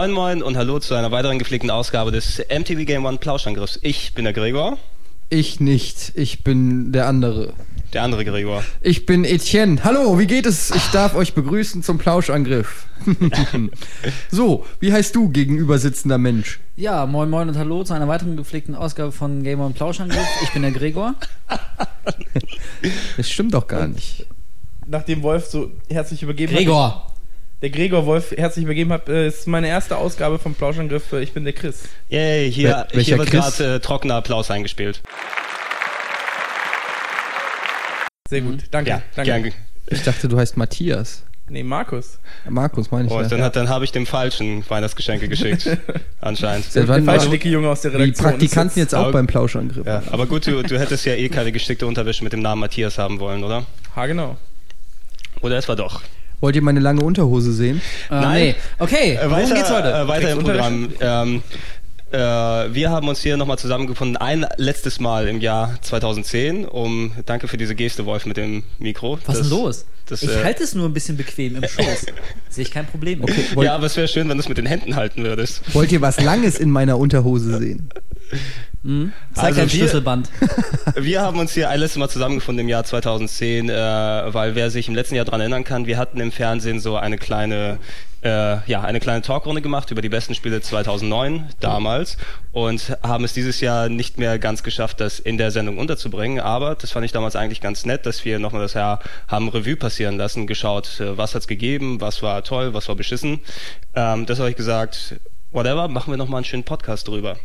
Moin Moin und hallo zu einer weiteren gepflegten Ausgabe des MTV Game One Plauschangriffs. Ich bin der Gregor. Ich nicht, ich bin der andere. Der andere Gregor. Ich bin Etienne. Hallo, wie geht es? Ich darf euch begrüßen zum Plauschangriff. so, wie heißt du gegenüber sitzender Mensch? Ja, moin moin und hallo zu einer weiteren gepflegten Ausgabe von Gamer und Plauschangriff. Ich bin der Gregor. Das stimmt doch gar nicht. Nachdem Wolf so herzlich übergeben hat. Gregor. Der Gregor Wolf herzlich übergeben hat, äh, ist meine erste Ausgabe vom Plauschangriff. Äh, Ich bin der Chris. Yay, hier, Wel- hier wird gerade äh, trockener Applaus eingespielt. Sehr gut, danke. Ja, danke. gern. ge- Ich dachte, du heißt Matthias. Nee, Markus. Markus, meine ich. Oh, ja. dann habe ich dem falschen Weihnachtsgeschenke geschickt. Anscheinend. Der wann falsche dicke Junge aus der die Redaktion. Praktikanten jetzt auch Aber- beim Plauschangriff? Ja, aber gut, du, du hättest ja eh keine gestickte Unterwäsche mit dem Namen Matthias haben wollen, oder? Ha, genau. Oder es war doch. Wollt ihr meine lange Unterhose sehen? Äh, Nein. Nee. Okay, Äh, worum geht's heute? Äh, weiter im Programm. Ähm, äh, wir haben uns hier nochmal zusammengefunden, ein letztes Mal im Jahr 2010, um, danke für diese Geste, Wolf, mit dem Mikro. Was ist Das- denn los? das, ich äh, halte es nur ein bisschen bequem im Schoß. Sehe ich kein Problem. Okay, wollt, Ja, aber es wäre schön, wenn du es mit den Händen halten würdest. wollt ihr was Langes in meiner Unterhose sehen? Hm? Zeig Also dein wir- Schlüsselband. Wir haben uns hier ein letztes Mal zusammengefunden im Jahr 2010, äh, weil wer sich im letzten Jahr daran erinnern kann, wir hatten im Fernsehen so eine kleine, äh, ja, eine kleine Talkrunde gemacht über die besten Spiele 2009 damals und haben es dieses Jahr nicht mehr ganz geschafft, das in der Sendung unterzubringen. Aber das fand ich damals eigentlich ganz nett, dass wir nochmal das Jahr haben Revue passieren lassen, geschaut, äh, was hat's gegeben, was war toll, was war beschissen. Ähm, das habe ich gesagt, whatever, machen wir nochmal einen schönen Podcast drüber.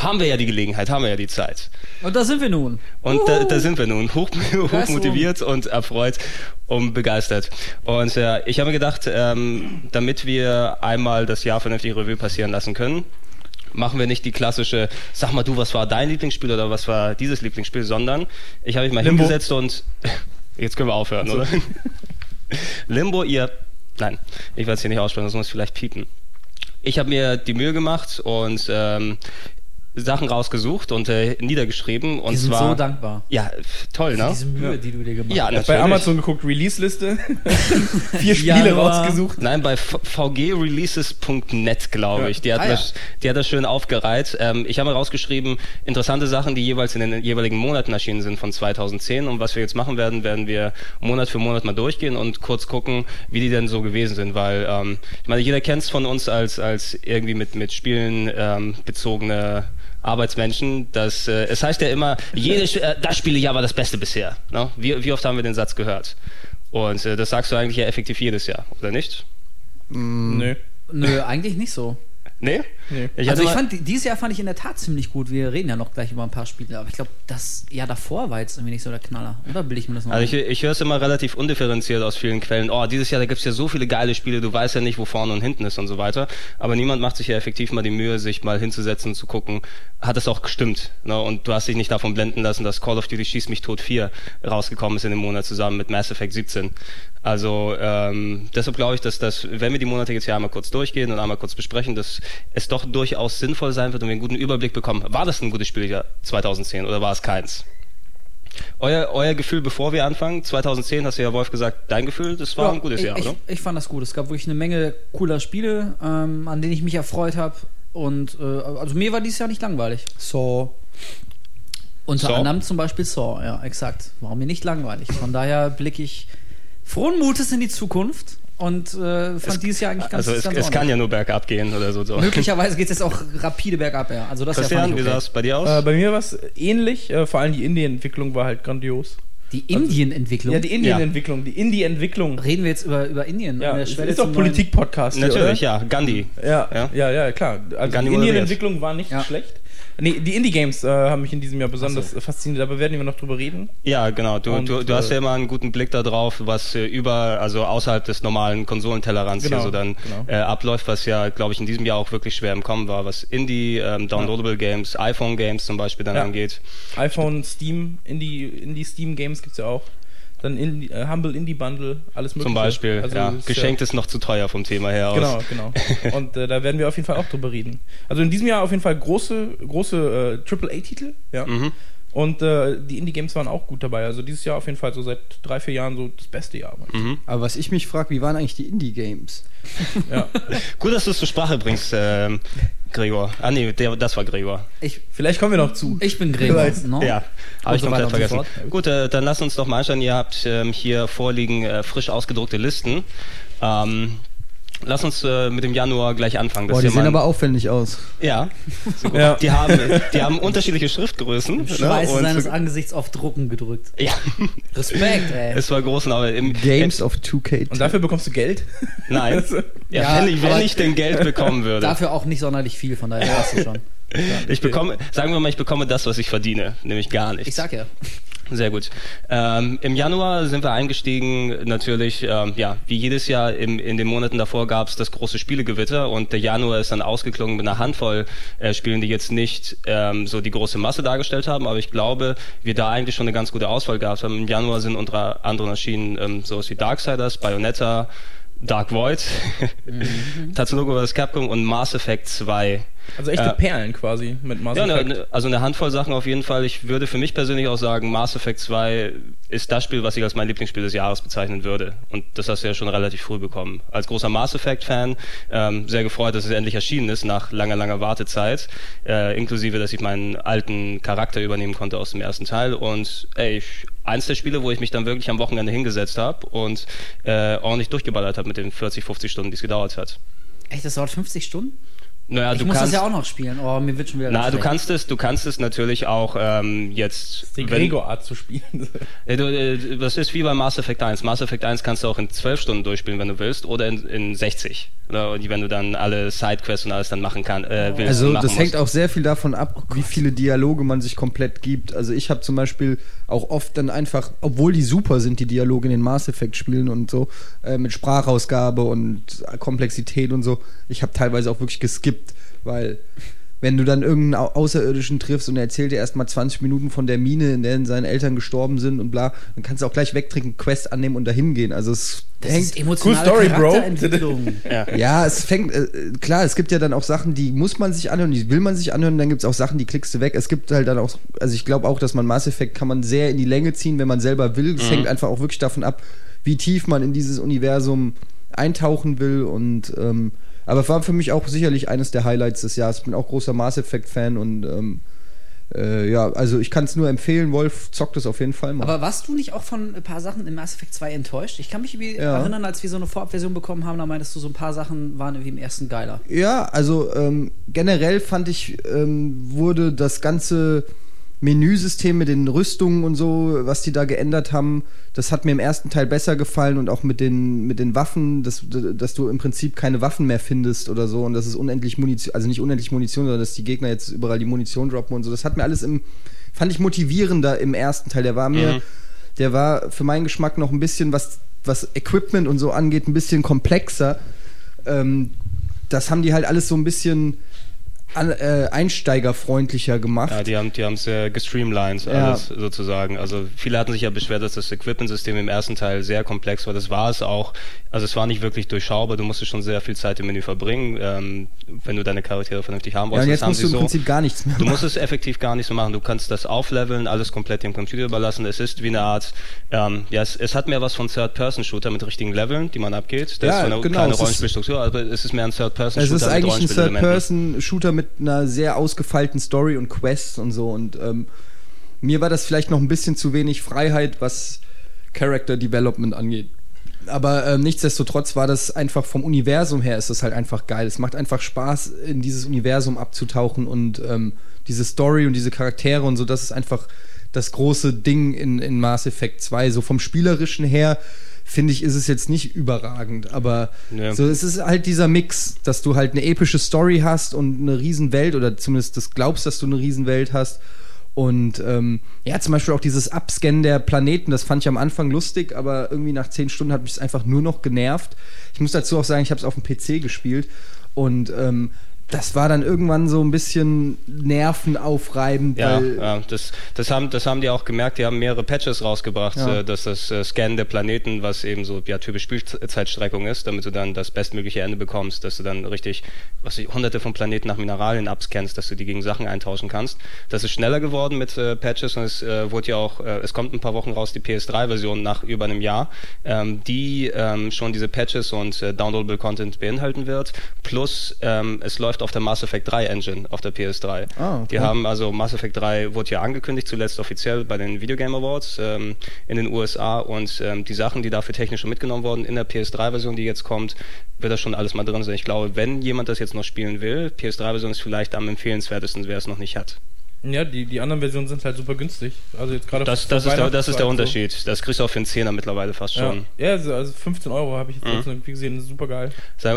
Haben wir ja die Gelegenheit, haben wir ja die Zeit. Und da sind wir nun. Und da, da sind wir nun, hoch, hoch motiviert und erfreut und begeistert. Und äh, ich habe mir gedacht, ähm, damit wir einmal das Jahr vernünftig Revue passieren lassen können, machen wir nicht die klassische, sag mal du, was war dein Lieblingsspiel oder was war dieses Lieblingsspiel, sondern ich habe mich mal Limbo. hingesetzt und jetzt können wir aufhören, oder? Limbo, ihr, nein, ich werde es hier nicht aussprechen, das muss ich vielleicht piepen. Ich habe mir die Mühe gemacht und ähm, Sachen rausgesucht und äh, niedergeschrieben. Und Wir sind zwar, so dankbar. Ja, toll, ne? Diese Mühe, die du dir gemacht Ja, hast. natürlich. Bei Amazon geguckt, Release-Liste. Vier Ja, Spiele rausgesucht. Nein, bei vgreleases.net, glaube Ja. ich. Die hat, Ah, ja. das, die hat das schön aufgereiht. Ähm, ich habe mir rausgeschrieben, interessante Sachen, die jeweils in den jeweiligen Monaten erschienen sind von 2010. Und was wir jetzt machen werden, werden wir Monat für Monat mal durchgehen und kurz gucken, wie die denn so gewesen sind. Weil, ähm, ich meine, jeder kennt es von uns als, als irgendwie mit, mit Spielen ähm, bezogene Arbeitsmenschen, dass äh, es heißt ja immer, jedes, äh, das Spielejahr war das Beste bisher. Ne? Wie, wie oft haben wir den Satz gehört? Und äh, das sagst du eigentlich ja effektiv jedes Jahr, oder nicht? Nö. Nö, eigentlich nicht so. Nee? Nee. Ich also ich fand, dieses Jahr fand ich in der Tat ziemlich gut. Wir reden ja noch gleich über ein paar Spiele, aber ich glaube, das Jahr davor war jetzt irgendwie nicht so der Knaller. Oder bilde ich mir das noch also ich, ich höre es immer relativ undifferenziert aus vielen Quellen. Oh, dieses Jahr, da gibt's ja so viele geile Spiele, du weißt ja nicht, wo vorne und hinten ist und so weiter. Aber niemand macht sich ja effektiv mal die Mühe, sich mal hinzusetzen und zu gucken, hat es auch gestimmt. Ne? Und du hast dich nicht davon blenden lassen, dass Call of Duty Schieß mich tot 4 rausgekommen ist in dem Monat zusammen mit Mass Effect 17. Also ähm, deshalb glaube ich, dass das, wenn wir die Monate jetzt hier einmal kurz durchgehen und einmal kurz besprechen, dass es doch durchaus sinnvoll sein wird und wir einen guten Überblick bekommen. War das ein gutes Spieljahr 2010 oder war es keins? Euer, euer Gefühl, bevor wir anfangen, 2010 hast du ja Wolf gesagt, dein Gefühl, das war ein gutes ich, Jahr, ich, oder? ich fand das gut. Es gab wirklich eine Menge cooler Spiele, ähm, an denen ich mich erfreut habe. Und äh, also mir war dieses Jahr nicht langweilig. So. Unter Saw? anderem zum Beispiel Saw, ja, exakt. War mir nicht langweilig. Von daher blicke ich frohen Mutes in die Zukunft und äh, fand dieses Jahr eigentlich ganz also es, ganz es kann ja nur bergab gehen oder so. so. Möglicherweise geht es jetzt auch rapide bergab, ja. Also das Christian, fand wie ich sah okay. es bei dir aus? Äh, bei mir war es ähnlich. Äh, vor allem die Indie-Entwicklung war halt grandios. Die Indien-Entwicklung. Ja, die Indien-Entwicklung, die Indie-Entwicklung. Reden wir jetzt über, über Indien? Ja, an der es Schwelle ist doch Politik-Podcast. Natürlich, oder? ja. Gandhi. Ja, Ja? ja, ja, klar. Also Gar die Indien-Entwicklung war nicht Ja. schlecht. Nee, die Indie-Games äh, haben mich in diesem Jahr besonders äh, fasziniert, aber werden wir noch drüber reden. Ja, genau. Du, Und, du, du hast äh, ja immer einen guten Blick darauf, was äh, über, also außerhalb des normalen Konsolentellerrands Genau, hier so dann genau. äh, abläuft, was ja, glaube ich, in diesem Jahr auch wirklich schwer im Kommen war, was Indie, ähm, Downloadable Games, iPhone Games zum Beispiel dann Ja. angeht. iPhone, Steam, Indie, Indie Steam Games gibt's ja auch. Dann Indie, äh, Humble Indie Bundle, alles mögliche. Zum Beispiel, Also ja. es ist Geschenkt ist noch zu teuer vom Thema her aus. Genau, genau. Und äh, da werden wir auf jeden Fall auch drüber reden. Also in diesem Jahr auf jeden Fall große, große äh, AAA-Titel. Ja. Mhm. Und äh, die Indie-Games waren auch gut dabei. Also dieses Jahr auf jeden Fall so seit drei, vier Jahren so das beste Jahr. Mhm. Aber was ich mich frage, wie waren eigentlich die Indie-Games? Ja. Gut, dass du es zur Sprache bringst, ähm, Gregor. Ah nee, der, das war Gregor. Ich, Vielleicht kommen wir noch zu. ich bin Gregor. No? Ja, habe ich so weiter komplett vergessen. Gut, äh, dann lasst uns doch mal anschauen. Ihr habt ähm, hier vorliegen äh, frisch ausgedruckte Listen. Ähm, lass uns äh, mit dem Januar gleich anfangen. Das Boah, die ja sehen aber aufwendig aus. Ja, Ja. die haben, die haben unterschiedliche Schriftgrößen. Schweiß ne? Seines Angesichts auf Drucken gedrückt. Ja, Respekt, ey. es war groß, aber im Games of 2K. Und dafür bekommst du Geld? Nein. Ja, Ja, wenn, ich, wenn ich denn Geld bekommen würde. Dafür auch nicht sonderlich viel, von daher hast du schon. Ich bekomme, sagen wir mal, ich bekomme das, was ich verdiene, nämlich gar nichts. Ich sag ja. Sehr gut. Ähm, Im Januar sind wir eingestiegen, natürlich, ähm, ja, wie jedes Jahr im, in den Monaten davor gab es das große Spielegewitter und der Januar ist dann ausgeklungen mit einer Handvoll äh, Spielen, die jetzt nicht ähm, so die große Masse dargestellt haben, aber ich glaube, wir da eigentlich schon eine ganz gute Auswahl gehabt haben. Im Januar sind unter anderem erschienen ähm, sowas wie Darksiders, Bayonetta, Dark Void, Tatsunoko vs. Capcom und Mass Effect 2. Also echte Äh, Perlen quasi mit Mass Ja, Effect. ne, also eine Handvoll Sachen auf jeden Fall. Ich würde für mich persönlich auch sagen, Mass Effect 2 ist das Spiel, was ich als mein Lieblingsspiel des Jahres bezeichnen würde. Und das hast du ja schon relativ früh bekommen. Als großer Mass Effect-Fan ähm, sehr gefreut, dass es endlich erschienen ist nach langer, langer Wartezeit. Äh, inklusive, dass ich meinen alten Charakter übernehmen konnte aus dem ersten Teil. Und ey, ich, eins der Spiele, wo ich mich dann wirklich am Wochenende hingesetzt habe und äh, ordentlich durchgeballert habe mit den 40, 50 Stunden, die es gedauert hat. Echt, das dauert 50 Stunden? Naja, ich du muss kannst, das ja auch noch spielen. Oh, mir wird schon wieder na, du kannst es, du kannst es natürlich auch ähm, jetzt. die wenn- Gregor-Art zu spielen. Du, äh, das ist wie bei Mass Effect 1. Mass Effect 1 kannst du auch in 12 Stunden durchspielen, wenn du willst, oder in, in 60. Oder, und wenn du dann alle Sidequests und alles dann machen kann, äh, willst. Also das hängt musst. auch sehr viel davon ab, wie viele Dialoge man sich komplett gibt. Also ich habe zum Beispiel auch oft dann einfach, obwohl die super sind, die Dialoge in den Mass Effect Spielen und so, äh, mit Sprachausgabe und Komplexität und so, ich habe teilweise auch wirklich geskippt, weil wenn du dann irgendeinen Au- Außerirdischen triffst und er erzählt dir erstmal 20 Minuten von der Mine, in der seine Eltern gestorben sind und bla, dann kannst du auch gleich wegtrinken, Quest annehmen und dahin gehen. Also es Das hängt ist emotionale Cool Story, Bro. Charakterentwicklung. Ja. ja, es fängt, äh, klar, es gibt ja dann auch Sachen, die muss man sich anhören, die will man sich anhören, dann gibt es auch Sachen, die klickst du weg. Es gibt halt dann auch, also ich glaube auch, dass man Mass Effect kann man sehr in die Länge ziehen, wenn man selber will. Es hängt einfach auch wirklich davon ab, wie tief man in dieses Universum eintauchen will und ähm, aber war für mich auch sicherlich eines der Highlights des Jahres. Ich bin auch großer Mass Effect-Fan und ähm, äh, ja, also ich kann es nur empfehlen, Wolf zockt es auf jeden Fall mal. Aber warst du nicht auch von ein paar Sachen in Mass Effect 2 enttäuscht? Ich kann mich irgendwie Ja. erinnern, als wir so eine Vorabversion bekommen haben, da meintest du, so ein paar Sachen waren irgendwie im ersten geiler. Ja, also ähm, generell fand ich, ähm, wurde das ganze Menüsystem mit den Rüstungen und so, was die da geändert haben, das hat mir im ersten Teil besser gefallen und auch mit den, mit den Waffen, dass, dass du im Prinzip keine Waffen mehr findest oder so und dass es unendlich Munition, also nicht unendlich Munition, sondern dass die Gegner jetzt überall die Munition droppen und so. Das hat mir alles im, fand ich motivierender im ersten Teil. Der war mir, Mhm. der war für meinen Geschmack noch ein bisschen, was, was Equipment und so angeht, ein bisschen komplexer. Ähm, das haben die halt alles so ein bisschen an, äh, einsteigerfreundlicher gemacht. Ja, die haben die es äh, gestreamlined, Ja. alles sozusagen. Also viele hatten sich ja beschwert, dass das Equipment-System im ersten Teil sehr komplex war. Das war es auch. Also es war nicht wirklich durchschaubar. Du musstest schon sehr viel Zeit im Menü verbringen, ähm, wenn du deine Charaktere vernünftig haben Ja, wolltest. Das jetzt musst du im so. Prinzip gar nichts mehr Du machen. musst es effektiv gar nicht so machen. Du kannst das aufleveln, alles komplett dem Computer überlassen. Es ist wie eine Art, ähm, ja, es, es hat mehr was von Third-Person-Shooter mit richtigen Leveln, die man abgeht. Da Ja, ist zwar eine genau, kleine es ist- Rollenspielstruktur, aber es ist mehr ein Es Third-Person-Shooter ist mit eigentlich ein. Third-Person-Shooter mit einer sehr ausgefeilten Story und Quests und so. Und ähm, mir war das vielleicht noch ein bisschen zu wenig Freiheit, was Character Development angeht. Aber ähm, nichtsdestotrotz war das einfach vom Universum her ist das halt einfach geil. Es macht einfach Spaß, in dieses Universum abzutauchen und ähm, diese Story und diese Charaktere und so, das ist einfach das große Ding in, in Mass Effect 2. So vom Spielerischen her finde ich, ist es jetzt nicht überragend, aber Ja. so, es ist halt dieser Mix, dass du halt eine epische Story hast und eine Riesenwelt oder zumindest das glaubst, dass du eine Riesenwelt hast. Und ähm, ja, zum Beispiel auch dieses Abscannen der Planeten, das fand ich am Anfang lustig, aber irgendwie nach zehn Stunden hat mich es einfach nur noch genervt. Ich muss dazu auch sagen, ich habe es auf dem PC gespielt und ähm, das war dann irgendwann so ein bisschen nervenaufreibend. Ja, ja das, das, haben, das haben die auch gemerkt. Die haben mehrere Patches rausgebracht, Ja. äh, dass das äh, Scannen der Planeten, was eben so ja, typisch Spielzeitstreckung ist, damit du dann das bestmögliche Ende bekommst, dass du dann richtig, was ich, hunderte von Planeten nach Mineralien abscannst, dass du die gegen Sachen eintauschen kannst. Das ist schneller geworden mit äh, Patches und es äh, wurde ja auch, es kommt ein paar Wochen raus, die PS3-Version nach über einem Jahr, ähm, die ähm, schon diese Patches und downloadable Content beinhalten wird. Plus ähm, es läuft auf der Mass Effect 3 Engine auf der PS3. Ah, okay. Die haben also Mass Effect 3 wurde ja angekündigt, zuletzt offiziell bei den Video Game Awards ähm, in den USA und ähm, die Sachen, die dafür technisch schon mitgenommen wurden in der PS3-Version, die jetzt kommt, wird das schon alles mal drin sein. Ich glaube, wenn jemand das jetzt noch spielen will, PS3-Version ist vielleicht am empfehlenswertesten, wer es noch nicht hat. Ja, die, die anderen Versionen sind halt super günstig. Also jetzt gerade Das, das, ist, der, das ist der Unterschied. Das kriegst du auch für einen Zehner mittlerweile fast So. Ja, schon. ja also also 15 Euro habe ich jetzt Mhm. gesehen, super geil.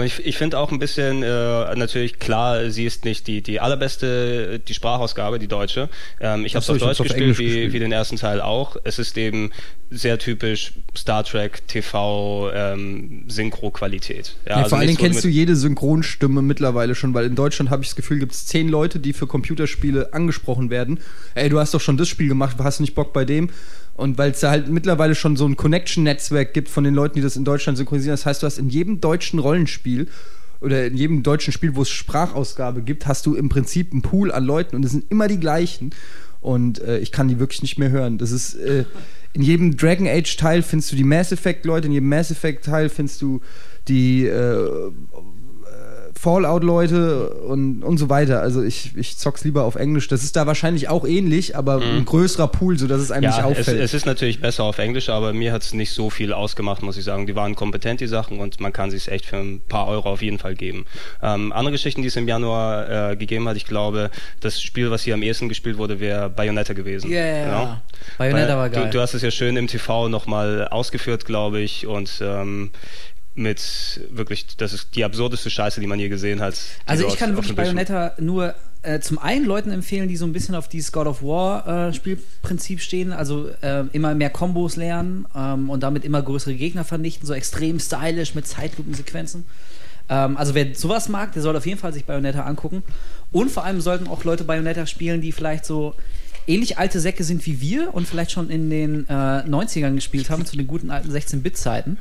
Ich, ich finde auch ein bisschen, äh, natürlich klar, sie ist nicht die, die allerbeste, die Sprachausgabe, die deutsche. Ähm, ich habe es so, auf Deutsch auf gespielt, Englisch wie, gespielt. wie den ersten Teil auch. Es ist eben sehr typisch Star Trek TV ähm, Synchro-Qualität. Ja, vor allen Dingen kennst du jede Synchronstimme mittlerweile schon, weil in Deutschland habe ich das Gefühl, gibt es zehn Leute, die für Computerspiele angesprochen werden. Ey, du hast doch schon das Spiel gemacht, hast du nicht Bock bei dem? Und weil es da halt mittlerweile schon so ein Connection-Netzwerk gibt von den Leuten, die das in Deutschland synchronisieren. Das heißt, du hast in jedem deutschen Rollenspiel oder in jedem deutschen Spiel, wo es Sprachausgabe gibt, hast du im Prinzip einen Pool an Leuten und es sind immer die gleichen. Und äh, ich kann die wirklich nicht mehr hören. Das ist äh, in jedem Dragon Age Teil findest du die Mass Effect Leute, in jedem Mass Effect Teil findest du die äh, Fallout Leute und, und so weiter. Also ich, ich zock's lieber auf Englisch. Das ist da wahrscheinlich auch ähnlich, aber ein größerer Pool, sodass es einem nicht ja, es, auffällt. es ist natürlich besser auf Englisch, aber mir hat es nicht so viel ausgemacht, muss ich sagen. Die waren kompetent, die Sachen, und man kann sich echt für ein paar Euro auf jeden Fall geben. Ähm, andere Geschichten, die es im Januar äh, gegeben hat, ich glaube, das Spiel, was hier am ehesten gespielt wurde, wäre Bayonetta gewesen. Ja, ja, Genau. ja. Bayonetta Weil war geil. Du, du hast es ja schön im TV nochmal ausgeführt, glaube ich, und ähm, mit wirklich, das ist die absurdeste Scheiße, die man je gesehen hat. Also ich kann wirklich Bayonetta nur äh, zum einen Leuten empfehlen, die so ein bisschen auf dieses God of War äh, Spielprinzip stehen, also äh, immer mehr Kombos lernen ähm, und damit immer größere Gegner vernichten, so extrem stylisch mit Zeitlupensequenzen. Ähm, also wer sowas mag, der soll auf jeden Fall sich Bayonetta angucken. Und vor allem sollten auch Leute Bayonetta spielen, die vielleicht so ähnlich alte Säcke sind wie wir und vielleicht schon in den äh, 90ern gespielt haben, zu den guten alten 16-Bit-Zeiten.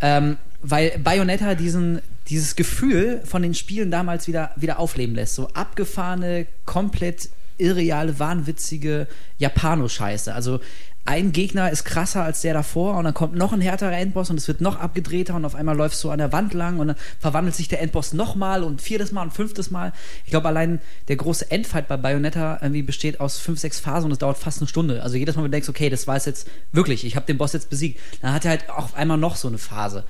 Ähm, weil Bayonetta diesen, dieses Gefühl von den Spielen damals wieder, wieder aufleben lässt. So abgefahrene, komplett irreale, wahnwitzige Japano-Scheiße. Also ein Gegner ist krasser als der davor und dann kommt noch ein härterer Endboss und es wird noch abgedrehter und auf einmal läufst du an der Wand lang und dann verwandelt sich der Endboss nochmal und viertes Mal und fünftes Mal. Ich glaube, allein der große Endfight bei Bayonetta irgendwie besteht aus fünf, sechs Phasen und es dauert fast eine Stunde. Also jedes Mal, wenn du denkst, okay, das war es jetzt wirklich, ich habe den Boss jetzt besiegt, dann hat er halt auf einmal noch so eine Phase.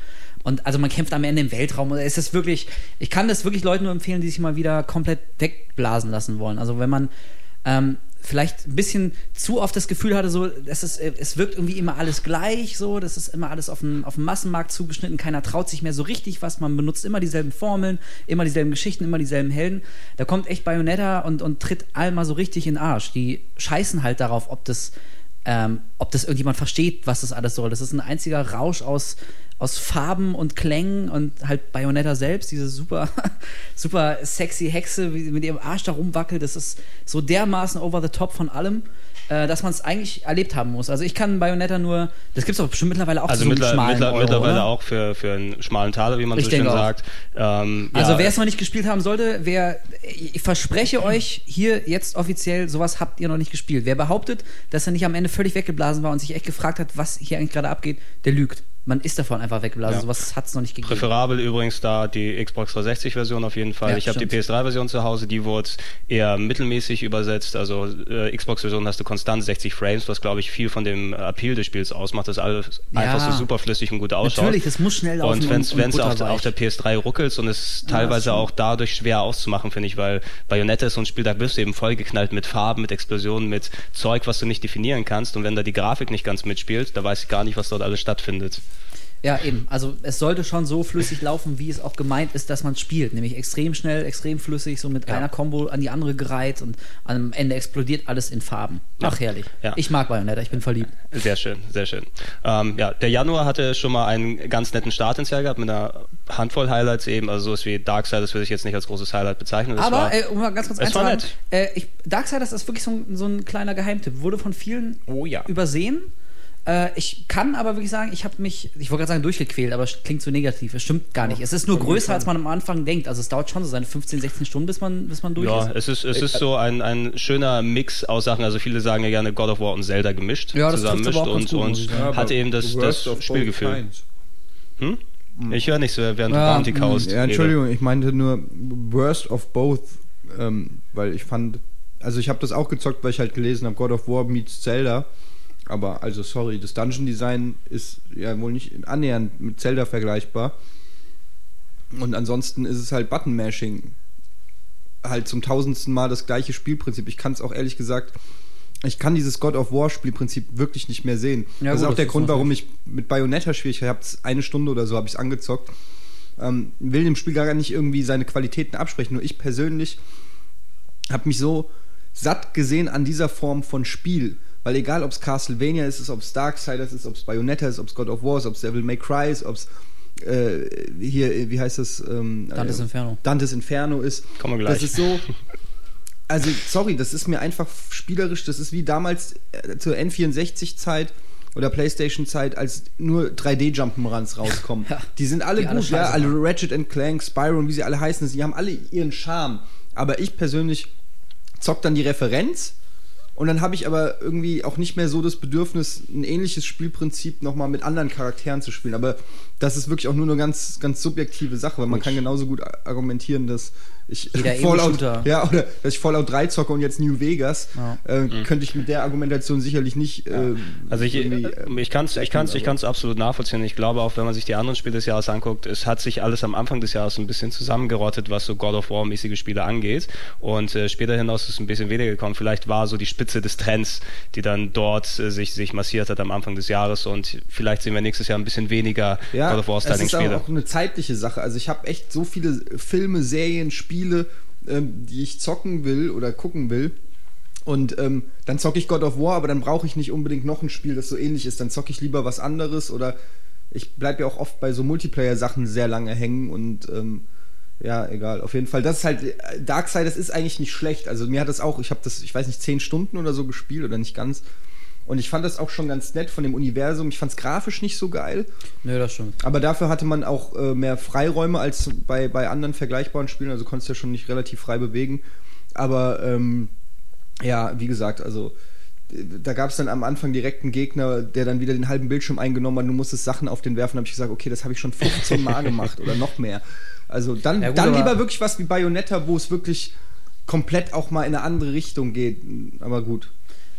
Und also man kämpft am Ende im Weltraum. Es ist wirklich, ich kann das wirklich Leuten nur empfehlen, die sich mal wieder komplett wegblasen lassen wollen. Also wenn man ähm, vielleicht ein bisschen zu oft das Gefühl hatte, so, es, ist, äh, es wirkt irgendwie immer alles gleich, so, das ist immer alles auf den, auf Massenmarkt zugeschnitten, keiner traut sich mehr so richtig was, man benutzt immer dieselben Formeln, immer dieselben Geschichten, immer dieselben Helden. Da kommt echt Bayonetta und, und tritt all mal so richtig in den Arsch. Die scheißen halt darauf, ob das, ähm, ob das irgendjemand versteht, was das alles soll. Das ist ein einziger Rausch aus, aus Farben und Klängen und halt Bayonetta selbst, diese super, super sexy Hexe, wie sie mit ihrem Arsch da rumwackelt. Das ist so dermaßen over the top von allem, äh, dass man es eigentlich erlebt haben muss. Also ich kann Bayonetta nur, das gibt es doch bestimmt mittlerweile auch Also zu so mittler, schmalen mittler, Euro, mittlerweile oder? auch für, für einen schmalen Taler, wie man Ich so schön auch. sagt. Ähm, Also ja, wer es noch nicht gespielt haben sollte, wer ich verspreche euch hier jetzt offiziell, sowas habt ihr noch nicht gespielt. Wer behauptet, dass er nicht am Ende völlig weggeblasen war und sich echt gefragt hat, was hier eigentlich gerade abgeht, der lügt. Man ist davon einfach weggeblasen. Ja. Sowas hat es noch nicht gegeben. Präferabel übrigens da die Xbox 360-Version auf jeden Fall. Ja, ich habe die stimmt. PS3-Version zu Hause, die wurde eher mittelmäßig übersetzt. Also äh, Xbox-Version hast du konstant 60 Frames, was glaube ich viel von dem Appeal des Spiels ausmacht, dass alles Ja. einfach so super flüssig und gut ausschaut. Natürlich, das muss schnell laufen Und wenn es auf, butterweich. auf der PS3 ruckelt und es Ja, teilweise auch dadurch schwer auszumachen, finde ich, weil Bayonetta ist so ein Spiel, da wirst du eben vollgeknallt mit Farben, mit Explosionen, mit Zeug, was du nicht definieren kannst. Und wenn da die Grafik nicht ganz mitspielt, da weiß ich gar nicht, was dort alles stattfindet. Ja, eben. Also es sollte schon so flüssig laufen, wie es auch gemeint ist, dass man spielt. Nämlich extrem schnell, extrem flüssig, so mit Ja. einer Combo an die andere gereiht und am Ende explodiert alles in Farben. Ach, herrlich. Ja. Ich mag Bayonetta, ich bin verliebt. Sehr schön, sehr schön. Ähm, ja, der Januar hatte schon mal einen ganz netten Start ins Jahr gehabt mit einer Handvoll Highlights eben, also sowas wie Darksiders würde ich jetzt nicht als großes Highlight bezeichnen. Das Aber, war, äh, um mal ganz kurz einzuhaken, äh, ich, Darksiders ist wirklich so ein, so ein kleiner Geheimtipp. Wurde von vielen Oh ja. übersehen. Äh, ich kann aber wirklich sagen, ich habe mich, ich wollte gerade sagen, durchgequält, aber es klingt so negativ. Es stimmt gar nicht. Es ist nur größer, als man am Anfang denkt. Also es dauert schon so seine 15, 16 Stunden, bis man, bis man durch ja, ist. es ist, es ist so ein, ein schöner Mix aus Sachen. Also viele sagen ja gerne God of War und Zelda gemischt, Ja, das zusammen mischt und, gut, und sagen. hat eben das, das Spielgefühl. Hm? Ich höre nicht so, während Ja, du Bounty mh, kaust. Ja, Entschuldigung, ich meinte nur Worst of Both, ähm, weil ich fand, also ich habe das auch gezockt, weil ich halt gelesen habe, God of War meets Zelda. Aber also sorry, das Dungeon Design ist ja wohl nicht annähernd mit Zelda vergleichbar. Und ansonsten ist es halt Button Mashing. Halt zum tausendsten Mal das gleiche Spielprinzip. Ich kann es auch ehrlich gesagt, ich kann dieses God of War Spielprinzip wirklich nicht mehr sehen. Ja, das ist gut, auch der das ist Grund, warum ich mit Bayonetta schwierig habe. Eine Stunde oder so habe ich es angezockt. Ähm, will dem Spiel gar nicht irgendwie seine Qualitäten absprechen. Nur ich persönlich habe mich so satt gesehen an dieser Form von Spiel. Weil egal, ob es Castlevania ist, ob es Darksiders ist, ob es Bayonetta ist, ob es God of War ist, ob es Devil May Cry ist, ob es äh, hier, wie heißt das? Ähm, Dantes äh, Inferno. Dantes Inferno ist. Kommen wir gleich. Das ist so. Also, sorry, das ist mir einfach spielerisch, das ist wie damals äh, zur N64-Zeit oder Playstation-Zeit, als nur 3D-Jump'n'Runs rauskommen. Ja, die sind alle die alle gut, ja, scheiße alle. Ratchet and Clank, Spyro und wie sie alle heißen, die haben alle ihren Charme. Aber ich persönlich zock dann die Referenz und dann habe ich aber irgendwie auch nicht mehr so das Bedürfnis, ein ähnliches Spielprinzip nochmal mit anderen Charakteren zu spielen. Aber das ist wirklich auch nur eine ganz, ganz subjektive Sache, weil man kann genauso gut argumentieren, dass ich Jeder Fallout, ja, oder dass ich Fallout 3 zocke und jetzt New Vegas, Ja. äh, könnte ich mit der Argumentation sicherlich nicht. Äh, Also ich, irgendwie, ich kann es ich kann's, ich kann's absolut nachvollziehen. Ich glaube auch, wenn man sich die anderen Spiele des Jahres anguckt, es hat sich alles am Anfang des Jahres ein bisschen zusammengerottet, was so God of War-mäßige Spiele angeht. Und äh, später hinaus ist es ein bisschen weniger gekommen. Vielleicht war so die Spitze des Trends, die dann dort äh, sich, sich massiert hat am Anfang des Jahres. Und vielleicht sehen wir nächstes Jahr ein bisschen weniger Ja, God of es ist auch, War-Styling-Spiele. auch eine zeitliche Sache. Also ich habe echt so viele Filme, Serien, Spiele, ähm, die ich zocken will oder gucken will. Und ähm, dann zocke ich God of War, aber dann brauche ich nicht unbedingt noch ein Spiel, das so ähnlich ist. Dann zocke ich lieber was anderes oder ich bleibe ja auch oft bei so Multiplayer-Sachen sehr lange hängen und ähm, ja, egal. Auf jeden Fall, das ist halt äh, Darksiders ist eigentlich nicht schlecht. Also mir hat das auch, ich habe das, ich weiß nicht, zehn Stunden oder so gespielt oder nicht ganz. Und ich fand das auch schon ganz nett von dem Universum. Ich fand es grafisch nicht so geil. Nö, das stimmt. Aber dafür hatte man auch äh, mehr Freiräume als bei, bei anderen vergleichbaren Spielen, also konntest du ja schon nicht relativ frei bewegen. Aber ähm, ja, wie gesagt, also äh, da gab es dann am Anfang direkt einen Gegner, der dann wieder den halben Bildschirm eingenommen hat, du musstest Sachen auf den werfen, habe ich gesagt, okay, das habe ich schon 15 Mal gemacht oder noch mehr. Also dann, Ja, gut, dann lieber wirklich was wie Bayonetta, wo es wirklich komplett auch mal in eine andere Richtung geht. Aber gut.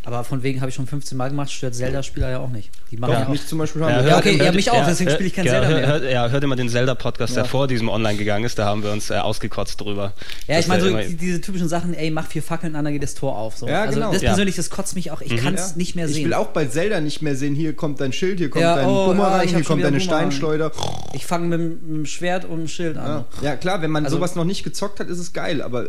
Aber von wegen habe ich schon 15 Mal gemacht, stört Zelda-Spieler ja auch nicht. Die machen Doch, ja, auch. mich zum Beispiel Ja, haben Ja, okay, hört- ja, mich auch, deswegen spiele ich kein ja, Zelda mehr. Hört, ja, hört immer den Zelda-Podcast, der Ja. vor diesem online gegangen ist. Da haben wir uns äh, ausgekotzt drüber. Ja, ich meine, so diese typischen Sachen, ey, mach vier Fackeln an, dann geht das Tor auf. So. Ja, also genau. das Ja. persönlich, das kotzt mich auch. Ich kann es Ja. nicht mehr Ich sehen. will auch bei Zelda nicht mehr sehen, hier kommt dein Schild, hier kommt Ja, dein oh, Bumerang, ja, ich hier kommt deine Bumerang. Steinschleuder. Ich fange mit, dem- mit dem Schwert und dem Schild an. Ja. ja, klar, wenn man Also- sowas noch nicht gezockt hat, ist es geil. Aber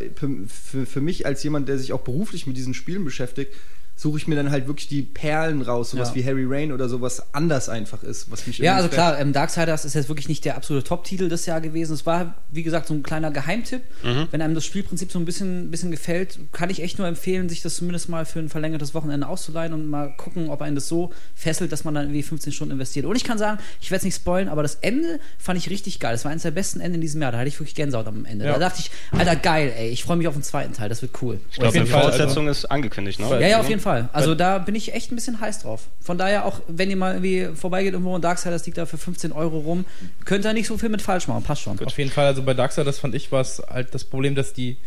für mich als jemand, der sich auch beruflich mit diesen Spielen beschäftigt, suche ich mir dann halt wirklich die Perlen raus, sowas Ja. wie Harry Rain oder sowas anders einfach ist, was mich Ja, also klar, ähm, Darksiders ist jetzt wirklich nicht der absolute Top-Titel des Jahr gewesen. Es war, wie gesagt, so ein kleiner Geheimtipp. Mhm. Wenn einem das Spielprinzip so ein bisschen, bisschen gefällt, kann ich echt nur empfehlen, sich das zumindest mal für ein verlängertes Wochenende auszuleihen und mal gucken, ob einen das so fesselt, dass man dann irgendwie 15 Stunden investiert. Und ich kann sagen, ich werde es nicht spoilen, aber das Ende fand ich richtig geil. Das war eines der besten Enden in diesem Jahr. Da hatte ich wirklich Gänsehaut am Ende. Ja. Da dachte ich, Alter, geil, ey, ich freue mich auf den zweiten Teil, das wird cool. ich glaube, Fall, Fortsetzung ist angekündigt, ne? Ja, ja, auf jeden Fall. Also da bin ich echt ein bisschen heiß drauf. Von daher auch, wenn ihr mal irgendwie vorbeigeht irgendwo und Darksiders liegt da für 15 Euro rum, könnt ihr nicht so viel mit falsch machen. Passt schon. Auf jeden Fall, also bei Darksiders fand ich war es halt das Problem, dass die,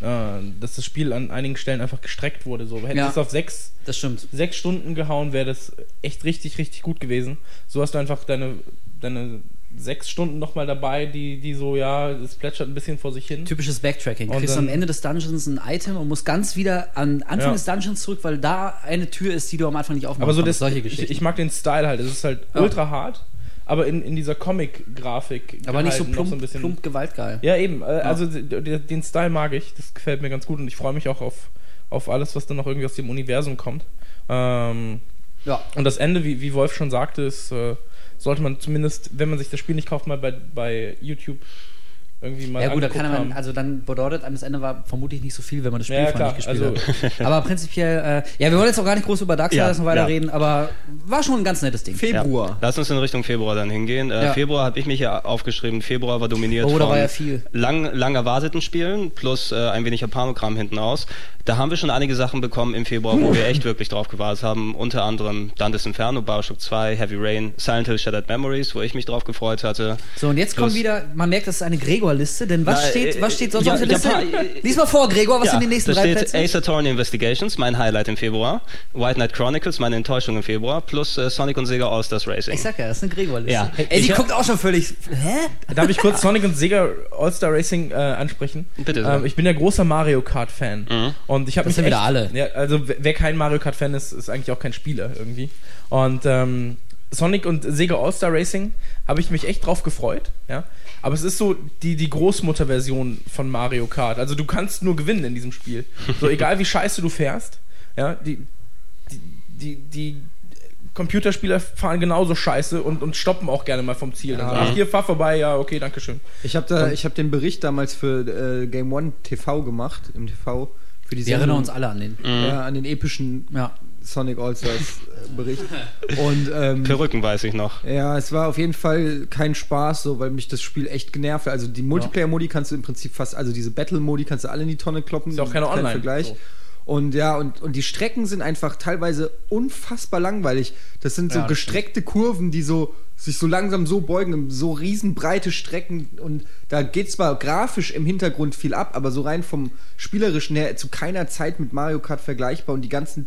äh, dass das Spiel an einigen Stellen einfach gestreckt wurde. So, hätte Ja. es auf sechs, Das stimmt. sechs Stunden gehauen, wäre das echt richtig, richtig gut gewesen. So hast du einfach deine, deine sechs Stunden nochmal dabei, die, die so, ja, es plätschert ein bisschen vor sich hin. Typisches Backtracking. Du kriegst am Ende des Dungeons ein Item und musst ganz wieder an Anfang Ja. des Dungeons zurück, weil da eine Tür ist, die du am Anfang nicht aufmachen Aber so das, solche ich, Geschichten. ich mag den Style halt. Es ist halt Ja. ultra hart, aber in, in dieser Comic-Grafik. Aber nicht so gehalten, noch plump, ein bisschen- plump gewaltgeil. Ja, eben. Äh, Also d- d- den Style mag ich. Das gefällt mir ganz gut und ich freue mich auch auf, auf alles, was dann noch irgendwie aus dem Universum kommt. Ähm, Ja. und das Ende, wie, wie Wolf schon sagte, ist, äh, sollte man zumindest, wenn man sich das Spiel nicht kauft, mal bei, bei YouTube irgendwie mal Ja gut, da kann man, also dann bedeutet das Ende war vermutlich nicht so viel, wenn man das Spiel Ja, klar, nicht gespielt also- hat. Aber prinzipiell, äh, ja, wir wollen jetzt auch gar nicht groß über Darksiders Ja, noch weiter ja. reden, aber war schon ein ganz nettes Ding. Februar. Ja. Lass uns in Richtung Februar dann hingehen. Äh, Ja. Februar habe ich mich ja aufgeschrieben. Februar war dominiert Oh, da von ja lang, lang erwarteten Spielen plus äh, ein wenig Japanogramm hinten aus. Da haben wir schon einige Sachen bekommen im Februar, wo wir echt wirklich drauf gewartet haben. Unter anderem Dantes Inferno, Bioshock 2, Heavy Rain, Silent Hill Shattered Memories, wo ich mich drauf gefreut hatte. So, und jetzt kommt Plus- wieder, man merkt, das ist eine Gregor-Liste, denn was Na, steht, äh, was steht sonst ja, auf der Liste? Japan- Lies mal vor, Gregor, was sind die nächsten da drei steht Plätze? Ace Attorney Investigations, mein Highlight im Februar. White Knight Chronicles, meine Enttäuschung im Februar. Plus äh, Sonic und Sega All-Stars Racing. Ich sag ja, das ist eine Gregor-Liste. Ja. Ey, die Ich- guckt auch schon völlig, hä? Darf ich kurz Sonic und Sega All-Star Racing äh, ansprechen? Bitte. Ähm, ich bin ja großer Mario Kart-Fan. Mhm. Und ich habe Das mich sind wieder echt- alle. Ja, also wer wer kein Mario Kart-Fan ist, ist eigentlich auch kein Spieler irgendwie. Und ähm, Sonic und Sega All-Star Racing habe ich mich echt drauf gefreut. Ja? Aber es ist so die, die Großmutter-Version von Mario Kart. Also du kannst nur gewinnen in diesem Spiel. So egal wie scheiße du fährst, ja, die, die, die, die Computerspieler fahren genauso scheiße und, und stoppen auch gerne mal vom Ziel. Dann so, Ja. Ach, hier, fahr vorbei, ja, okay, danke schön. Ich habe da, ich habe den Bericht damals für äh, Game One TV gemacht im TV für die Wir erinnern uns alle an den. ja, an den epischen Ja. Sonic All Stars äh, Bericht. Und ähm, Perücken weiß ich noch. ja, es war auf jeden Fall kein Spaß, so, weil mich das Spiel echt genervt hat. Also die Multiplayer-Modi kannst du im Prinzip fast, also diese Battle-Modi kannst du alle in die Tonne kloppen. Ist ja auch keine kein Online, Vergleich. so. Und ja, und, und die Strecken sind einfach teilweise unfassbar langweilig. Das sind so Ja, das gestreckte Kurven, die so sich so langsam so beugen, so riesenbreite Strecken und da geht zwar grafisch im Hintergrund viel ab, aber so rein vom spielerischen her zu keiner Zeit mit Mario Kart vergleichbar und die ganzen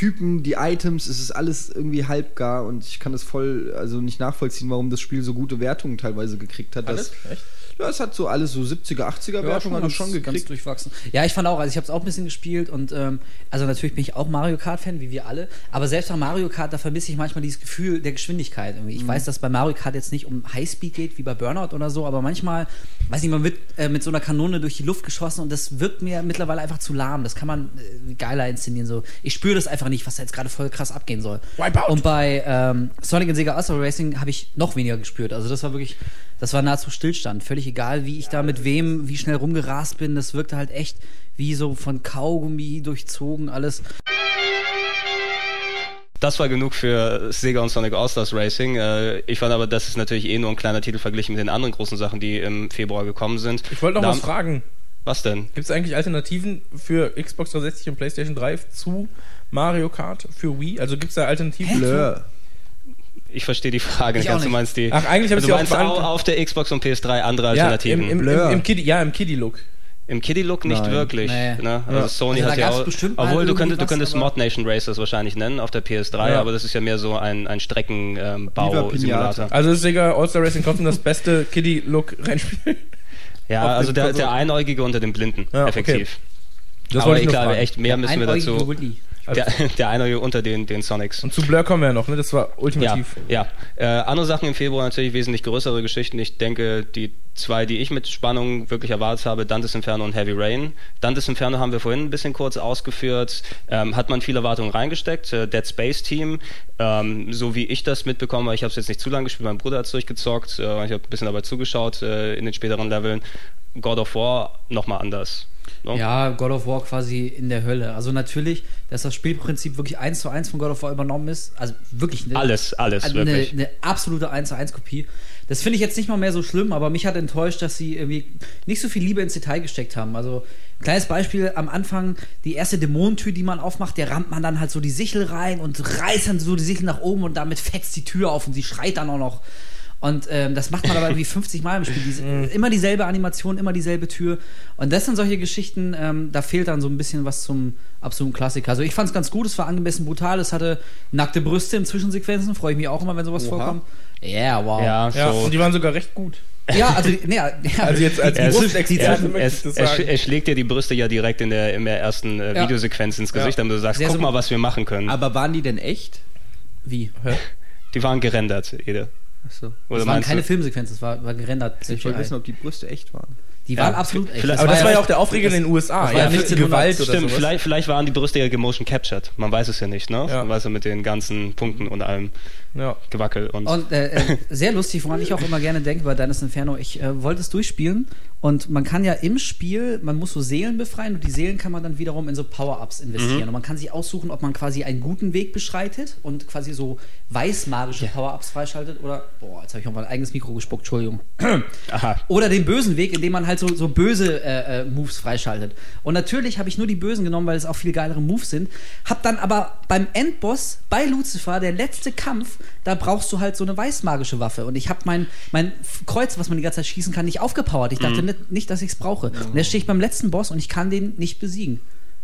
Typen, die Items, es ist alles irgendwie halbgar und ich kann das voll, also nicht nachvollziehen, warum das Spiel so gute Wertungen teilweise gekriegt hat. Alles? Das, Echt? ja, es hat so alles so 70er, 80er Wertungen hat es schon ganz gekriegt. durchwachsen. Ja, ich fand auch, also ich habe es auch ein bisschen gespielt und ähm, also natürlich bin ich auch Mario Kart-Fan, wie wir alle, aber selbst bei Mario Kart, da vermisse ich manchmal dieses Gefühl der Geschwindigkeit. Irgendwie. Mhm. Ich weiß, dass bei Mario Kart jetzt nicht um Highspeed geht, wie bei Burnout oder so, aber manchmal, weiß nicht, man wird äh, mit so einer Kanone durch die Luft geschossen und das wirkt mir mittlerweile einfach zu lahm. Das kann man äh, geiler inszenieren. So. Ich spüre das einfach nicht, was da jetzt gerade voll krass abgehen soll. Wipeout. Und bei ähm, Sonic und Sega All-Star Racing habe ich noch weniger gespürt. Also das war wirklich, das war nahezu Stillstand. Völlig egal, wie ich da mit wem, wie schnell rumgerast bin. Das wirkte halt echt wie so von Kaugummi durchzogen alles. Das war genug für Sega und Sonic All-Stars Racing. Äh, ich fand aber, das ist natürlich eh nur ein kleiner Titel verglichen mit den anderen großen Sachen, die im Februar gekommen sind. Ich wollte noch Da- was fragen. Was denn? Gibt es eigentlich Alternativen für Xbox 360 und PlayStation 3 zu Mario Kart für Wii? Also gibt es da Alternativen? Blur. Ich verstehe die Frage Ich nicht auch ganz. Du meinst die. Ach, eigentlich hab ich auch meinst au- beantwortet. auf der Xbox und PS3 andere Ja, im, Alternativen. im, Blur. im, im Kiddie, ja, im Kiddie-Look. Im Kiddie-Look nicht Nein. wirklich. Nee. Ne? Also Ja. Sony Also hat ja auch. Obwohl du könntest, du könntest Mod Nation Racers wahrscheinlich nennen auf der PS3, Ja. aber das ist ja mehr so ein, ein Streckenbau-Simulator. Pinata. Also ist Sega All-Star Racing trotzdem das beste Kiddie-Look-Rennspiel. ja, also der, der Einäugige unter den Blinden, Ja, okay. effektiv. Das aber wollte ich glaube echt, mehr müssen wir dazu. Willy. Der, der Einäugige unter den, den Sonics. Und zu Blur kommen wir ja noch, ne? Das war Ja, ultimativ. ja. Äh, andere Sachen im Februar natürlich wesentlich größere Geschichten. Ich denke, die zwei, die ich mit Spannung wirklich erwartet habe, Dantes Inferno und Heavy Rain. Dantes Inferno haben wir vorhin ein bisschen kurz ausgeführt. Ähm, hat man viele Erwartungen reingesteckt. Äh, Dead Space Team, ähm, so wie ich das mitbekommen habe, ich habe es jetzt nicht zu lange gespielt, mein Bruder hat es durchgezockt. Äh, ich habe ein bisschen dabei zugeschaut äh, in den späteren Leveln. God of War nochmal anders. Ne? Ja, God of War quasi in der Hölle. Also natürlich, dass das Spielprinzip wirklich eins zu eins von God of War übernommen ist. Also wirklich eine, Alles, alles, eine, wirklich. eine absolute 1 zu 1 Kopie. Das finde ich jetzt nicht mal mehr so schlimm, aber mich hat enttäuscht, dass sie irgendwie nicht so viel Liebe ins Detail gesteckt haben. Also, kleines Beispiel, am Anfang, die erste Dämonentür, die man aufmacht, der rammt man dann halt so die Sichel rein und reißt dann so die Sichel nach oben und damit fetzt die Tür auf und sie schreit dann auch noch. Und ähm, das macht man aber irgendwie 50 Mal im Spiel. Diese, immer dieselbe Animation, immer dieselbe Tür. Und das sind solche Geschichten, ähm, da fehlt dann so ein bisschen was zum absoluten Klassiker. Also ich fand es ganz gut, es war angemessen brutal, es hatte nackte Brüste in Zwischensequenzen, freue ich mich auch immer, wenn sowas Oha. vorkommt. Ja, wow. Ja, Ja, so. und die waren sogar recht gut. Ja, also, nee, ja, Also jetzt als Brustexperte die- möchte ich sagen. es schlägt dir die Brüste ja direkt in der, in der ersten äh, Ja. Videosequenz ins Gesicht, Ja. damit du sagst, Sehr guck so- mal, was wir machen können. Aber waren die denn echt? wie? die waren gerendert, Ede. Achso. Oder Das waren keine du- Filmsequenzen, das war, war gerendert. Ich wollte wissen, ob die Brüste echt waren. Die Ja, waren absolut echt. vielleicht- Aber das war ja auch der Aufreger in den USA. das war ja 1900 Gewalt oder Stimmt, sowas. vielleicht, vielleicht waren die Brüste ja gemotion captured. Man weiß es ja nicht, ne? Ja. Man weiß ja mit den ganzen Punkten und allem Ja. Gewackel und. Und äh, äh, sehr lustig, woran ich auch immer gerne denke bei Dennis Inferno, ich äh, wollte es durchspielen und man kann ja im Spiel, man muss so Seelen befreien und die Seelen kann man dann wiederum in so Power-Ups investieren. Und man kann sich aussuchen, ob man quasi einen guten Weg beschreitet und quasi so weißmagische Power-Ups freischaltet oder, boah, jetzt habe ich auf mein eigenes Mikro gespuckt, Entschuldigung. Aha. Oder den bösen Weg, indem man halt so, so böse äh, äh, Moves freischaltet. Und natürlich habe ich nur die bösen genommen, weil es auch viel geilere Moves sind. Hab dann aber beim Endboss bei Lucifer, der letzte Kampf, da brauchst du halt so eine weißmagische Waffe. Und ich habe mein, mein Kreuz, was man die ganze Zeit schießen kann, nicht aufgepowert. Ich dachte nicht, nicht, dass ich es brauche. Und jetzt stehe ich beim letzten Boss und ich kann den nicht besiegen.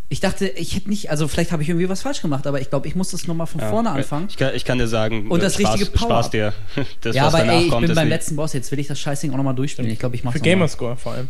Ich dachte, ich hätte nicht, also vielleicht habe ich irgendwie was falsch gemacht, aber ich glaube, ich muss das nochmal von Ja, vorne anfangen. Ich kann, ich kann dir sagen, Und das Spaß, richtige Power-Up. Spaß dir. Das, ja, was aber danach ey, ich kommt, bin beim letzten Boss, jetzt will ich das Scheißding auch nochmal durchspielen. Ich glaube, ich mache Für Gamerscore vor allem.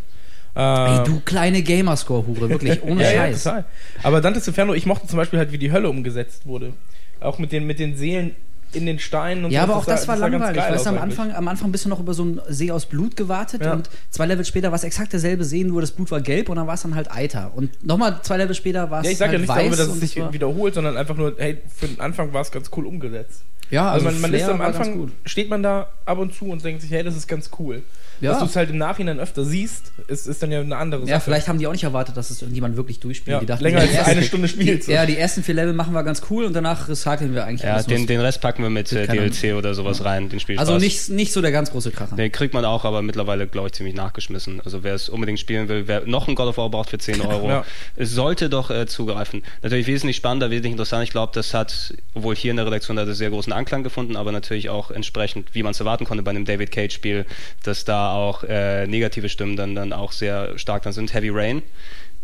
Ey, Äh, du kleine Gamerscore-Hure, wirklich, ohne ja, ja, Scheiß. total. Aber Dantes Inferno, ich mochte zum Beispiel halt, wie die Hölle umgesetzt wurde. Auch mit den, mit den Seelen in den Steinen und Ja, so. aber auch das, sah- war langweilig. geil Weißt du, am. Anfang, am Anfang bist du noch über so einen See aus Blut gewartet Ja. und zwei Level später war es exakt derselbe See, nur das Blut war gelb und dann war es dann halt Eiter. Und nochmal zwei Level später war es Ja, ich sag halt ja nicht weiß darüber, dass es sich war- wiederholt, sondern einfach nur, hey, für den Anfang war es ganz cool umgesetzt. Ja, Also, also, man, man ist am Anfang, gut. steht man da ab und zu und denkt sich, hey, das ist ganz cool. Ja. Dass du es halt im Nachhinein öfter siehst, ist, ist dann ja eine andere Sache. Ja, vielleicht haben die auch nicht erwartet, dass es irgendjemand wirklich durchspielt. Ja, die dachten, länger als ersten- eine Stunde spielst. Die, ja, die ersten vier Level machen wir ganz cool und danach recyceln wir eigentlich Ja, alles. den, den Rest packen wir mit äh, DLC oder sowas rein, den Spielspaß. also nicht, nicht so der ganz große Kracher. Den kriegt man auch, aber mittlerweile, glaube ich, ziemlich nachgeschmissen. Also wer es unbedingt spielen will, wer noch ein God of War braucht für 10 Euro, Ja. es sollte doch äh, zugreifen. Natürlich wesentlich spannender, wesentlich interessanter. Ich glaube, das hat, obwohl hier in der Redaktion hat es sehr großen Anklang gefunden, aber natürlich auch entsprechend, wie man es erwarten konnte bei einem David Cage-Spiel, dass da auch äh, negative Stimmen dann, dann auch sehr stark dann sind. Heavy Rain.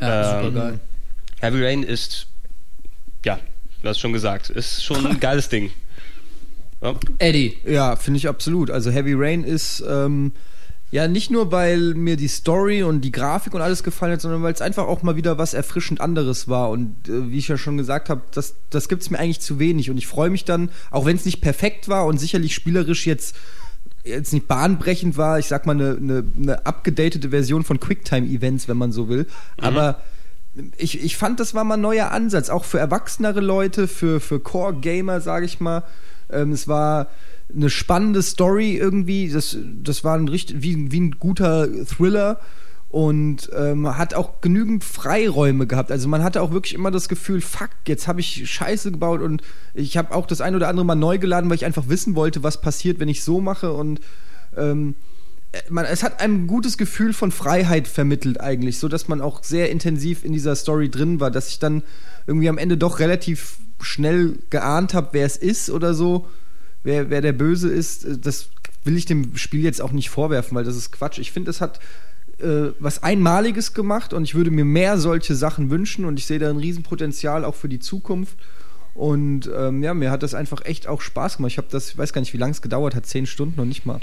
Ja, Ähm, super geil. Heavy Rain ist, ja, du hast schon gesagt, ist schon ein geiles Ding. Ja. Eddie. Ja, finde ich absolut. Also Heavy Rain ist ähm, ja nicht nur, weil mir die Story und die Grafik und alles gefallen hat, sondern weil es einfach auch mal wieder was erfrischend anderes war. Und äh, wie ich ja schon gesagt habe, das, das gibt es mir eigentlich zu wenig. Und ich freue mich dann, auch wenn es nicht perfekt war und sicherlich spielerisch jetzt jetzt nicht bahnbrechend war, ich sag mal eine, eine, eine abgedatete Version von Quicktime-Events, wenn man so will. Aber ich, ich fand, das war mal ein neuer Ansatz, auch für erwachsenere Leute, für, für Core-Gamer, sage ich mal. Ähm, es war eine spannende Story irgendwie. Das, das war ein richtig, wie, wie ein guter Thriller und ähm, hat auch genügend Freiräume gehabt. Also man hatte auch wirklich immer das Gefühl, fuck, jetzt habe ich Scheiße gebaut und ich habe auch das ein oder andere mal neu geladen, weil ich einfach wissen wollte, was passiert, wenn ich so mache und ähm, man, es hat ein gutes Gefühl von Freiheit vermittelt eigentlich, so dass man auch sehr intensiv in dieser Story drin war, dass ich dann irgendwie am Ende doch relativ schnell geahnt habe, wer es ist oder so, wer, wer der Böse ist. Das will ich dem Spiel jetzt auch nicht vorwerfen, weil das ist Quatsch. Ich finde, es hat äh, was Einmaliges gemacht und ich würde mir mehr solche Sachen wünschen und ich sehe da ein Riesenpotenzial auch für die Zukunft. Und ähm, ja, mir hat das einfach echt auch Spaß gemacht. Ich habe das, ich weiß gar nicht, wie lange es gedauert hat, zehn Stunden noch nicht mal.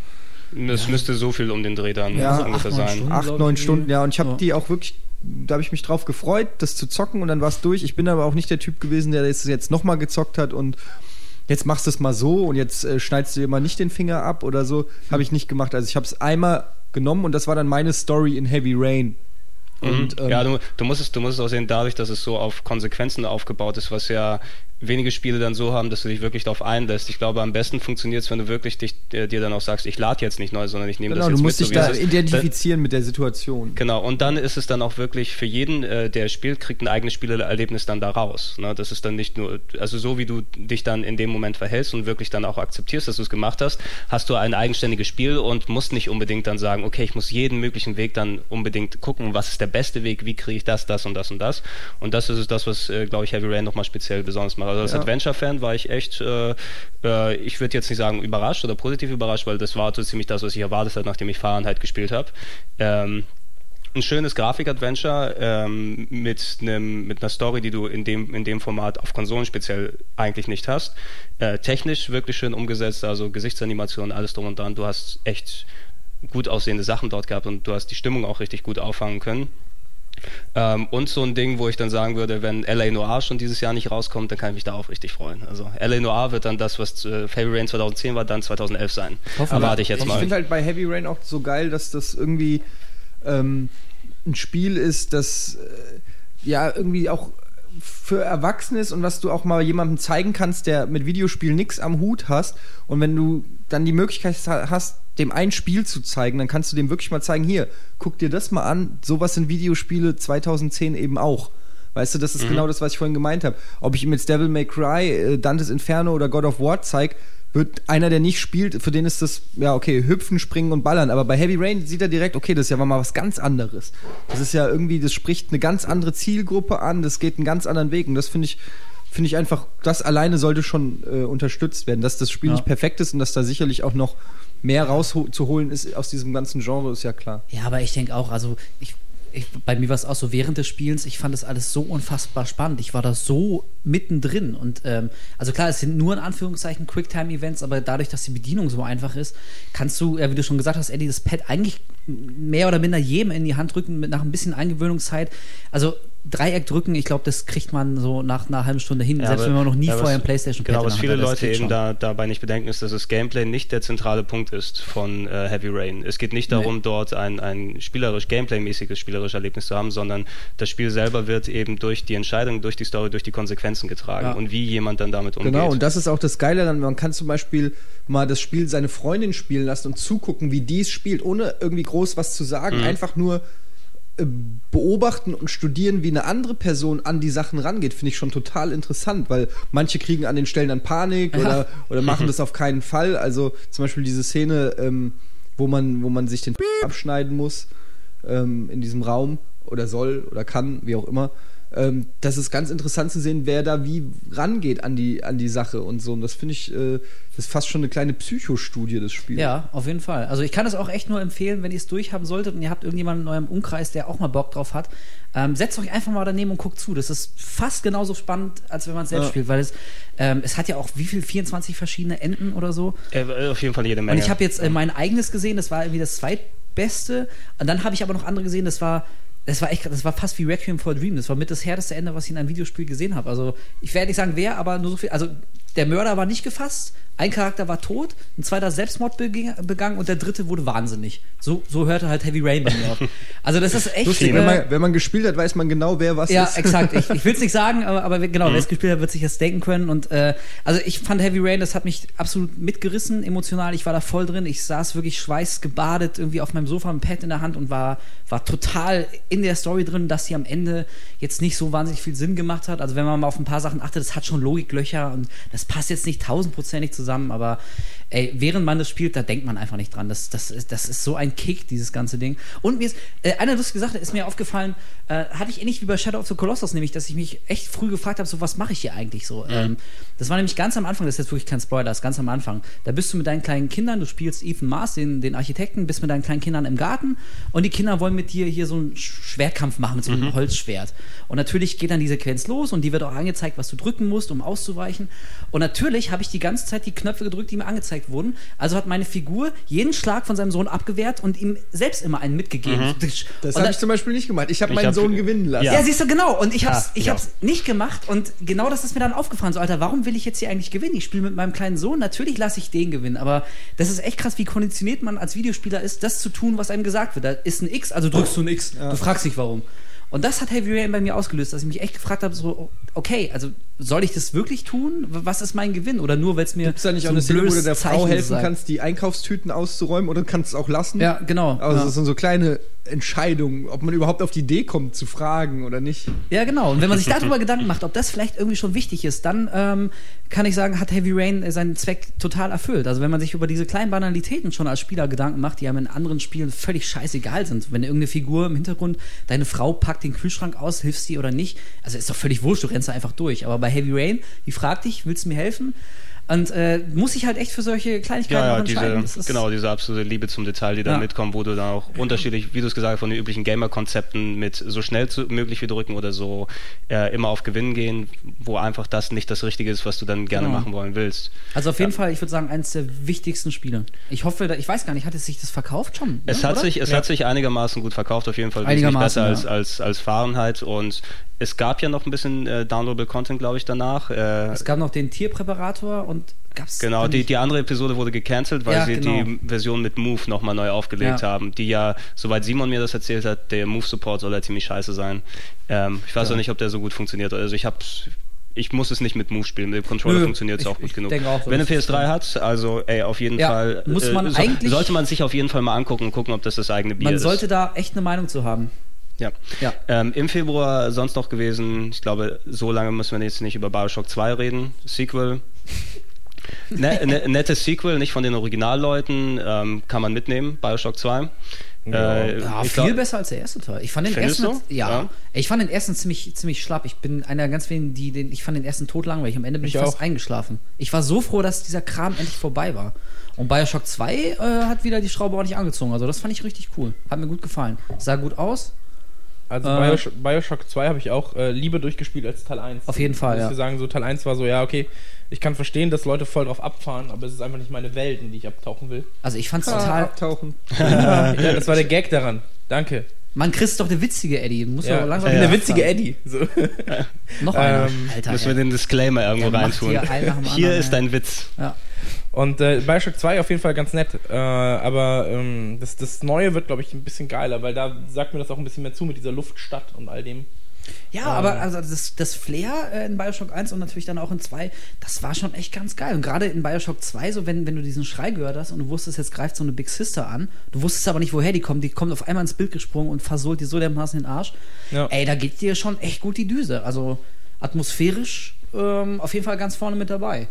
Es müsste so viel um den Dreh dann Ja, so ungefähr acht, neun sein. Stunden. acht, neun. Stunden, ja. Und ich habe Ja. die auch wirklich, da habe ich mich drauf gefreut, das zu zocken und dann war es durch. Ich bin aber auch nicht der Typ gewesen, der das jetzt nochmal gezockt hat und jetzt machst du es mal so und jetzt äh, schneidest du dir mal nicht den Finger ab oder so. Habe ich nicht gemacht. Also ich habe es einmal genommen und das war dann meine Story in Heavy Rain. Und, Mhm. ähm, ja, du, du, musst es, du musst es auch sehen, dadurch, dass es so auf Konsequenzen aufgebaut ist, was ja wenige Spiele dann so haben, dass du dich wirklich darauf einlässt. Ich glaube, am besten funktioniert es, wenn du wirklich dich, äh, dir dann auch sagst, ich lade jetzt nicht neu, sondern ich nehme Genau, das jetzt du musst mit. dich so da identifizieren mit der Situation. Genau, und dann ist es dann auch wirklich für jeden, äh, der spielt, kriegt ein eigenes Spielerlebnis dann daraus. Ne? Das ist dann nicht nur, also so wie du dich dann in dem Moment verhältst und wirklich dann auch akzeptierst, dass du es gemacht hast, hast du ein eigenständiges Spiel und musst nicht unbedingt dann sagen, okay, ich muss jeden möglichen Weg dann unbedingt gucken, was ist der beste Weg, wie kriege ich das, das und das und das. Und das ist es das, was, äh, glaube ich, Heavy Rain nochmal speziell besonders macht. Also als Ja. Adventure-Fan war ich echt, äh, äh, ich würde jetzt nicht sagen überrascht oder positiv überrascht, weil das war so ziemlich das, was ich erwartet habe, nachdem ich Fahrenheit gespielt habe. Ähm, ein schönes Grafik-Adventure ähm, mit, mit einer Story, die du in dem, in dem Format auf Konsolen speziell eigentlich nicht hast. Äh, technisch wirklich schön umgesetzt, also Gesichtsanimationen, alles drum und dran. Du hast echt gut aussehende Sachen dort gehabt und du hast die Stimmung auch richtig gut auffangen können. Ähm, und so ein Ding, wo ich dann sagen würde, wenn LA Noir schon dieses Jahr nicht rauskommt, dann kann ich mich da auch richtig freuen. Also LA Noir wird dann das, was äh, Heavy Rain 2010 war, dann 2011 sein. Erwarte ich jetzt Ich mal. finde halt bei Heavy Rain auch so geil, dass das irgendwie ähm, ein Spiel ist, das äh, ja irgendwie auch für Erwachsene ist und was du auch mal jemandem zeigen kannst, der mit Videospielen nichts am Hut hast. Und wenn du dann die Möglichkeit ha- hast, dem ein Spiel zu zeigen, dann kannst du dem wirklich mal zeigen, hier, guck dir das mal an, sowas sind Videospiele 2010 eben auch. Weißt du, das ist genau das, was ich vorhin gemeint habe. Ob ich ihm jetzt Devil May Cry, äh, Dantes Inferno oder God of War zeig, wird einer, der nicht spielt, für den ist das, ja, okay, hüpfen, springen und ballern. Aber bei Heavy Rain sieht er direkt, okay, das ist ja mal was ganz anderes. Das ist ja irgendwie, das spricht eine ganz andere Zielgruppe an, das geht einen ganz anderen Weg. Und das finde ich, finde ich einfach, das alleine sollte schon äh, unterstützt werden. Dass das Spiel Ja. nicht perfekt ist und dass da sicherlich auch noch mehr rauszuholen ist aus diesem ganzen Genre, ist ja klar. Ja, aber ich denke auch, also ich, ich, bei mir war es auch so während des Spielens, ich fand das alles so unfassbar spannend. Ich war da so mittendrin. Und ähm, also klar, es sind nur in Anführungszeichen Quicktime-Events, aber dadurch, dass die Bedienung so einfach ist, kannst du, ja, wie du schon gesagt hast, Eddie, das Pad eigentlich mehr oder minder jedem in die Hand drücken mit nach ein bisschen Eingewöhnungszeit. Also Dreieck drücken, ich glaube, das kriegt man so nach einer halben Stunde hin, Ja, selbst aber- wenn man noch nie ja, vorher ein Playstation Genau, was viele das Leute eben da, dabei nicht bedenken, ist, dass das Gameplay nicht der zentrale Punkt ist von äh, Heavy Rain. Es geht nicht darum, dort ein, ein spielerisch, Gameplay-mäßiges spielerisches Erlebnis zu haben, sondern das Spiel selber wird eben durch die Entscheidung, durch die Story, durch die Konsequenzen getragen Ja. und wie jemand dann damit umgeht. Genau, und das ist auch das Geile daran. Man kann zum Beispiel mal das Spiel seine Freundin spielen lassen und zugucken, wie die es spielt, ohne irgendwie groß was zu sagen. Einfach nur beobachten und studieren, wie eine andere Person an die Sachen rangeht, finde ich schon total interessant, weil manche kriegen an den Stellen dann Panik Ja. oder, oder machen das auf keinen Fall. Also zum Beispiel diese Szene, ähm, wo, man, wo man sich den abschneiden muss ähm, in diesem Raum oder soll oder kann, wie auch immer. Ähm, das ist ganz interessant zu sehen, wer da wie rangeht an die, an die Sache und so. Und das finde ich, äh, das ist fast schon eine kleine Psychostudie, das Spiel. Ja, auf jeden Fall. Also ich kann es auch echt nur empfehlen, wenn ihr es durchhaben solltet und ihr habt irgendjemanden in eurem Umkreis, der auch mal Bock drauf hat, ähm, setzt euch einfach mal daneben und guckt zu. Das ist fast genauso spannend, als wenn man es selbst Ja. spielt, weil es, ähm, es hat ja auch wie viel, 24 verschiedene Enden oder so. Äh, auf jeden Fall jede Menge. Und ich habe jetzt äh, mein eigenes gesehen, das war irgendwie das zweitbeste. Und dann habe ich aber noch andere gesehen, das war, das war echt, das war fast wie Requiem for a Dream. Das war mit das härteste Ende, was ich in einem Videospiel gesehen habe. Also ich werde nicht sagen, wer, aber nur so viel. Also der Mörder war nicht gefasst, ein Charakter war tot, ein zweiter Selbstmord begangen und der dritte wurde wahnsinnig. So, so hörte halt Heavy Rain bei mir auf. Also das ist echt. Lustig, äh, wenn man, wenn man gespielt hat, weiß man genau, wer was ja, ist. exakt. Ich, ich will es nicht sagen, aber, aber genau, Mhm. wer es gespielt hat, wird sich das denken können. Und äh, also ich fand Heavy Rain, das hat mich absolut mitgerissen, emotional. Ich war da voll drin. Ich saß wirklich schweißgebadet irgendwie auf meinem Sofa mit Pad in der Hand und war, war total in der Story drin, dass sie am Ende jetzt nicht so wahnsinnig viel Sinn gemacht hat. Also wenn man mal auf ein paar Sachen achtet, das hat schon Logiklöcher und das passt jetzt nicht tausendprozentig zusammen, aber ey, während man das spielt, da denkt man einfach nicht dran. Das, das, ist, das ist so ein Kick, dieses ganze Ding. Und mir ist, äh, eine lustige Sache ist mir aufgefallen, äh, hatte ich ähnlich wie bei Shadow of the Colossus, nämlich, dass ich mich echt früh gefragt habe, so, was mache ich hier eigentlich so? Ähm, das war nämlich ganz am Anfang, das ist jetzt wirklich kein Spoiler, das ist ganz am Anfang. Da bist du mit deinen kleinen Kindern, du spielst Ethan Mars, den, den Architekten, bist mit deinen kleinen Kindern im Garten und die Kinder wollen mit dir hier so einen Sch- Schwertkampf machen mit so einem Holzschwert. Und natürlich geht dann die Sequenz los und die wird auch angezeigt, was du drücken musst, um auszuweichen. Und natürlich habe ich die ganze Zeit die Knöpfe gedrückt, die mir angezeigt wurden. Also hat meine Figur jeden Schlag von seinem Sohn abgewehrt und ihm selbst immer einen mitgegeben. Das Und habe ich zum Beispiel nicht gemacht. Ich habe meinen hab- Sohn gewinnen lassen. ja, siehst du, genau. Und ich hab's, Ah, ich ja. hab's nicht gemacht. Und genau das ist mir dann aufgefallen. So, Alter, warum will ich jetzt hier eigentlich gewinnen? Ich spiele mit meinem kleinen Sohn. Natürlich lasse ich den gewinnen. Aber das ist echt krass, wie konditioniert man als Videospieler ist, das zu tun, was einem gesagt wird. Da ist ein X, also drückst du ein X. Du fragst dich warum. Und das hat Heavy Rain bei mir ausgelöst, dass ich mich echt gefragt habe, so, okay, also soll ich das wirklich tun? Was ist mein Gewinn? Oder nur, weil es mir Gibt es da nicht so auch eine ein Szene, wo du der Frau Zeichen helfen sagt? kannst, die Einkaufstüten auszuräumen oder kannst es auch lassen? Ja, genau. Also ja. das sind so kleine Entscheidungen, ob man überhaupt auf die Idee kommt, zu fragen oder nicht. Ja, genau. Und wenn man sich darüber Gedanken macht, ob das vielleicht irgendwie schon wichtig ist, dann ähm, kann ich sagen, hat Heavy Rain äh, seinen Zweck total erfüllt. Also wenn man sich über diese kleinen Banalitäten schon als Spieler Gedanken macht, die einem in anderen Spielen völlig scheißegal sind. Wenn irgendeine Figur im Hintergrund, deine Frau packt den Kühlschrank aus, hilfst sie oder nicht, also ist doch völlig wurscht, du rennst da einfach durch. Aber bei Heavy Rain, die fragt dich, willst du mir helfen? Und äh, muss ich halt echt für solche Kleinigkeiten Ja, auch ja, entscheiden. Diese, genau, diese absolute Liebe zum Detail, die da Ja. mitkommt, wo du dann auch unterschiedlich, wie du es gesagt hast, von den üblichen Gamer-Konzepten mit so schnell zu, möglich wie drücken oder so äh, immer auf Gewinnen gehen, wo einfach das nicht das Richtige ist, was du dann gerne Genau. machen wollen willst. Also auf jeden Fall, ich würde sagen, eines der wichtigsten Spiele. Ich hoffe, da- ich weiß gar nicht, hat es sich das verkauft schon? Es, ne, hat oder? sich, es Ja. hat sich einigermaßen gut verkauft, auf jeden Fall wesentlich Einigermaßen, besser als, als, als Fahrenheit und es gab ja noch ein bisschen äh, Downloadable Content, glaube ich, danach. Äh, Es gab noch den Tierpräparator und gab's Genau, die, die andere Episode wurde gecancelt, weil Ja, sie genau. die Version mit Move nochmal neu aufgelegt Ja. haben, die ja, soweit Simon mir das erzählt hat, der Move-Support soll ja ziemlich scheiße sein. Ähm, ich weiß Ja. auch nicht, ob der so gut funktioniert. Also ich hab's ich muss es nicht mit Move spielen, mit dem Controller funktioniert es auch gut ich genug. auch, Wenn ist PS3 hat, also ey, auf jeden Ja, Fall muss man so, eigentlich- sollte man sich auf jeden Fall mal angucken und gucken, ob das das eigene Bier Man ist. sollte da echt eine Meinung zu haben. Ja. Ja. Ähm, Im Februar sonst noch gewesen, ich glaube, so lange müssen wir jetzt nicht über Bioshock 2 reden. Sequel. Ne, ne, nettes Sequel, nicht von den Originalleuten, ähm, kann man mitnehmen, Bioshock 2. Äh, Ja, ich viel glaub- besser als der erste Teil. Ich fand den ersten, du? ja, Ja. ich fand den ersten ziemlich, ziemlich schlapp. Ich bin einer der ganz wenigen, die den, ich fand den ersten tot langweilig. Am Ende bin ich, Ich fast auch. eingeschlafen. Ich war so froh, dass dieser Kram endlich vorbei war. Und Bioshock 2 äh, hat wieder die Schraube ordentlich angezogen. Also das fand ich richtig cool. Hat mir gut gefallen. Sah gut aus. Also Äh, Bioshock, Bioshock 2 habe ich auch äh, lieber durchgespielt als Teil 1. Auf jeden Fall, Muss ja. ich sagen, so Teil 1 war so, ja, okay, ich kann verstehen, dass Leute voll drauf abfahren, aber es ist einfach nicht meine Welt, in die ich abtauchen will. Also ich fand's Ah, total. abtauchen. ja, das war der Gag daran. Danke. Man, Chris ist doch der witzige Eddie. Muss Ja, doch ich langsam bin Ja. der witzige Eddie. So. Noch einer. Ähm, Alter. Müssen wir den Disclaimer irgendwo macht reintun. hier Hier ist ey. ein Witz. ja. Und äh, Bioshock 2 auf jeden Fall ganz nett. Äh, aber ähm, das, das Neue wird, glaube ich, ein bisschen geiler, weil da sagt mir das auch ein bisschen mehr zu mit dieser Luftstadt und all dem. Ja, aber also das, das Flair äh, in Bioshock 1 und natürlich dann auch in 2, das war schon echt ganz geil. Und gerade in Bioshock 2, so wenn, wenn du diesen Schrei gehört hast und du wusstest, jetzt greift so eine Big Sister an, du wusstest aber nicht, woher die kommt, die kommt auf einmal ins Bild gesprungen und versohlt dir so dermaßen den Arsch. Ja. Ey, da geht dir schon echt gut die Düse. Also atmosphärisch ähm, auf jeden Fall ganz vorne mit dabei.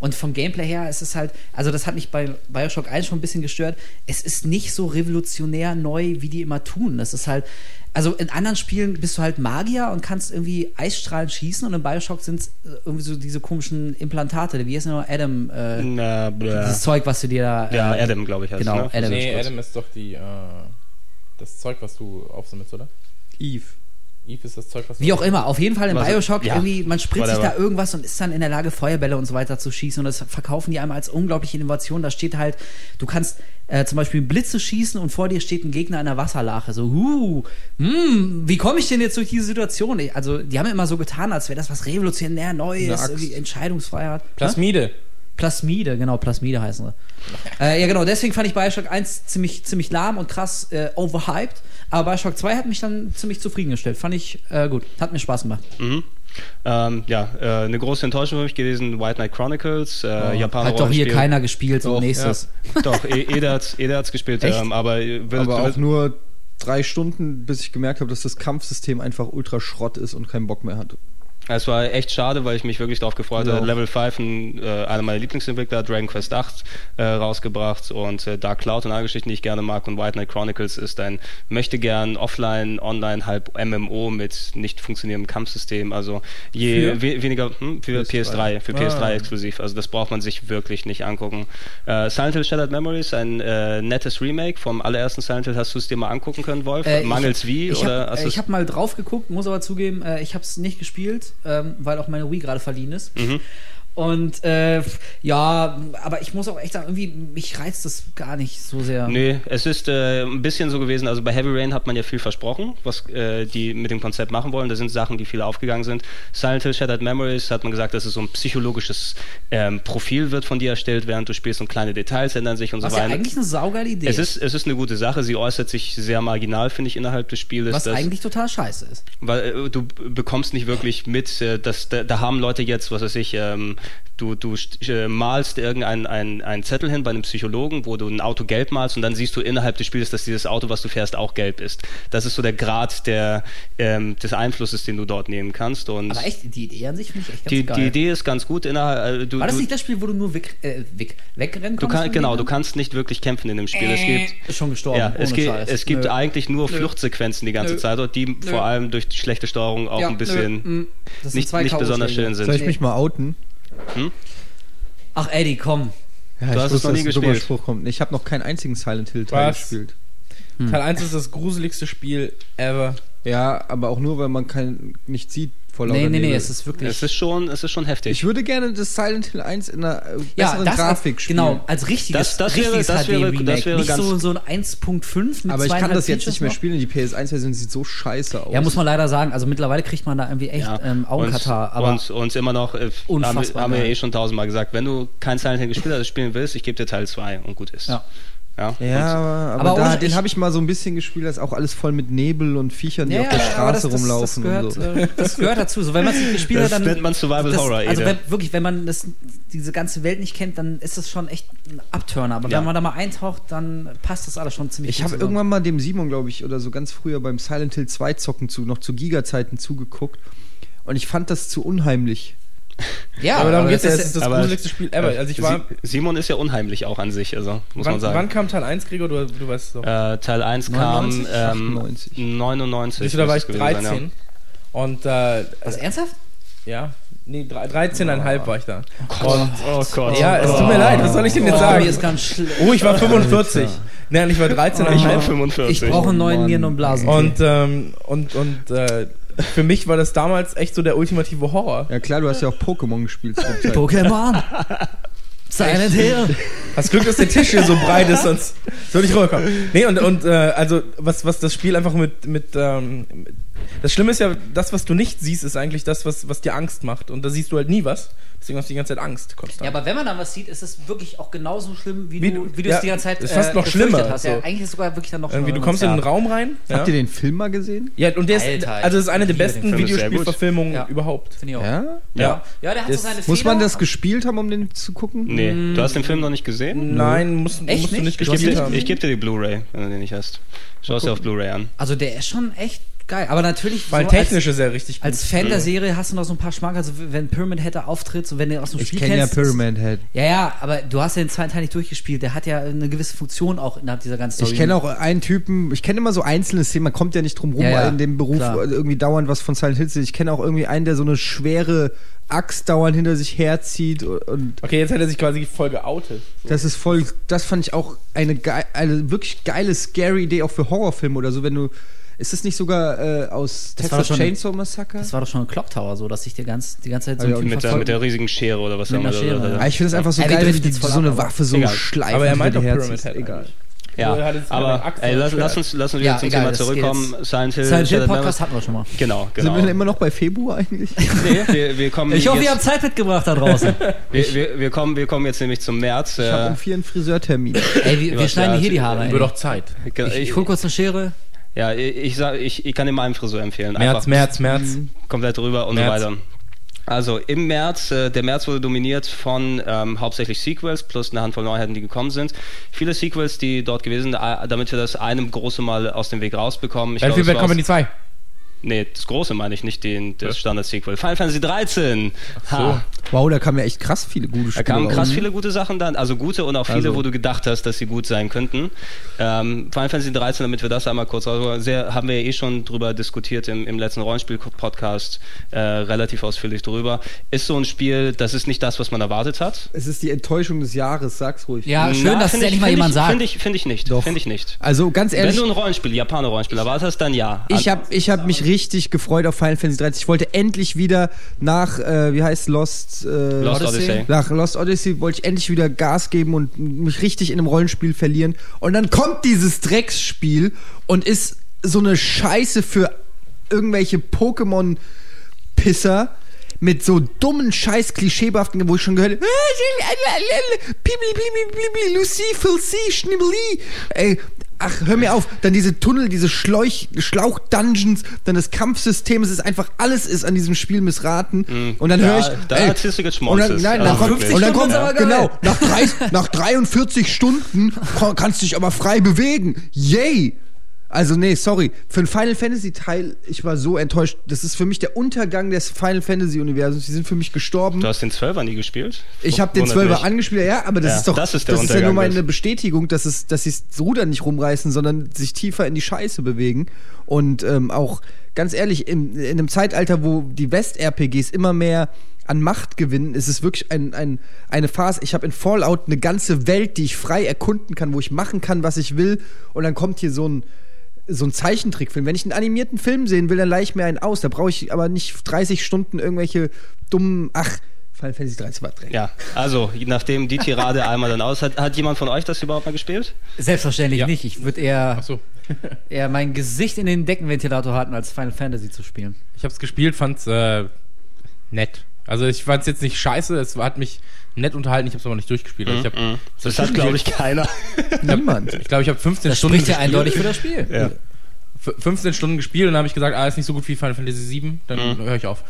Und vom Gameplay her ist es halt, also das hat mich bei Bioshock 1 schon ein bisschen gestört. Es ist nicht so revolutionär neu, wie die immer tun. Das ist halt, also in anderen Spielen bist du halt Magier und kannst irgendwie Eisstrahlen schießen und in Bioshock sind es irgendwie so diese komischen Implantate. Wie heißt denn noch Adam? Äh, Na, dieses Zeug, was du dir da. Äh, Ja, Adam, glaube ich, heißt Genau, es, ne? Adam. nee. Adam ist doch die, äh, das Zeug, was du aufsammelst, oder? Eve. Eve ist das Zeug, was Wie auch immer, auf jeden Fall in Was- Bioshock ja, irgendwie, man spritzt sich da irgendwas und ist dann in der Lage, Feuerbälle und so weiter zu schießen und das verkaufen die einmal als unglaubliche Innovation. Da steht halt, du kannst äh, zum Beispiel Blitze schießen und vor dir steht ein Gegner in einer Wasserlache. So, huh, hm, wie komme ich denn jetzt durch diese Situation? Also, die haben immer so getan, als wäre das was revolutionär Neues, irgendwie Entscheidungsfreiheit. Hä? Plasmide. Plasmide, genau, Plasmide heißen sie. äh, ja, genau, deswegen fand ich Bioshock 1 ziemlich, ziemlich lahm und krass äh, overhyped. Aber Bioshock 2 hat mich dann ziemlich zufriedengestellt. Fand ich äh, gut. Hat mir Spaß gemacht. Mhm. Ähm, ja, äh, eine große Enttäuschung für mich gewesen, White Knight Chronicles, äh, Japaner Hat doch hier keiner gespielt, so Doch, nächstes. Doch, E- Eder hat's, Eder hat's gespielt, Echt? ähm, aber, äh, Aber auch nur drei Stunden, bis ich gemerkt habe, dass das Kampfsystem einfach ultra Schrott ist und keinen Bock mehr hatte. Es war echt schade, weil ich mich wirklich darauf gefreut Ja. hatte. Level 5, ein, äh, einer meiner Lieblingsentwickler, Dragon Quest 8 äh, rausgebracht und äh, Dark Cloud und alle Geschichten, die ich gerne mag. Und White Knight Chronicles ist ein möchte gern offline, online, halb MMO mit nicht funktionierendem Kampfsystem. Also je Für? we weniger hm, für PS3, für Ah. PS3 exklusiv. Also das braucht man sich wirklich nicht angucken. Äh, Silent Hill Shattered Memories, ein äh, nettes Remake vom allerersten Silent Hill. Hast du es dir mal angucken können, Wolf? Äh, ich- Mangels wie? Ich habe ich hab mal drauf geguckt, muss aber zugeben, ich habe es nicht gespielt, ähm, weil auch meine Wii gerade verliehen ist. Mhm. Und äh, ja, aber ich muss auch echt sagen, irgendwie, mich reizt das gar nicht so sehr. Nee, es ist äh, ein bisschen so gewesen, also bei Heavy Rain hat man ja viel versprochen, was äh, die mit dem Konzept machen wollen. Da sind Sachen, die viele aufgegangen sind. Silent Hill Shattered Memories hat man gesagt, dass es so ein psychologisches ähm, Profil wird von dir erstellt, während du spielst und kleine Details ändern sich und was so weiter. eigentlich eine saugeile Idee es ist, es ist eine gute Sache, sie äußert sich sehr marginal, finde ich, innerhalb des Spieles. was dass- eigentlich total scheiße ist. weil äh, du bekommst nicht wirklich mit, äh, dass da, da haben Leute jetzt, was weiß ich, ähm, du, du äh, malst irgendeinen ein, einen Zettel hin bei einem Psychologen, wo du ein Auto gelb malst und dann siehst du innerhalb des Spiels, dass dieses Auto, was du fährst, auch gelb ist. Das ist so der Grad der, ähm, des Einflusses, den du dort nehmen kannst. Und Aber echt, die Idee an sich finde ich echt ganz die, geil. die Idee ist ganz gut. Innerhalb, äh, du, War das du, nicht das Spiel, wo du nur weg, äh, weg, wegrennen du konntest? kann, genau, du kannst nicht wirklich kämpfen in dem Spiel. Es gibt Ist schon gestorben. ja, es, Scheiß. es gibt Nö. eigentlich nur Nö. Fluchtsequenzen die ganze Nö. Zeit, und die Nö. vor allem durch die schlechte Steuerung auch Ja, ein bisschen sind nicht, nicht besonders schön sind. Soll ich mich mal outen? Hm? Ach, Eddie, komm. Ja, Du hast es noch nie gespielt. Kommt. Ich habe noch keinen einzigen Silent Hill Teil Was? gespielt. Teil 1 ist das gruseligste Spiel ever. Ja, aber auch nur, weil man kein, nicht sieht vor lauter Nee, nee, nee, Nebel. es ist wirklich. Es ist schon, es ist schon heftig. Ich würde gerne das Silent Hill 1 in einer äh, ja, besseren das Grafik als, spielen. genau, als richtiges, Das- das wäre- richtiges das wäre- HD-Remake. das wäre Nicht ganz- so, so ein 1.5 mit Aber ich kann das jetzt Features nicht mehr noch. spielen. Die PS1-Version sieht so scheiße aus. Ja, muss man leider sagen. Also mittlerweile kriegt man da irgendwie echt Ja. ähm, Augenkatar. Aber uns, uns immer noch, äh, haben, wir- Unfassbar haben wir geil. eh schon tausendmal gesagt, wenn du kein Silent Hill gespielt hast, spielen willst, ich gebe dir Teil 2 und gut ist. Ja. Ja, Ja, Und, aber, Aber da, den habe ich mal so ein bisschen gespielt, das ist auch alles voll mit Nebel und Viechern, die ja, auf der aber Straße das, das, rumlaufen das gehört, und so. äh, das gehört dazu. So, wenn man es nicht gespielt Das hat, dann. nennt man Survival das, Horror, Also, wenn, wirklich, wenn man das, diese ganze Welt nicht kennt, dann ist das schon echt ein Abturner. Aber Ja. wenn man da mal eintaucht, dann passt das alles schon ziemlich Ich habe irgendwann mal dem Simon, glaube ich, oder so ganz früher beim Silent Hill 2 zocken zu, noch zu Giga-Zeiten zugeguckt. Und ich fand das zu unheimlich. Ja, aber darum geht's ja, das es ist das gruseligste Spiel ever. Also ich war. Simon ist ja unheimlich auch an sich, also muss Wann, man sagen. wann kam Teil 1, Gregor? Du, du weißt es doch. Äh, Teil 1 kam 99? ähm, 98. 99. Siehst du, da war ich müsste es gewesen 13. sein, Und äh, Was, ernsthaft? ja, nee, drei- 13,5 war ich da. ja. Oh Gott. Ja, es tut mir leid, was soll ich denn jetzt Oh, sagen? mir ist ganz schlecht. Oh, ich war 45. Nein, ich war 13,5. Ich war 45. Ich brauche einen neuen Mann. Nieren- und Blasen. Und, ähm, und, und äh, für mich war das damals echt so der ultimative Horror. Ja klar, du hast ja auch Pokémon gespielt. Pokémon. Silent Hill. Hast Glück, dass der Tisch hier so breit ist, sonst würde ich rüberkommen. Nee, und, und äh, also, was, was das Spiel einfach mit, mit, ähm, mit das Schlimme ist ja, das, was du nicht siehst, ist eigentlich das, was, was dir Angst macht. Und da siehst du halt nie was. Deswegen hast du die ganze Zeit Angst, konstant. Ja, aber wenn man dann was sieht, ist es wirklich auch genauso schlimm, wie, Wie du, du- wie du ja, es die ganze Zeit äh, ist fast noch gefürchtet schlimmer, hast. Ja, so. eigentlich ist es sogar wirklich dann noch Irgendwie, du schlimmer, kommst in ja. einen Raum rein. Ja, Habt ihr den Film mal gesehen? ja und der ist, Alter, also das ist eine der besten. Videospielverfilmungen Ja. überhaupt. Finde ich auch. Ja? Ja. Ja, der hat Das- so seine Muss man Fehler. das gespielt haben, um den zu gucken? Nee, du hast den Film noch nicht gesehen? Nein, musst, Echt musst du nicht? nicht Ich gebe gespielt haben. ich geb dir die Blu-ray, wenn du den nicht hast. Schau es dir auf Blu-ray an. Also der ist schon echt geil. Aber natürlich Weil so technisch ist er richtig gut. Als, als Fan der Serie hast du noch so ein paar Schmankerl. Also wenn Pyramid Head auftritt, so wenn du aus dem Ich Spiel kenne ja kennst. Pyramid Head. Ja, ja, aber du hast ja den zweiten Teil nicht durchgespielt. Der hat ja eine gewisse Funktion auch innerhalb dieser ganzen Story. Ich kenne auch einen Typen, ich kenne immer so einzelne Szenen, man kommt ja nicht drum rum, Ja, ja, in dem Beruf klar. irgendwie dauernd was von Silent Hill zu sehen. Ich kenne auch irgendwie einen, der so eine schwere Axt dauernd hinter sich herzieht und- Okay, jetzt hat er sich quasi voll geoutet. das ist voll, das fand ich auch eine, eine wirklich geile, scary Idee auch für Horrorfilme oder so, wenn du, ist das nicht sogar äh, aus Das war Texas doch schon- Chainsaw Massacre? Das war doch schon ein Clock Tower, so dass sich der ganz, die ganze Zeit so ein und Mit der, mit der riesigen Schere oder was auch immer. Oder- ja. Ah, ich finde es einfach so Ja, geil, wenn die so eine ab, aber Waffe so egal. schleifen. Aber er meint doch dir Pyramid. Head. Egal. Ja, es keine aber ey, lass, lass uns, lass uns Ja, wieder zum egal, Thema zurückkommen. Silent Hill. Silent Hill Podcast hatten wir schon mal. Genau, Sind genau. wir denn immer noch bei Februar eigentlich? Nee, wir, wir kommen Ich hoffe, ihr habt Zeit mitgebracht da draußen. wir, wir, wir, kommen, wir kommen jetzt nämlich zum März. Ich habe Äh, um vier einen Friseurtermin. Ey, wir, wir schneiden ja, dir hier die Haare. Wird Ey. doch Zeit. ich, Ich, ich hol kurz eine Schere. Ja, ich, sag, ich, ich kann dir mal einen Friseur empfehlen. März, Einfach März, März. komplett drüber und März. so weiter. Also im März, äh, der März wurde dominiert von ähm, hauptsächlich Sequels plus eine Handvoll Neuheiten, die gekommen sind. Viele Sequels, die dort gewesen sind, äh, damit wir das einem große Mal aus dem Weg rausbekommen. Ich Battlefield glaub, Bad Company 2. Nee, das große meine ich, nicht den, das. Standard-Sequel. Final Fantasy 13. Ha. Wow, da kamen ja echt krass viele gute Da Spiele. kamen krass raus. viele gute Sachen dann, also gute und auch viele, Also- wo du gedacht hast, dass sie gut sein könnten. Ähm, Final Fantasy 13, damit wir das einmal kurz rausholen, sehr, haben wir ja eh schon drüber diskutiert im, im letzten Rollenspiel-Podcast, äh, relativ ausführlich drüber. Ist so ein Spiel, das ist nicht das, was man erwartet hat. Es ist die Enttäuschung des Jahres, sag's ruhig. Ja, schön, Na, dass es find ich- endlich mal find jemand ich, sagt. Finde ich, finde ich nicht. Finde ich nicht. Also ganz Wenn ehrlich, du ein Rollenspiel, Japaner-Rollenspiel erwartet hast, dann ja. ich habe ich hab mich richtig gefreut auf Final Fantasy 13. Ich wollte endlich wieder nach, äh, wie heißt Lost, äh, Lost Odyssey? Odyssey. nach Lost Odyssey wollte ich endlich wieder Gas geben und mich richtig in einem Rollenspiel verlieren. Und dann kommt dieses Drecksspiel und ist so eine Scheiße für irgendwelche Pokémon-Pisser mit so dummen scheiß klischeebehaften, wo ich schon gehört habe, Lucy, Filcy, Schnibbeli. Ey, ach, hör mir auf. Dann diese Tunnel, diese Schleuch, Schlauch-Dungeons, dann das Kampfsystem, es ist einfach, alles ist an diesem Spiel missraten. Und dann Da- höre ich, da ey, erzählst du jetzt und dann, nein, Also kommt, wirklich. und dann kommt, 50 Stunden ist aber geil. genau, nach, drei, nach 43 Stunden kannst du dich aber frei bewegen. Yay! Also nee, sorry. Für ein Final Fantasy Teil, ich war so enttäuscht. Das ist für mich der Untergang des Final Fantasy Universums. Die sind für mich gestorben. Du hast den 12er nie gespielt? Ich habe den Wundert 12er mich. angespielt, ja, aber das Ja, ist doch das ist der ja nur mal eine Bestätigung, dass es, dass sie das Ruder nicht rumreißen, sondern sich tiefer in die Scheiße bewegen. Und ähm, auch ganz ehrlich, in, in einem Zeitalter, wo die West-RPGs immer mehr an Macht gewinnen. Es ist wirklich ein, ein, eine Phase. Ich habe in Fallout eine ganze Welt, die ich frei erkunden kann, wo ich machen kann, was ich will. Und dann kommt hier so ein, so ein Zeichentrickfilm. Wenn ich einen animierten Film sehen will, dann leihe ich mir einen aus. Da brauche ich aber nicht 30 Stunden irgendwelche dummen, ach, Final Fantasy 13 war Dreck. Ja, also, nachdem die Tirade einmal dann aus hat, hat jemand von euch das überhaupt mal gespielt? Selbstverständlich Ja. nicht. Ich würde eher, so. eher mein Gesicht in den Deckenventilator halten, als Final Fantasy zu spielen. Ich habe es gespielt, fand's äh, nett. Also ich fand's jetzt nicht scheiße, es hat mich nett unterhalten, ich habe es aber nicht durchgespielt. Also ich habe Das hat, glaube ich, keiner. Niemand. ich glaube, ich habe 15 Das Stunden spricht ja gespielt. eindeutig für das Spiel. Ja. F- 15 Stunden gespielt und dann habe ich gesagt, ah, ist nicht so gut wie Final Fantasy 7, dann höre ich auf.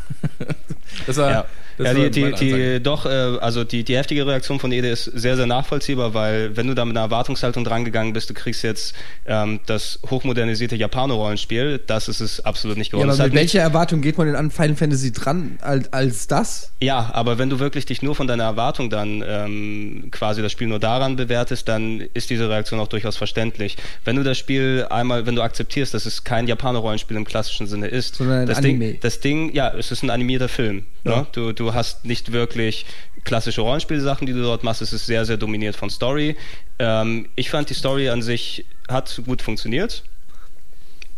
das war, Ja, ja die, die, die, doch, äh, also die, die heftige Reaktion von Ede ist sehr, sehr nachvollziehbar, weil wenn du da mit einer Erwartungshaltung drangegangen bist, du kriegst jetzt ähm, das hochmodernisierte Japano-Rollenspiel, das ist es absolut nicht Ja, geworden. aber Es ist mit halt nicht- welcher Erwartung geht man denn an Final Fantasy dran als, als das? Ja, aber wenn du wirklich dich nur von deiner Erwartung dann ähm, quasi das Spiel nur daran bewertest, dann ist diese Reaktion auch durchaus verständlich. Wenn du das Spiel einmal, wenn du akzeptierst, dass es kein Japaner-Rollenspiel im klassischen Sinne ist, Sondern ein das Anime. Ding, das Ding, ja, es ist ein animierter Film. Ja. Ne? Du, du hast nicht wirklich klassische Rollenspielsachen, die du dort machst. Es ist sehr, sehr dominiert von Story. Ähm, ich fand die Story an sich hat gut funktioniert.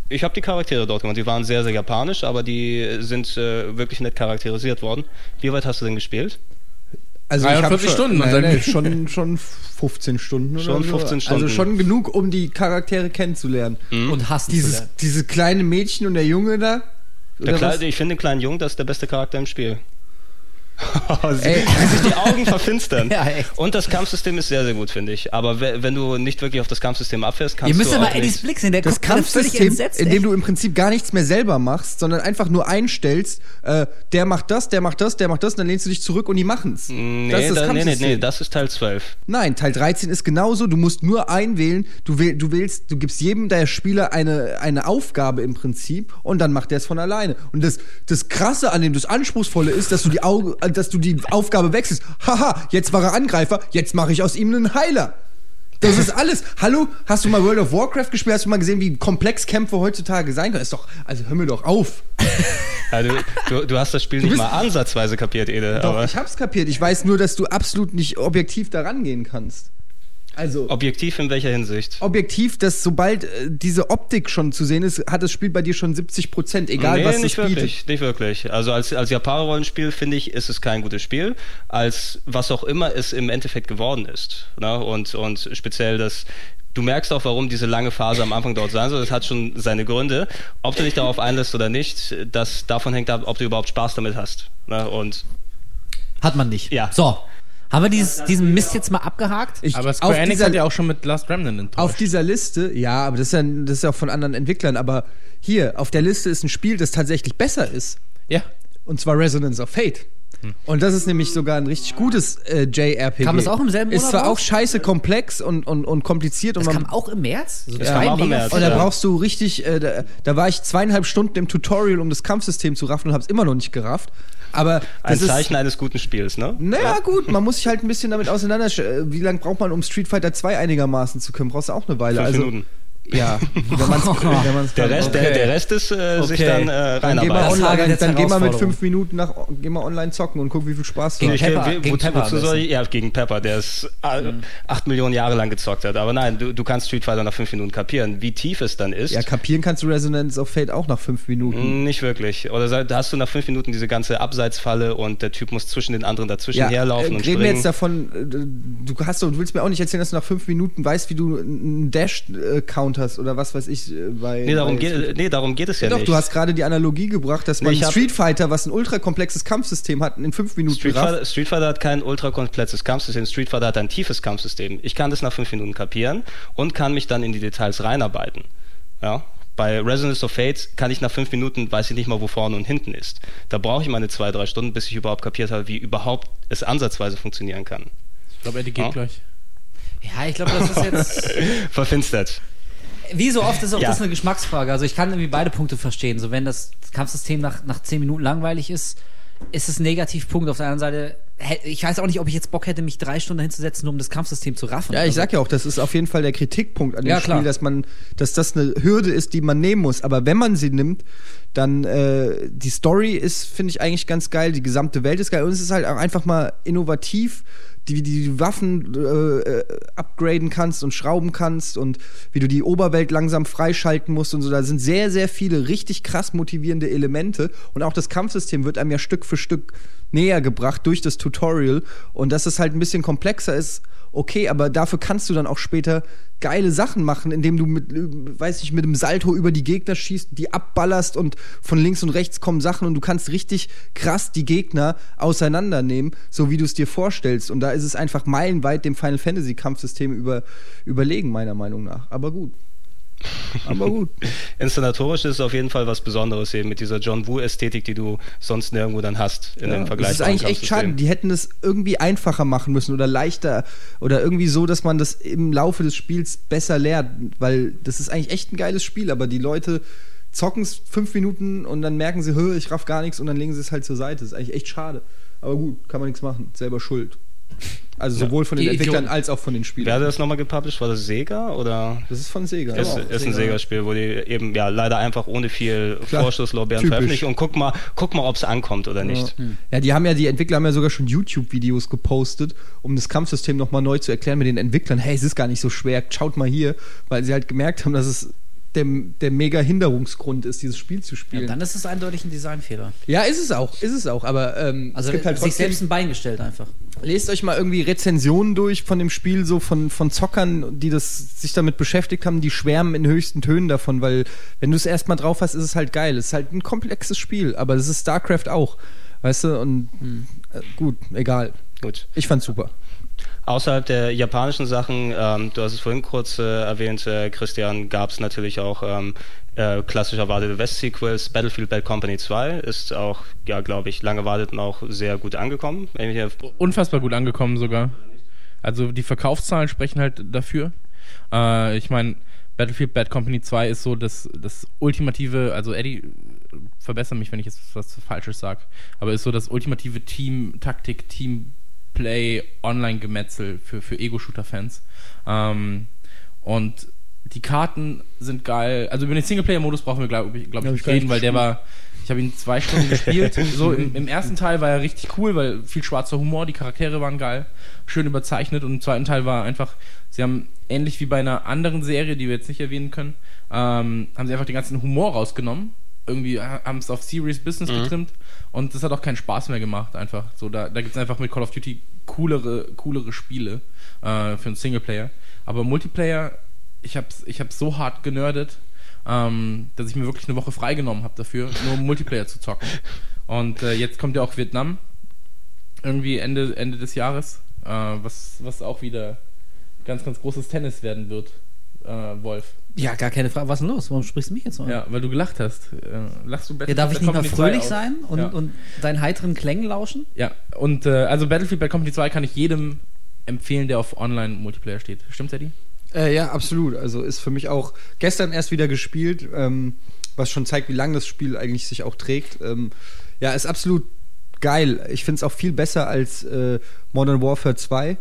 Ich habe die Charaktere dort gemacht. Die waren sehr, sehr japanisch, aber die sind äh, wirklich nett charakterisiert worden. Wie weit hast du denn gespielt? Also ich hab 43 schon, Stunden und Nein, nein, schon, schon 15 Stunden oder Schon so. 15 Stunden. Also schon genug, um die Charaktere kennenzulernen. Und hassen zu Dieses, lernen. diese kleine Mädchen und der Junge da. Der oder? Kleine, ich finde den kleinen Jungen, das ist der beste Charakter im Spiel. Sie, Ey. wie sich die Augen verfinstern. Ja. Und das Kampfsystem ist sehr, sehr gut, finde ich. Aber we- wenn du nicht wirklich auf das Kampfsystem abfährst, kannst Ihr müsst du ja mal auch Eddies Blick sehen, der Das Kampfsystem, entsetzt. in dem du im Prinzip gar nichts mehr selber machst, sondern einfach nur einstellst, äh, der macht das, der macht das, der macht das, und dann lehnst du dich zurück und die machen's. Nee, das ist das da, nee, nee, nee, das ist Teil 12. Nein, Teil 13 ist genauso. Du musst nur einwählen. Du, wähl, du wählst, du gibst jedem der Spieler eine, eine Aufgabe im Prinzip und dann macht der es von alleine. Und das, das Krasse an dem, das Anspruchsvolle ist, dass du die, Auge, äh, dass du die Aufgabe wechselst. Haha, jetzt war er Angreifer, jetzt mache ich aus ihm einen Heiler. Das ist alles. Hallo, hast du mal World of Warcraft gespielt? Hast du mal gesehen, wie komplex Kämpfe heutzutage sein können? Ist doch, also hör mir doch auf. Ja, du, du, du hast das Spiel nicht bist- mal ansatzweise kapiert, Ede. Doch, aber ich hab's kapiert. Ich weiß nur, dass du absolut nicht objektiv da rangehen kannst. Also. objektiv in welcher Hinsicht? objektiv, dass sobald äh, diese Optik schon zu sehen ist, hat das Spiel bei dir schon 70 Prozent, egal nee, was es nicht bietet. wirklich, nicht wirklich. Also als, als Japaner-Rollenspiel finde ich, ist es kein gutes Spiel, als was auch immer es im Endeffekt geworden ist. Ne? Und, und speziell das, du merkst auch, warum diese lange Phase am Anfang dort sein soll. Das hat schon seine Gründe. Ob du dich darauf einlässt oder nicht, das davon hängt ab, ob du überhaupt Spaß damit hast. Ne? Und Hat man nicht. Ja. So. Haben wir dieses, diesen Mist jetzt mal abgehakt? Ich, Aber auf, Square Enix dieser, hat ja auch schon mit Last Remnant enttäuscht. auf dieser Liste, ja, aber das ist ja, das ist ja auch von anderen Entwicklern, aber hier, auf der Liste ist ein Spiel, das tatsächlich besser ist. ja. Und zwar Resonance of Fate. Und das ist nämlich sogar ein richtig gutes äh, JRPG. Kam das auch im selben Ist Monat zwar auch scheiße komplex und, und, und kompliziert. Das und man, kam auch im März? Also Das zwei kam auch im März. Und da Ja. brauchst du richtig, äh, da, da war ich zweieinhalb Stunden im Tutorial, um das Kampfsystem zu raffen und hab's immer noch nicht gerafft. Aber ein das ist, Zeichen eines guten Spiels, ne? Naja, gut, man muss sich halt ein bisschen damit auseinander. Wie lange braucht man, um Street Fighter 2 einigermaßen zu können? Brauchst du auch eine Weile. Fünf also, Minuten. Ja, wenn man's, wenn man's Der kann. Rest, der, Okay. der Rest ist äh, sich Okay. dann äh, dann geh mal, Das reinarbeiten. Hagel online, dann, dann geh mal mit fünf Minuten nach, geh mal online zocken und guck, wie viel Spaß du Gegen hast. Ich, Pepper, gegen wozu, Pepper soll ich, ja, gegen Pepper, der es äh, acht Millionen Jahre lang gezockt hat. Aber nein, du, du kannst Street Fighter nach fünf Minuten kapieren. Wie tief es dann ist, Ja, kapieren kannst du Resonance of Fate auch nach fünf Minuten. nicht wirklich. Oder da hast du nach fünf Minuten diese ganze Abseitsfalle und der Typ muss zwischen den anderen dazwischen Ja, herlaufen äh, und reden wir springen. jetzt davon, äh, du hast doch, du willst mir auch nicht erzählen, dass du nach fünf Minuten weißt, wie du einen Dash-Count hast oder was weiß ich. äh, Bei, nee, darum bei geht, nee, darum geht es ja, Ja, doch, nicht. du hast gerade die Analogie gebracht, dass man hab- Street Fighter, was ein ultrakomplexes Kampfsystem hat, in fünf Minuten Street rafft. Fighter, Street Fighter hat kein ultrakomplexes Kampfsystem. Street Fighter hat ein tiefes Kampfsystem. Ich kann das nach fünf Minuten kapieren und kann mich dann in die Details reinarbeiten. Ja? Bei Resonance of Fate kann ich nach fünf Minuten, weiß ich nicht mal, wo vorne und hinten ist. Da brauche ich meine zwei, drei Stunden, bis ich überhaupt kapiert habe, wie überhaupt es ansatzweise funktionieren kann. Ich glaube, Eddie geht Ja. gleich. Ja, ich glaube, das ist jetzt. Verfinstert. Wie so oft ist auch Ja. das eine Geschmacksfrage. Also ich kann irgendwie beide Punkte verstehen. So wenn das Kampfsystem nach, nach 10 Minuten langweilig ist, ist es ein Negativpunkt. Auf der anderen Seite, ich weiß auch nicht, ob ich jetzt Bock hätte, mich drei Stunden hinzusetzen, um das Kampfsystem zu raffen. Ja, ich Also, sag ja auch, das ist auf jeden Fall der Kritikpunkt an dem Ja. Spiel, dass man, dass das eine Hürde ist, die man nehmen muss. Aber wenn man sie nimmt, Dann äh, die Story ist, finde ich, eigentlich ganz geil. Die gesamte Welt ist geil. Und es ist halt auch einfach mal innovativ, die, die, die Waffen äh, upgraden kannst und schrauben kannst und wie du die Oberwelt langsam freischalten musst und so. Da sind sehr, sehr viele richtig krass motivierende Elemente. Und auch das Kampfsystem wird einem ja Stück für Stück näher gebracht durch das Tutorial. Und dass es halt ein bisschen komplexer ist, okay, aber dafür kannst du dann auch später geile Sachen machen, indem du mit, weiß ich, mit einem Salto über die Gegner schießt, die abballerst und von links und rechts kommen Sachen und du kannst richtig krass die Gegner auseinandernehmen, so wie du es dir vorstellst. Und da ist es einfach meilenweit dem Final Fantasy Kampfsystem über, überlegen, meiner Meinung nach. Aber gut. Aber gut. Inszenatorisch ist es auf jeden Fall was Besonderes eben mit dieser John Woo-Ästhetik, die du sonst nirgendwo dann hast in Ja, dem Vergleich. Das ist eigentlich echt schade. Die hätten es irgendwie einfacher machen müssen oder leichter oder irgendwie so, dass man das im Laufe des Spiels besser lernt, weil das ist eigentlich echt ein geiles Spiel, aber die Leute zocken es fünf Minuten und dann merken sie, "Hö, ich raff gar nichts und dann legen sie es halt zur Seite. Das ist eigentlich echt schade. Aber gut, kann man nichts machen. Selber schuld. Also sowohl von den Die Entwicklern Idioten. als auch von den Wer Spielern. hat das nochmal gepublished? War das Sega oder? Das ist von Sega. Ist, Ja. ist ein Sega-Spiel, wo die eben ja leider einfach ohne viel Klar. Vorschusslorbeeren veröffentlichen und guck mal, guck mal, ob es ankommt oder nicht. Ja, die haben ja, die Entwickler haben ja sogar schon YouTube-Videos gepostet, um das Kampfsystem nochmal neu zu erklären mit den Entwicklern. Hey, es ist gar nicht so schwer, schaut mal hier, weil sie halt gemerkt haben, dass es der, der mega Hinderungsgrund ist, dieses Spiel zu Ja, spielen. Ja, dann ist es eindeutig ein Designfehler. ist es auch, ist es auch, aber ähm, Also es gibt halt sich selbst ein Bein gestellt einfach. lest euch mal irgendwie Rezensionen durch von dem Spiel, so von, von Zockern, die das, sich damit beschäftigt haben, die schwärmen in höchsten Tönen davon, weil wenn du es erstmal drauf hast, ist es halt geil. Es ist halt ein komplexes Spiel, aber das ist StarCraft auch, weißt du, und äh, gut, egal. Gut. Ich fand's super. Außerhalb der japanischen Sachen, ähm, du hast es vorhin kurz äh, erwähnt, äh, Christian, gab es natürlich auch ähm, äh, klassisch erwartete West-Sequels. Battlefield Bad Company 2 ist auch, ja, glaube ich, lange erwartet und auch sehr gut angekommen. Unfassbar gut angekommen sogar. Also die Verkaufszahlen sprechen halt dafür. Äh, ich meine, Battlefield Bad Company 2 ist so das, das ultimative, also Eddie, verbessere mich, wenn ich jetzt was Falsches sage, aber ist so das ultimative Team-Taktik, Teamplay, Online-Gemetzel für, für Ego-Shooter-Fans. Ähm, und die Karten sind geil. Also über den Singleplayer-Modus brauchen wir, glaube ich, glaub ich, Hab ich reden, weil der war. Ich habe ihn zwei Stunden gespielt. So im, im ersten Teil war er richtig cool, weil viel schwarzer Humor, die Charaktere waren geil, schön überzeichnet. Und im zweiten Teil war einfach, sie haben ähnlich wie bei einer anderen Serie, die wir jetzt nicht erwähnen können, ähm, haben sie einfach den ganzen Humor rausgenommen. Irgendwie ha- haben es auf Serious Business getrimmt und das hat auch keinen Spaß mehr gemacht. Einfach so, da, da gibt es einfach mit Call of Duty coolere, coolere Spiele äh, für einen Singleplayer. Aber Multiplayer, ich hab's, ich hab's so hart generdet, ähm, dass ich mir wirklich eine Woche freigenommen habe dafür, nur um Multiplayer zu zocken. Und äh, jetzt kommt ja auch Vietnam, irgendwie Ende, Ende des Jahres, äh, was, was auch wieder ganz, ganz großes Tennis werden wird, äh, Wolf. Ja, gar keine Frage. Was ist denn los? Warum sprichst du mich jetzt so an? Ja, weil du gelacht hast. Äh, lachst du Ja, darf ich nicht mal Company 2 fröhlich sein und, ja. und deinen heiteren Klängen lauschen? ja, und äh, also Battlefield Bad Company 2 kann ich jedem empfehlen, der auf Online-Multiplayer steht. Stimmt's, Eddie? Äh, ja, absolut. Also ist für mich auch gestern erst wieder gespielt, ähm, was schon zeigt, wie lange das Spiel eigentlich sich auch trägt. Ähm, ja, ist absolut geil. Ich finde es auch viel besser als äh, Modern Warfare 2,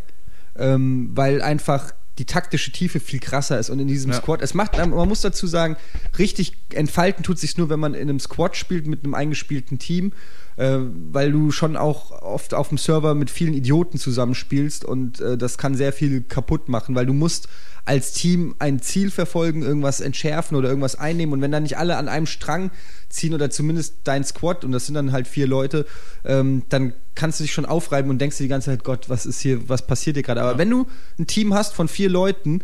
ähm, weil einfach die taktische Tiefe viel krasser ist und in diesem Ja. Squad, es macht, man muss dazu sagen, richtig entfalten tut sich nur, wenn man in einem Squad spielt mit einem eingespielten Team, äh, weil du schon auch oft auf dem Server mit vielen Idioten zusammenspielst und äh, das kann sehr viel kaputt machen, weil du musst als Team ein Ziel verfolgen, irgendwas entschärfen oder irgendwas einnehmen und wenn dann nicht alle an einem Strang ziehen oder zumindest dein Squad und das sind dann halt vier Leute, ähm, dann kannst du dich schon aufreiben und denkst dir die ganze Zeit, Gott, was ist hier, was passiert hier gerade? Aber wenn du ein Team hast von vier Leuten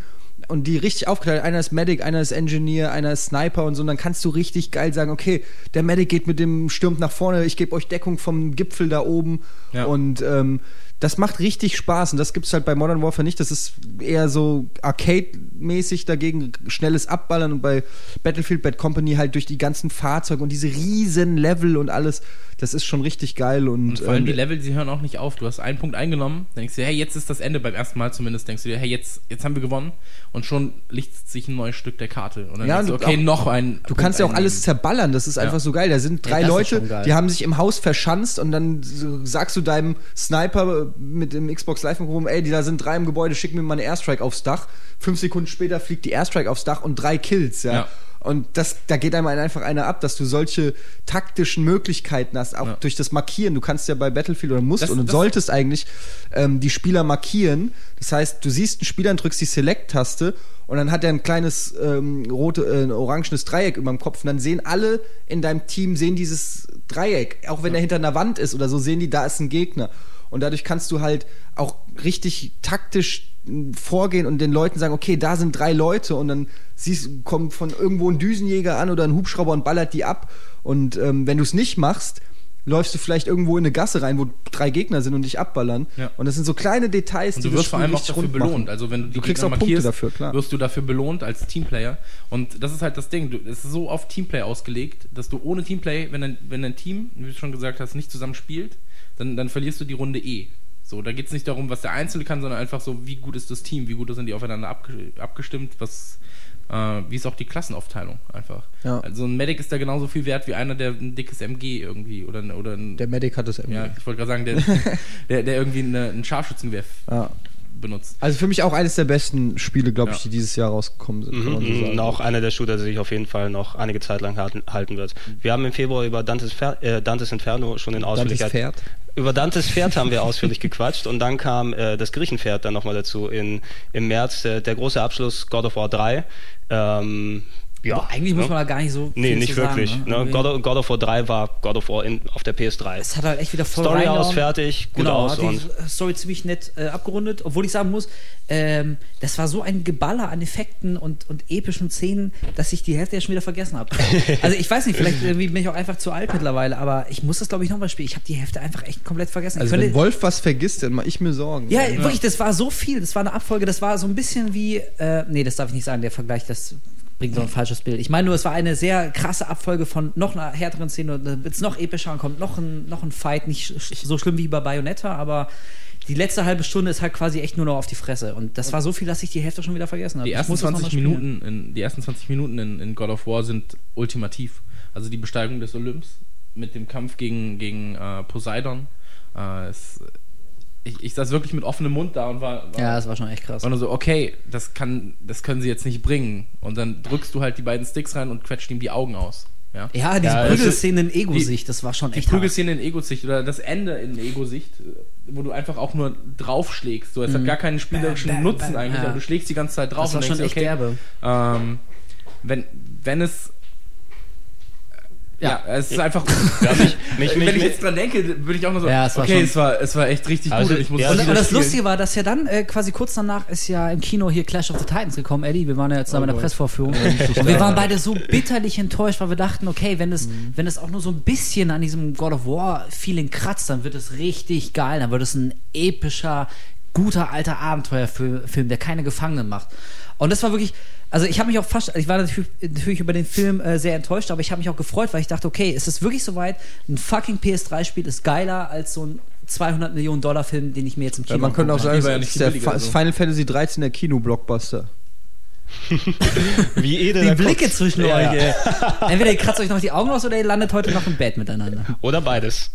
und die richtig aufgeteilt, einer ist Medic, einer ist Engineer, einer ist Sniper und so, und dann kannst du richtig geil sagen, okay, der Medic geht mit dem stürmt nach vorne, ich gebe euch Deckung vom Gipfel da oben Ja. und ähm, das macht richtig Spaß und das gibt's halt bei Modern Warfare nicht. Das ist eher so Arcade-mäßig dagegen schnelles Abballern und bei Battlefield Bad Company halt durch die ganzen Fahrzeuge und diese riesen Level und alles. Das ist schon richtig geil und, Und vor allem ähm, die Level, sie hören auch nicht auf. Du hast einen Punkt eingenommen, denkst du dir, hey, jetzt ist das Ende, beim ersten Mal zumindest, denkst du dir, hey, jetzt, jetzt haben wir gewonnen und schon lichtet sich ein neues Stück der Karte. Und dann Ja, denkst du, okay, auch- noch ein. Du kannst ja auch alles zerballern, das ist einfach so geil. Da sind drei ist Leute, die haben sich im Haus verschanzt und dann sagst du deinem Sniper mit dem Xbox Live rum, ey, die da sind drei im Gebäude, schick mir mal eine Airstrike aufs Dach. Fünf Sekunden später fliegt die Airstrike aufs Dach und drei Kills, ja. Ja. Und das, da geht einem einfach einer ab, dass du solche taktischen Möglichkeiten hast, auch Ja. durch das Markieren. Du kannst ja bei Battlefield oder musst Das- und das- solltest eigentlich ähm, die Spieler markieren. Das heißt, du siehst einen Spieler und drückst die Select-Taste und dann hat er ein kleines ähm, rote, äh, ein orangenes Dreieck über dem Kopf und dann sehen alle in deinem Team sehen dieses Dreieck, auch wenn er hinter einer Wand ist oder so, sehen die, da ist ein Gegner. Und dadurch kannst du halt auch richtig taktisch mh, vorgehen und den Leuten sagen, okay, da sind drei Leute und dann siehst, kommt von irgendwo ein Düsenjäger an oder ein Hubschrauber und ballert die ab. Und ähm, wenn du es nicht machst, läufst du vielleicht irgendwo in eine Gasse rein, wo drei Gegner sind und dich abballern. Ja. Und das sind so kleine Details, Und die du wirst das vor allem auch dafür belohnt. machen. Also wenn du die Du kriegst Gegner auch Punkte dafür, klar. wirst du dafür belohnt als Teamplayer. Und das ist halt das Ding. Du, es ist so auf Teamplay ausgelegt, dass du ohne Teamplay, wenn dein, wenn dein Team, wie du schon gesagt hast, nicht zusammen spielt, dann, dann verlierst du die Runde eh. So, da geht es nicht darum, was der Einzelne kann, sondern einfach so, wie gut ist das Team, wie gut sind die aufeinander abge abgestimmt, was, äh, wie ist auch die Klassenaufteilung einfach. Ja. Also ein Medic ist da genauso viel wert wie einer, der ein dickes MG irgendwie oder, ein- oder ein, Der Medic hat das ja, ich wollte gerade sagen, der, der, der irgendwie eine, einen Scharfschützenwerf Ja. Benutzt. Also für mich auch eines der besten Spiele, glaube ich, Ja. die dieses Jahr rausgekommen sind. kann man so Mhm, sagen. auch einer der Shooter, der sich auf jeden Fall noch einige Zeit lang halten, wird. Wir haben im Februar über Dantes, Fer äh, Dantes Inferno schon in Dantes Ausführlichkeit. Pferd. Über Dantes Pferd haben wir ausführlich gequatscht und dann kam äh, das Griechenpferd dann nochmal dazu in, im März, äh, der große Abschluss God of War 3. Ähm, ja, Aber eigentlich muss ne? man da gar nicht so Nee, viel nicht zu wirklich. Sagen, ne? ne? God, of, God of War 3 war God of War in, auf der PS3. Es hat halt echt wieder voll Story reingehauen. aus, fertig, gut genau, aus hat die und Story ziemlich nett äh, abgerundet, obwohl ich sagen muss, ähm, das war so ein Geballer an Effekten und, und epischen Szenen, dass ich die Hälfte ja schon wieder vergessen habe. also ich weiß nicht, vielleicht irgendwie bin ich auch einfach zu alt mittlerweile, aber ich muss das glaube ich nochmal spielen. Ich habe die Hälfte einfach echt komplett vergessen. Also ich wenn Wolf was vergisst, dann mache ich mir Sorgen. ja, wirklich, das war so viel. Das war eine Abfolge, das war so ein bisschen wie. Äh, nee, das darf ich nicht sagen, der Vergleich, das bringt so ein falsches Bild. Ich meine nur, es war eine sehr krasse Abfolge von noch einer härteren Szene und dann wird es noch epischer und kommt noch ein, noch ein Fight. Nicht so schlimm wie bei Bayonetta, aber die letzte halbe Stunde ist halt quasi echt nur noch auf die Fresse. Und das war so viel, dass ich die Hälfte schon wieder vergessen habe. Die ersten muss das noch 20 mal spielen. Minuten, in, die ersten 20 Minuten in, in God of War sind ultimativ. Also die Besteigung des Olymps mit dem Kampf gegen, gegen äh, Poseidon. Äh, es, ich, ich saß wirklich mit offenem Mund da und war, war, Ja, das war schon echt krass. nur so, okay, das, kann, das können sie jetzt nicht bringen. Und dann drückst du halt die beiden Sticks rein und quetscht ihm die Augen aus. Ja, Ja, diese Ja, Prügelszene in Ego-Sicht, das war schon die echt hart. Prügelszene in Ego-Sicht oder das Ende in Ego-Sicht, wo du einfach auch nur draufschlägst. So, es hat gar keinen spielerischen Bam, bam, Nutzen bam, eigentlich, ja. aber du schlägst die ganze Zeit drauf Das war und schon denkst, echt okay, derbe. ähm, wenn, wenn es. Ja, es ist einfach. Ja, mich- mich- wenn mich- ich jetzt dran denke, würde ich auch nur so. Ja, es war okay, es war, es war echt richtig Also, gut. und Ich muss ja, Und, und das spielen. Lustige war, dass ja dann äh, quasi kurz danach ist ja im Kino hier Clash of the Titans gekommen, Eddie. Wir waren ja jetzt da bei der. Pressvorführung. und wir waren beide so bitterlich enttäuscht, weil wir dachten, okay, wenn es, wenn es auch nur so ein bisschen an diesem God of War-Feeling kratzt, dann wird es richtig geil. Dann wird es ein epischer, guter alter Abenteuerfilm, der keine Gefangenen macht. Und das war wirklich, also ich habe mich auch fast, ich war natürlich, natürlich über den Film äh, sehr enttäuscht, aber ich habe mich auch gefreut, weil ich dachte, okay, es ist wirklich soweit, ein fucking PS3-Spiel ist geiler als so ein 200 Millionen Dollar Film, den ich mir jetzt im Kino Ja, man könnte auch sagen, ja es nicht ist also. ist Final Fantasy 13 der Kino-Blockbuster. wie Ede Die Blicke guckt. zwischen Ja. euch, ey. Entweder ihr kratzt euch noch die Augen aus oder ihr landet heute noch im Bett miteinander. Oder beides.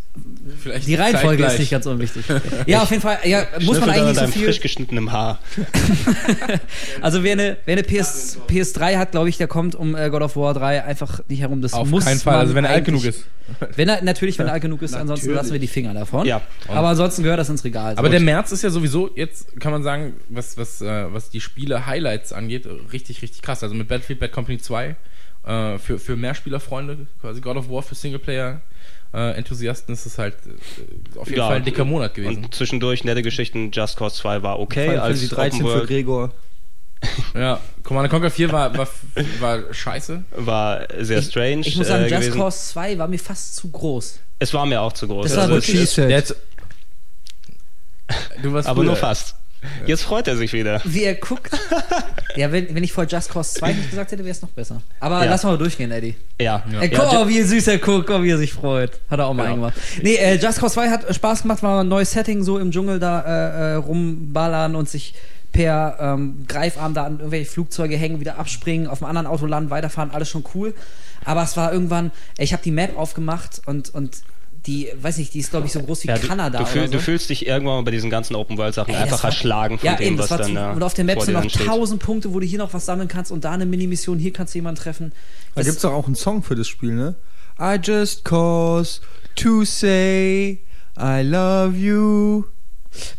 Vielleicht Die Reihenfolge zeitgleich. ist nicht ganz unwichtig. Ja, auf jeden Fall, ja, muss man eigentlich so viel. frisch geschnittenem Haar. Also wer eine, wer eine PS, PS3 hat, glaube ich, der kommt um äh, God of War 3 einfach nicht herum. Das Auf muss keinen Fall, man also wenn er alt genug ist. Wenn er, natürlich, wenn er alt genug ist, ansonsten Natürlich. lassen wir die Finger davon. Ja. Aber ansonsten gehört das ins Regal. Aber So. der März ist ja sowieso, jetzt kann man sagen, was, was, äh, was die Spiele-Highlights angeht, richtig, richtig krass. Also mit Battlefield Bad Company 2 äh, für, für Mehrspielerfreunde, quasi God of War für Singleplayer-Enthusiasten ist es halt äh, auf jeden Ja, Fall ein dicker Monat gewesen. Und zwischendurch nette Geschichten. Just Cause 2 war okay. Final als Fantasy 13 Open für World Gregor. Ja, Command Conquer 4 war, war, war scheiße. war sehr ich, strange. ich muss sagen, äh, Just. Cause 2 war mir fast zu groß. Es war mir auch zu groß. Das war Also, wirklich-. Der hat, du warst aber früher. nur fast. Jetzt freut er sich wieder. Wie er guckt. ja, wenn, wenn ich vor Just Cause 2 nicht gesagt hätte, wäre es noch besser. Aber Ja. lass mal durchgehen, Eddie. Ja. Ja. Ey, Ja, guck mal, wie süß er guckt, guck, wie er sich freut. Hat er auch mal eingemacht. Nee, äh, Just Cause 2 hat Spaß gemacht, war ein neues Setting, so im Dschungel da äh, äh, rumballern und sich per ähm, Greifarm da an irgendwelche Flugzeuge hängen, wieder abspringen, auf einem anderen Auto landen, weiterfahren, alles schon cool. Aber es war irgendwann, ich habe die Map aufgemacht und, und die, weiß nicht, die ist glaube ich so groß wie Ja, du, Kanada du, fühl, oder so. du fühlst dich irgendwann mal bei diesen ganzen Open-World-Sachen Ey, das einfach war- erschlagen von ja, dem, eben, was dann zu, da Und auf der Map sind noch tausend Punkte, wo du hier noch was sammeln kannst und da eine Mini-Mission, hier kannst du jemanden treffen. Da Das- gibt's doch auch einen Song für das Spiel, ne? I just cause to say I love you.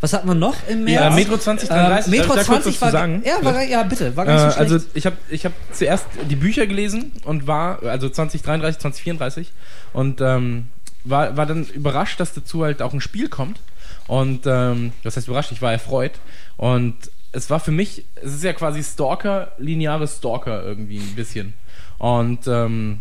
Was hatten wir noch im März? Ja, Metro 2033, Äh, Metro darf ich da kurz 20 was war, sagen? Ja, war, ja, bitte, war Äh, gar nicht so schlecht. also ich habe ich hab zuerst die Bücher gelesen und war, also 2033, 2034 und ähm, war, war dann überrascht, dass dazu halt auch ein Spiel kommt. Und ähm, das heißt überrascht, ich war erfreut. Und es war für mich, es ist ja quasi Stalker, lineare Stalker irgendwie ein bisschen. Und ähm,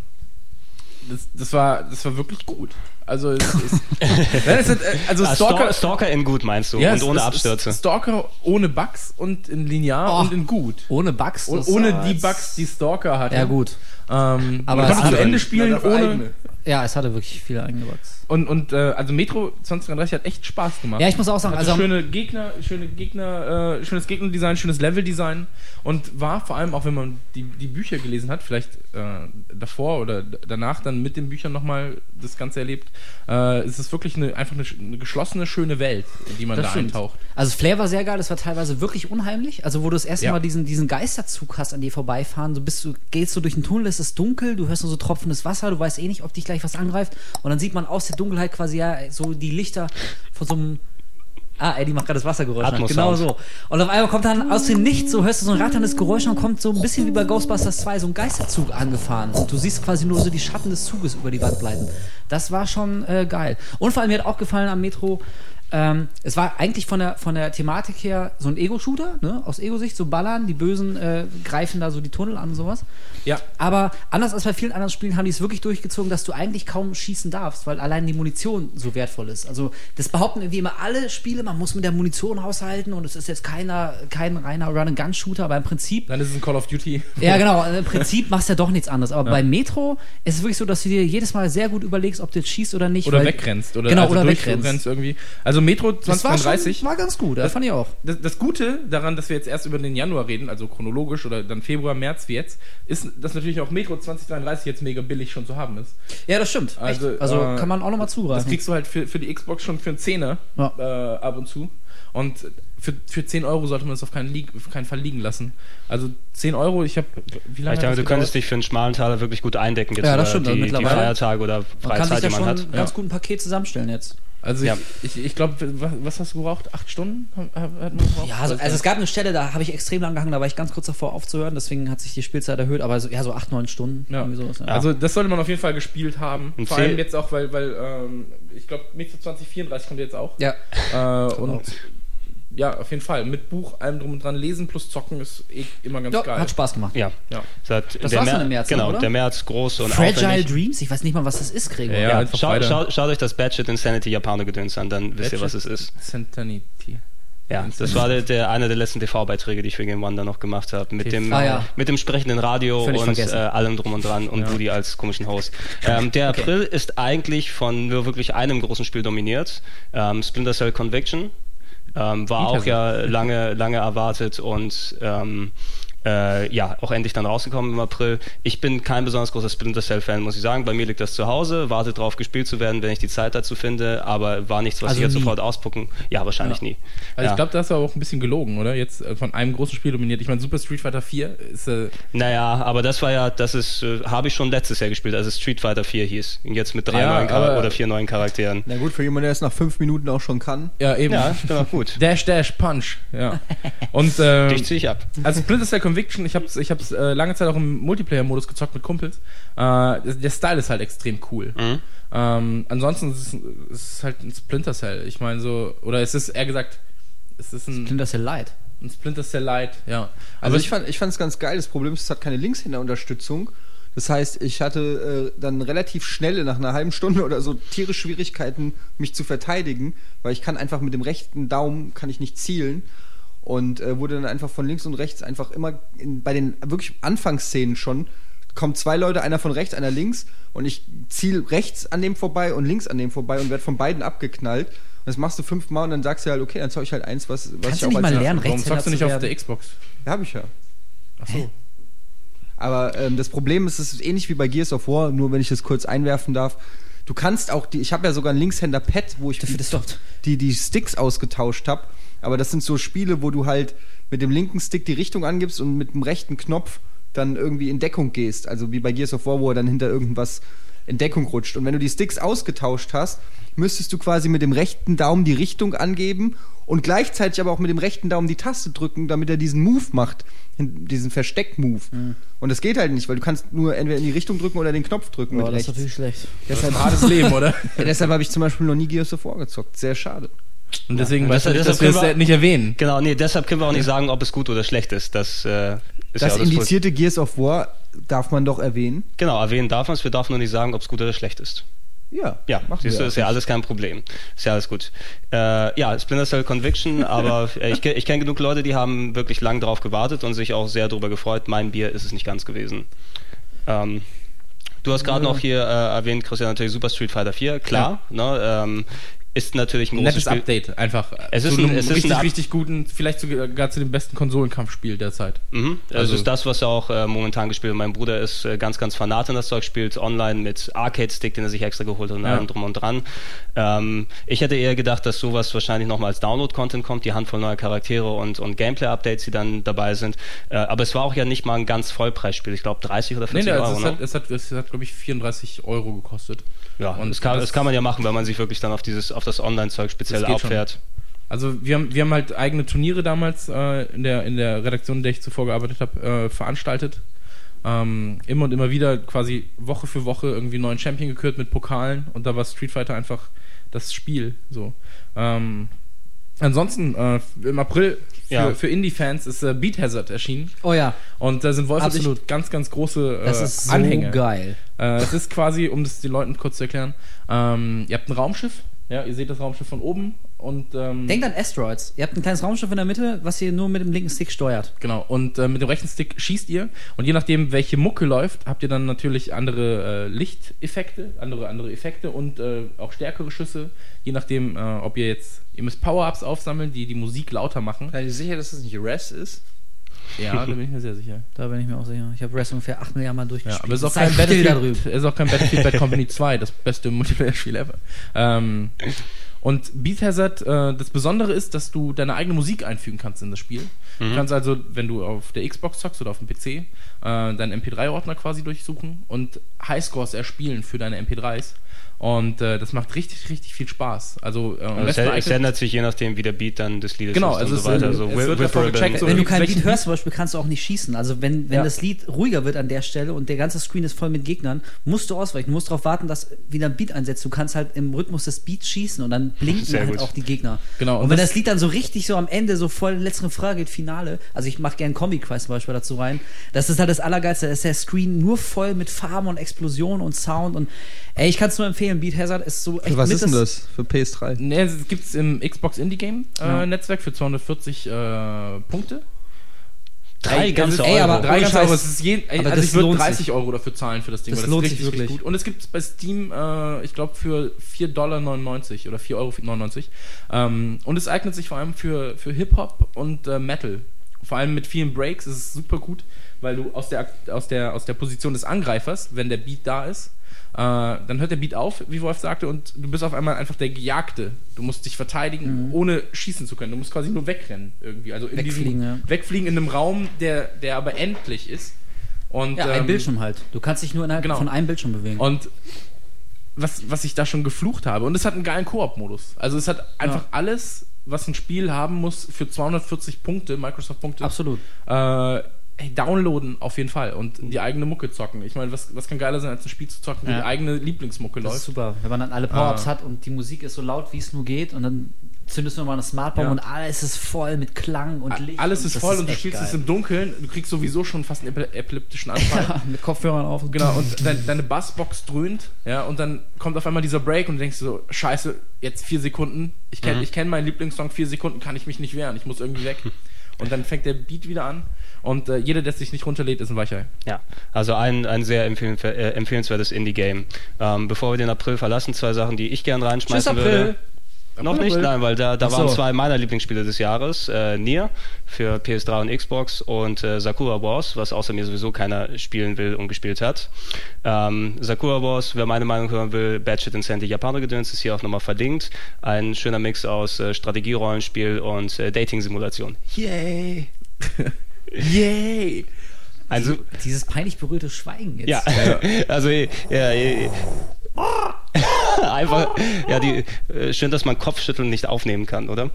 das, das, war, das war wirklich gut. Also, es, es, es hat, äh, also Ah, Stalker, Stalker, in gut meinst du ja, und ohne ist Abstürze. Stalker ohne Bugs und in linear Oh. und in gut. ohne Bugs. Und ohne die Bugs, die Stalker hatte. Ja, gut. Ähm, Aber man konnte zu Ende spielen ohne. eigene. Ja, es hatte wirklich viele eigene Bugs. Und, und äh, also Metro 2033 hat echt Spaß gemacht. Ja, ich muss auch sagen, also schöne Gegner, schöne Gegner, äh, schönes Gegnerdesign, schönes Leveldesign und war vor allem auch, wenn man die, die Bücher gelesen hat, vielleicht äh, davor oder danach dann mit den Büchern nochmal das Ganze erlebt, äh, ist es wirklich eine, einfach eine, eine geschlossene, schöne Welt, in die man Das da stimmt. eintaucht. Also Flair war sehr geil, das war teilweise wirklich unheimlich. Also wo du das erste Ja. Mal diesen, diesen Geisterzug hast, an dir vorbeifahren, so bist du, gehst du durch den Tunnel, es ist dunkel, du hörst nur so tropfendes Wasser, du weißt eh nicht, ob dich gleich was angreift. Und dann sieht man aus der Dunkelheit quasi ja so die Lichter von so einem. Ah, Eddie macht gerade das Wassergeräusch. Genau so. Und auf einmal kommt dann aus dem Nichts, so hörst du so ein ratterndes Geräusch und kommt so ein bisschen wie bei Ghostbusters 2 so ein Geisterzug angefahren. Und du siehst quasi nur so die Schatten des Zuges über die Wand gleiten. Das war schon äh, geil. Und vor allem mir hat auch gefallen am Metro, ähm, es war eigentlich von der, von der Thematik her so ein Ego-Shooter, ne? aus Ego-Sicht, so ballern, die Bösen äh, greifen da so die Tunnel an und sowas. Ja. Aber anders als bei vielen anderen Spielen haben die es wirklich durchgezogen, dass du eigentlich kaum schießen darfst, weil allein die Munition so wertvoll ist. Also das behaupten irgendwie immer alle Spiele, man muss mit der Munition haushalten und es ist jetzt keiner, kein reiner Run-and-Gun-Shooter, aber im Prinzip Dann ist es ein Call of Duty. ja, genau. Im Prinzip machst du ja doch nichts anderes. Aber bei Metro ist es wirklich so, dass du dir jedes Mal sehr gut überlegst, ob du jetzt schießt oder nicht. Oder wegrennst. Oder, Genau, also oder wegrennst. irgendwie. Also Metro Das war, 2033. schon, war ganz gut, das, Das- fand ich auch. das, das Gute daran, dass wir jetzt erst über den Januar reden, also chronologisch oder dann Februar, März wie jetzt, ist, dass natürlich auch Metro 2033 jetzt mega billig schon zu haben ist. Ja, das stimmt. Also, Also, also äh, kann man auch nochmal Das zugreifen. kriegst du halt für, für die Xbox schon für einen Zehner Ja. äh, ab und zu. Und für, für 10 Euro sollte man es auf keinen, auf keinen Fall liegen lassen. Also 10 Euro, ich habe. Wie lange Ich denke, das du könntest dich für einen schmalen Taler wirklich gut eindecken, jetzt Ja, das stimmt, also die, die mittlerweile. Feiertage oder man kann sich Freizeit, da die man schon hat. ein ganz guten Paket zusammenstellen jetzt. Also Ja. ich, ich, ich glaube, was, was hast du gebraucht? Acht Stunden hat, man gebraucht? Ja, also, also es gab eine Stelle, da habe ich extrem lang gehangen, da war ich ganz kurz davor aufzuhören, deswegen hat sich die Spielzeit erhöht, aber so, ja, so acht, neun Stunden. Ja. Irgendwie sowas, ja. Also das sollte man auf jeden Fall gespielt haben. Und Vor allem jetzt auch, weil, weil ähm, ich glaube, Metro 2034 kommt jetzt auch. ja. Äh, Genau. und ja, auf jeden Fall. Mit Buch, allem drum und dran. Lesen plus zocken ist eh immer ganz ja, geil. hat Spaß gemacht. Ja. Ja. Das der war's dann im März, Genau, oder? der März groß und Fragile aufwendig. Dreams, ich weiß nicht mal, was das ist, Gregor. Ja, ja. Schau, schau, schaut euch das Badget Insanity Japaner-Gedöns an, dann wisst ihr, was es ist. Centanity. Ja, das war der, der einer der letzten TV-Beiträge, die ich für Game One dann noch gemacht habe. Mit dem, Ah, ja. mit dem sprechenden Radio Völlig und äh, allem drum und dran und Ja. Woody als komischen Host. Ähm, der Okay. April ist eigentlich von nur wirklich einem großen Spiel dominiert. Ähm, Splinter Cell Conviction. Ähm, war auch ja lange, lange erwartet und ähm, äh, ja, auch endlich dann rausgekommen im April. Ich bin kein besonders großer Splinter Cell-Fan, muss ich sagen. Bei mir liegt das zu Hause, wartet drauf, gespielt zu werden, wenn ich die Zeit dazu finde, aber war nichts, was Also ich jetzt nie. sofort auspucken. Ja, wahrscheinlich Ja. nie. Also ja. ich glaube, da hast du aber auch ein bisschen gelogen, oder? Jetzt äh, von einem großen Spiel dominiert. Ich meine, Super Street Fighter 4 ist äh, Naja, aber das war ja, das ist, äh, habe ich schon letztes Jahr gespielt, als es Street Fighter 4 hieß. Und Jetzt mit drei Ja, neuen Char aber- oder vier neuen Charakteren. Na gut, für jemanden, der es nach fünf Minuten auch schon kann. ja eben. Ja, ich bin auch gut. Dash Dash Punch. Ja. Und ähm, Dich ziehe ich ab. Also Splinter Cell Conviction, ich habe es ich hab's, äh, lange Zeit auch im Multiplayer-Modus gezockt mit Kumpels. Äh, der Style ist halt extrem cool. Mhm. Ähm, ansonsten ist es, ist halt ein Splinter Cell. Ich meine so, oder es ist eher gesagt, es ist ein, Splinter Cell Light. ein Splinter Cell Light, ja. Also ich fand ich es ganz geil. Das Problem ist, es hat keine Linkshänder-Unterstützung. Das heißt, ich hatte äh, dann relativ schnell nach einer halben Stunde oder so tierisch Schwierigkeiten, mich zu verteidigen, weil ich kann einfach mit dem rechten Daumen kann ich nicht zielen und äh, wurde dann einfach von links und rechts einfach immer in, bei den wirklich Anfangsszenen schon kommen zwei Leute, einer von rechts, einer links und ich ziel rechts an dem vorbei und links an dem vorbei und werde von beiden abgeknallt. Und das machst du fünfmal und dann sagst du halt, okay, dann zeug ich halt eins, was, was Kannst ich du auch nicht als mal lernen, Warum zockst du nicht auf der Xbox? Ja, hab ich ja. Ach so. Aber ähm, das Problem ist, es ist ähnlich wie bei Gears of War, nur wenn ich das kurz einwerfen darf. Du kannst auch, die, ich habe ja sogar ein Linkshänder-Pad, wo ich Dafür das doch. die, die Sticks ausgetauscht habe. Aber das sind so Spiele, wo du halt mit dem linken Stick die Richtung angibst und mit dem rechten Knopf dann irgendwie in Deckung gehst. Also wie bei Gears of War, wo er dann hinter irgendwas in Deckung rutscht. Und wenn du die Sticks ausgetauscht hast, müsstest du quasi mit dem rechten Daumen die Richtung angeben und gleichzeitig aber auch mit dem rechten Daumen die Taste drücken, damit er diesen Move macht, diesen Versteck-Move. Mhm. Und das geht halt nicht, weil du kannst nur entweder in die Richtung drücken oder den Knopf drücken Boah, mit das ist rechts. natürlich schlecht. Deshalb, Hartes Leben, oder? ja, deshalb habe ich zum Beispiel noch nie Gears of War gezockt. Sehr schade. Und deswegen Ja, weißt du deshalb- nicht, dass wir es nicht erwähnen. Genau, nee, deshalb können wir auch nicht sagen, ob es gut oder schlecht ist. Das äh, ist Das ja das indizierte Gears of War darf man doch erwähnen. Genau, erwähnen darf man es, wir dürfen nur nicht sagen, ob es gut oder schlecht ist. Ja, Ja, machen siehst du, ist ja alles kein Problem. Ist ja alles gut. Äh, ja, Splinter Cell Conviction, aber äh, ich, ich kenne genug Leute, die haben wirklich lang drauf gewartet und sich auch sehr darüber gefreut. Mein Bier ist es nicht ganz gewesen. Ähm, du hast gerade noch hier äh, erwähnt, Christian, natürlich Super Street Fighter 4, klar. Ne, ähm, ist natürlich ein Nettes Spiel. Update, einfach. Es ist zu ein- es ist richtig, richtig guten, vielleicht sogar zu dem besten Konsolenkampfspiel derzeit. Mhm. Also, Also- ist das, was er auch äh, momentan gespielt hat. Mein Bruder ist äh, ganz, ganz fanat in das Zeug, spielt online mit Arcade-Stick, den er sich extra geholt hat und Ja. allem drum und dran. Ähm, ich hätte eher gedacht, dass sowas wahrscheinlich nochmal als Download-Content kommt, die Handvoll neuer Charaktere und, und Gameplay-Updates, die dann dabei sind. Äh, aber es war auch ja nicht mal ein ganz Vollpreisspiel. Ich glaube 30 oder Nee, 40 nee, Euro. also es, ne? hat, es hat, es hat, glaube ich, 34 Euro gekostet. Ja, und das kann, das- das kann man ja machen, wenn man sich wirklich dann auf dieses, auf das Online-Zeug speziell geht schon. abfährt. Also wir haben, wir haben halt eigene Turniere damals äh, in, der, in der Redaktion, in der ich zuvor gearbeitet habe, äh, veranstaltet. Ähm, immer und immer wieder quasi Woche für Woche irgendwie neuen Champion gekürt mit Pokalen und da war Street Fighter einfach das Spiel. So. Ähm, ansonsten, äh, im April für, Ja. für Indie-Fans ist äh, Beat Hazard erschienen Oh ja, und da sind Wolf und Absolut. ich ganz, ganz große äh, das ist so Anhänger. geil. Äh, es ist quasi, um das den Leuten kurz zu erklären, ähm, ihr habt ein Raumschiff, ja, ihr seht das Raumschiff von oben und ähm, Denkt an Asteroids. Ihr habt ein kleines Raumschiff in der Mitte, was ihr nur mit dem linken Stick steuert. Genau, und äh, mit dem rechten Stick schießt ihr und je nachdem, welche Mucke läuft, habt ihr dann natürlich andere äh, Lichteffekte, andere, andere Effekte und äh, auch stärkere Schüsse, je nachdem, äh, ob ihr jetzt, ihr müsst Power-Ups aufsammeln, die die Musik lauter machen. Seid ihr sicher, dass das nicht Res ist? Ja, da bin ich mir sehr sicher. Da bin ich mir auch sicher. Ich habe Rest ungefähr 8 Milliarden Mal Ja, durchgespielt. aber es ist auch kein Battlefield, ist auch kein Battlefield Bad Company 2, das beste Multiplayer-Spiel ever. Ähm, und Beat Hazard, äh, das Besondere ist, dass du deine eigene Musik einfügen kannst in das Spiel. Du kannst also, wenn du auf der Xbox zockst oder auf dem PC, äh, deinen MP3-Ordner quasi durchsuchen und Highscores erspielen für deine MP3s. Und äh, das macht richtig, richtig viel Spaß. Also, äh, Also es, ändert sich je nachdem, wie der Beat dann des Liedes Genau, ist also und es, so weiter. äh, So es wird Whipperable. gecheckt, so wenn du in kein Beat hörst zum Beispiel, kannst du auch nicht schießen. Also wenn, wenn Ja. das Lied ruhiger wird an der Stelle und der ganze Screen ist voll mit Gegnern, musst du ausweichen. Du musst darauf warten, dass wieder ein Beat einsetzt. Du kannst halt im Rhythmus des Beats schießen und dann blinken Sehr halt gut. auch die Gegner. Genau, Und, und wenn das- das Lied dann so richtig so am Ende so voll letzte Frage geht, Finale, also ich mache gern Combi-Quest zum Beispiel dazu rein, das ist halt das Allergeilste, da ist der Screen nur voll mit Farben und Explosionen und Sound und ey, ich kann es nur empfehlen, Beat Hazard ist so echt Für was mit ist denn das? Für PS3? Nee, es gibt es im Xbox Indie Game äh, Ja. Netzwerk für 240 äh, Punkte. Drei ganze Ey, Euro. aber- Drei ganze. Euro. Es ist je, ey, Aber also das ich würde lohnt 30 sich. Euro dafür zahlen für das Ding, Das weil lohnt ist sich richtig, richtig wirklich. gut. Und es gibt es bei Steam, äh, ich glaube, für 4,99 Dollar oder 4,99 Euro. Ähm, und es eignet sich vor allem für, für Hip-Hop und äh, Metal. Vor allem mit vielen Breaks ist es super gut, weil du aus der, aus der, aus der Position des Angreifers, wenn der Beat da ist, dann hört der Beat auf, wie Wolf sagte, und du bist auf einmal einfach der Gejagte. Du musst dich verteidigen, ohne schießen zu können. Du musst quasi nur wegrennen irgendwie. Also in Wegfliegen, diesem, ja. wegfliegen in einem Raum, der, der aber endlich ist. Und, Ja, ein ähm, Bildschirm halt. Du kannst dich nur innerhalb genau. von einem Bildschirm bewegen. Und was, was ich da schon geflucht habe. Und es hat einen geilen Koop-Modus. Also es hat einfach Ja. alles, was ein Spiel haben muss für 240 Punkte, Microsoft-Punkte. Absolut. Äh, ey, downloaden auf jeden Fall und die eigene Mucke zocken. Ich meine, was, was kann geiler sein, als ein Spiel zu zocken, wo Ja. die eigene Lieblingsmucke Das ist läuft? super, wenn man dann alle Power-Ups Ah. hat und die Musik ist so laut, wie es nur geht und dann zündest du nochmal eine Smartbomb Ja. und alles ist voll mit Klang und Licht. Alles und ist das voll und du spielst geil. es im Dunkeln, du kriegst sowieso schon fast einen epile- epileptischen Anfall. Ja, mit Kopfhörern auf. Genau, und dein, deine Bassbox dröhnt, ja, und dann kommt auf einmal dieser Break und du denkst so, scheiße, jetzt vier Sekunden, ich kenne ich kenn meinen Lieblingssong, vier Sekunden kann ich mich nicht wehren, ich muss irgendwie weg. Und dann fängt der Beat wieder an und äh, jeder, der sich nicht runterlädt, ist ein Weichei. Ja, also ein, ein sehr empfehlen, äh, empfehlenswertes Indie-Game. Ähm, bevor wir den April verlassen, zwei Sachen, die ich gern reinschmeißen Tschüss, würde. April. Noch nicht? Nein, weil da, da so. waren zwei meiner Lieblingsspiele des Jahres. Äh, Nier für PS3 und Xbox und äh, Sakura Wars, was außer mir sowieso keiner spielen will und gespielt hat. Ähm, Sakura Wars, wer meine Meinung hören will, Bad Shit Insanity Japaner-Gedöns ist hier auch nochmal verlinkt. Ein schöner Mix aus äh, Strategierollenspiel und äh, Dating-Simulation. Yay! Yay! Also, Dieses peinlich berührte Schweigen jetzt. ja, also ja, ja, einfach, ja, die, äh, schön, dass man Kopfschütteln nicht aufnehmen kann, oder?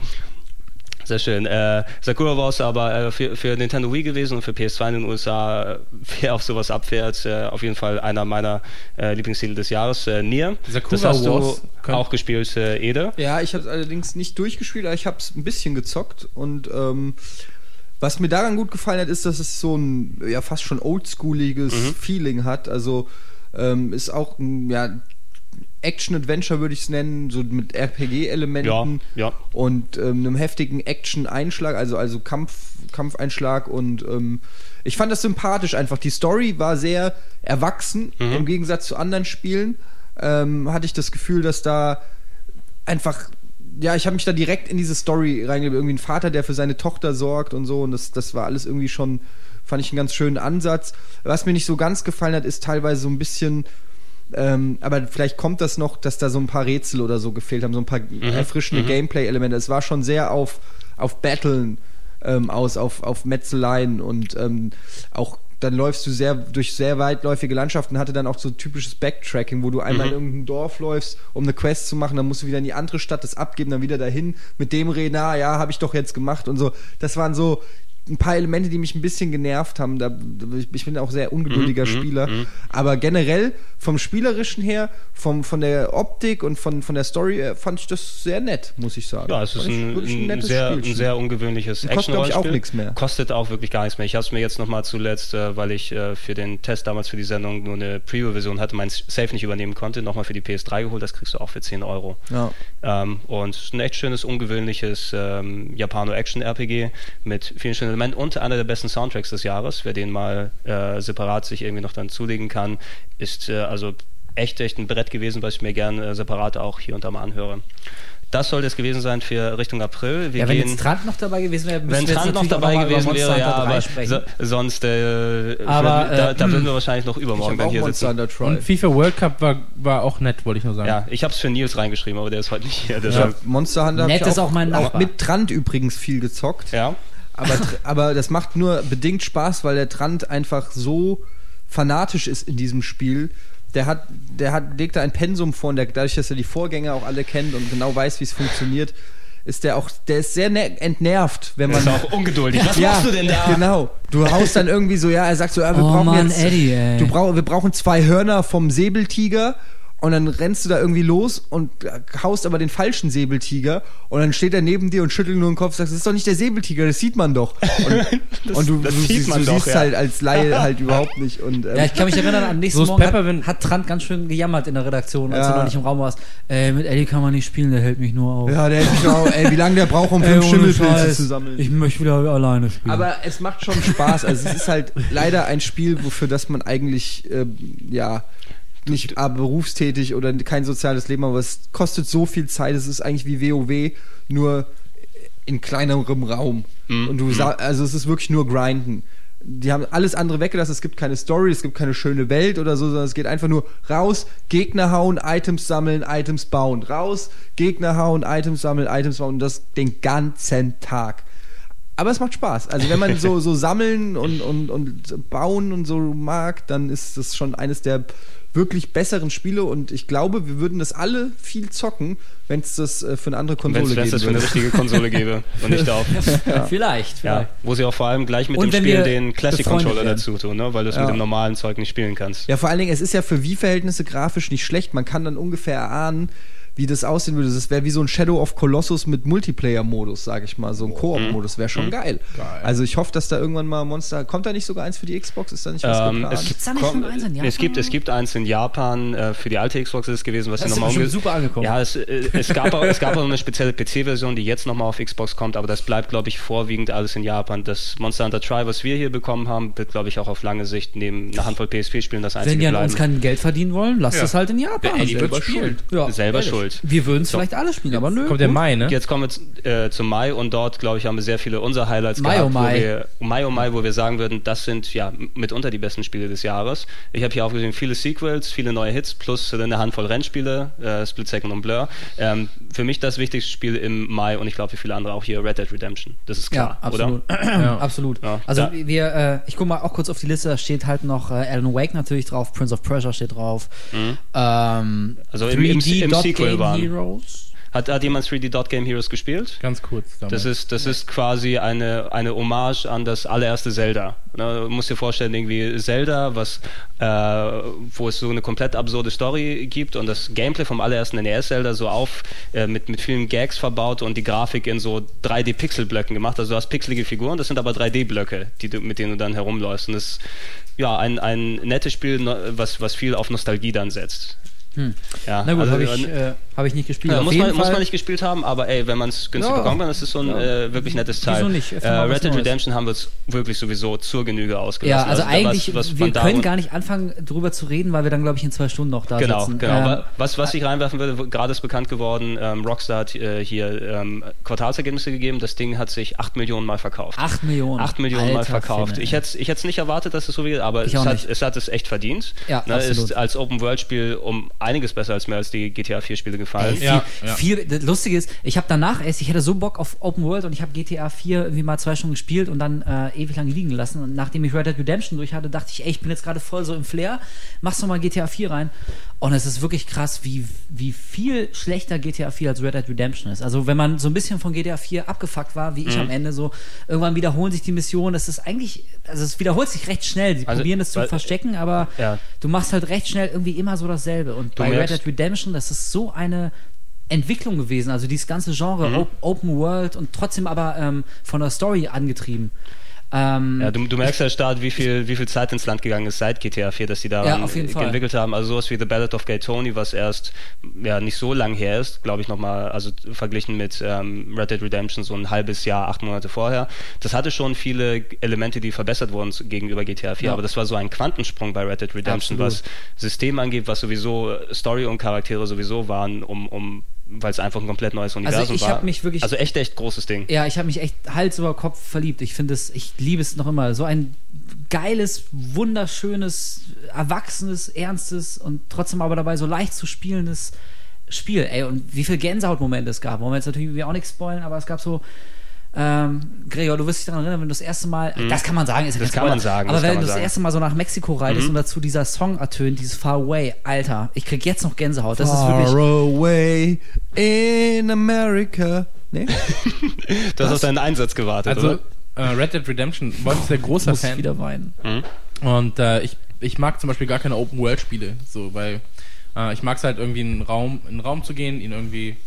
Sehr schön. Äh, Sakura Wars aber äh, für, für Nintendo Wii gewesen und für PS2 in den USA, äh, wer auf sowas abfährt, äh, auf jeden Fall einer meiner äh, Lieblingstitel des Jahres, äh, Nier. Sakura das hast Wars du auch gespielt, äh, Ede. Ja, ich habe es allerdings nicht durchgespielt, aber ich habe es ein bisschen gezockt und ähm, was mir daran gut gefallen hat, ist, dass es so ein ja fast schon oldschooliges Feeling hat. Also ähm, ist auch ein ja, Action-Adventure würde ich es nennen, so mit RPG-Elementen Ja, ja. und ähm, einem heftigen Action-Einschlag, also also Kampf, Kampfeinschlag und ähm, ich fand das sympathisch einfach. Die Story war sehr erwachsen im Gegensatz zu anderen Spielen. Ähm, hatte ich das Gefühl, dass da einfach ja, ich habe mich da direkt in diese Story reingegeben. Irgendwie ein Vater, der für seine Tochter sorgt und so. Und das, das war alles irgendwie schon, fand ich einen ganz schönen Ansatz. Was mir nicht so ganz gefallen hat, ist teilweise so ein bisschen, ähm, aber vielleicht kommt das noch, dass da so ein paar Rätsel oder so gefehlt haben, so ein paar erfrischende Gameplay-Elemente. Es war schon sehr auf, auf Battlen ähm, aus, auf, auf Metzeleien und ähm, auch dann läufst du sehr durch sehr weitläufige Landschaften, hatte dann auch so typisches Backtracking, wo du einmal in irgendein Dorf läufst, um eine Quest zu machen, dann musst du wieder in die andere Stadt das abgeben, dann wieder dahin, mit dem reden, ah ja, habe ich doch jetzt gemacht und so. Das waren so ein paar Elemente, die mich ein bisschen genervt haben. Da, ich, bin auch sehr ungeduldiger Spieler. Aber generell vom Spielerischen her, vom, von der Optik und von, von der Story äh, fand ich das sehr nett, muss ich sagen. Ja, es ist ein, wirklich ein, sehr, ein sehr ungewöhnliches Und kostet, ich, auch nichts mehr. Kostet auch wirklich gar nichts mehr. Ich habe es mir jetzt nochmal zuletzt, äh, weil ich äh, für den Test damals für die Sendung nur eine Preview-Version hatte, mein Safe nicht übernehmen konnte, nochmal für die PS3 geholt. Das kriegst du auch für 10 Euro. Ja. Ähm, und ein echt schönes, ungewöhnliches ähm, Japano-Action-RPG mit vielen schönen Elementen und einer der besten Soundtracks des Jahres. Wer den mal äh, separat sich irgendwie noch dann zulegen kann, ist äh, also echt, echt ein Brett gewesen, was ich mir gerne äh, separat auch hier und da mal anhöre. Das sollte es gewesen sein für Richtung April. Wir Ja, wenn gehen, jetzt Trant noch dabei gewesen wäre, müssten wenn wir jetzt Trant noch natürlich auch dabei mal über gewesen Monster wäre, ja, Hunter 3 aber sprechen. so, sonst äh, Aber, würden- da, äh, da würden wir wahrscheinlich noch übermorgen dann auch hier Monster sitzen. Und FIFA World Cup war, war auch nett, wollte ich nur sagen. Ja, ich habe es für Nils reingeschrieben, aber der ist heute nicht hier. Ja, Monster Hunter Nett ich ist auch mein auch Nachbar. mit Trant übrigens viel gezockt. ja. Aber, aber das macht nur bedingt Spaß, weil der Trant einfach so fanatisch ist in diesem Spiel. Der hat, der hat, legt da ein Pensum vor und der, dadurch, dass er die Vorgänger auch alle kennt und genau weiß, wie es funktioniert, ist der auch, der ist sehr ne entnervt, wenn man. ist auch ungeduldig. Was ja, machst du denn da? Genau. Du haust dann irgendwie so, ja, er sagt so, ja, wir Oh brauchen Mann, jetzt. Eddie, ey. Du brauch, wir brauchen zwei Hörner vom Säbeltiger. Und dann rennst du da irgendwie los und haust aber den falschen Säbeltiger und dann steht er neben dir und schüttelt nur den Kopf und sagt, das ist doch nicht der Säbeltiger, das sieht man doch. Und, Das- und du, das du, sieht siehst- man du doch, siehst ja. halt als Laie halt überhaupt nicht. Und, ähm, Ja, ich kann mich erinnern, am nächsten Morgen hat, hat Trant ganz schön gejammert in der Redaktion, als Ja. du noch nicht im Raum warst. Ey, mit Eddie kann man nicht spielen, der hält mich nur auf. ja, der hätte mich auch, ey, wie lange der braucht, um fünf Schimmelpilze zu sammeln. Ich möchte wieder alleine spielen. Aber es macht schon Spaß. Also es ist halt leider ein Spiel, wofür das man eigentlich ähm, ja nicht ah, berufstätig oder kein soziales Leben, aber es kostet so viel Zeit. Es ist eigentlich wie WoW, nur in kleinerem Raum. Und du sa- also es ist wirklich nur grinden. Die haben alles andere weggelassen. Es gibt keine Story, es gibt keine schöne Welt oder so, sondern es geht einfach nur raus, Gegner hauen, Items sammeln, Items bauen. Raus, Gegner hauen, Items sammeln, Items bauen. Und das den ganzen Tag. Aber es macht Spaß. Also wenn man so, so sammeln und, und, und bauen und so mag, dann ist das schon eines der wirklich besseren Spiele und ich glaube, wir würden das alle viel zocken, wenn es das äh, für eine andere Wenn Konsole es geben das für eine richtige Konsole gäbe und nicht auf. vielleicht, Ja, vielleicht. wo sie auch vor allem gleich mit Und dem wenn Spiel den Classic befreundet Controller werden. dazu tun, ne? weil du es Ja. mit dem normalen Zeug nicht spielen kannst. Ja, vor allen Dingen, es ist ja für Wii-Verhältnisse grafisch nicht schlecht. Man kann dann ungefähr erahnen, wie das aussehen würde. Das wäre wie so ein Shadow of Colossus mit Multiplayer-Modus, sag ich mal. So ein Koop-Modus wäre schon geil. Geil. Also ich hoffe, dass da irgendwann mal Monster. Kommt da nicht sogar eins für die Xbox? Ist da nicht was Ähm, geplant? es, Gibt's da nicht schon eins in es gibt Japan? es gibt eins in Japan äh, für die alte Xbox ist es gewesen, was Das nochmal bestimmt umge- super angekommen. Ja, es, äh, es gab auch, es gab auch eine spezielle PC-Version, die jetzt nochmal auf Xbox kommt, aber das bleibt glaube ich vorwiegend alles in Japan. Das Monster Hunter Tri, was wir hier bekommen haben, wird glaube ich auch auf lange Sicht neben einer Handvoll PSP-Spielen das einzige Wenn die an bleiben. uns kein Geld verdienen wollen, lasst Ja. das halt in Japan. Eddie Selber spielen. Ja, Selber schuld. Erfüllt. Wir würden es So. vielleicht alle spielen, aber nö. Kommt der. Mai, ne? Jetzt kommen wir äh, zum Mai und dort, glaube ich, haben wir sehr viele unserer Highlights Mai, gehabt, oh Mai. wo wir Mai oh Mai, wo wir sagen würden, das sind ja mitunter die besten Spiele des Jahres. Ich habe hier aufgesehen, viele Sequels, viele neue Hits plus eine Handvoll Rennspiele, äh, Split Second und Blur. Ähm, für mich das wichtigste Spiel im Mai und ich glaube für viele andere auch hier Red Dead Redemption. Das ist klar, ja, absolut. absolut. Ja. Also Ja. wir, äh, ich gucke mal auch kurz auf die Liste, da steht halt noch äh, Alan Wake natürlich drauf, Prince of Persia steht drauf. Ähm, Also im- im- im Sequel waren. Heroes. Hat, hat jemand 3D Dot Game Heroes gespielt? Ganz kurz. Das ist, das ist quasi eine, eine Hommage an das allererste Zelda. Ne, du musst dir vorstellen, irgendwie Zelda, was, äh, wo es so eine komplett absurde Story gibt und das Gameplay vom allerersten NES-Zelda so auf, äh, mit, mit vielen Gags verbaut und die Grafik in so 3D-Pixel-Blöcken gemacht. Also du hast pixelige Figuren, das sind aber 3D-Blöcke, die du, mit denen du dann herumläufst. Und das ist ja ein, ein nettes Spiel, was, was viel auf Nostalgie dann setzt. Ja, Na gut, also, habe ich, äh, äh, hab ich nicht gespielt. ja, muss, man, muss man nicht gespielt haben, aber ey, wenn man es günstig Ja. bekommen kann, das ist so ein Ja. äh, wirklich nettes Teil. Wieso nicht? Äh, mal was Red Dead. Redemption haben wir uns wirklich sowieso zur Genüge Ja, ausgelassen. also was- eigentlich, was wir von da können gar nicht anfangen, drüber zu reden, weil wir dann, glaube ich, in zwei Stunden noch da Genau, sitzen. genau. Ähm, Wa- was, was ich reinwerfen würde, gerade ist bekannt geworden, ähm, Rockstar hat äh, hier ähm, Quartalsergebnisse gegeben, das Ding hat sich 8 Millionen Mal verkauft. 8 Millionen. 8 Millionen Mal Alter verkauft. Finne, ich hätte ich es nicht erwartet, dass es so viel, aber Ich es hat, es hat es echt verdient. Ja, ne. Ist als Open-World-Spiel um einiges besser als mehr als die GTA 4-Spiele gefallen. Ey, viel, Ja, ja. viel, das Lustige ist, ich habe danach erst, ich hätte so Bock auf Open World und ich habe GTA 4 irgendwie mal zwei Stunden gespielt und dann äh, ewig lang liegen gelassen. Und nachdem ich Red Dead Redemption durch hatte, dachte ich, ey, ich bin jetzt gerade voll so im Flair, machst du mal GTA 4 rein. Und es ist wirklich krass, wie, wie viel schlechter GTA 4 als Red Dead Redemption ist. Also wenn man so ein bisschen von GTA 4 abgefuckt war, wie ich Mhm. am Ende, so irgendwann wiederholen sich die Missionen. Es ist eigentlich, also es wiederholt sich recht schnell. Sie Also, probieren es zu verstecken, aber Ja. du machst halt recht schnell irgendwie immer so dasselbe. Und Du bei Red Dead Redemption, das ist so eine Entwicklung gewesen. Also dieses ganze Genre, Mhm. Op Open World und trotzdem aber ähm, von der Story angetrieben. Ähm, Ja, du, du merkst ja stark, wie viel, wie viel Zeit ins Land gegangen ist seit GTA 4, dass die da Ja, Fall. entwickelt haben. Also sowas wie The Ballad of Gay Tony, was erst ja nicht so lang her ist, glaube ich nochmal, also verglichen mit ähm, Red Dead Redemption so ein halbes Jahr, acht Monate vorher. Das hatte schon viele Elemente, die verbessert wurden gegenüber GTA 4, Ja. aber das war so ein Quantensprung bei Red Dead Redemption, Absolut. was System angeht, was sowieso äh, Story und Charaktere sowieso waren, um, um weil es einfach ein komplett neues Universum ich war. mich wirklich- also echt, echt großes Ding. Ja, ich habe mich echt Hals über Kopf verliebt. Ich finde es, ich liebe es noch immer. So ein geiles, wunderschönes, erwachsenes, ernstes und trotzdem aber dabei so leicht zu spielendes Spiel. Ey, und wie viel Gänsehautmomente es gab. Wollen wir jetzt natürlich auch nichts spoilen, aber es gab so. Ähm, Gregor, du wirst dich daran erinnern, wenn du das erste Mal, das kann man sagen, ist ja Mhm. Das kann man sagen, aber das wenn du das sagen. Mhm. erste Mal so nach Mexiko reitest und dazu dieser Song ertönt, dieses Far Away, Alter, ich krieg jetzt noch Gänsehaut. Das ist Far wirklich. away in America. Nee? Du hast auf deinen Einsatz gewartet, Also, oder? äh, Red Dead Redemption, Wolf ist der großer muss Fan. wieder weinen. Und äh, ich, ich mag zum Beispiel gar keine Open-World-Spiele, so, weil äh, ich mag es halt irgendwie in einen Raum, in einen Raum zu gehen, ihn irgendwie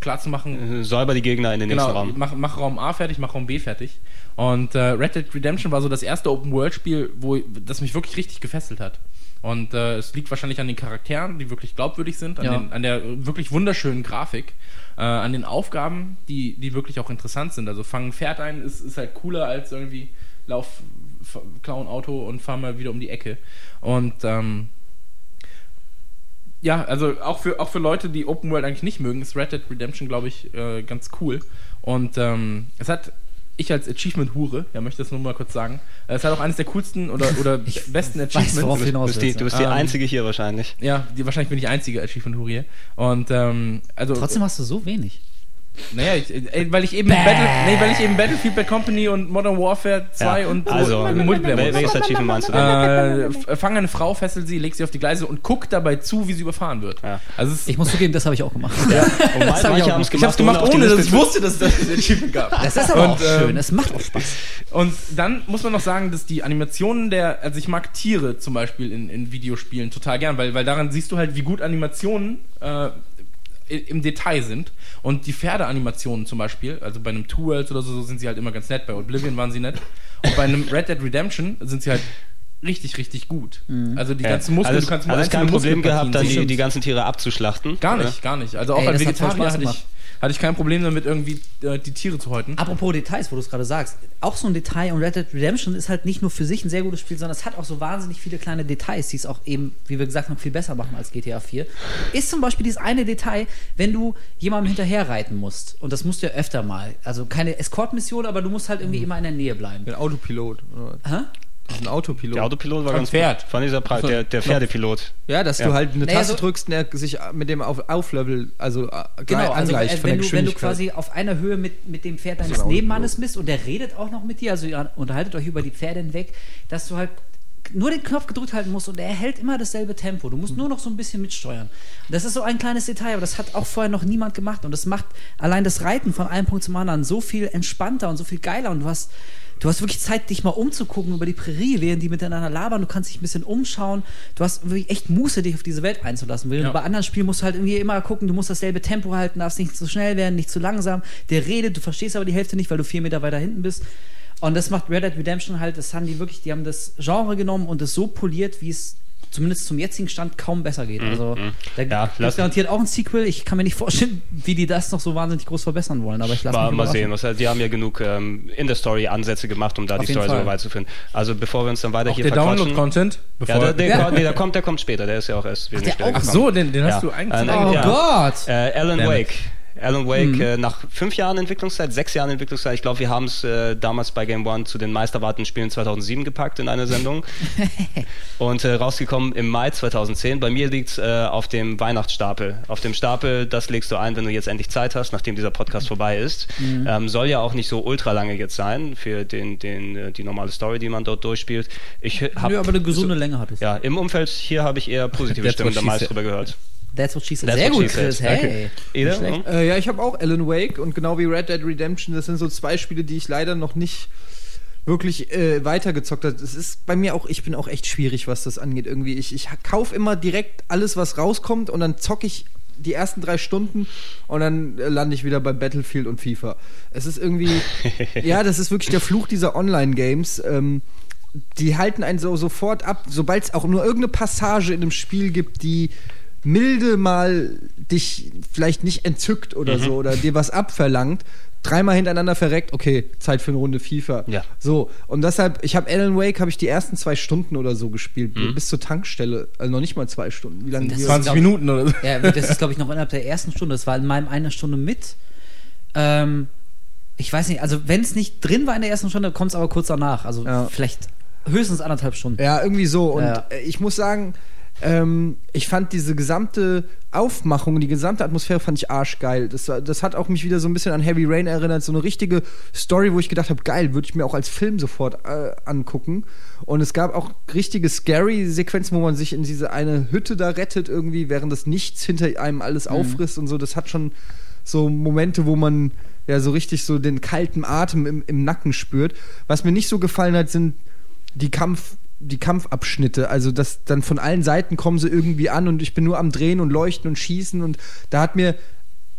klar zu machen. Säuber die Gegner in den nächsten Genau, Raum. mach, mach Raum A fertig, mach Raum B fertig. Und äh, Red Dead Redemption war so das erste Open-World-Spiel, wo das mich wirklich richtig gefesselt hat. Und äh, es liegt wahrscheinlich an den Charakteren, die wirklich glaubwürdig sind, an, Ja. den, an der wirklich wunderschönen Grafik, äh, an den Aufgaben, die, die wirklich auch interessant sind. Also fangen ein Pferd ein ist, ist halt cooler als irgendwie lauf, f- klau ein Auto und fahr mal wieder um die Ecke. Und ähm, ja, also auch für, auch für Leute, die Open World eigentlich nicht mögen, ist Red Dead Redemption, glaube ich, äh, ganz cool. Und ähm, es hat, ich als Achievement-Hure, ja, möchte das nur mal kurz sagen, äh, es hat auch eines der coolsten oder, oder besten weiß, Achievements. worauf Du bist die, du bist die Ähm, einzige hier wahrscheinlich. ja, die, wahrscheinlich bin ich die einzige Achievement-Hure hier. Und ähm, also. Trotzdem hast du so wenig. Naja, ich, äh, weil ich eben Battle, nee, weil ich eben Battlefield Bad Company und Modern Warfare 2 Ja, und so also, im Multiplayer welches Achievement meinst du denn? äh, fang eine Frau, fessel sie, leg sie auf die Gleise und guck dabei zu, wie sie überfahren wird. Ja. Also es, Ich muss zugeben, das habe ich auch gemacht. Und Das hab ich auch es gemacht. ich hab's gemacht, auf die ohne dass ich wusste, dass es das Achievement gab. Das ist aber Und, auch ähm, schön. Es macht auch Spaß. Und dann muss man noch sagen, dass die Animationen der, also ich mag Tiere zum Beispiel in, in Videospielen total gern, weil, weil daran siehst du halt, wie gut Animationen äh, im Detail sind. Und die Pferdeanimationen zum Beispiel, also bei einem Two Worlds oder so, sind sie halt immer ganz nett. Bei Oblivion waren sie nett. Und bei einem Red Dead Redemption sind sie halt richtig, richtig gut. Also die Ja. ganzen Muskeln, alles, du kannst nur alles kein Problem gehabt, dann die, die ganzen Tiere abzuschlachten. Gar oder? nicht, gar nicht. Also auch Ey, als Vegetarier hatte ich. Hatte ich kein Problem damit, irgendwie äh, die Tiere zu häuten. Apropos Details, wo du es gerade sagst, auch so ein Detail und Red Dead Redemption ist halt nicht nur für sich ein sehr gutes Spiel, sondern es hat auch so wahnsinnig viele kleine Details, die es auch eben, wie wir gesagt haben, viel besser machen als GTA 4. Ist zum Beispiel dieses eine Detail, wenn du jemandem hinterher reiten musst, und das musst du ja öfter mal, also keine Escort-Mission, aber du musst halt irgendwie immer in der Nähe bleiben. Ein Autopilot. Oder? Hä? Das ist ein Autopilot. Der Autopilot war Am ganz Pferd. gut. Fand ich sehr breit. Der, der Pferdepilot. Ja, dass Ja. du halt eine Naja, Taste so- drückst und er sich mit dem auf Auflevel, also äh, Genau, also angleicht äh, von der wenn, du, wenn du quasi auf einer Höhe mit, mit dem Pferd deines Nebenmannes bist und der redet auch noch mit dir, also ihr unterhaltet euch über die Pferde hinweg, dass du halt nur den Knopf gedrückt halten musst und er hält immer dasselbe Tempo. Du musst nur noch so ein bisschen mitsteuern. Und das ist so ein kleines Detail, aber das hat auch vorher noch niemand gemacht und das macht allein das Reiten von einem Punkt zum anderen so viel entspannter und so viel geiler und du hast Du hast wirklich Zeit, dich mal umzugucken über die Prärie, während die miteinander labern. Du kannst dich ein bisschen umschauen. Du hast wirklich echt Muße, dich auf diese Welt einzulassen. Ja. Bei anderen Spielen musst du halt irgendwie immer gucken, du musst dasselbe Tempo halten, darfst nicht zu schnell werden, nicht zu langsam. Der redet, du verstehst aber die Hälfte nicht, weil du vier Meter weiter hinten bist. Und das macht Red Dead Redemption halt, das haben die wirklich, die haben das Genre genommen und es so poliert, wie es zumindest zum jetzigen Stand kaum besser geht. Also da Ja, gibt garantiert auch ein Sequel. Ich kann mir nicht vorstellen, wie die das noch so wahnsinnig groß verbessern wollen, aber ich lasse Mal, mich mal sehen. Was, halt- die haben ja genug ähm, in der Story Ansätze gemacht, um da Auf die Story so Fall. weit zu finden. Also bevor wir uns dann weiter Auch hier der verquatschen. Download-Content, bevor. Ja, der, der, Ja. nee, der kommt, der kommt später. Der ist ja auch erst Ach gekommen. so, den, den hast du eigentlich. Äh, Oh ja. Gott! Äh, Alan Damn it. Wake. Alan Wake, Mhm. äh, nach fünf Jahren Entwicklungszeit, sechs Jahren Entwicklungszeit, ich glaube, wir haben es äh, damals bei Game One zu den meisterwarteten Spielen 2007 gepackt in einer Sendung. und äh, rausgekommen im Mai 2010. Bei mir liegt es äh, auf dem Weihnachtsstapel. Auf dem Stapel, das legst du ein, wenn du jetzt endlich Zeit hast, nachdem dieser Podcast vorbei ist. Mhm. Ähm, soll ja auch nicht so ultra lange jetzt sein für den, den, äh, die normale Story, die man dort durchspielt. Ich habe Nö, aber eine gesunde Länge hat es. ja, im Umfeld hier habe ich eher positive Stimmen what da she meist said. drüber gehört. That's what she said. That's Sehr gut. Chris. Hey. Schlecht. Äh, ja, ich habe auch Alan Wake und genau wie Red Dead Redemption, das sind so zwei Spiele, die ich leider noch nicht wirklich äh, weitergezockt habe. Es ist bei mir auch, ich bin auch echt schwierig, was das angeht. Irgendwie, ich, ich kaufe immer direkt alles, was rauskommt und dann zocke ich die ersten drei Stunden und dann äh, lande ich wieder bei Battlefield und FIFA. Es ist irgendwie, ja, das ist wirklich der Fluch dieser Online-Games. Ähm, die halten einen so sofort ab, sobald es auch nur irgendeine Passage in einem Spiel gibt, die milde mal dich vielleicht nicht entzückt oder Mhm. so oder dir was abverlangt. Dreimal hintereinander verreckt, okay, Zeit für eine Runde FIFA. Ja. So, und deshalb, ich habe Alan Wake, habe ich die ersten zwei Stunden oder so gespielt, Mhm. bis zur Tankstelle. Also noch nicht mal zwei Stunden. Wie lange Das wir- ist 20 Minuten oder so. Ja, das ist, glaube ich, noch innerhalb der ersten Stunde. Das war in meinem eine Stunde mit. Ähm, ich weiß nicht, also wenn es nicht drin war in der ersten Stunde, kommt es aber kurz danach. Also Ja. vielleicht höchstens anderthalb Stunden. Ja, irgendwie so. Und Ja. ich muss sagen, ähm, ich fand diese gesamte Aufmachung, die gesamte Atmosphäre fand ich arschgeil. Das, das hat auch mich wieder so ein bisschen an Heavy Rain erinnert. So eine richtige Story, wo ich gedacht habe, geil, würde ich mir auch als Film sofort äh, angucken. Und es gab auch richtige Scary-Sequenzen, wo man sich in diese eine Hütte da rettet irgendwie, während das Nichts hinter einem alles auffrisst und so. Das hat schon so Momente, wo man ja so richtig so den kalten Atem im, im Nacken spürt. Was mir nicht so gefallen hat, sind die Kampf die Kampfabschnitte, also das dann von allen Seiten kommen sie irgendwie an und ich bin nur am Drehen und Leuchten und Schießen und da hat mir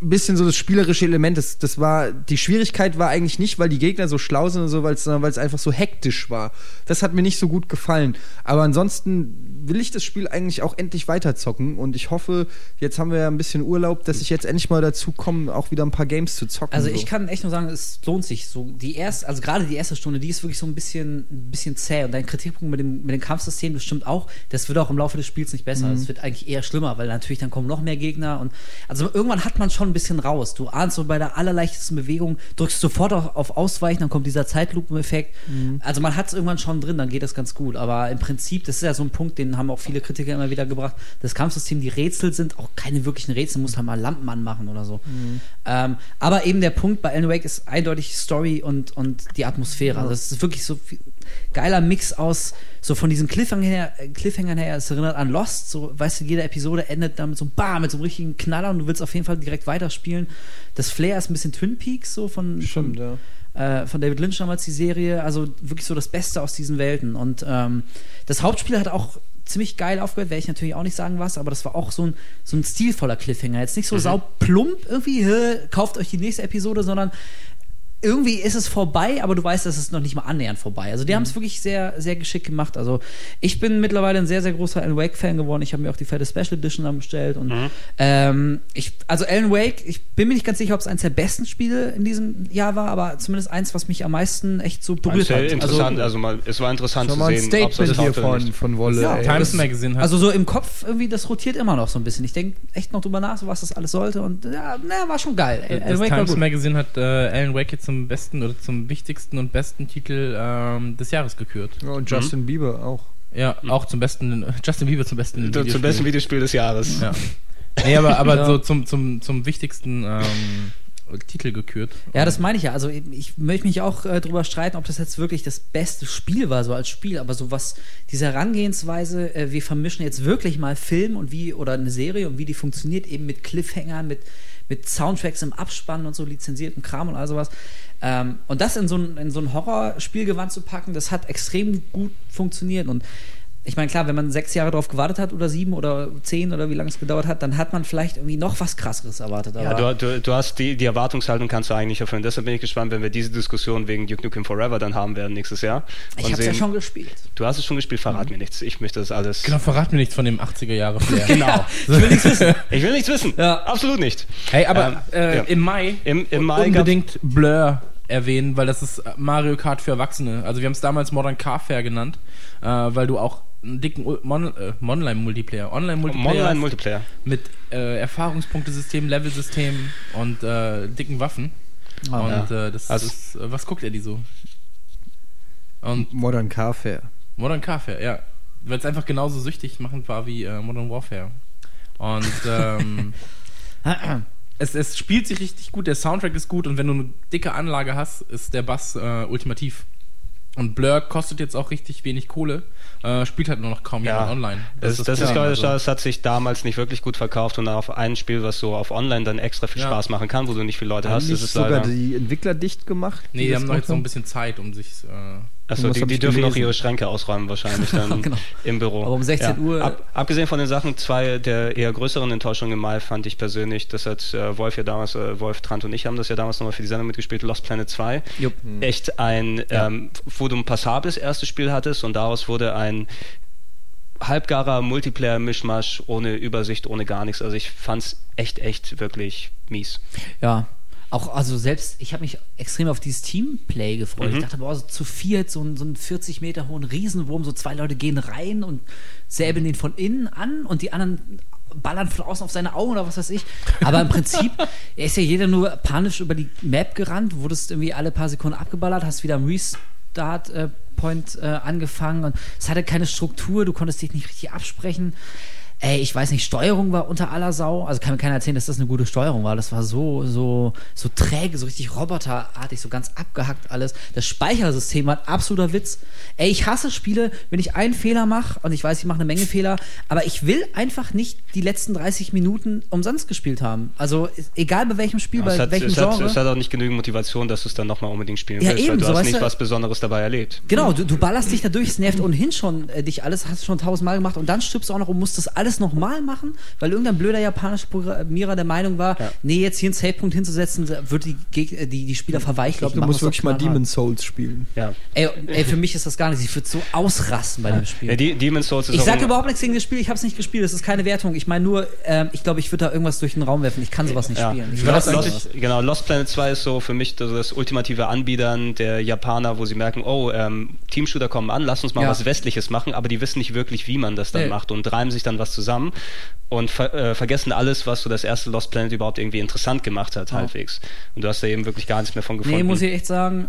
bisschen so das spielerische Element, das, das war, die Schwierigkeit war eigentlich nicht, weil die Gegner so schlau sind und so, weil's- sondern weil es einfach so hektisch war. Das hat mir nicht so gut gefallen. Aber ansonsten will ich das Spiel eigentlich auch endlich weiterzocken und ich hoffe, jetzt haben wir ja ein bisschen Urlaub, dass ich jetzt endlich mal dazu komme, auch wieder ein paar Games zu zocken. Also so. ich kann echt nur sagen, es lohnt sich. So die erste, also gerade die erste Stunde, die ist wirklich so ein bisschen, ein bisschen zäh. Und dein Kritikpunkt mit dem, mit dem Kampfsystem, das stimmt auch. Das wird auch im Laufe des Spiels nicht besser. Es wird eigentlich eher schlimmer, weil natürlich dann kommen noch mehr Gegner und also irgendwann hat man schon ein bisschen raus. Du ahnst so bei der allerleichtesten Bewegung, drückst sofort auf, auf Ausweichen, dann kommt dieser Zeitlupeneffekt. Also man hat es irgendwann schon drin, dann geht das ganz gut. Aber im Prinzip, das ist ja so ein Punkt, den haben auch viele Kritiker immer wieder gebracht. Das Kampfsystem, die Rätsel sind auch keine wirklichen Rätsel, muss halt mal Lampen anmachen oder so. Ähm, aber eben der Punkt bei Alan Wake ist eindeutig Story und, und die Atmosphäre. Also das ist wirklich so viel, geiler Mix aus, so von diesen Cliffhangern her, äh, Cliffhangern her, es erinnert an Lost, so, weißt du, jede Episode endet damit so bam, mit so einem richtigen Knaller und du willst auf jeden Fall direkt weiterspielen. Das Flair ist ein bisschen Twin Peaks, so von, Stimmt, von, ja. äh, von David Lynch damals die Serie, also wirklich so das Beste aus diesen Welten. Und ähm, das Hauptspiel hat auch ziemlich geil aufgehört, werde ich natürlich auch nicht sagen was, aber das war auch so ein, so ein stilvoller Cliffhanger. Jetzt nicht so sauplump irgendwie, kauft euch die nächste Episode, sondern irgendwie ist es vorbei, aber du weißt, dass es noch nicht mal annähernd vorbei. Also die haben es wirklich sehr, sehr geschickt gemacht. Also ich bin mittlerweile ein sehr, sehr großer Alan Wake-Fan geworden. Ich habe mir auch die fette Special Edition dann bestellt. Und ähm, ich, also Alan Wake, ich bin mir nicht ganz sicher, ob es eines der besten Spiele in diesem Jahr war, aber zumindest eins, was mich am meisten echt so berührt Sehr hat. interessant, Also, also, mal, es war interessant zu mal ein sehen, ob es das Statement hier von, von Wolle. Ja. Times Das- Magazine hat also so im Kopf irgendwie, das rotiert immer noch so ein bisschen. Ich denke echt noch drüber nach, so was das alles sollte. Und ja, na, war schon geil. Alan das Wake war Times gut. Magazine hat äh, Alan Wake jetzt zum besten oder zum wichtigsten und besten Titel ähm, des Jahres gekürt. Ja, und Justin Bieber auch. Ja, auch zum besten, Justin Bieber zum besten Zum- Zum besten Videospiel des Jahres. Ja. Nee, aber, aber Ja. so zum, zum, zum wichtigsten ähm, Titel gekürt. Ja, das meine ich ja. Also ich möchte mich auch äh, drüber streiten, ob das jetzt wirklich das beste Spiel war, so als Spiel, aber so was, diese Herangehensweise, äh, wir vermischen jetzt wirklich mal Film und wie, oder eine Serie und wie die funktioniert, eben mit Cliffhangern, mit, mit Soundtracks im Abspann und so lizenzierten Kram und all sowas. Ähm, und das in so ein, in so ein Horrorspielgewand zu packen, das hat extrem gut funktioniert und ich meine, klar, wenn man sechs Jahre darauf gewartet hat oder sieben oder zehn oder wie lange es gedauert hat, dann hat man vielleicht irgendwie noch was krasseres erwartet. Ja, du, du, du hast die, die Erwartungshaltung kannst du eigentlich erfüllen. Deshalb bin ich gespannt, wenn wir diese Diskussion wegen Duke Nukem Forever dann haben werden nächstes Jahr. ich es ja schon gespielt. Du hast es schon gespielt, verrat mir nichts. Ich möchte das alles. Genau, verrat mir nichts von dem 80er-Jahre-Flair. Genau. Ich will nichts wissen. Ich will nichts wissen. Ja. Absolut nicht. Hey, aber Ähm, äh, ja. im Mai, Im- im Mai unbedingt Blur erwähnen, weil das ist Mario Kart für Erwachsene. Also wir haben es damals Modern Car Fair genannt, äh, weil du auch einen dicken Mon äh, Online-Multiplayer, Online-Multiplayer Online-Multiplayer. mit äh, Erfahrungspunktesystem, Levelsystem und äh, dicken Waffen. Ah, und äh, das Also- ist, äh, was guckt er die so? Und Modern Car Fair. Modern Warfare, ja. Weil es einfach genauso süchtig machend war wie äh, Modern Warfare. Und ähm, es, es spielt sich richtig gut, der Soundtrack ist gut und wenn du eine dicke Anlage hast, ist der Bass äh, ultimativ. Und Blur kostet jetzt auch richtig wenig Kohle, äh, spielt halt nur noch kaum Ja, jemand online. Das, das, ist, Problem. glaube ich, Also- das hat sich damals nicht wirklich gut verkauft und auf ein Spiel, was so auf Online dann extra viel Ja. Spaß machen kann, wo du nicht viele Leute Haben hast, ist es sogar leider. die Entwickler dicht gemacht? Nee, die das haben noch jetzt noch ein bisschen Zeit, um sich. Äh, Achso, die, die dürfen noch ihre Schränke ausräumen wahrscheinlich dann Genau. im Büro. Aber um 16 Uhr- Ab, abgesehen von den Sachen, zwei der eher größeren Enttäuschungen im Mai fand ich persönlich, das hat äh, Wolf ja damals, äh, Wolf Trant und ich haben das ja damals nochmal für die Sendung mitgespielt, Lost Planet 2. Jupp. Echt ein, ähm, wo du ein passables erstes Spiel hattest und daraus wurde ein halbgarer Multiplayer-Mischmasch ohne Übersicht, ohne gar nichts. Also ich fand's echt, echt wirklich mies. Ja. Auch, also selbst, ich habe mich extrem auf dieses Teamplay gefreut. Mhm. Ich dachte, boah, so zu viert, so, ein- so einen 40 Meter hohen Riesenwurm, so zwei Leute gehen rein und säbeln den von innen an und die anderen ballern von außen auf seine Augen oder was weiß ich. Aber im Prinzip er ist ja jeder nur panisch über die Map gerannt, wurdest irgendwie alle paar Sekunden abgeballert, hast wieder am Restart äh, Point äh, angefangen und es hatte keine Struktur, du konntest dich nicht richtig absprechen. Ey, ich weiß nicht, Steuerung war unter aller Sau. Also kann mir keiner erzählen, dass das eine gute Steuerung war. Das war so, so, so träge, so richtig roboterartig, so ganz abgehackt alles. Das Speichersystem war ein absoluter Witz. Ey, ich hasse Spiele, wenn ich einen Fehler mache, und ich weiß, ich mache eine Menge Fehler, aber ich will einfach nicht die letzten 30 Minuten umsonst gespielt haben. Also egal bei welchem Spiel, bei es, hat, welchem es, hat, Genre. es hat auch nicht genügend Motivation, dass du es dann nochmal unbedingt spielen Ja, willst, eben, weil du so hast nicht du- was Besonderes dabei erlebt. Genau, du, du ballerst dich da durch, es nervt ohnehin schon äh, dich alles, hast du schon tausendmal gemacht und dann stirbst du auch noch und musst das alles nochmal machen, weil irgendein blöder japanischer Programmierer der Meinung war, Ja. nee, jetzt hier einen Savepunkt hinzusetzen, wird die, Geg äh, die, die Spieler verweichlichen. Ich glaube, du musst wirklich mal. Demon's Souls spielen. Ja. Ey, ey, für mich ist das gar nicht, ich würde so ausrasten bei dem Spiel. Ja, die, Demon's Souls ist ich sage überhaupt nichts gegen das Spiel, ich habe es nicht gespielt, das ist keine Wertung. Ich meine nur, ähm, ich glaube, ich würde da irgendwas durch den Raum werfen. Ich kann sowas nicht Ja. spielen. Ich Lost, Lost, genau, Lost Planet 2 ist so für mich das, das ultimative Anbiedern der Japaner, wo sie merken, oh, ähm, Teamshooter kommen an, lass uns mal Ja. was Westliches machen, aber die wissen nicht wirklich, wie man das dann Nee. macht und reimen sich dann was zusammen und ver äh, vergessen alles, was so das erste Lost Planet überhaupt irgendwie interessant gemacht hat, Ja. halbwegs. Und du hast da eben wirklich gar nichts mehr von gefunden. Nee, muss ich echt sagen,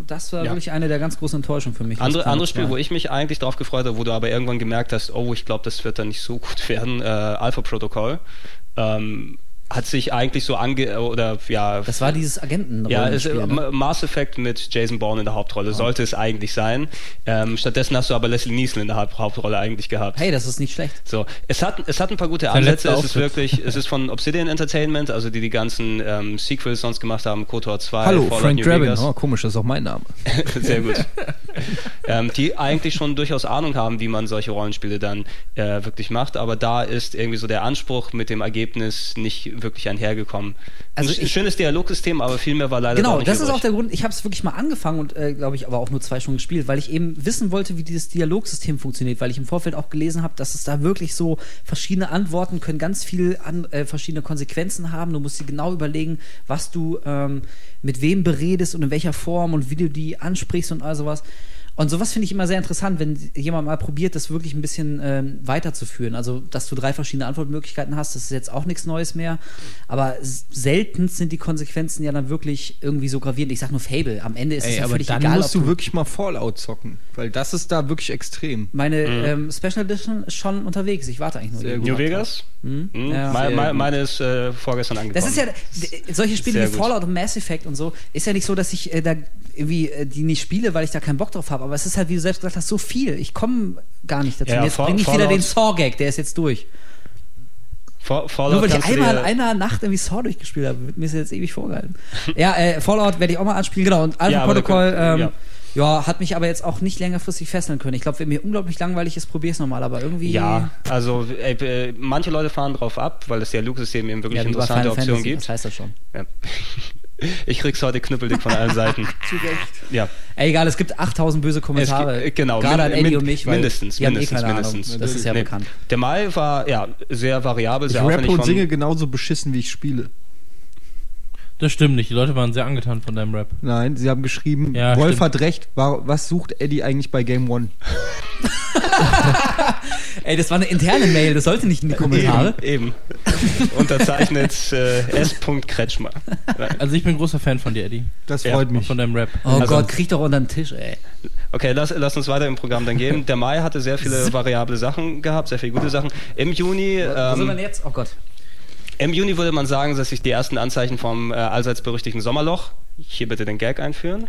äh, das war Ja. wirklich eine der ganz großen Enttäuschungen für mich. Andere, anderes Spiel, 2. wo ich mich eigentlich drauf gefreut habe, wo du aber irgendwann gemerkt hast, oh, ich glaube, das wird dann nicht so gut werden, äh, Alpha Protocol, ähm, hat sich eigentlich so ange... oder ja... Das war dieses Agenten. ja, es, ne? Mass Effect mit Jason Bourne in der Hauptrolle sollte es eigentlich sein. Ähm, stattdessen hast du aber Leslie Nielsen in der Haupt Hauptrolle eigentlich gehabt. Hey, das ist nicht schlecht. So, es hat, es hat ein paar gute Ansätze. Es ist wirklich, es ist von Obsidian Entertainment, also die die ganzen ähm, Sequels sonst gemacht haben, KOTOR 2, Hallo, Fallout Frank New Drabin. Vegas. Oh, komisch, das ist auch mein Name. Sehr gut. ähm, die eigentlich schon durchaus Ahnung haben, wie man solche Rollenspiele dann äh, wirklich macht, aber da ist irgendwie so der Anspruch mit dem Ergebnis nicht nie wirklich einhergekommen. Also ein ich- schönes Dialogsystem, aber viel mehr war leider Genau, nicht das ist übrig. auch der Grund. Ich habe es wirklich mal angefangen und äh, glaube ich aber auch nur zwei Stunden gespielt, weil ich eben wissen wollte, wie dieses Dialogsystem funktioniert, weil ich im Vorfeld auch gelesen habe, dass es da wirklich so verschiedene Antworten können ganz viel an, äh, verschiedene Konsequenzen haben. Du musst dir genau überlegen, was du ähm, mit wem beredest und in welcher Form und wie du die ansprichst und all sowas. Und sowas finde ich immer sehr interessant, wenn jemand mal probiert, das wirklich ein bisschen ähm, weiterzuführen. Also, dass du drei verschiedene Antwortmöglichkeiten hast, das ist jetzt auch nichts Neues mehr. Aber selten sind die Konsequenzen ja dann wirklich irgendwie so gravierend. Ich sag nur Fable. Am Ende ist es ja aber völlig dann egal, musst ob du wirklich mal Fallout zocken, weil das ist da wirklich extrem. Meine ähm, Special Edition ist schon unterwegs. Ich warte eigentlich nur. Sehr. New. Vegas? Hm? Hm? Ja. Me- Sehr me- gut. meine ist äh, vorgestern angekommen. Das ist ja, solche Spiele Sehr wie gut. Fallout und Mass Effect und so, ist ja nicht so, dass ich äh, da irgendwie äh, die nicht spiele, weil ich da keinen Bock drauf habe. Aber es ist halt, wie du selbst gesagt hast, so viel. Ich komme gar nicht dazu. Ja, jetzt Fall- bringe ich wieder den Saw-Gag, der ist jetzt durch. Fa- Fallout Nur weil ich einmal in einer Nacht irgendwie Saw durchgespielt habe, wird mir das jetzt ewig vorgehalten. ja, äh, Fallout werde ich auch mal anspielen, genau. Und Alpha Ja, Protocol, ähm, ja. ja. hat mich aber jetzt auch nicht längerfristig fesseln können. Ich glaube, wenn mir unglaublich langweilig ist, probiere es nochmal, aber irgendwie. Ja, also ey, äh, manche Leute fahren drauf ab, weil das Dialogsystem eben wirklich ja interessante Optionen gibt. Das heißt das schon. Ja. Ich krieg's heute knüppeldick von allen Seiten. Ja. Ey, egal, es gibt 8000 böse Kommentare. Es gibt- genau, Gerade an Eddie min- und mich. Weil mindestens, haben mindestens, eh mindestens. Ahnung. Das ist ja Nee. bekannt. Der Mai war ja sehr variabel, Ich sehr rappe aufwendig. und singe genauso beschissen, wie ich spiele. Das stimmt nicht. Die Leute waren sehr angetan von deinem Rap. Nein, sie haben geschrieben, Ja, Wolf stimmt. hat recht, wa- was sucht Eddie eigentlich bei Game One? Ey, das war eine interne Mail, das sollte nicht in die Kommentare. Eben. eben. Unterzeichnet äh, S. Kretschmer. Also ich bin großer Fan von dir, Eddie. Das Ja, freut Auch mich. von deinem Rap. Oh Also- Gott, krieg doch unter den Tisch, ey. Okay, lass, lass uns weiter im Programm dann gehen. Der Mai hatte sehr viele variable Sachen gehabt, sehr viele gute Sachen. Im Juni, Wo sind wir denn ähm, jetzt? Oh Gott. Im Juni würde man sagen, dass sich die ersten Anzeichen vom äh, allseits berüchtigten Sommerloch, hier bitte den Gag einführen.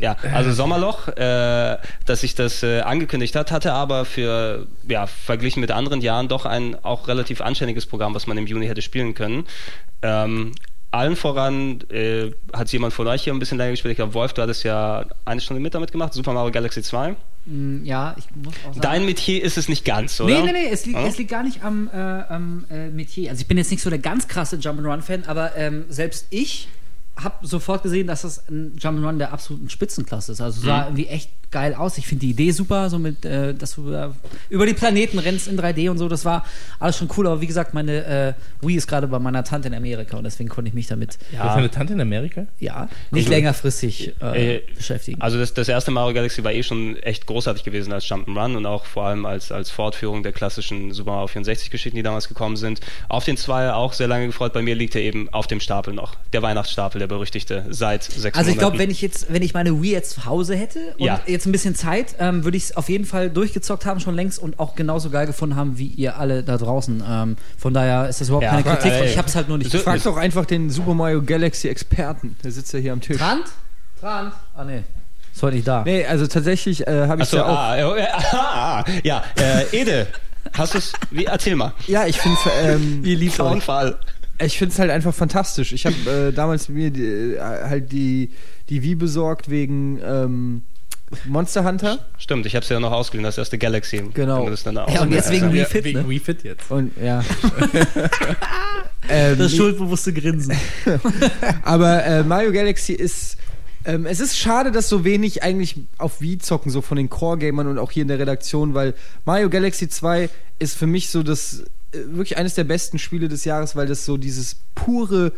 Ja, also Sommerloch, äh, dass sich das äh, angekündigt hat, hatte aber für, ja, verglichen mit anderen Jahren doch ein auch relativ anständiges Programm, was man im Juni hätte spielen können. Ähm, allen voran äh, hat jemand von euch hier ein bisschen länger gespielt. Ich glaube, Wolf, du hattest ja eine Stunde mit damit gemacht, Super Mario Galaxy 2. Mm, Ja, ich muss auch sagen. Dein Metier ist es nicht ganz, oder? Nee, nee, nee, es liegt, Ja? es liegt gar nicht am, äh, am äh, Metier. Also ich bin jetzt nicht so der ganz krasse Jump'n'Run-Fan, aber ähm, selbst ich habe sofort gesehen, dass das ein Jump'n'Run der absoluten Spitzenklasse ist. Also sah irgendwie echt geil aus. Ich finde die Idee super, so mit, äh, dass du da über die Planeten rennst in 3D und so. Das war alles schon cool. Aber wie gesagt, meine äh, Wii ist gerade bei meiner Tante in Amerika und deswegen konnte ich mich damit, Du hast ja, eine Tante in Amerika? ja nicht Also, längerfristig äh, äh, beschäftigen. Also das, das erste Mario Galaxy war eh schon echt großartig gewesen als Jump'n'Run und auch vor allem als, als Fortführung der klassischen Super Mario 64 Geschichten, die damals gekommen sind. Auf den zwei auch sehr lange gefreut. Bei mir liegt er eben auf dem Stapel noch. Der Weihnachtsstapel, der berüchtigte, seit sechs Also ich glaube, wenn ich jetzt, wenn ich meine Wii jetzt zu Hause hätte und Ja. jetzt ein bisschen Zeit, ähm, würde ich es auf jeden Fall durchgezockt haben schon längst und auch genauso geil gefunden haben wie ihr alle da draußen. Ähm, von daher ist das überhaupt Ja, keine Kritik. ey. ich habe es halt nur nicht So- Frag doch einfach den Super Mario Galaxy Experten. Der sitzt ja hier am Tisch. Trant? Trant? Ah nee, ist heute nicht da. Nee, also tatsächlich äh, habe ich Achso, ja auch. ah, äh, ah, ja, äh, Ede, hast du es, wie, erzähl mal. Ja, ich finde ähm, liebt euch. Frauenfall. Ich finde es halt einfach fantastisch. Ich habe äh, damals mir die, äh, halt die die Wii besorgt wegen ähm, Monster Hunter Stimmt, ich habe es ja noch ausgeliehen, das erste Galaxy. Genau. Ja, und jetzt wegen. Wii Fit, ne? Wii Fit jetzt. und ja. ähm, Das schuldbewusste Grinsen. Aber äh, Mario Galaxy ist. Ähm, es ist schade, dass so wenig eigentlich auf Wii zocken, so von den Core-Gamern und auch hier in der Redaktion, weil Mario Galaxy 2 ist für mich so das wirklich eines der besten Spiele des Jahres, weil das so dieses pure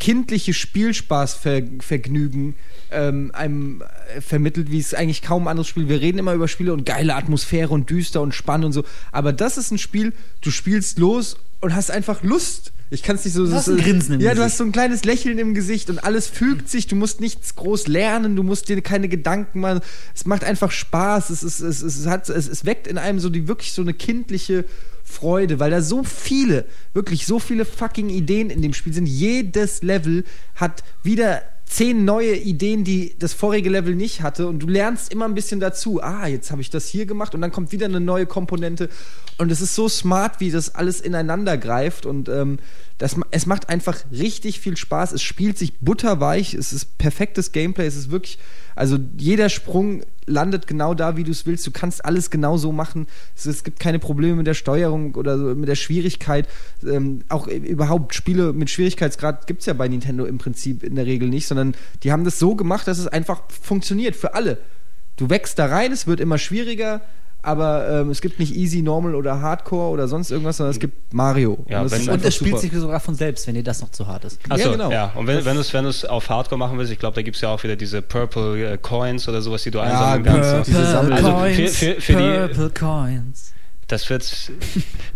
kindliche Spielspaßvergnügen ähm, einem äh, vermittelt, wie es eigentlich kaum ein anderes Spiel. Wir reden immer über Spiele und geile Atmosphäre und düster und spannend und so. Aber das ist ein Spiel, du spielst los und hast einfach Lust. Ich kann es nicht so. Du hast so- ein Grinsen im Ja, du Gesicht. hast so ein kleines Lächeln im Gesicht und alles fügt sich. Du musst nichts groß lernen, du musst dir keine Gedanken machen. Es macht einfach Spaß. Es, ist, es, es, hat, es, es weckt in einem so die wirklich so eine kindliche Freude, weil da so viele, wirklich so viele fucking Ideen in dem Spiel sind. Jedes Level hat wieder zehn neue Ideen, die das vorige Level nicht hatte und du lernst immer ein bisschen dazu. Ah, jetzt habe ich das hier gemacht und dann kommt wieder eine neue Komponente und es ist so smart, wie das alles ineinander greift und ähm, das, es macht einfach richtig viel Spaß. Es spielt sich butterweich, es ist perfektes Gameplay, es ist wirklich, also jeder Sprung landet genau da, wie du es willst. Du kannst alles genau so machen. Es, es gibt keine Probleme mit der Steuerung oder mit der Schwierigkeit. Ähm, auch überhaupt Spiele mit Schwierigkeitsgrad gibt es ja bei Nintendo im Prinzip in der Regel nicht, sondern die haben das so gemacht, dass es einfach funktioniert für alle. Du wächst da rein, es wird immer schwieriger aber ähm, es gibt nicht Easy, Normal oder Hardcore oder sonst irgendwas, sondern es gibt Mario. Ja, und wenn- ist Und es spielt super. sich sogar von selbst, wenn dir das noch zu hart ist. Achso, Ja, ja, genau. ja. Und wenn, wenn du es wenn du's auf Hardcore machen willst, ich glaube, da gibt es ja auch wieder diese Purple äh, Coins oder sowas, die du einsammeln gut, kannst. diese Sammel- Also Coins, für, für, für die, Purple Coins. das wird,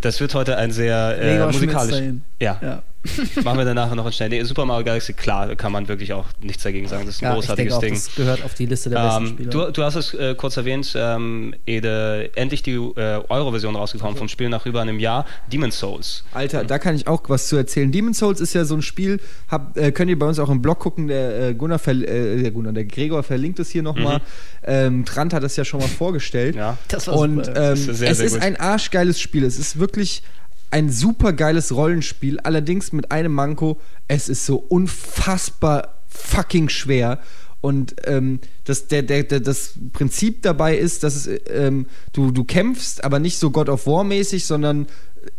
das wird heute ein sehr äh, musikalisch. Ja, Ja. machen wir dann nachher noch ein schnell. Nee, Super Mario Galaxy, klar, da kann man wirklich auch nichts dagegen sagen. Das ist ein Ja, ich denke großartiges auch, Ding. das gehört auf die Liste der besten Ähm, Spiele. du, du hast es äh, kurz erwähnt, ähm, Ede, endlich die äh, Euro-Version rausgekommen vom Spiel nach über einem Jahr, Demon's Souls. Alter, da kann ich auch was zu erzählen. Demon's Souls ist ja so ein Spiel, hab, äh, könnt ihr bei uns auch im Blog gucken, der äh, Gunnar, äh, der Gunnar, der Gregor verlinkt es hier nochmal. Ähm, Trant hat das ja schon mal vorgestellt. Ja. Das war Und super. ähm, Das ist sehr, es sehr ist gut. ein arschgeiles Spiel. Es ist wirklich ein super geiles Rollenspiel, allerdings mit einem Manko. Es ist so unfassbar fucking schwer. Und ähm, das, der, der, der, das Prinzip dabei ist, dass es, ähm, du, du kämpfst, aber nicht so God of War mäßig, sondern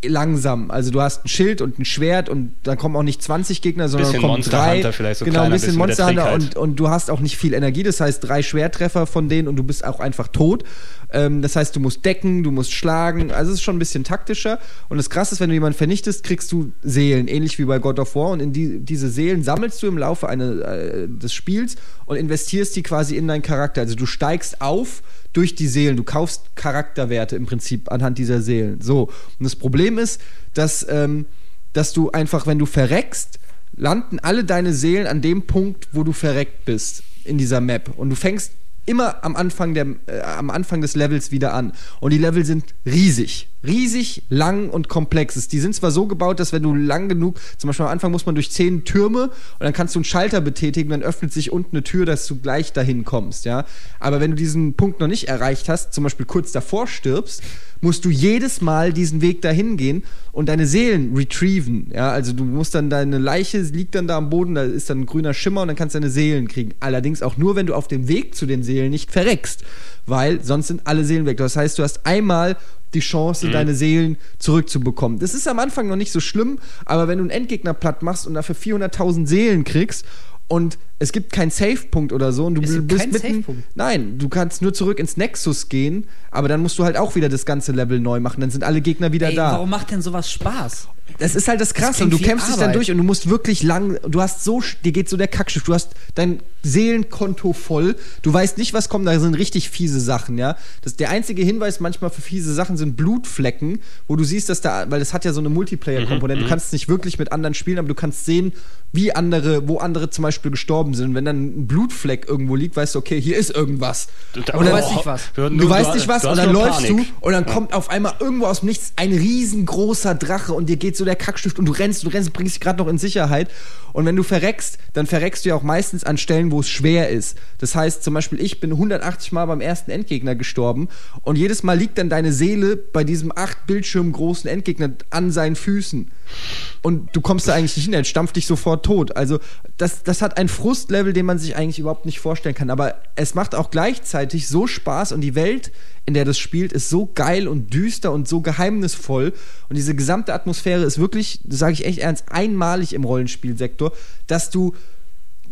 langsam. Also du hast ein Schild und ein Schwert und dann kommen auch nicht 20 Gegner, sondern Bisschen kommen Monster drei. Hunter vielleicht, so genau, ein bisschen bisschen Monster Hunter halt. und, und du hast auch nicht viel Energie, das heißt drei Schwertreffer von denen und du bist auch einfach tot. Ähm, das heißt, du musst decken, du musst schlagen, also es ist schon ein bisschen taktischer. Und das Krasse ist, wenn du jemanden vernichtest, kriegst du Seelen, ähnlich wie bei God of War. Und in die, diese Seelen sammelst du im Laufe eine, äh, des Spiels und investierst die quasi in deinen Charakter. Also du steigst auf durch die Seelen, du kaufst Charakterwerte im Prinzip anhand dieser Seelen. So, und das Problem ist, dass, ähm, dass du einfach, wenn du verreckst, landen alle deine Seelen an dem Punkt, wo du verreckt bist in dieser Map. Und du fängst immer am Anfang, der, äh, am Anfang des Levels wieder an. Und die Level sind riesig. Riesig, lang und komplex. Es- Die sind zwar so gebaut, dass wenn du lang genug, zum Beispiel am Anfang muss man durch zehn Türme und dann kannst du einen Schalter betätigen, dann öffnet sich unten eine Tür, dass du gleich dahin kommst, ja. Aber wenn du diesen Punkt noch nicht erreicht hast, zum Beispiel kurz davor stirbst, musst du jedes Mal diesen Weg dahin gehen und deine Seelen retrieven. Ja, also du musst dann deine Leiche liegt dann da am Boden, da ist dann ein grüner Schimmer und dann kannst du deine Seelen kriegen. Allerdings auch nur, wenn du auf dem Weg zu den Seelen nicht verreckst, weil sonst sind alle Seelen weg. Das heißt, du hast einmal die Chance, deine Seelen zurückzubekommen. Das ist am Anfang noch nicht so schlimm, aber wenn du einen Endgegner platt machst und dafür 400.000 Seelen kriegst und es gibt keinen Save-Punkt oder so und du Es gibt bist mitten? Nein, du kannst nur zurück ins Nexus gehen, aber dann musst du halt auch wieder das ganze Level neu machen. Dann sind alle Gegner wieder Ey, da. warum macht denn sowas Spaß? Das ist halt das Krasse klingt und du kämpfst dich dann Arbeit. durch und du musst wirklich lang, du hast so, dir geht so der Kackschiff, du hast dein Seelenkonto voll, du weißt nicht, was kommt, da sind richtig fiese Sachen, ja. Das, der einzige Hinweis manchmal für fiese Sachen sind Blutflecken, wo du siehst, dass da, weil das hat ja so eine Multiplayer-Komponente, du kannst nicht wirklich mit anderen spielen, aber du kannst sehen, wie andere, wo andere zum Beispiel gestorben sind. Und wenn dann ein Blutfleck irgendwo liegt, weißt du, okay, hier ist irgendwas. Du, Und dann- weißt nicht was. Du, Du, weißt nicht was du und dann läufst Panik. du und dann kommt auf einmal irgendwo aus dem Nichts ein riesengroßer Drache und dir geht so der Kackstift und du rennst, du rennst, bringst dich gerade noch in Sicherheit. Und wenn du verreckst, dann verreckst du ja auch meistens an Stellen, wo es schwer ist. Das heißt zum Beispiel, ich bin 180 Mal beim ersten Endgegner gestorben und jedes Mal liegt dann deine Seele bei diesem acht Bildschirm großen Endgegner an seinen Füßen. Und du kommst da eigentlich nicht hin, er stampft dich sofort tot. Also das, das hat ein Frustlevel, den man sich eigentlich überhaupt nicht vorstellen kann. Aber es macht auch gleichzeitig so Spaß und die Welt, in der das spielt, ist so geil und düster und so geheimnisvoll. Und diese gesamte Atmosphäre ist wirklich, sage ich echt ernst, einmalig im Rollenspielsektor, dass du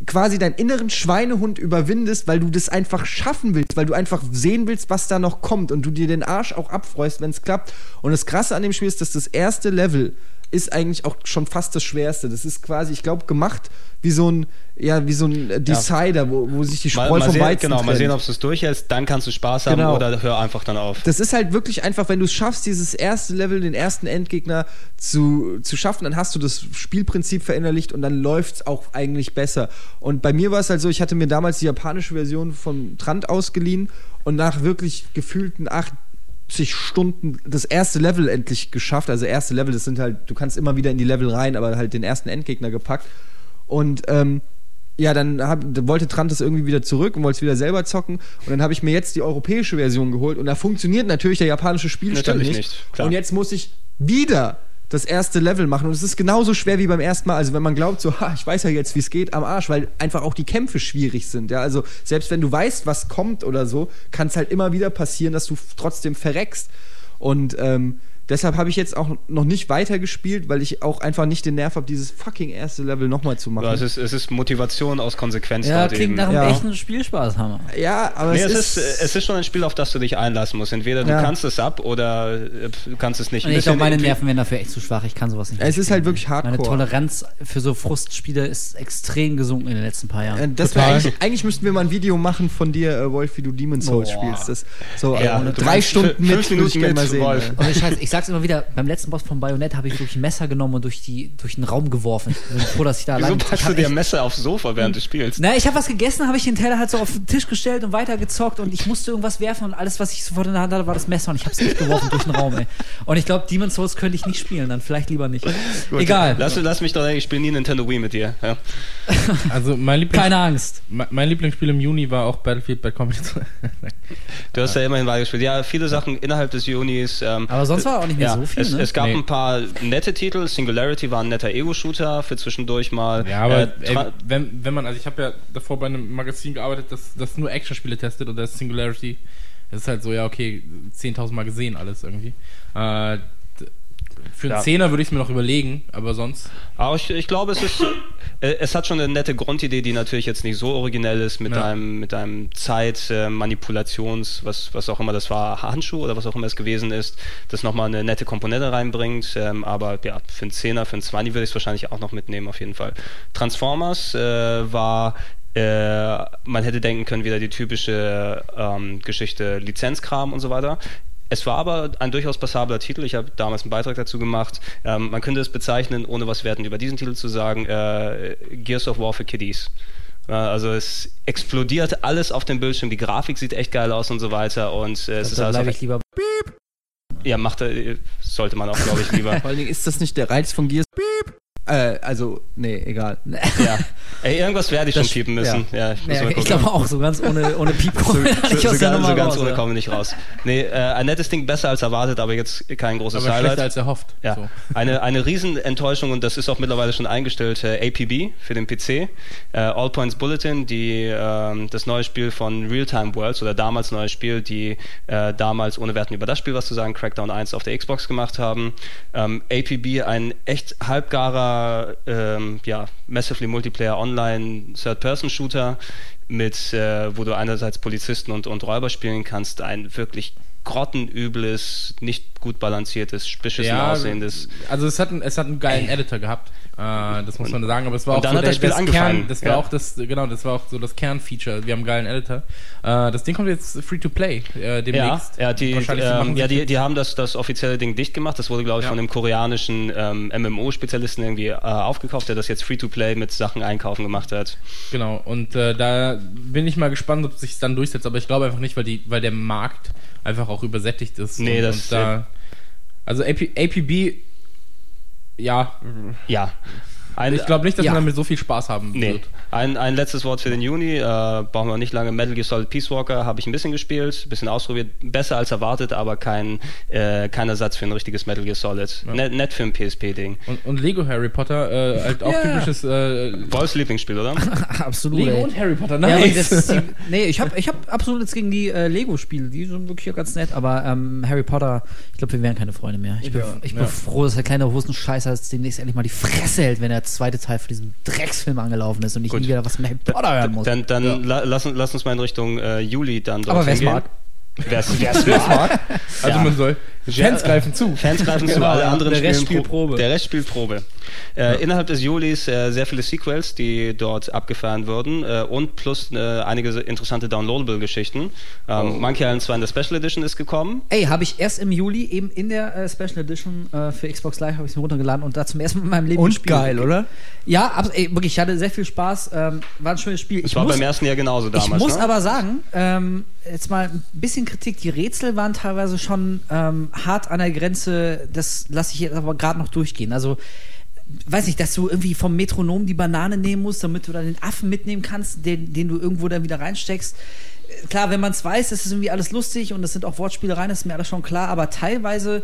quasi deinen inneren Schweinehund überwindest, weil du das einfach schaffen willst, weil du einfach sehen willst, was da noch kommt und du dir den Arsch auch abfreust, wenn es klappt. Und das Krasse an dem Spiel ist, dass das erste Level ist eigentlich auch schon fast das Schwerste. Das ist quasi, ich glaube, gemacht wie so ein, ja, wie so ein äh, Decider, wo, wo sich die Spreu Mal, mal vom sehen, Weizen genau, mal trennt. sehen, ob du es durchhältst, dann kannst du Spaß haben Genau. oder hör einfach dann auf. Das ist halt wirklich einfach, wenn du es schaffst, dieses erste Level, den ersten Endgegner zu, zu schaffen, dann hast du das Spielprinzip verinnerlicht und dann läuft es auch eigentlich besser. Und bei mir war es halt so, ich hatte mir damals die japanische Version von Trant ausgeliehen und nach wirklich gefühlten 80 Stunden das erste Level endlich geschafft. Also erste Level, das sind halt, du kannst immer wieder in die Level rein, aber halt den ersten Endgegner gepackt. Und ähm, ja, dann hab, wollte Trant das irgendwie wieder zurück und wollte es wieder selber zocken. Und dann habe ich mir jetzt die europäische Version geholt und da funktioniert natürlich der japanische Spielstand Natürlich nicht. nicht, klar. Und jetzt muss ich wieder das erste Level machen. Und es ist genauso schwer wie beim ersten Mal. Also wenn man glaubt, so, ha, ich weiß ja jetzt, wie es geht, am Arsch, weil einfach auch die Kämpfe schwierig sind. Ja, also selbst wenn du weißt, was kommt oder so, kann es halt immer wieder passieren, dass du trotzdem verreckst. Und ähm, deshalb habe ich jetzt auch noch nicht weitergespielt, weil ich auch einfach nicht den Nerv habe, dieses fucking erste Level nochmal zu machen. Ja, es, ist, es ist Motivation aus Konsequenz Ja, dort klingt eben. nach einem Ja. echten Spielspaß, Hammer. ja, aber Nee, es, es, ist, es ist schon ein Spiel, auf das du dich einlassen musst. Entweder du Ja. kannst es ab oder äh, du kannst es nicht. Und ich glaube, meine Nerven wären dafür echt zu schwach. Ich kann sowas nicht. Es ist halt wirklich Meine hardcore. Toleranz für so Frustspiele ist extrem gesunken in den letzten paar Jahren. Äh, Das eigentlich, eigentlich müssten wir mal ein Video machen von dir, äh, Wolf, wie du Demon's Souls Boah. spielst. Das, so Ja, äh, du drei Stunden fünf mit, würde ich Minuten gerne mit mal sehen. Wolf. äh. Ohne Scheiß, ich sag's immer wieder, beim letzten Boss von Bayonetta habe ich wirklich ein Messer genommen und durch, die, durch den Raum geworfen. Ich bin froh, dass ich da Wieso allein packst ich du dir ein Messer aufs Sofa, während du spielst? Na, ich habe was gegessen, habe ich den Teller halt so auf den Tisch gestellt und weitergezockt und ich musste irgendwas werfen und alles, was ich sofort in der Hand hatte, war das Messer und ich habe es nicht geworfen durch den Raum, ey. Und ich glaube, Demon's Souls könnte ich nicht spielen, dann vielleicht lieber nicht. Gut, Egal. Lass, lass mich doch, ich spiele nie Nintendo Wii mit dir. Ja. Also mein, Lieblings Keine Angst. mein mein Lieblingsspiel im Juni war auch Battlefield Bad Company 2. Du hast ja immerhin weitergespielt. Ja, viele Sachen innerhalb des Junis. Ähm, Aber sonst war auch nicht mehr ja, so viel, es, ne? es gab Nee. ein paar nette Titel. Singularity war ein netter Ego-Shooter für zwischendurch mal. Ja, aber Äh, ey, wenn, wenn man, also ich habe ja davor bei einem Magazin gearbeitet, das, das nur Actionspiele testet und das ist Singularity. Das ist halt so, ja, okay, 10.000 Mal gesehen alles irgendwie. Äh, für einen Ja. Zehner würde ich es mir noch überlegen, aber sonst. Aber ich, ich glaube, es ist, äh, es hat schon eine nette Grundidee, die natürlich jetzt nicht so originell ist mit Ja. einem, mit einem Zeitmanipulations, was, was auch immer das war, Handschuh oder was auch immer es gewesen ist, das nochmal eine nette Komponente reinbringt. Ähm, aber ja, für einen Zehner, für einen 20 würde ich es wahrscheinlich auch noch mitnehmen, auf jeden Fall. Transformers äh, war äh, man hätte denken können, wieder die typische ähm, Geschichte Lizenzkram und so weiter. Es war aber ein durchaus passabler Titel. Ich habe damals einen Beitrag dazu gemacht. Ähm, man könnte es bezeichnen, ohne was Werten über diesen Titel zu sagen, äh, Gears of War für Kiddies. Äh, Also es explodiert alles auf dem Bildschirm, die Grafik sieht echt geil aus und so weiter und äh, es ist alles bleibe auf, ich lieber. ja macht er- sollte man auch glaube ich lieber Vor allen Dingen ist das nicht der Reiz von Gears. Äh, also, nee, egal. ja ey irgendwas werde ich Das- schon piepen müssen ja, ich muss Ja, ich glaube auch, so ganz ohne, ohne Piep kommen so, aus so, Nummer so ganz raus, ohne ja. kommen wir nicht raus. Nee, äh, ein nettes Ding besser als erwartet, aber jetzt kein großes Aber Highlight. schlechter als erhofft. Ja, So. eine, eine Riesenenttäuschung und das ist auch mittlerweile schon eingestellt, äh, APB für den PC. Äh, All Points Bulletin, die, ähm, das neue Spiel von Realtime Worlds oder damals neues Spiel, die äh, damals, ohne Werten über das Spiel was zu sagen, Crackdown 1 auf der Xbox gemacht haben. Ähm, APB, ein echt halbgarer, ähm, ja, Massively Multiplayer Online Third-Person-Shooter mit, äh, wo du einerseits Polizisten und, und Räuber spielen kannst, ein wirklich grottenübles, nicht gut balanciertes, beschissen aussehendes also es hat, einen, es hat einen geilen Editor gehabt, äh, das muss man sagen, aber es war und auch dann so hat das Spiel Kern, angefangen. das war Ja. auch das, genau, das war auch so das Kernfeature. Wir haben einen geilen Editor. Äh, das Ding kommt jetzt free to play äh, Ja, demnächst. ja, die, Wahrscheinlich machen ähm, ja die, die haben das, das offizielle Ding dicht gemacht. Das wurde, glaube ich, Ja. von einem koreanischen ähm, MMO-Spezialisten irgendwie äh, aufgekauft, der das jetzt Free-to-Play mit Sachen einkaufen gemacht hat. Genau, und äh, da bin ich mal gespannt, ob sich dann durchsetzt, aber ich glaube einfach nicht, weil, die, weil der Markt einfach auch übersättigt ist. Nee, und, das- und da, Also AP, APB, ja, Ja. Ein, ich glaube nicht, dass Ja. man damit so viel Spaß haben Nee. wird. Ein, ein letztes Wort für den Juni. Äh, brauchen wir nicht lange. Metal Gear Solid Peace Walker habe ich ein bisschen gespielt, ein bisschen ausprobiert. Besser als erwartet, aber kein, äh, kein Ersatz für ein richtiges Metal Gear Solid. Ja. Net, nett für ein PSP-Ding. Und, und Lego Harry Potter, äh, halt auch Ja. typisches äh, Wolfs Lieblingsspiel, oder? Absolut. Lego ey. und Harry Potter, Ja, nice. das ist die, nee, ich habe ich hab absolut nichts gegen die äh, Lego-Spiele. Die sind wirklich ganz nett. Aber ähm, Harry Potter, ich glaube, wir wären keine Freunde mehr. Ich bin, Ja, ich bin ja. froh, dass der kleine Hosenscheißer demnächst endlich mal die Fresse hält, wenn der zweite Teil von diesem Drecksfilm angelaufen ist und ich Gut. nie wieder was mit Harry Potter hören muss. Dann, dann Ja. la, lass, uns- lass uns mal in Richtung äh, Juli dann dort aber wer es mag. Wer's, wer's mag. also Ja. man soll, Fans greifen zu. Fans greifen zu, Genau, alle ja. anderen Der Rest spielen spielt Probe. Der Rest spielt Probe. Äh, Innerhalb des Julis äh, sehr viele Sequels, die dort abgefahren wurden äh, und plus äh, einige interessante Downloadable-Geschichten. Ähm, Monkey Island 2 in der Special Edition ist gekommen. Ey, habe ich erst im Juli eben in der äh, Special Edition äh, für Xbox Live habe ich mir runtergeladen und da zum ersten Mal in meinem Leben Und gespielt. geil, oder? Ja, abs- ey, wirklich, ich hatte sehr viel Spaß. Ähm, war ein schönes Spiel. Ich war muss, beim ersten Jahr genauso damals. ich muss ne? aber sagen, ähm, jetzt mal ein bisschen Kritik. Die Rätsel waren teilweise schon ähm, hart an der Grenze. Das lasse ich jetzt aber gerade noch durchgehen. Also, weiß nicht, dass du irgendwie vom Metronom die Banane nehmen musst, damit du dann den Affen mitnehmen kannst, den, den du irgendwo dann wieder reinsteckst. Klar, wenn man es weiß, ist es irgendwie alles lustig und es sind auch Wortspielereien, das ist mir alles schon klar. Aber teilweise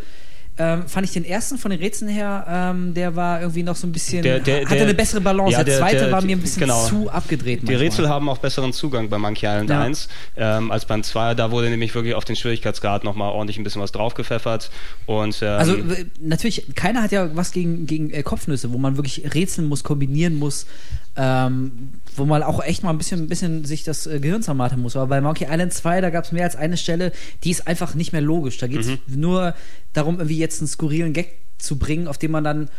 ähm, fand ich den ersten von den Rätseln her, ähm, der war irgendwie noch so ein bisschen, Der- der- hatte der- eine bessere Balance. ja, der, zweite war mir ein bisschen genau. zu abgedreht. Die manchmal. Rätsel haben auch besseren Zugang bei Monkey Island Ja. 1 ähm, als beim 2. Da wurde nämlich wirklich auf den Schwierigkeitsgrad nochmal ordentlich ein bisschen was draufgepfeffert. Und, ähm, Also natürlich, keiner hat ja was gegen, gegen äh, Kopfnüsse, wo man wirklich rätseln muss, kombinieren muss, ähm, wo man auch echt mal ein bisschen, ein bisschen sich das äh, Gehirn zermartern muss. Aber bei Monkey Island 2, da gab es mehr als eine Stelle, die ist einfach nicht mehr logisch. Da geht es nur darum, irgendwie jetzt einen skurrilen Gag zu bringen, auf den man dann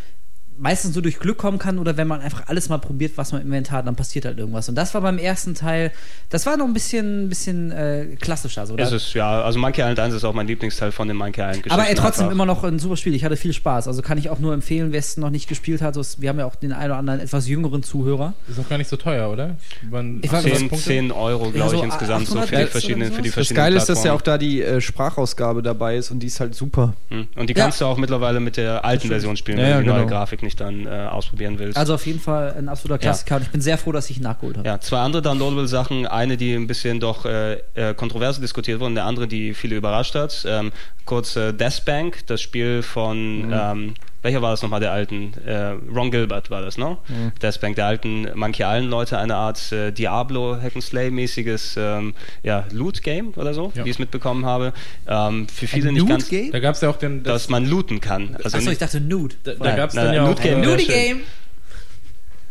meistens so durch Glück kommen kann oder wenn man einfach alles mal probiert, was man im Inventar hat, dann passiert halt irgendwas. Und das war beim ersten Teil, das war noch ein bisschen, bisschen äh, klassischer. So. ist es, ja. Also Monkey Island 1 ist auch mein Lieblingsteil von den Monkey Island aber ey, trotzdem einfach. immer noch ein super Spiel. Ich hatte viel Spaß. Also kann ich auch nur empfehlen, wer es noch nicht gespielt hat. So Wir haben ja auch den einen oder anderen etwas jüngeren Zuhörer. Ist auch gar nicht so teuer, oder? Waren Ich war- 10, Punkte? 10 Euro, glaube Ja, so ich, insgesamt, so für 800 die verschiedenen, für die sowas? Das verschiedenen Geile ist, dass ja auch da die äh, Sprachausgabe dabei ist und die ist halt super. Hm. Und die Ja. kannst du auch mittlerweile mit der alten Version spielen, Ja, wenn ja, die neue genau. Grafik nicht dann äh, ausprobieren willst. Also auf jeden Fall ein absoluter Klassiker. Und ich bin sehr froh, dass ich ihn nachgeholt habe. Ja, zwei andere downloadable Sachen. Eine, die ein bisschen doch äh, äh, kontrovers diskutiert wurde, und der andere, die viele überrascht hat. Ähm, kurz äh, Death Bank, das Spiel von, ähm, welcher war das nochmal, der alten? Äh, Ron Gilbert war das, ne? Death Bank, der alten Monkey Island Leute, eine Art äh, Diablo Hack'n'Slay-mäßiges ähm, ja, Loot-Game oder so, Ja. wie ich es mitbekommen habe. Ähm, für viele Ein nicht ganz, Loot-Game? Da gab es ja auch den. Das, dass man looten kann. Also Achso, ich dachte Nude. da da Nein, gab es dann ja auch. Loot Game. äh. Game!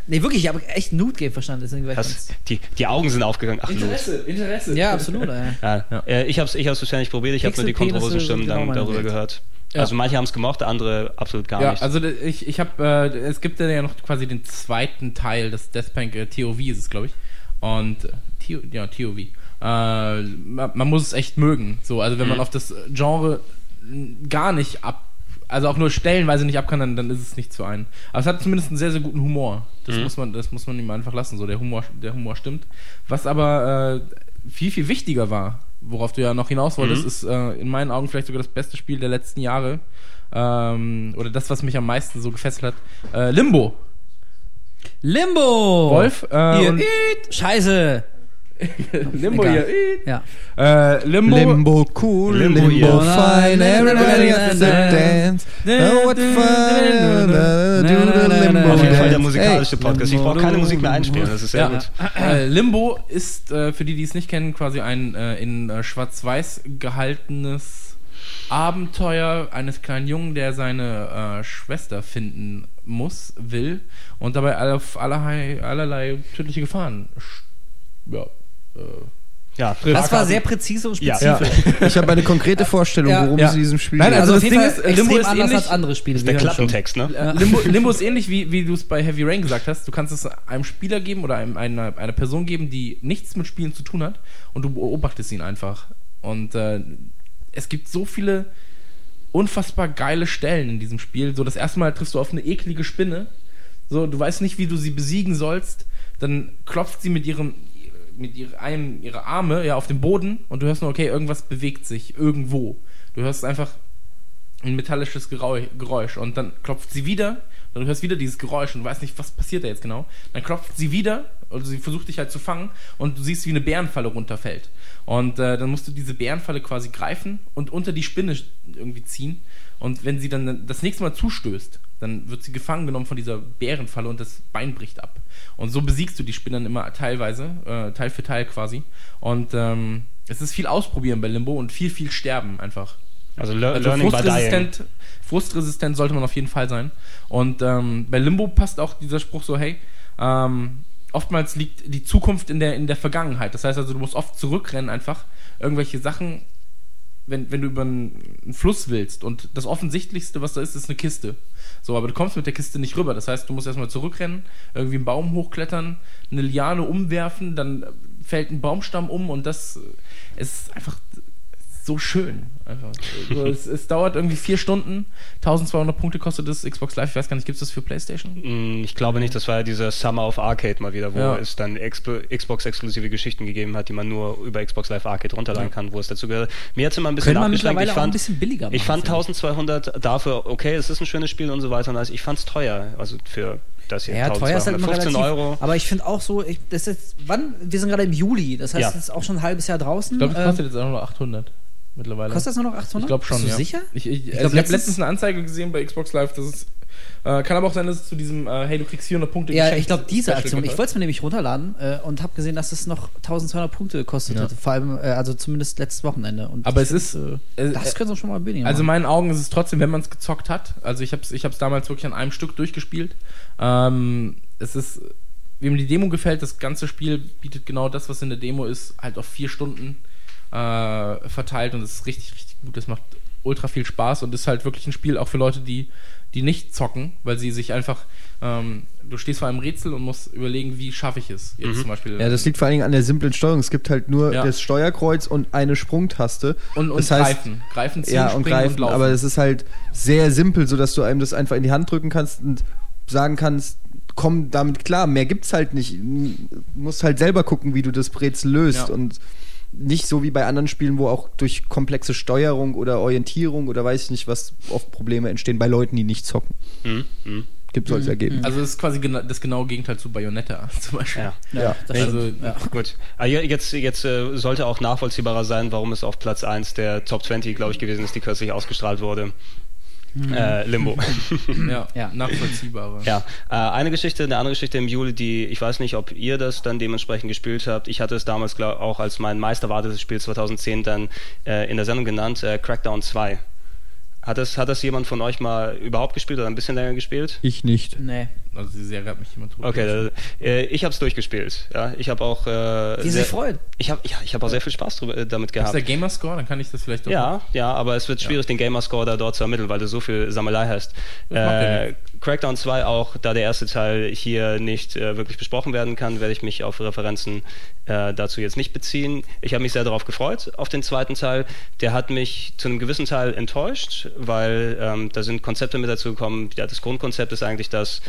Nee, wirklich, ich habe echt Nude Game verstanden. Deswegen war das, die, die Augen sind aufgegangen. Ach, Loot. Interesse. ja, absolut. Ja, Ja. Äh, ich habe es ich hab's bisher nicht probiert, ich habe nur die kontroversen Stimmen genau darüber Welt. gehört. Ja. Also manche haben es gemocht, andere absolut gar Ja, nicht. also ich, ich habe, äh, es gibt ja noch quasi den zweiten Teil des Deathbank, äh, TOV ist es, glaube ich. Und, äh, ja, TOV. Äh, man, man muss es echt mögen. So, also wenn man Mhm. auf das Genre gar nicht ab, also auch nur stellenweise nicht ab kann, dann, dann ist es nicht zu einen. Aber es hat zumindest einen sehr, sehr guten Humor. Das Mhm. muss man, das muss man ihm einfach lassen. So, der Humor, der Humor stimmt. Was aber äh, viel, viel wichtiger war, worauf du ja noch hinaus wolltest, Mhm. ist äh, in meinen Augen vielleicht sogar das beste Spiel der letzten Jahre. Ähm, oder das, was mich am meisten so gefesselt hat. Äh, Limbo. Limbo! Wolf. Äh, Ihr! Scheiße! Limbo Egal. hier. Ja. Äh, Limbo. Limbo cool, Limbo, Limbo, fine, everybody has to dance. Oh, what fun, do the Limbo Auf jeden Fall der musikalische Ey, Podcast. Ich brauche keine Musik mehr einspielen, das ist sehr Ja. gut. Äh, Limbo ist, äh, für die, die es nicht kennen, quasi ein äh, in äh, schwarz-weiß gehaltenes Abenteuer eines kleinen Jungen, der seine äh, Schwester finden muss, will und dabei auf allerlei, allerlei tödliche Gefahren ja, äh, Ja, Das war sehr präzise und Ja. spezifisch. Ich habe eine konkrete Vorstellung, Ja. worum Ja. es in diesem Spiel Nein, geht. also Also, das Ding Fall ist, Limbo ist anders ähnlich- als andere Spiele. der hören schon. Klappentext, ne? Äh, Limbo, Limbo ist ähnlich, wie, wie du es bei Heavy Rain gesagt hast. Du kannst es einem Spieler geben oder einem, einer, einer Person geben, die nichts mit Spielen zu tun hat und du beobachtest ihn einfach. Und äh, es gibt so viele unfassbar geile Stellen in diesem Spiel. So, das erste Mal triffst du auf eine eklige Spinne. So, du weißt nicht, wie du sie besiegen sollst. Dann klopft sie mit ihrem mit ihre, einem ihrer Arme ja auf den Boden und du hörst nur, okay, irgendwas bewegt sich irgendwo. Du hörst einfach ein metallisches Geräusch und dann klopft sie wieder und du hörst wieder dieses Geräusch und weißt nicht, was passiert da jetzt genau. Dann klopft sie wieder und sie versucht dich halt zu fangen und du siehst, wie eine Bärenfalle runterfällt. Und äh, dann musst du diese Bärenfalle quasi greifen und unter die Spinne irgendwie ziehen. Und wenn sie dann das nächste Mal zustößt, dann wird sie gefangen genommen von dieser Bärenfalle und das Bein bricht ab. Und so besiegst du die Spinnen immer teilweise, äh, Teil für Teil quasi. Und ähm, es ist viel ausprobieren bei Limbo und viel, viel sterben einfach. Also, le Also Learning by Dying. frustresistent, frustresistent sollte man auf jeden Fall sein. Und ähm, bei Limbo passt auch dieser Spruch so, hey, ähm, oftmals liegt die Zukunft in der, in der Vergangenheit. Das heißt also, du musst oft zurückrennen einfach, irgendwelche Sachen, wenn, wenn du über einen, einen Fluss willst und das Offensichtlichste, was da ist, ist eine Kiste. So, aber du kommst mit der Kiste nicht rüber. Das heißt, du musst erstmal zurückrennen, irgendwie einen Baum hochklettern, eine Liane umwerfen, dann fällt ein Baumstamm um und das ist einfach so schön. Einfach. Also, es, es dauert irgendwie vier Stunden, 1200 Punkte kostet das Xbox Live. Ich weiß gar nicht, gibt es das für PlayStation? Mm, Ich glaube nicht, das war ja dieser Summer of Arcade mal wieder, wo Ja. es dann Xbox-exklusive Geschichten gegeben hat, die man nur über Xbox Live Arcade runterladen kann, wo es dazu gehört. Mir hat es immer ein bisschen mittlerweile Ich auch ein fand, bisschen billiger ich fand finde 1200 dafür, okay, es ist ein schönes Spiel und so weiter, und alles. ich fand es teuer. Also für das hier. Ja, teuer ist halt immer 15 relativ. Euro. Aber ich finde auch so, ich, das ist, wann? Wir sind gerade im Juli, das heißt, Ja. es ist auch schon ein halbes Jahr draußen. Ich glaube, das Ähm, kostet jetzt auch nur 800. mittlerweile. Kostet das nur noch 800? Ich glaube schon, Bist du ja. sicher? Ich, ich, glaub, also ich habe letztens- eine Anzeige gesehen bei Xbox Live, dass es äh, kann aber auch sein, dass es zu diesem äh, hey, du kriegst 400 Punkte Ja, ich glaube, diese Special Aktion, ich wollte es mir nämlich runterladen äh, und habe gesehen, dass es noch 1200 Punkte gekostet Ja. hat. Vor allem, äh, also zumindest letztes Wochenende. Und Aber ich es find, ist- Äh, äh, das können sie schon mal billiger Also in meinen Augen ist es trotzdem, wenn man es gezockt hat. Also ich habe es ich hab's damals wirklich an einem Stück durchgespielt. Ähm, es ist, wem die Demo gefällt, das ganze Spiel bietet genau das, was in der Demo ist, halt auf vier Stunden äh, verteilt und es ist richtig, richtig gut. Es macht ultra viel Spaß und ist halt wirklich ein Spiel auch für Leute, die, die nicht zocken, weil sie sich einfach, ähm, du stehst vor einem Rätsel und musst überlegen, wie schaffe ich es. Jetzt zum Beispiel. Ja, das liegt vor allen Dingen an der simplen Steuerung. Es gibt halt nur Ja. das Steuerkreuz und eine Sprungtaste. und und das heißt, greifen. Greifen, ziehen, ja, und springen greifen. und laufen. aber es ist halt sehr simpel, sodass du einem das einfach in die Hand drücken kannst und sagen kannst, komm damit klar. Mehr gibt's halt nicht. Du musst halt selber gucken, wie du das Rätsel löst Ja. und nicht so wie bei anderen Spielen, wo auch durch komplexe Steuerung oder Orientierung oder weiß ich nicht, was oft Probleme entstehen bei Leuten, die nicht zocken. Mhm. Mhm. Gibt so als Ergebnis. also es ist quasi gena das genaue Gegenteil zu Bayonetta zum Beispiel. Ja. Ja. das Also, ja. Gut. Ah, je- Jetzt, jetzt äh, sollte auch nachvollziehbarer sein, warum es auf Platz 1 der Top 20, glaube ich, gewesen ist, die kürzlich ausgestrahlt wurde. Äh, Limbo. Ja, Ja. nachvollziehbare. ja. Äh, eine Geschichte, eine andere Geschichte im Juli, die ich weiß nicht, ob ihr das dann dementsprechend gespielt habt. Ich hatte es damals glaub, auch als mein meisterwartetes Spiel 2010 dann äh, in der Sendung genannt, äh, Crackdown 2. Hat das, hat das jemand von euch mal überhaupt gespielt oder ein bisschen länger gespielt? Ich nicht. Nee. Also die Serie hat mich jemand tot. Okay, äh, ich habe es durchgespielt. Ja, ich habe auch. Äh, Die sehr- sich freut. Ich habe ja, ich hab auch sehr viel Spaß drüber, äh, damit Ist gehabt. der Gamerscore? Dann kann ich das vielleicht auch. Ja, ja, aber es wird schwierig, den Gamerscore da dort zu ermitteln, weil du so viel Sammelei hast. Ja Äh, Crackdown 2 auch, da der erste Teil hier nicht äh, wirklich besprochen werden kann, werde ich mich auf Referenzen äh, dazu jetzt nicht beziehen. Ich habe mich sehr darauf gefreut, auf den zweiten Teil. Der hat mich zu einem gewissen Teil enttäuscht, weil ähm, da sind Konzepte mit dazu gekommen. Ja, das Grundkonzept ist eigentlich das,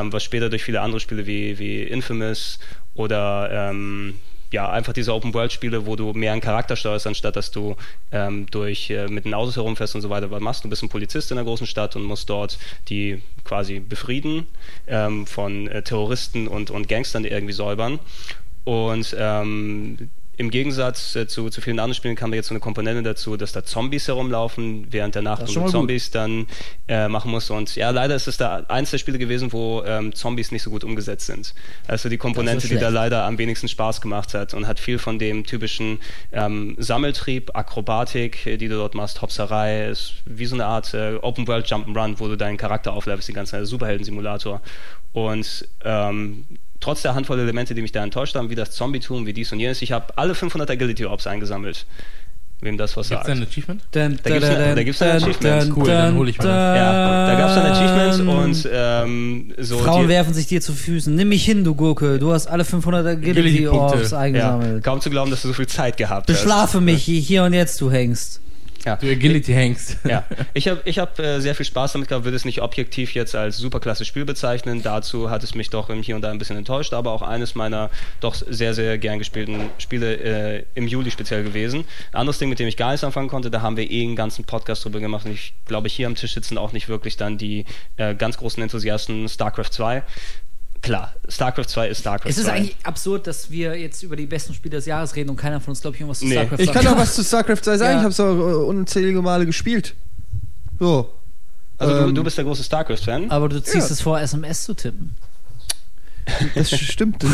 ähm, was später durch viele andere Spiele wie, wie Infamous oder ähm, ja, einfach diese Open-World-Spiele, wo du mehr einen Charakter steuerst, anstatt dass du ähm, durch äh, mit den Autos herumfährst und so weiter was machst. Du bist ein Polizist in einer großen Stadt und musst dort die quasi befrieden ähm, von äh, Terroristen und, und Gangstern, irgendwie säubern. Und ähm, im Gegensatz äh, zu, zu vielen anderen Spielen kam da jetzt so eine Komponente dazu, dass da Zombies herumlaufen, während der Nacht und mal gut. Zombies dann äh, machen musst. Und ja, leider ist es da eins der Spiele gewesen, wo ähm, Zombies nicht so gut umgesetzt sind. Also die Komponente, die da leider am wenigsten Spaß gemacht hat und hat viel von dem typischen ähm, Sammeltrieb, Akrobatik, äh, die du dort machst, Hopserei, ist wie so eine Art äh, Open World Jump'n'Run, wo du deinen Charakter auflevelst, die ganze Zeit, Superhelden-Simulator. Und ähm, trotz der Handvoll Elemente, die mich da enttäuscht haben, wie das Zombie-Tum, wie dies und jenes, ich habe alle 500 Agility-Orbs eingesammelt. Wem das was Gibt's sagt. da ein Achievement? Da gibt's ja- da gibt's ja ein Achievement. Cool, dann hol ich mir das. Ja, da gab es dann Achievements Dun. und ähm, so. Frauen die, werfen sich dir zu Füßen. Nimm mich hin, du Gurke. Du hast alle 500 Agility-Punkte. Agility-Orbs ja, eingesammelt. kaum zu glauben, dass du so viel Zeit gehabt hast. Beschlafe mich hier und jetzt, du Hengst. Ja. Du Agility Hengst. Ja, ich habe ich hab, äh, sehr viel Spaß damit gehabt, würde es nicht objektiv jetzt als superklasse Spiel bezeichnen. Dazu hat es mich doch hier und da ein bisschen enttäuscht, aber auch eines meiner doch sehr, sehr gern gespielten Spiele äh, im Juli speziell gewesen. Ein anderes Ding, mit dem ich gar nichts anfangen konnte, da haben wir eh einen ganzen Podcast drüber gemacht und ich glaube, hier am Tisch sitzen auch nicht wirklich dann die äh, ganz großen Enthusiasten StarCraft 2. Klar, StarCraft 2 ist StarCraft Es ist 2. eigentlich absurd, dass wir jetzt über die besten Spiele des Jahres reden und keiner von uns, glaube ich, irgendwas zu Nee. StarCraft Ich sagt. kann auch was zu StarCraft 2 sagen. Ja. Ich habe es auch äh, unzählige Male gespielt. So. also du, ähm, du bist der große StarCraft-Fan? Aber du ziehst Ja. es vor, SMS zu tippen. Das stimmt nicht.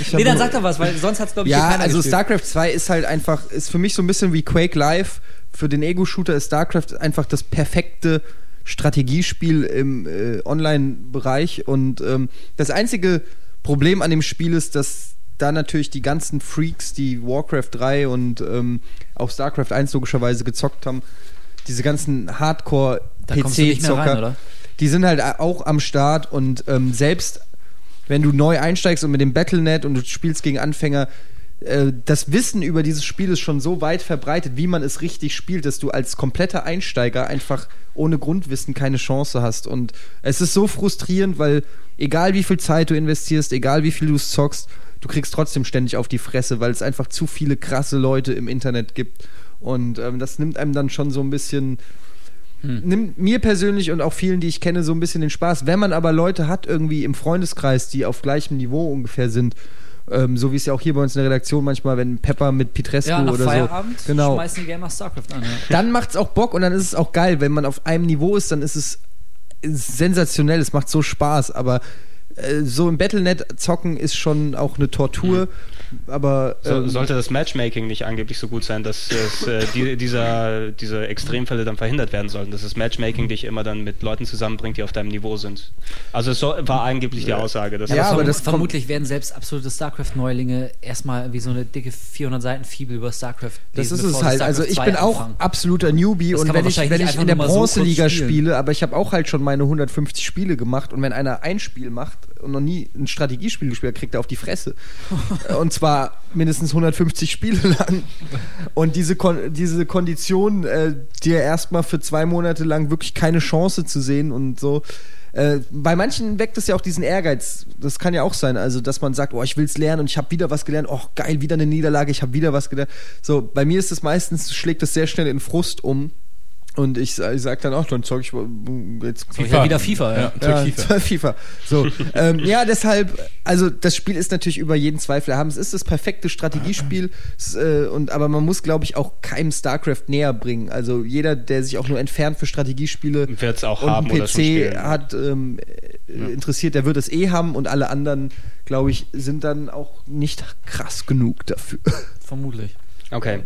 Ich Nee, dann sag doch was, weil sonst hat es, glaube ich, Ja, also gespielt. StarCraft 2 ist halt einfach, ist für mich so ein bisschen wie Quake Live. Für den Ego-Shooter ist StarCraft einfach das perfekte Strategiespiel im äh, Online-Bereich. Und ähm, das einzige Problem an dem Spiel ist, dass da natürlich die ganzen Freaks, die Warcraft 3 und ähm, auch StarCraft 1 logischerweise gezockt haben, diese ganzen Hardcore-PC-Zocker, die sind halt auch am Start und ähm, selbst wenn du neu einsteigst und mit dem Battlenet und du spielst gegen Anfänger, das Wissen über dieses Spiel ist schon so weit verbreitet, wie man es richtig spielt, dass du als kompletter Einsteiger einfach ohne Grundwissen keine Chance hast. Und es ist so frustrierend, weil egal wie viel Zeit du investierst, egal wie viel du zockst, du kriegst trotzdem ständig auf die Fresse, weil es einfach zu viele krasse Leute im Internet gibt. Und ähm, das nimmt einem dann schon so ein bisschen nimmt mir persönlich und auch vielen, die ich kenne, so ein bisschen den Spaß. Wenn man aber Leute hat, irgendwie im Freundeskreis, die auf gleichem Niveau ungefähr sind, Ähm, so wie es ja auch hier bei uns in der Redaktion manchmal, wenn Pepper mit Petrescu Ja, nach oder Feierabend so. Genau. schmeißen die Gamer StarCraft an. Ja. Dann macht es auch Bock und dann ist es auch geil. Wenn man auf einem Niveau ist, dann ist es sensationell. Es macht so Spaß. Aber so im Battlenet zocken ist schon auch eine Tortur. Aber So, ähm, sollte das Matchmaking nicht angeblich so gut sein, dass es, äh, die, dieser, diese Extremfälle dann verhindert werden sollten, dass das Matchmaking dich immer dann mit Leuten zusammenbringt, die auf deinem Niveau sind. Also es soll, war angeblich die Aussage. Dass Ja, das aber Verm- vermutlich werden selbst absolute StarCraft-Neulinge erstmal wie so eine dicke 400 Seiten Fibel über StarCraft Das lesen, ist es halt. Also ich 2 bin auch anfangen. absoluter Newbie Das und wenn ich, wenn ich in der so Bronzeliga spielen. spiele, aber ich habe auch halt schon meine 150 Spiele gemacht und wenn einer ein Spiel macht noch nie ein Strategiespiel gespielt hat, kriegt er auf die Fresse. und zwar mindestens 150 Spiele lang. Und diese, Kon diese Kondition, äh, dir erstmal für zwei Monate lang wirklich keine Chance zu sehen und so. Äh, bei manchen weckt es ja auch diesen Ehrgeiz. Das kann ja auch sein. Also, dass man sagt, oh, ich will's lernen und ich habe wieder was gelernt. Oh, geil, wieder eine Niederlage, ich habe wieder was gelernt. So, bei mir ist es meistens, schlägt es sehr schnell in Frust um. Und ich, ich sag dann auch, dann zeug ich mal, jetzt So, ja, wieder FIFA, ja. ja, FIFA. FIFA. So, ähm, ja, deshalb, also das Spiel ist natürlich über jeden Zweifel erhaben. Es ist das perfekte Strategiespiel, es, äh, und, aber man muss, glaube ich, auch keinem StarCraft näher bringen. Also jeder, der sich auch nur entfernt für Strategiespiele Wird's auch und haben einen PC hat ähm, äh, interessiert, der wird es eh haben und alle anderen, glaube ich, sind dann auch nicht krass genug dafür. Vermutlich. Okay.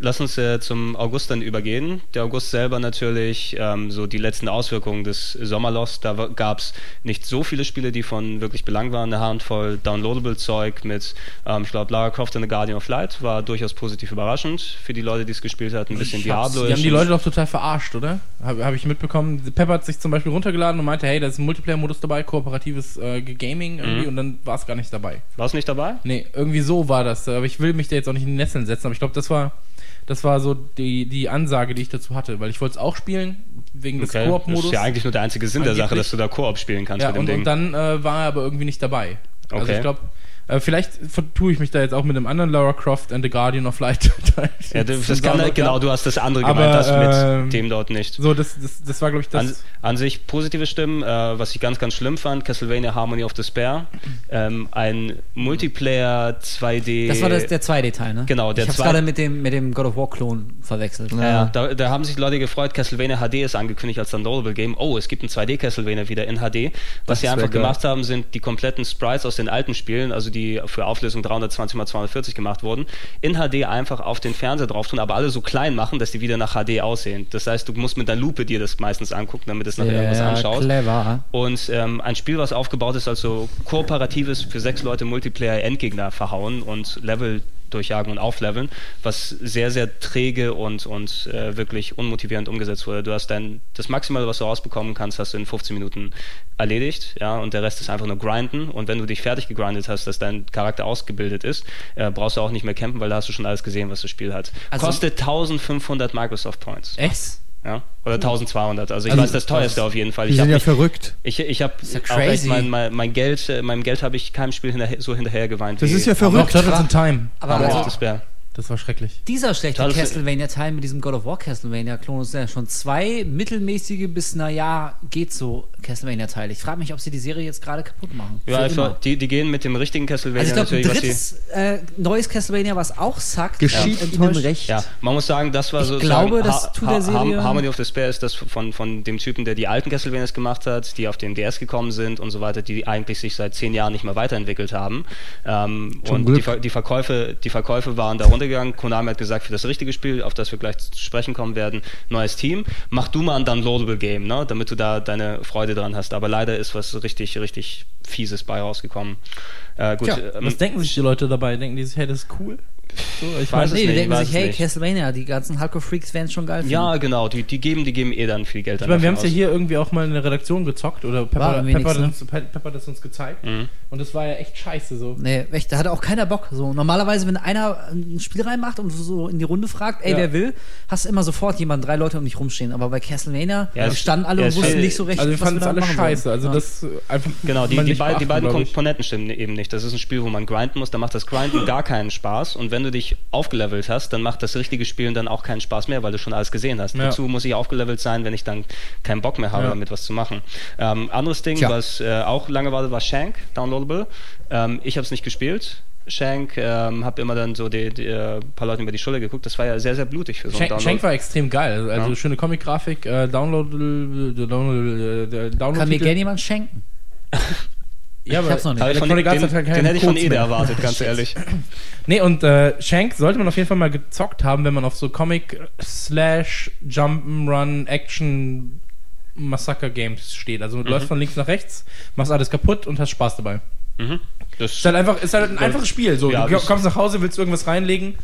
Lass uns äh, zum August dann übergehen. Der August selber natürlich, ähm, so die letzten Auswirkungen des Sommerlochs. Da gab es nicht so viele Spiele, die von wirklich Belang waren. Eine Handvoll Downloadable-Zeug mit, ähm, ich glaube, Lara Croft and the Guardian of Light war durchaus positiv überraschend für die Leute, die es gespielt hatten. Ein bisschen Diablo. Die haben die Leute doch total verarscht, oder? Habe hab ich mitbekommen. Pepper hat sich zum Beispiel runtergeladen und meinte, hey, da ist ein Multiplayer-Modus dabei, kooperatives äh, Gaming irgendwie Mhm. und dann war es gar nicht dabei. War es nicht dabei? Nee, irgendwie so war das. Aber ich will mich da jetzt auch nicht in die Nesseln setzen, aber ich glaube, das war, das war so die, die Ansage, die ich dazu hatte, weil ich wollte es auch spielen, wegen des Okay. Das Koop-Modus. ist ja eigentlich nur der einzige Sinn der Sache, Angeblich. dass du da Koop spielen kannst Ja, mit dem und, Ding. und dann äh, war er aber irgendwie nicht dabei. Also Okay. ich glaube, äh, vielleicht vertue ich mich da jetzt auch mit einem anderen Lara Croft and the Guardian of Light. ja, das, das kann, genau, du hast das andere Aber, gemeint, das mit ähm, dem dort nicht. So, das, das, das war, glaube ich, das. An, an sich positive Stimmen, äh, was ich ganz, ganz schlimm fand, Castlevania Harmony of Despair. Ähm, ein Multiplayer 2D. Das war das, der 2D-Teil, ne? Genau, der Ich hab's gerade mit dem, mit dem God of War-Klon verwechselt. Ja, ja, da, da haben sich Leute gefreut, Castlevania HD ist angekündigt als Downloadable Game. Oh, es gibt ein 2D Castlevania wieder in HD. Was Das sie einfach geil. gemacht haben, sind die kompletten Sprites aus den alten Spielen, also die für Auflösung 320 x 240 gemacht wurden, in HD einfach auf den Fernseher drauf tun, aber alle so klein machen, dass die wieder nach HD aussehen. Das heißt, du musst mit der Lupe dir das meistens angucken, damit es nachher irgendwas anschaut. clever. Und ähm, ein Spiel, was aufgebaut ist als so kooperatives für sechs Leute Multiplayer-Endgegner verhauen und Level durchjagen und aufleveln, was sehr, sehr träge und, und äh, wirklich unmotivierend umgesetzt wurde. Du hast dein, das Maximale, was du rausbekommen kannst, hast du in 15 Minuten erledigt, ja, und der Rest ist einfach nur grinden. Und wenn du dich fertig gegrindet hast, dass dein Charakter ausgebildet ist, äh, brauchst du auch nicht mehr kämpfen, weil da hast du schon alles gesehen, was das Spiel hat. Also- Kostet 1500 Microsoft Points. Echt? Ja? Oder 1200. Also ich Also weiß das teuerste auf jeden Fall. Ich sind hab ja mich- verrückt. ich, ich habe ja crazy. mein, mein, mein Geld, äh, meinem Geld habe ich keinem Spiel hinterher, so hinterher geweint. Das wie ist ja Aber verrückt. Time. Aber Harmony also, of Despair. Das war schrecklich. dieser schlechte Total- Castlevania-Teil mit diesem God of War Castlevania-Klon ist ja schon zwei mittelmäßige bis, naja, geht so Castlevania-Teile. Ich frage mich, ob sie die Serie jetzt gerade kaputt machen. Ja, immer. die, die gehen mit dem richtigen Castlevania Also ich glaube, ein natürlich, was sie, drittes äh, neues Castlevania, was auch sackt. Geschieht und ihnen recht. Ja, man muss sagen, das war Ich so. glaube, das tut der Serie- Harmony of Despair ist das von, von dem Typen, der die alten Castlevanias gemacht hat, die auf den DS gekommen sind und so weiter, die eigentlich sich seit zehn Jahren nicht mehr weiterentwickelt haben. Ähm, Zum und Glück. die, Ver- die, Verkäufe, die Verkäufe waren da runtergegangen. Konami hat gesagt, für das richtige Spiel, auf das wir gleich zu sprechen kommen werden, neues Team. Mach du mal ein Downloadable Game, ne, damit du da deine Freude dran hast. Aber leider ist was richtig, richtig Fieses bei rausgekommen. Äh, gut, Tja, ähm, was denken sich die Leute dabei? Denken die sich, hey, das ist cool? So, ich weiß meine, es Nee, die nicht, denken weiß sich, hey, nicht. Castlevania, die ganzen Hardcore-Freaks werden es schon geil finden. ja, genau, die, die, geben, die geben eh dann viel Geld ich meine, wir haben es ja hier irgendwie auch mal in der Redaktion gezockt oder War Pepper, Pepper, nix, ne? hat uns, Pe- Pepper es uns gezeigt Mhm. Und das war ja echt scheiße so. Nee, echt, da hatte auch keiner Bock. So, normalerweise, wenn einer ein Spiel reinmacht und so in die Runde fragt, ey, Ja. wer will, hast du immer sofort jemanden, drei Leute um dich rumstehen. Aber bei Castlevania, Ja, standen alle ja, und wussten nicht so recht, Also wir was fanden es da alle machen scheiße. sollen. Also das einfach Genau, die, die, beid- die beachten, beiden. Komponenten stimmen eben nicht. Das ist ein Spiel, wo man grinden muss, dann macht das Grinden gar keinen Spaß. Und wenn du dich aufgelevelt hast, dann macht das richtige Spielen dann auch keinen Spaß mehr, weil du schon alles gesehen hast. Ja. Dazu muss ich aufgelevelt sein, wenn ich dann keinen Bock mehr habe, Ja. damit was zu machen. Ähm, anderes Ding, Tja. was äh, auch lange war, war Shank, Downloadable. Ähm, ich habe es nicht gespielt. Shank, ähm, habe immer dann so die, die, äh, paar Leuten über die Schulter geguckt. Das war ja sehr, sehr blutig für so einen Shank, Download. Shank war extrem geil. Also, also Ja. schöne Comic-Grafik, äh, Download, äh, Download, äh, Download Kann mir gerne jemand schenken. Ja, Ich hab's noch nicht. Aber von, den, hat halt den hätte ich von Ede erwartet, ganz ehrlich. Nee, und äh, Shank sollte man auf jeden Fall mal gezockt haben, wenn man auf so Comic slash Jump'n'Run Action Massaker Games steht. Also du läufst von links nach rechts, machst alles kaputt und hast Spaß dabei. Mhm. Das Ist halt einfach, ist halt ein einfaches Spiel. So, Ja, du kommst nach Hause, willst irgendwas reinlegen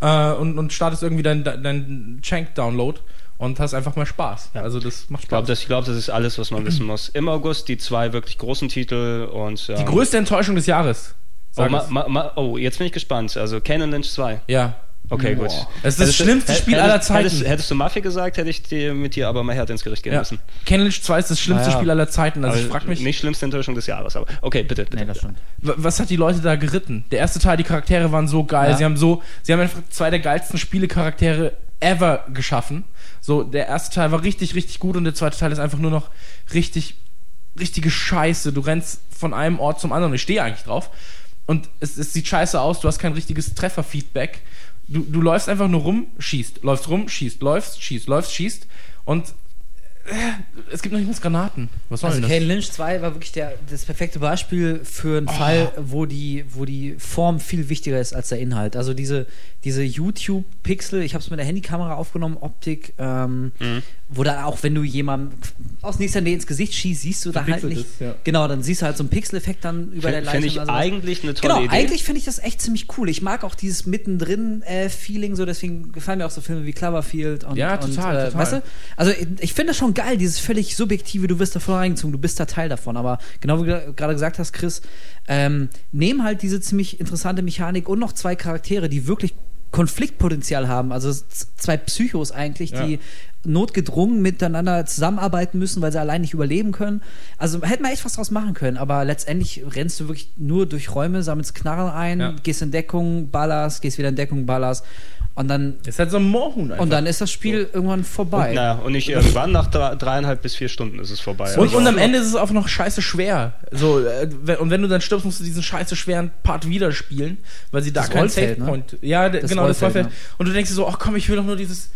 äh, und, und startest irgendwie dein, dein Shank-Download und hast einfach mal Spaß. Also das macht Ich glaube, Spaß. das, ich glaub, das ist alles, was man wissen muss. Im August die zwei wirklich großen Titel und Die ähm, größte Enttäuschung des Jahres. Oh, ma, ma, oh, jetzt bin ich gespannt. Also Canon Lynch 2. Ja. Okay, gut. Es ist das schlimmste Spiel hättest, aller Zeiten. Hättest, hättest du Mafia gesagt, hätte ich dir mit dir aber mal härter ins Gericht gehen ja. müssen. Ken Lynch 2 ist das schlimmste Ah, ja. Spiel aller Zeiten. Also Aber ich frag mich, Nicht schlimmste Enttäuschung des Jahres, aber okay, bitte. bitte Nee, das stimmt. was hat die Leute da geritten? Der erste Teil, die Charaktere waren so geil. Ja. Sie haben so, sie haben einfach zwei der geilsten Spielecharaktere ever geschaffen. So, der erste Teil war richtig, richtig gut und der zweite Teil ist einfach nur noch richtig, richtige Scheiße. Du rennst von einem Ort zum anderen. Ich stehe eigentlich drauf. Und es, es sieht scheiße aus, du hast kein richtiges Trefferfeedback. Du, du läufst einfach nur rum, schießt, läufst rum, schießt, läufst, schießt, läufst, schießt. Und äh, es gibt noch nicht mal Granaten. Was soll Also denn das? Kane Lynch 2 war wirklich der, das perfekte Beispiel für einen Fall, wo die, wo die Form viel wichtiger ist als der Inhalt. Also diese, diese YouTube-Pixel, ich habe es mit der Handykamera aufgenommen, Optik, ähm, wo dann auch, wenn du jemandem aus nächster Nähe ins Gesicht schießt, siehst du da halt nicht. ist, ja. Genau, dann siehst du halt so einen Pixel-Effekt dann über der Finde Leitung. ich oder sowas. eigentlich eine tolle Genau, Idee. eigentlich finde ich das echt ziemlich cool. Ich mag auch dieses Mittendrin-Feeling, so deswegen gefallen mir auch so Filme wie Cloverfield und, Ja, und total, äh, total. Weißt du? Also ich, ich finde das schon geil, dieses völlig subjektive, du wirst davon reingezogen, du bist da Teil davon. Aber genau wie du gerade gesagt hast, Chris, ähm, nehmen halt diese ziemlich interessante Mechanik und noch zwei Charaktere, die wirklich Konfliktpotenzial haben. Also zwei Psychos eigentlich, Ja. die notgedrungen miteinander zusammenarbeiten müssen, weil sie allein nicht überleben können. Also hätte man echt was draus machen können, aber letztendlich rennst du wirklich nur durch Räume, sammelst Knarren ein, Ja. gehst in Deckung, ballerst, gehst wieder in Deckung, ballerst und dann Das ist halt so ein Moorhuhn einfach. und dann ist das Spiel irgendwann vorbei. Naja, und nicht irgendwann, nach drei, dreieinhalb bis vier Stunden ist es vorbei. Und, Also- und am Ende ist es auch noch scheiße schwer. So, äh, wenn- und wenn du dann stirbst, musst du diesen scheiße schweren Part wieder spielen, weil sie da Das keinen Rollfeld, Save ne? Ja, Das genau, das Rollfeld, Rollfeld. Und du denkst dir so, ach komm, ich will doch nur dieses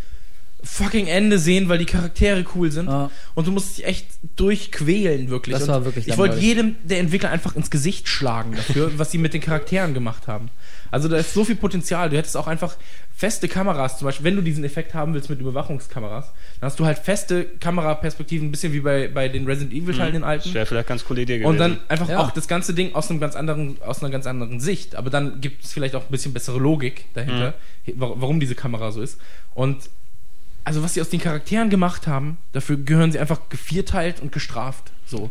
fucking Ende sehen, weil die Charaktere cool sind. Ja. Und du musst dich echt durchquälen, wirklich. Das und war wirklich Ich wollte jedem der Entwickler einfach ins Gesicht schlagen dafür, was sie mit den Charakteren gemacht haben. Also da ist so viel Potenzial. Du hättest auch einfach feste Kameras, zum Beispiel, wenn du diesen Effekt haben willst mit Überwachungskameras, dann hast du halt feste Kameraperspektiven, ein bisschen wie bei, bei den Resident Evil-Teilen, den alten. Das wäre vielleicht ganz coole Idee gewesen. Und dann einfach Ja. auch das ganze Ding aus einem ganz anderen, aus einer ganz anderen Sicht. Aber dann gibt es vielleicht auch ein bisschen bessere Logik dahinter, wa- warum diese Kamera so ist. Und also was sie aus den Charakteren gemacht haben, dafür gehören sie einfach gevierteilt und gestraft. So.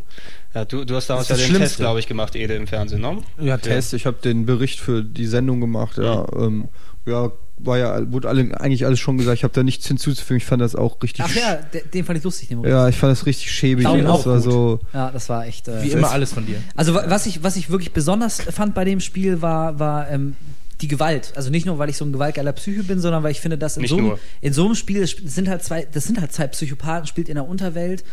ja, du, du hast damals ja den das Test, Schlimmste. glaube ich, gemacht, Ede, im Fernsehen, ne? Ja, Test. Ich habe den Bericht für die Sendung gemacht. Ja, ähm, ja war ja, wurde alle, eigentlich alles schon gesagt. Ich habe da nichts hinzuzufügen. Ich fand das auch richtig. Ach ja, de- den fand ich lustig, den Moment. Ja, ich fand das richtig schäbig. Daumen das auch war gut. so. Ja, das war echt. Äh, Wie immer alles von dir. Also wa- was ich, was ich wirklich besonders fand bei dem Spiel war, war ähm, die Gewalt. Also nicht nur, weil ich so ein gewaltgeiler Psycho bin, sondern weil ich finde, dass in so, einem- in so einem Spiel, es sind halt zwei, das sind halt zwei Psychopathen, spielt in der Unterwelt.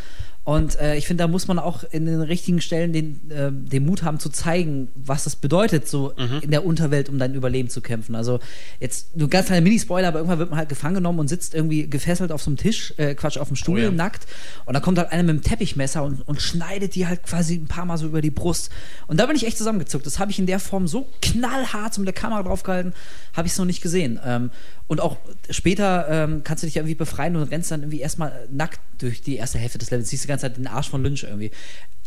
Und äh, ich finde, da muss man auch in den richtigen Stellen den, äh, den Mut haben zu zeigen, was das bedeutet, so Mhm. in der Unterwelt, um dein Überleben zu kämpfen. Also jetzt nur ganz kleiner Mini-Spoiler, aber irgendwann wird man halt gefangen genommen und sitzt irgendwie gefesselt auf so einem Tisch, äh, Quatsch, auf dem Stuhl, Oh ja. nackt. Und dann kommt halt einer mit dem Teppichmesser und, und schneidet die halt quasi ein paar Mal so über die Brust. Und da bin ich echt zusammengezuckt. Das habe ich in der Form so knallhart so mit der Kamera draufgehalten, habe ich es noch nicht gesehen. Ähm, und auch später ähm, kannst du dich irgendwie befreien und rennst dann irgendwie erstmal nackt durch die erste Hälfte des Levels. Siehst die ganze Zeit den Arsch von Lynch irgendwie.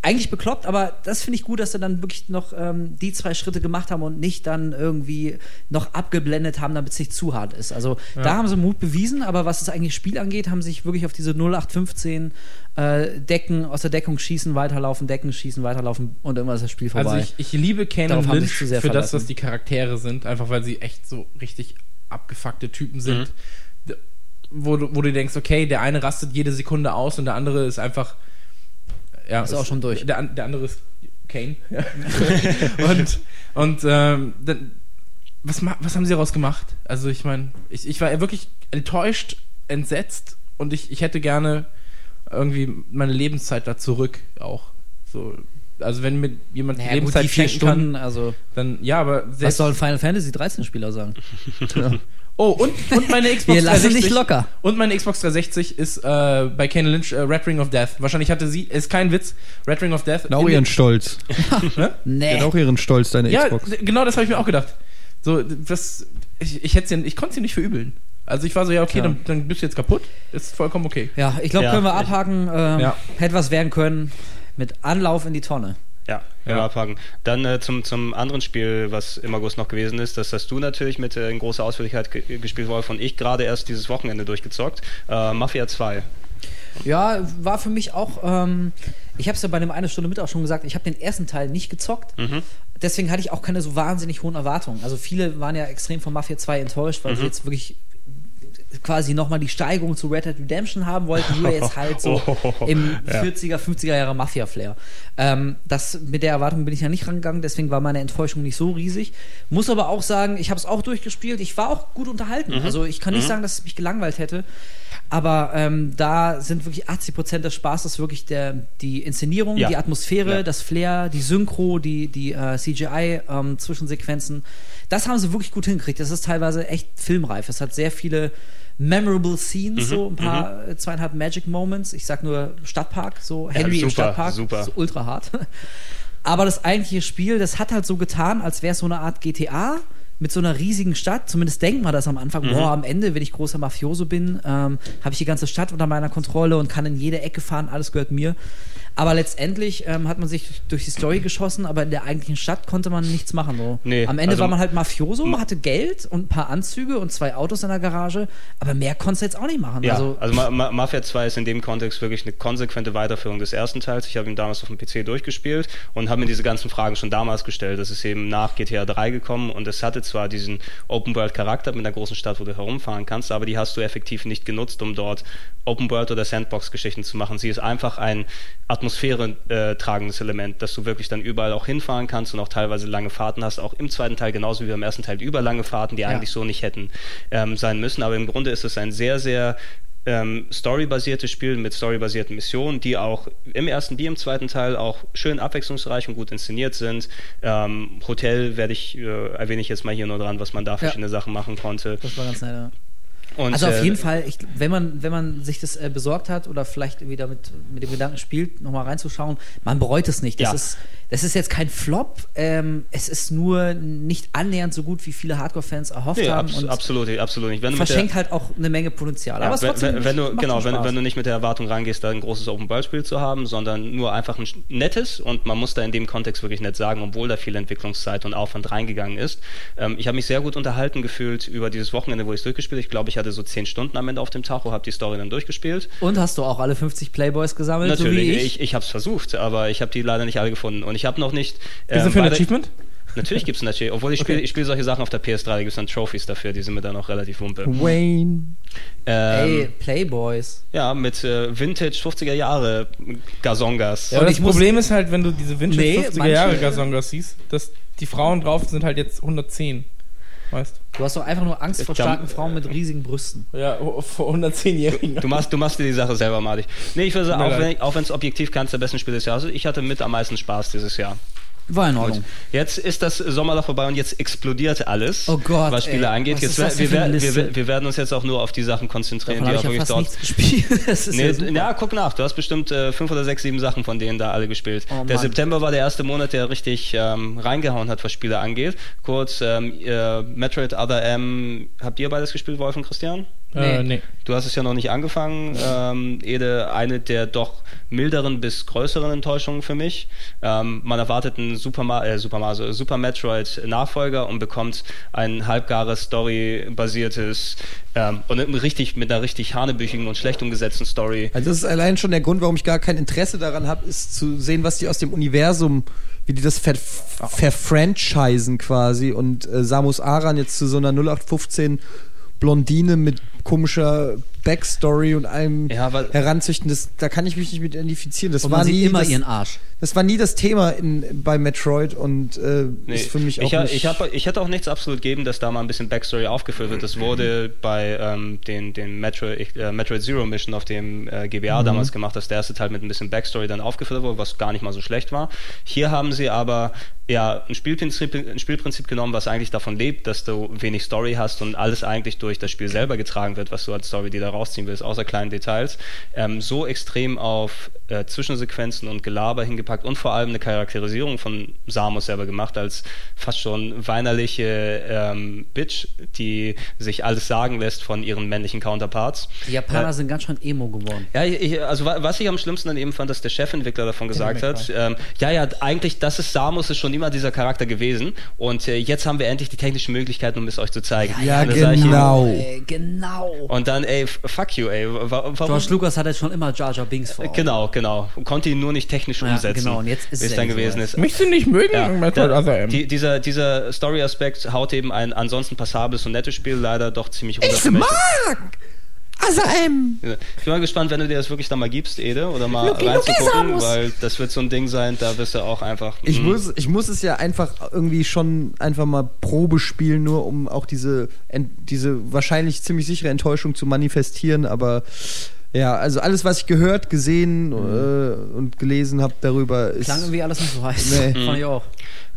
Eigentlich bekloppt, aber das finde ich gut, dass sie dann wirklich noch ähm, die zwei Schritte gemacht haben und nicht dann irgendwie noch abgeblendet haben, damit es nicht zu hart ist. Also da haben sie Mut bewiesen, aber was das eigentlich Spiel angeht, haben sie sich wirklich auf diese 0815 äh, Decken, aus der Deckung schießen, weiterlaufen, Decken schießen, weiterlaufen und irgendwann ist das Spiel vorbei. Also ich, ich liebe Canon Darauf Lynch sich für sehr das, verlassen. was die Charaktere sind, einfach weil sie echt so richtig abgefuckte Typen sind. D- Wo, du, wo du denkst, okay, der eine rastet jede Sekunde aus und der andere ist einfach. Ja, Ist auch schon durch. Der, der andere ist Kane. und und ähm, dann, was, was haben sie daraus gemacht? Also ich meine, ich, ich war wirklich enttäuscht, entsetzt und ich, ich hätte gerne irgendwie meine Lebenszeit da zurück auch. So, Also wenn mir jemand Naja, gut, Lebenszeit die vier schenken kann, Stunden, also dann ja, aber was soll ein Final Fantasy 13 Spieler sagen? Oh, und, und meine Xbox Wir lassen 360. dich locker. Und meine Xbox 360 ist äh, bei Kane Lynch äh, Red Ring of Death. Wahrscheinlich hatte sie, ist kein Witz, Red Ring of Death. Hat auch ihren Stolz. Ne? Nee. Hat auch ihren Stolz, deine Ja, Xbox. genau das habe ich mir auch gedacht. So, das, ich, ich, hätt's ja- ich konnte sie nicht verübeln. Also ich war so, ja, okay, Ja. Dann, dann bist du jetzt kaputt. Ist vollkommen okay. Ja, ich glaube, Ja, können wir abhaken. Ähm, Ja. Hätte was werden können. Mit Anlauf in die Tonne. Ja, Ja. abhaken. Dann äh, zum, zum anderen Spiel, was im August noch gewesen ist, das hast du natürlich mit äh, in großer Ausführlichkeit ge gespielt, Wolf, und ich gerade erst dieses Wochenende durchgezockt. Äh, Mafia 2. Ja, war für mich auch. Ähm, ich habe es ja bei dem eine Stunde mit auch schon gesagt. Ich habe den ersten Teil nicht gezockt. Mhm. Deswegen hatte ich auch keine so wahnsinnig hohen Erwartungen. Also viele waren ja extrem von Mafia 2 enttäuscht, weil Mhm. sie jetzt wirklich quasi nochmal die Steigerung zu Red Dead Redemption haben wollten, nur jetzt halt so Oh, im ja. 40er, 50er Jahre Mafia-Flair. Ähm, das, mit der Erwartung bin ich ja nicht rangegangen, deswegen war meine Enttäuschung nicht so riesig. Muss aber auch sagen, ich habe es auch durchgespielt, ich war auch gut unterhalten. Mhm. Also ich kann nicht sagen, dass es mich gelangweilt hätte. Aber ähm, da sind wirklich 80 Prozent des Spaßes wirklich der, die Inszenierung, Ja. die Atmosphäre, Ja. das Flair, die Synchro, die, die äh, CGI-Zwischensequenzen. das haben sie wirklich gut hingekriegt. Das ist teilweise echt filmreif. Es hat sehr viele memorable Scenes, Mhm, so ein paar äh, zweieinhalb Magic Moments. Ich sag nur Stadtpark, so Ja, Henry im super, Stadtpark. super. Ultra hart. Aber das eigentliche Spiel, das hat halt so getan, als wäre es so eine Art GTA mit so einer riesigen Stadt. Zumindest denkt man das am Anfang. Mhm. Boah, am Ende, wenn ich großer Mafioso bin, ähm, habe ich die ganze Stadt unter meiner Kontrolle und kann in jede Ecke fahren. Alles gehört mir. Aber letztendlich ähm, hat man sich durch die Story geschossen, aber in der eigentlichen Stadt konnte man nichts machen. So. Nee, Am Ende also- war man halt Mafioso, hatte Geld und ein paar Anzüge und zwei Autos in der Garage, aber mehr konntest du jetzt auch nicht machen. Ja, Also, also, Ma Ma Mafia 2 ist in dem Kontext wirklich eine konsequente Weiterführung des ersten Teils. Ich habe ihn damals auf dem PC durchgespielt und habe mir diese ganzen Fragen schon damals gestellt. Das ist eben nach GTA 3 gekommen und es hatte zwar diesen Open-World-Charakter mit einer großen Stadt, wo du herumfahren kannst, aber die hast du effektiv nicht genutzt, um dort Open-World- oder Sandbox-Geschichten zu machen. Sie ist einfach ein atmosphäre-tragendes Element, dass du wirklich dann überall auch hinfahren kannst und auch teilweise lange Fahrten hast, auch im zweiten Teil genauso wie beim ersten Teil überlange Fahrten, die Ja. eigentlich so nicht hätten ähm, sein müssen. Aber im Grunde ist es ein sehr, sehr ähm, storybasiertes Spiel mit storybasierten Missionen, die auch im ersten wie im zweiten Teil auch schön abwechslungsreich und gut inszeniert sind. Ähm, Hotel werde ich, äh, erwähne ich jetzt mal hier nur dran, was man da verschiedene Sachen machen konnte. das war ganz nett. Ja. Und, Also auf äh, jeden Fall, ich, wenn, man, wenn man sich das äh, besorgt hat oder vielleicht wieder mit, mit dem Gedanken spielt, nochmal reinzuschauen, man bereut es nicht. Das, Ja. ist, das ist jetzt kein Flop, ähm, es ist nur nicht annähernd so gut, wie viele Hardcore-Fans erhofft Nee, haben abs und absolut, absolut nicht. Wenn mit der- verschenkt halt auch eine Menge Potenzial. Ja, Aber wenn, trotzdem wenn, wenn du, genau, wenn, wenn du nicht mit der Erwartung reingehst, da ein großes Open-World-Spiel zu haben, sondern nur einfach ein nettes und man muss da in dem Kontext wirklich nett sagen, obwohl da viel Entwicklungszeit und Aufwand reingegangen ist. Ähm, ich habe mich sehr gut unterhalten gefühlt über dieses Wochenende, wo ich es durchgespielt habe. Ich glaube, ich hatte so zehn Stunden am Ende auf dem Tacho, habe die Story dann durchgespielt. Und hast du auch alle 50 Playboys gesammelt, Natürlich, so wie ich, ich? ich, habe es versucht, aber ich habe die leider nicht alle gefunden. Und ich habe noch nicht... Ist das ähm, für ein Achievement? Natürlich gibt es ein Achievement, obwohl ich Okay. spiele ich spiele solche Sachen auf der PS3, da gibt es dann Trophies dafür, die sind mir dann auch relativ wumpe. Wayne. Ähm, Ey, Playboys. Ja, mit äh, Vintage 50er Jahre Gazongas. Ja, Und aber ich das Problem ist halt, wenn du diese Vintage Nee, 50er manche- Jahre Gazongas siehst, dass die Frauen drauf sind halt jetzt 110. Weißt Du hast doch einfach nur Angst vor Dann- starken Frauen mit riesigen Brüsten. Ja, vor 110-Jährigen. Du machst, du machst dir die Sache selber malig. Nee, ich würde sagen, auch wenn, es objektiv keins der besten Spiele des Jahres ist, ich hatte mit am meisten Spaß dieses Jahr. War in Gut. Ordnung. Jetzt ist das Sommerloch vorbei und jetzt explodiert alles, Oh Gott, was Spiele ey. angeht. Was Jetzt, wir, wir, wir, werden uns jetzt auch nur auf die Sachen konzentrieren, Davon die auch ja wirklich dort. Das ist Nee, ja ja, guck nach. Du hast bestimmt äh, fünf oder sechs, sieben Sachen von denen da alle gespielt. Oh, der Mann. September war der erste Monat, der richtig ähm, reingehauen hat, was Spiele angeht. Kurz, ähm, äh, Metroid Other M, habt ihr beides gespielt, Wolf und Christian? Äh, nee. Du hast es ja noch nicht angefangen. Ähm, Ede, eine der doch milderen bis größeren Enttäuschungen für mich. Ähm, man erwartet einen Super, Ma äh, Super, Mario, Super Metroid Nachfolger und bekommt ein halbgares Story-basiertes ähm, und richtig mit einer richtig hanebüchigen und schlecht umgesetzten Story. Also das ist allein schon der Grund, warum ich gar kein Interesse daran habe, ist zu sehen, was die aus dem Universum, wie die das ver verfranchisen quasi und äh, Samus Aran jetzt zu so einer 0815 Blondine mit komischer Backstory und allem Ja, weil- heranzüchten, das, da kann ich mich nicht mit identifizieren. Das Und war man sieht nie immer das, ihren Arsch. das war nie das Thema in, bei Metroid und äh, Nee, ist für mich auch ich, nicht. ich, hab, ich hätte auch nichts absolut geben, dass da mal ein bisschen Backstory aufgeführt wird. Das wurde bei ähm, den, den Metroid, äh, Metroid Zero Mission auf dem äh, GBA Mhm. damals gemacht, dass der erste Teil mit ein bisschen Backstory dann aufgeführt wurde, was gar nicht mal so schlecht war. Hier haben sie aber ja ein Spielprinzip, ein Spielprinzip genommen, was eigentlich davon lebt, dass du wenig Story hast und alles eigentlich durch das Spiel selber getragen wird, was du als Story dir da rausziehen willst, außer kleinen Details. Ähm, so extrem auf äh, Zwischensequenzen und Gelaber hingepackt und vor allem eine Charakterisierung von Samus selber gemacht als fast schon weinerliche ähm, Bitch, die sich alles sagen lässt von ihren männlichen Counterparts. Die Japaner Ja. sind ganz schön emo geworden. Ja, ich, also wa- was ich am schlimmsten dann eben fand, dass der Chefentwickler davon gesagt hat, ähm, ja, ja, eigentlich, das ist Samus, ist schon immer dieser Charakter gewesen und äh, jetzt haben wir endlich die technischen Möglichkeiten, um es euch zu zeigen. Ja, ihm, genau. Ey, genau. Und dann, ey, fuck you, ey. wa- Warum? George Lucas hatte schon immer Jar Jar Binks vor. Augen. Genau, genau. Und Konnte ihn nur nicht technisch Ja, umsetzen. genau, und jetzt ist wie es dann gewesen soweit. ist. Mich sie nicht mögen, Ja, Metroid da, Other M. die, dieser, dieser Story-Aspekt haut eben ein ansonsten passables und nettes Spiel leider doch ziemlich runter. für Asam! Ich bin mal gespannt, wenn du dir das wirklich dann mal gibst, Ede, oder mal Luki, Luki reinzugucken, Samus. weil das wird so ein Ding sein, da wirst du auch einfach. Ich mm, muss, ich muss es ja einfach irgendwie schon einfach mal Probe spielen, nur um auch diese, diese wahrscheinlich ziemlich sichere Enttäuschung zu manifestieren. Aber ja, also alles, was ich gehört, gesehen äh, und gelesen habe darüber, ist. Klang irgendwie alles nicht so heiß. Nee. Fand ich auch.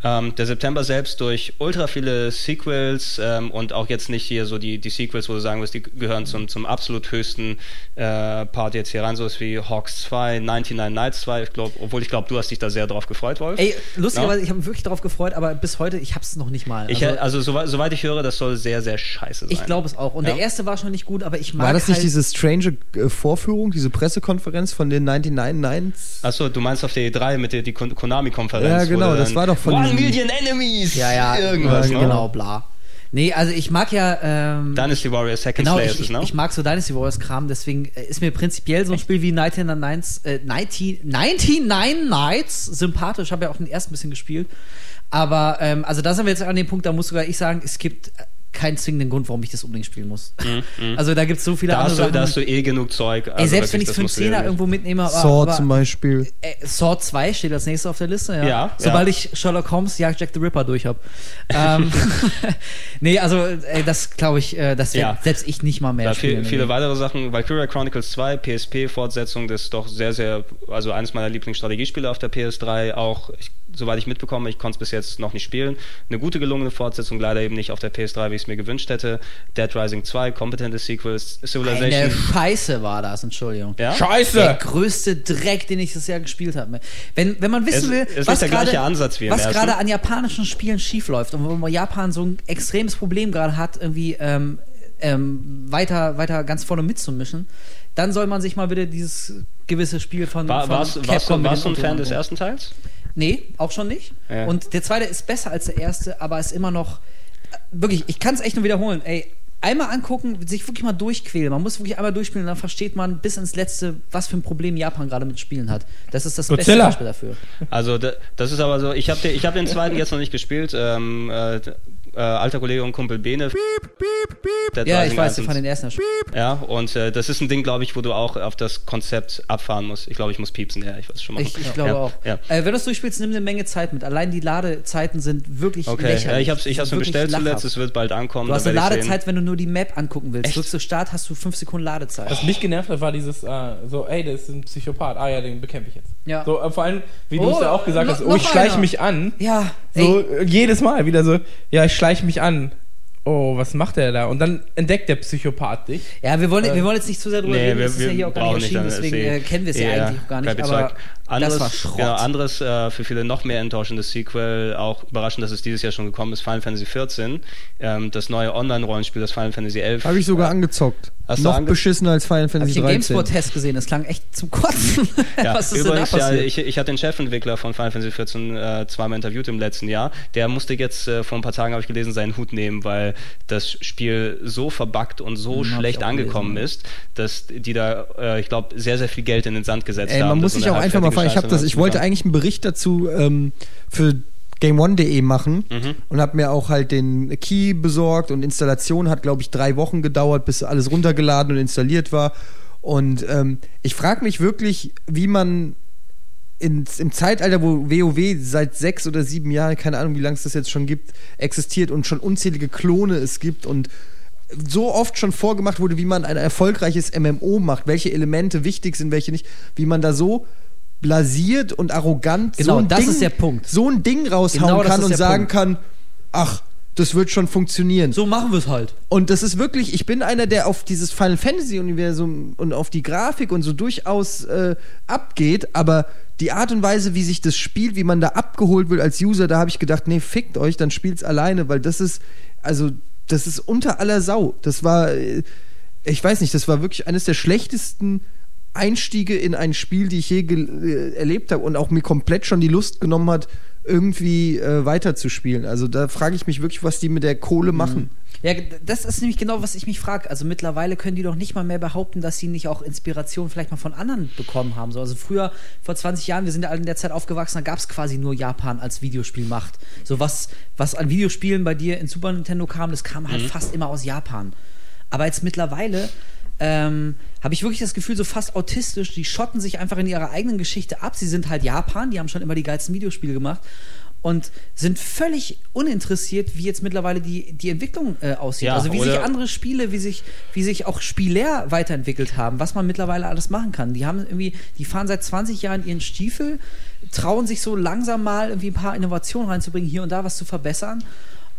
Ähm, der September selbst durch ultra viele Sequels ähm, und auch jetzt nicht hier so die, die Sequels, wo du sagen wirst, die gehören zum, zum absolut höchsten äh, Part jetzt hier rein, sowas wie Hawks 2, 99 Nights 2, ich glaub, obwohl ich glaube, du hast dich da sehr drauf gefreut, Wolf. Ey, lustigerweise, Ja? ich habe mich wirklich darauf gefreut, aber bis heute, ich hab's noch nicht mal. Ich, Also, also soweit, soweit ich höre, das soll sehr, sehr scheiße sein. ich glaube es auch. Und Ja? der erste war schon nicht gut, aber ich mag war das nicht halt, diese strange äh, Vorführung, diese Pressekonferenz von den 99 Nines? Achso, du meinst auf der E3 mit der die Konami-Konferenz. Ja, genau, das war doch von One diesem- Million Enemies! Ja, ja, Irgendwas, ja, ne? genau, bla. Nee, also ich mag ja. Ähm, Dynasty Warriors Second Genau, Slayer ich, ich, ne? ich mag so Dynasty Warriors Kram, deswegen äh, ist mir prinzipiell so ein Spiel wie 99 äh, 90 99 Nights sympathisch. Ich habe ja auch den ersten bisschen gespielt. Aber, ähm, also da sind wir jetzt an dem Punkt, da muss sogar ich sagen, es gibt äh, keinen zwingenden Grund, warum ich das unbedingt spielen muss. Also da gibt es so viele da, andere hast du, Sachen. da hast du eh genug Zeug. Ey, also selbst wenn ich es für einen Zehner irgendwo mitnehme, aber, Sword aber zum Beispiel. äh, Sword 2 steht als nächstes auf der Liste, ja. Ja, Sobald ja. ich Sherlock Holmes Jagd Jack the Ripper durch habe. ähm, nee, also ey, das glaube ich, äh, das Ja. selbst ich nicht mal mehr viel, spielen. viele weitere Sachen. Valkyria Chronicles 2, PSP-Fortsetzung, das ist doch sehr, sehr, also eines meiner Lieblingsstrategiespiele auf der PS3. Auch, ich, soweit ich mitbekomme, ich konnte es bis jetzt noch nicht spielen. Eine gute gelungene Fortsetzung, leider eben nicht auf der PS3, wie ich es mir gewünscht hätte. Dead Rising 2, kompetente Sequels, Eine Civilization. Scheiße war das, Entschuldigung. Ja? Der Scheiße! größte Dreck, den ich das Jahr gespielt habe. Wenn, wenn man wissen Es- will, es ist was der gerade gleiche Ansatz wie im was ersten. gerade an japanischen Spielen schiefläuft und wo Japan so ein extremes Problem gerade hat, irgendwie ähm, ähm, weiter, weiter ganz vorne mitzumischen, dann soll man sich mal wieder dieses gewisse Spiel von, War, von warst, warst, Capcom du, mit warst du ein Fan des ersten Teils? Nee, auch schon nicht. Ja. Und der zweite ist besser als der erste, aber ist immer noch. äh, Wirklich, ich kann es echt nur wiederholen. Ey, einmal angucken, sich wirklich mal durchquälen. Man muss wirklich einmal durchspielen und dann versteht man bis ins Letzte, was für ein Problem Japan gerade mit Spielen hat. Das ist das beste Godzilla. Beispiel dafür. Also da, das ist aber so, ich habe ich hab den zweiten jetzt noch nicht gespielt. Ähm, äh, äh, alter Kollege und Kumpel Bene. Dead Ja, Rising ich weiß, 1 ich und- fand den ersten ja schon. Ja, und äh, das ist ein Ding, glaube ich, wo du auch auf das Konzept abfahren musst. Ich glaube, ich muss piepsen, ja, ich weiß schon mal. Ich, ich glaube ja, auch. Ja. Äh, wenn du es durchspielst, nimm eine Menge Zeit mit. Allein die Ladezeiten sind wirklich Okay, lächerlich. ja, ich habe ich hab's mir bestellt wirklich zuletzt, lachhaft. es wird bald ankommen. Du hast eine ich. Ladezeit, wenn du nur die Map angucken willst. Echt? Drückst du Start, hast du 5 Sekunden Ladezeit. Was mich genervt hat, war dieses, äh, so, ey, das ist ein Psychopath. Ah ja, den bekämpfe ich jetzt. Ja. So, äh, vor allem, wie du Oh, es ja auch gesagt hast, oh, ich schleiche mich an. ja, So, jedes Mal wieder so, ja, ich schleiche mich an. Oh, was macht der da? Und dann entdeckt der Psychopath dich. Ja, wir wollen, wir wollen jetzt nicht zu sehr drüber Nee, reden, wir, das ist ja hier auch gar nicht erschienen, deswegen äh, kennen wir es ja, eigentlich auch gar nicht, aber. Anderes, das war Schrott. Genau, anderes äh, für viele noch mehr enttäuschendes Sequel, auch überraschend, dass es dieses Jahr schon gekommen ist, Final Fantasy XIV, ähm, das neue Online-Rollenspiel, das Final Fantasy XI. Habe ich sogar angezockt. Hast du Noch ange- beschissener als Final Habe ich Fantasy den 13. GameSpot-Test gesehen, das klang echt zum Kotzen. Ja, Was ist übrigens, denn da ja, passiert? ich, ich hatte den Chefentwickler von Final Fantasy XIV äh, zweimal interviewt im letzten Jahr. Der musste jetzt äh, vor ein paar Tagen, habe ich gelesen, seinen Hut nehmen, weil das Spiel so verbuggt und so Hm, hab ich schlecht angekommen gelesen, ist, dass die da, äh, ich glaube, sehr, sehr viel Geld in den Sand gesetzt Ey, haben. man muss sich auch einfach mal fragen. Ich habe das. Ich wollte eigentlich einen Bericht dazu ähm, für GameOne.de machen und habe mir auch halt den Key besorgt und Installation hat, glaube ich, drei Wochen gedauert, bis alles runtergeladen und installiert war. Und ähm, ich frage mich wirklich, wie man ins, im Zeitalter, wo WoW seit sechs oder sieben Jahren, keine Ahnung, wie lange es das jetzt schon gibt, existiert und schon unzählige Klone es gibt und so oft schon vorgemacht wurde, wie man ein erfolgreiches MMO macht, welche Elemente wichtig sind, welche nicht, wie man da so blasiert und arrogant Genau, so ein das Ding, ist der Punkt. so ein Ding raushauen Genau kann und sagen Punkt. kann, ach, das wird schon funktionieren. So machen wir es halt. Und das ist wirklich, ich bin einer, der auf dieses Final Fantasy Universum und auf die Grafik und so durchaus äh, abgeht, aber die Art und Weise, wie sich das spielt, wie man da abgeholt wird als User, da habe ich gedacht, nee, fickt euch, dann spielt's alleine, weil das ist, also, das ist unter aller Sau. Das war, äh, ich weiß nicht, das war wirklich eines der schlechtesten Einstiege in ein Spiel, die ich je äh, erlebt habe und auch mir komplett schon die Lust genommen hat, irgendwie äh, weiterzuspielen. Also da frage ich mich wirklich, was die mit der Kohle machen. Ja, das ist nämlich genau, was ich mich frage. Also mittlerweile können die doch nicht mal mehr behaupten, dass sie nicht auch Inspiration vielleicht mal von anderen bekommen haben. So, also früher, vor 20 Jahren, wir sind ja alle in der Zeit aufgewachsen, da gab es quasi nur Japan als Videospielmacht. So was, was an Videospielen bei dir in Super Nintendo kam, das kam halt fast immer aus Japan. Aber jetzt mittlerweile ähm, habe ich wirklich das Gefühl, so fast autistisch, die schotten sich einfach in ihrer eigenen Geschichte ab. Sie sind halt Japan, die haben schon immer die geilsten Videospiele gemacht und sind völlig uninteressiert, wie jetzt mittlerweile die, die Entwicklung äh, aussieht. Ja, also wie sich andere Spiele, wie sich, wie sich auch Spieler weiterentwickelt haben, was man mittlerweile alles machen kann. Die haben irgendwie, die fahren seit 20 Jahren ihren Stiefel, trauen sich so langsam mal irgendwie ein paar Innovationen reinzubringen, hier und da was zu verbessern.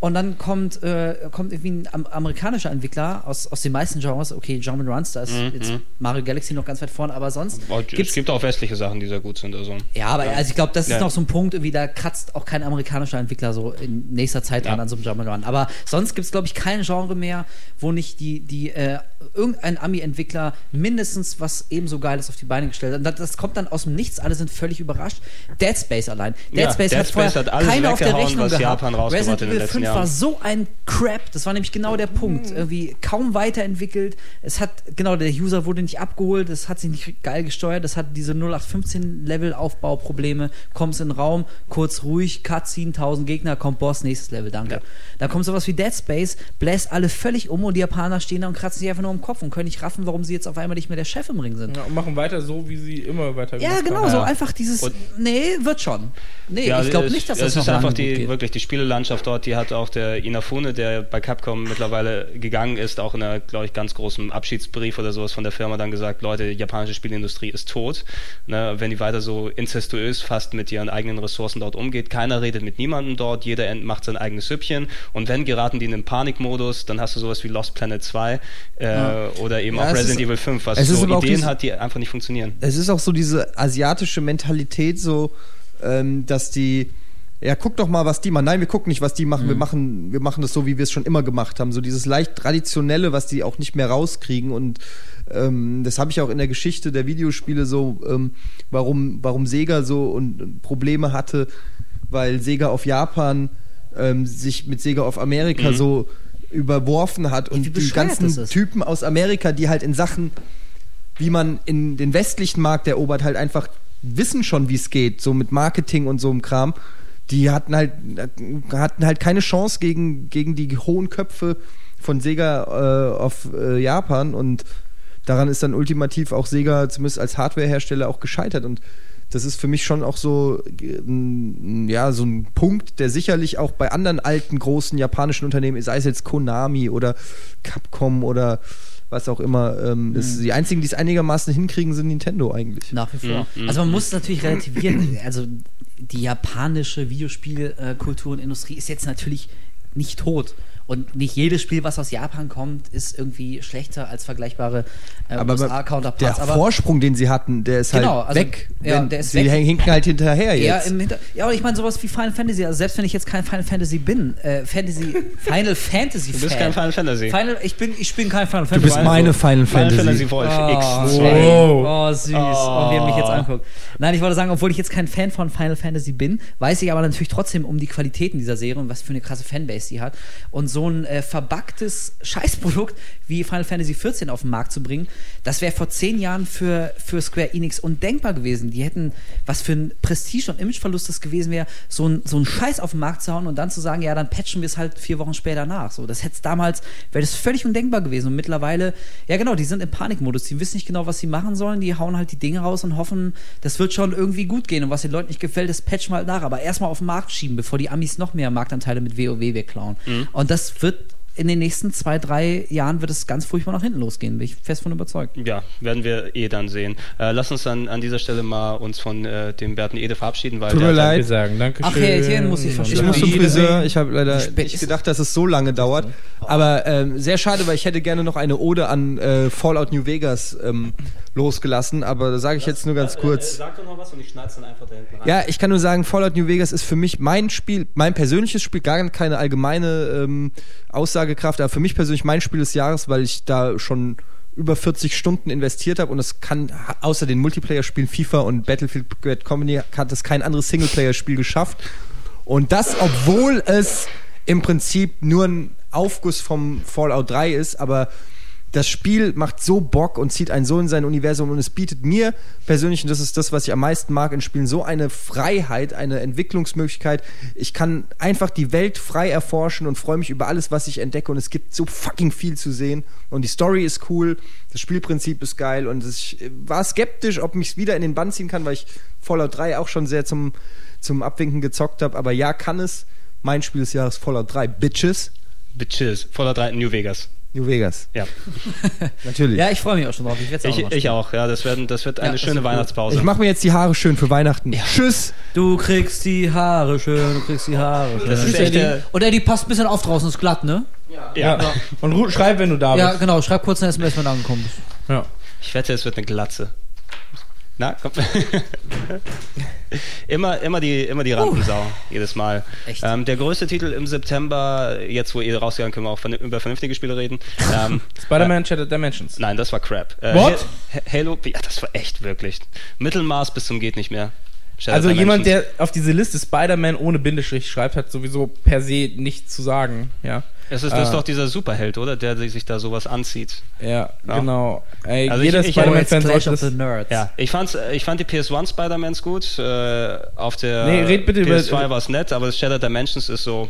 Und dann kommt, äh, kommt irgendwie ein am amerikanischer Entwickler aus, aus den meisten Genres. Okay, Jump'n'Runs, da ist jetzt Mario Galaxy noch ganz weit vorne, aber sonst gibt's es gibt auch westliche Sachen, die sehr gut sind. Also. ja, aber also ich glaube, das ist Ja. noch so ein Punkt, irgendwie, da kratzt auch kein amerikanischer Entwickler so in nächster Zeit Ja. an so einem Jump'n'Run. Aber sonst gibt es, glaube ich, kein Genre mehr, wo nicht die, die äh, irgendein Ami-Entwickler mindestens was ebenso Geiles auf die Beine gestellt hat. Und das, das kommt dann aus dem Nichts, alle sind völlig überrascht. Dead Space allein. Dead Ja, Space Dead hat Space vorher hat keiner auf der Rechnung was gehabt. Japan rausgebracht in den letzten 5 war so ein Crap. Das war nämlich genau der Punkt. Irgendwie kaum weiterentwickelt. Es hat, genau, der User wurde nicht abgeholt. Es hat sich nicht geil gesteuert. Es hat diese 0815-Level-Aufbauprobleme. Kommst in den Raum, kurz ruhig, Cutscene, 1000 Gegner, kommt Boss, nächstes Level, danke. Ja. Da kommt sowas wie Dead Space, bläst alle völlig um und die Japaner stehen da und kratzen sich einfach nur im Kopf und können nicht raffen, warum sie jetzt auf einmal nicht mehr der Chef im Ring sind. Ja, und machen weiter so, wie sie immer weiter Ja, genau, haben. so Ja. einfach dieses, Und- nee, wird schon. Nee, Ja, ich glaube nicht, dass das noch ist einfach die wirklich die Spielelandschaft dort, die hat auch der Inafune, der bei Capcom mittlerweile gegangen ist, auch in einer, glaube ich, ganz großen Abschiedsbrief oder sowas von der Firma dann gesagt, Leute, die japanische Spielindustrie ist tot. Ne, wenn die weiter so inzestuös fast mit ihren eigenen Ressourcen dort umgeht, keiner redet mit niemandem dort, jeder macht sein eigenes Süppchen und wenn geraten die in den Panikmodus, dann hast du sowas wie Lost Planet 2 äh, oder eben Ja, auch es Resident ist- Evil 5, was so auch Ideen diese- hat, die einfach nicht funktionieren. es ist auch so diese asiatische Mentalität, so, ähm, dass die, ja, guck doch mal, was die machen. Nein, wir gucken nicht, was die machen. Wir machen, wir machen das so, wie wir es schon immer gemacht haben. So dieses leicht traditionelle, was die auch nicht mehr rauskriegen. Und ähm, das habe ich auch in der Geschichte der Videospiele so, ähm, warum, warum Sega so und Probleme hatte, weil Sega auf Japan ähm, sich mit Sega auf Amerika so überworfen hat und die ganzen. Typen aus Amerika, die halt in Sachen wie man in den westlichen Markt erobert, halt einfach wissen schon, wie es geht, so mit Marketing und so einem Kram. Die hatten halt, hatten halt keine Chance gegen, gegen die hohen Köpfe von Sega äh, auf äh, Japan und daran ist dann ultimativ auch Sega zumindest als Hardwarehersteller auch gescheitert und das ist für mich schon auch so, äh, ja, so ein Punkt, der sicherlich auch bei anderen alten großen japanischen Unternehmen, sei es jetzt Konami oder Capcom oder was auch immer, ähm, das, die einzigen, die es einigermaßen hinkriegen, sind Nintendo eigentlich. Nach wie vor. Mhm, Also man muss es natürlich relativieren. Also die japanische Videospielkultur und Industrie ist jetzt natürlich nicht tot. Und nicht jedes Spiel, was aus Japan kommt, ist irgendwie schlechter als vergleichbare äh, Aber der USA-Counterparts. Vorsprung, den sie hatten, der ist Genau, halt also, weg. ja, der ist sie weg. hinken halt hinterher Ja, jetzt. im Hinter ja, aber ich meine sowas wie Final Fantasy. Also selbst wenn ich jetzt kein Final Fantasy bin, äh, Fantasy, Final Fantasy Du bist Fan. kein Final Fantasy. Final, ich bin, ich bin kein Final du Fantasy. bist meine Final Final Fantasy. Fantasy Wolf Oh, X2. ey. oh, süß. Oh. Und wie er mich jetzt anguckt. Nein, ich wollte sagen, obwohl ich jetzt kein Fan von Final Fantasy bin, weiß ich aber natürlich trotzdem um die Qualitäten dieser Serie und was für eine krasse Fanbase die hat. Und so ein äh, verbacktes Scheißprodukt wie Final Fantasy XIV auf den Markt zu bringen, das wäre vor zehn Jahren für, für Square Enix undenkbar gewesen. Die hätten, was für ein Prestige- und Imageverlust das gewesen wäre, so ein, so ein Scheiß auf den Markt zu hauen und dann zu sagen, ja, dann patchen wir es halt vier Wochen später nach. So, das hätte damals, wäre das völlig undenkbar gewesen. Und mittlerweile, ja genau, die sind im Panikmodus, die wissen nicht genau, was sie machen sollen, die hauen halt die Dinge raus und hoffen, das wird schon irgendwie gut gehen. Und was den Leuten nicht gefällt, das patchen wir halt nach. Aber erstmal auf den Markt schieben, bevor die Amis noch mehr Marktanteile mit WoW wegklauen. Und das wird in den nächsten zwei, drei Jahren wird es ganz furchtbar nach hinten losgehen, bin ich fest von überzeugt. Ja, werden wir eh dann sehen. Äh, lass uns dann an dieser Stelle mal uns von äh, dem Berten Ede verabschieden, weil Tut mir leid. Wir sagen Dankeschön. Ach, hey, Etienne muss ich Ich verstehen. muss zum Friseur. Ich habe leider nicht gedacht, dass es so lange dauert. Aber ähm, sehr schade, weil ich hätte gerne noch eine Ode an äh, Fallout New Vegas ähm, losgelassen. Aber da sage ich jetzt nur ganz kurz. Sag doch noch was und ich schneid's dann einfach da hinten rein. Ja, ich kann nur sagen, Fallout New Vegas ist für mich mein Spiel, mein persönliches Spiel, gar keine allgemeine ähm, Aussagekraft, aber für mich persönlich mein Spiel des Jahres, weil ich da schon über 40 Stunden investiert habe und es kann außer den Multiplayer-Spielen FIFA und Battlefield Bad Company hat es kein anderes Singleplayer-Spiel geschafft. Und das, obwohl es im Prinzip nur ein Aufguss vom Fallout 3 ist, aber das Spiel macht so Bock und zieht einen so in sein Universum und es bietet mir persönlich, und das ist das, was ich am meisten mag in Spielen, so eine Freiheit, eine Entwicklungsmöglichkeit. Ich kann einfach die Welt frei erforschen und freue mich über alles, was ich entdecke und es gibt so fucking viel zu sehen und die Story ist cool, das Spielprinzip ist geil und ich war skeptisch, ob mich wieder in den Bann ziehen kann, weil ich Fallout 3 auch schon sehr zum, zum Abwinken gezockt habe, aber ja, kann es. Mein Spiel des Jahres Fallout 3, Bitches, Bitches, voller 3 New Vegas. New Vegas, Ja, natürlich. Ja, ich freue mich auch schon drauf. Ich werde es auch ich, ich auch. Ja, das, werden, das wird Ja, eine das schöne. Weihnachtspause. Ich mache mir jetzt die Haare schön für Weihnachten. Tschüss. Du kriegst die Haare schön, du kriegst die Haare schön. Das ist echt Und Eddie passt ein bisschen auf draußen, ist glatt, ne? ja. Und ru- schreib, wenn du da Ja, bist. genau. Schreib kurz eine SMS, wenn du angekommen bist. Ja. Ich wette, es wird eine Glatze. Na, komm. immer, immer, die, immer die Rampensau, jedes Mal. Ähm, der größte Titel im September, jetzt wo ihr rausgegangen können wir auch über vernünftige Spiele reden. Ähm, Spider-Man Shattered Dimensions. nein, das war Crap. Äh, What? Ha- Halo, ja, das war echt wirklich. Mittelmaß bis zum geht nicht mehr. Shattered Also jemand, der auf diese Liste Spider-Man ohne Bindestrich schreibt, hat sowieso per se nichts zu sagen. Ja, Es ist, das ist äh, doch dieser Superheld, oder? Der sich da sowas anzieht. ja, Ja. genau. Ey, Also jeder ich- ich- Spider-Man-Fan Clash sollte of das... the Nerds. Ja, ich, fand's, ich fand die PS1 Spider-Mans gut. Äh, auf der Nee, red bitte über- PS2 war es nett, aber Shattered Dimensions ist so,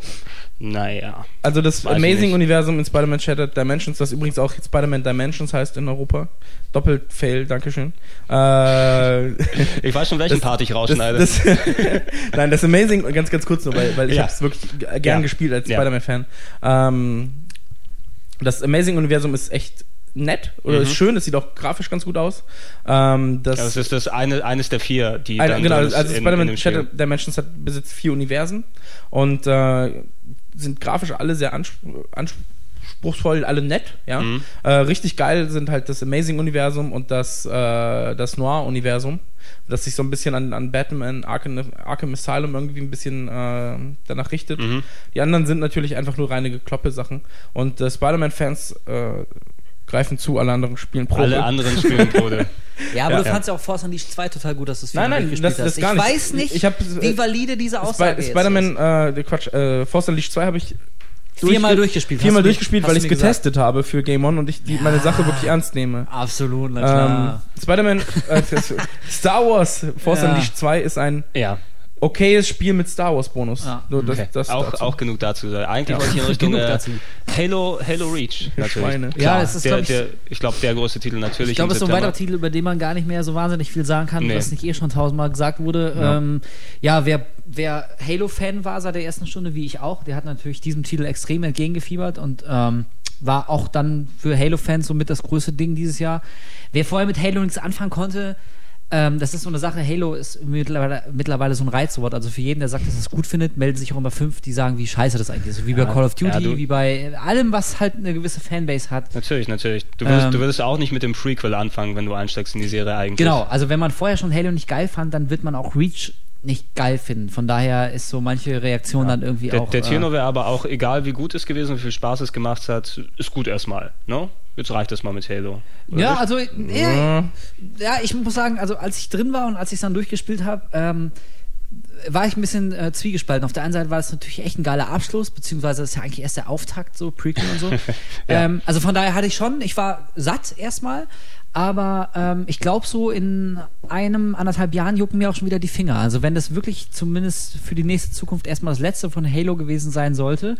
naja. Also das Weiß nicht. Amazing-Universum in Spider-Man Shattered Dimensions, das übrigens auch Spider-Man Dimensions heißt in Europa. Doppelt Fail, Dankeschön. Äh, Ich weiß schon, welchen Das- Part ich das, rausschneide. das, Nein, das Amazing, ganz, ganz kurz nur, weil, weil ich Ja. habe es wirklich gern Ja. gespielt als Ja. Spider-Man-Fan. Ähm, das Amazing-Universum ist echt nett oder Mhm. ist schön, es sieht auch grafisch ganz gut aus. Ähm, das, Ja, das ist das eine, eines der vier, die ein, dann genau, also Spider-Man. Shattered Dimensions hat, besitzt vier Universen und äh, sind grafisch alle sehr anspr anspruchsvoll, alle nett, ja. Mhm. Äh, richtig geil sind halt das Amazing-Universum und das, äh, das Noir-Universum, das sich so ein bisschen an, an Batman Arkham, Arkham Asylum irgendwie ein bisschen äh, danach richtet. Mhm. Die anderen sind natürlich einfach nur reine Gekloppe-Sachen und äh, Spider-Man-Fans äh, greifen zu, alle anderen spielen Probe. Alle anderen spielen Tode. Ja, aber Ja. du fandst ja auch Force Unleashed 2 total gut, dass du es Nein, nein, gespielt das- das hast. gar ich nicht. weiß nicht, Ich hab, wie äh, valide diese Sp Aussage ist. Spider-Man, äh, Quatsch, äh, Force Unleashed 2 habe ich Viermal durchge- durchgespielt, Viermal durchgespielt, weil ich es mir gesagt. getestet habe für Game On und ich die, meine Sache wirklich ernst nehme. Absolut, na Ähm. Spider-Man, äh, Star Wars Force Ja. Unleashed 2 ist ein ja, okayes Spiel mit Star Wars Bonus. Ja. Nur das, okay. das auch, auch genug dazu. Eigentlich Ja. wollte ich in Richtung Genug äh, dazu. Halo, Halo Reach. Natürlich. Ja, es ist, der, glaub ich- der, ich glaube, der größte Titel natürlich. Ich glaube, es ist so ein weiterer Titel, über den man gar nicht mehr so wahnsinnig viel sagen kann, Nee. was nicht eh schon tausendmal gesagt wurde. Ja. Ja, ähm, ja wer, wer Halo-Fan war seit der ersten Stunde, wie ich auch, der hat natürlich diesem Titel extrem entgegengefiebert und ähm, war auch dann für Halo-Fans somit das größte Ding dieses Jahr. Wer vorher mit Halo nichts anfangen konnte, ähm, das ist so eine Sache, Halo ist mittlerweile, mittlerweile so ein Reizwort. Also für jeden, der sagt, dass er es gut findet, melden sich auch immer fünf, die sagen, wie scheiße das eigentlich ist. Wie bei Ja, Call of Duty, ja, du- wie bei allem, was halt eine gewisse Fanbase hat. Natürlich, natürlich. Du würdest, Ähm, du würdest auch nicht mit dem Prequel anfangen, wenn du einsteigst in die Serie eigentlich. Genau, also wenn man vorher schon Halo nicht geil fand, dann wird man auch Reach nicht geil finden. Von daher ist so manche Reaktion dann irgendwie Der, auch. der äh, Tino wäre aber auch, egal wie gut es gewesen, wie viel Spaß es gemacht hat, ist gut erstmal. No? Jetzt reicht es mal mit Halo. Ja, nicht? also ja, ja, ich muss sagen, also als ich drin war und als ich es dann durchgespielt habe, ähm, war ich ein bisschen äh, zwiegespalten. Auf der einen Seite war es natürlich echt ein geiler Abschluss, beziehungsweise das ist ja eigentlich erst der Auftakt, so Prequel und so. ähm, also von daher hatte ich schon, ich war satt erstmal, aber ähm, ich glaube, so in einem, anderthalb Jahren jucken mir auch schon wieder die Finger. Also wenn das wirklich zumindest für die nächste Zukunft erstmal das letzte von Halo gewesen sein sollte,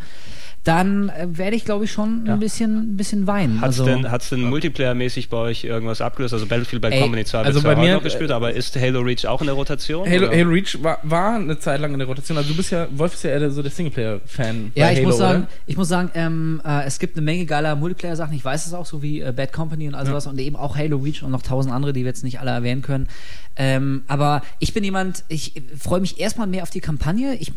dann äh, werde ich, glaube ich, schon Ja. ein, bisschen, ein bisschen weinen. Hat es also, denn, hat's denn Multiplayer-mäßig bei euch irgendwas abgelöst? Also Battlefield Bad Ey, Company 2 also wird bei zwar mir, noch gespielt, aber ist Halo Reach auch in der Rotation? Halo? Halo Reach war, war eine Zeit lang in der Rotation. Also du bist ja, Wolf ist ja eher so der Singleplayer-Fan. Ja, bei ich Halo, muss sagen, oder? ich muss sagen, ähm, äh, es gibt eine Menge geiler Multiplayer-Sachen. Ich weiß es auch, so wie äh, Bad Company und all sowas und eben auch Halo Reach und noch tausend andere, die wir jetzt nicht alle erwähnen können. Ähm, aber ich bin jemand, ich freue mich erstmal mehr auf die Kampagne. Ich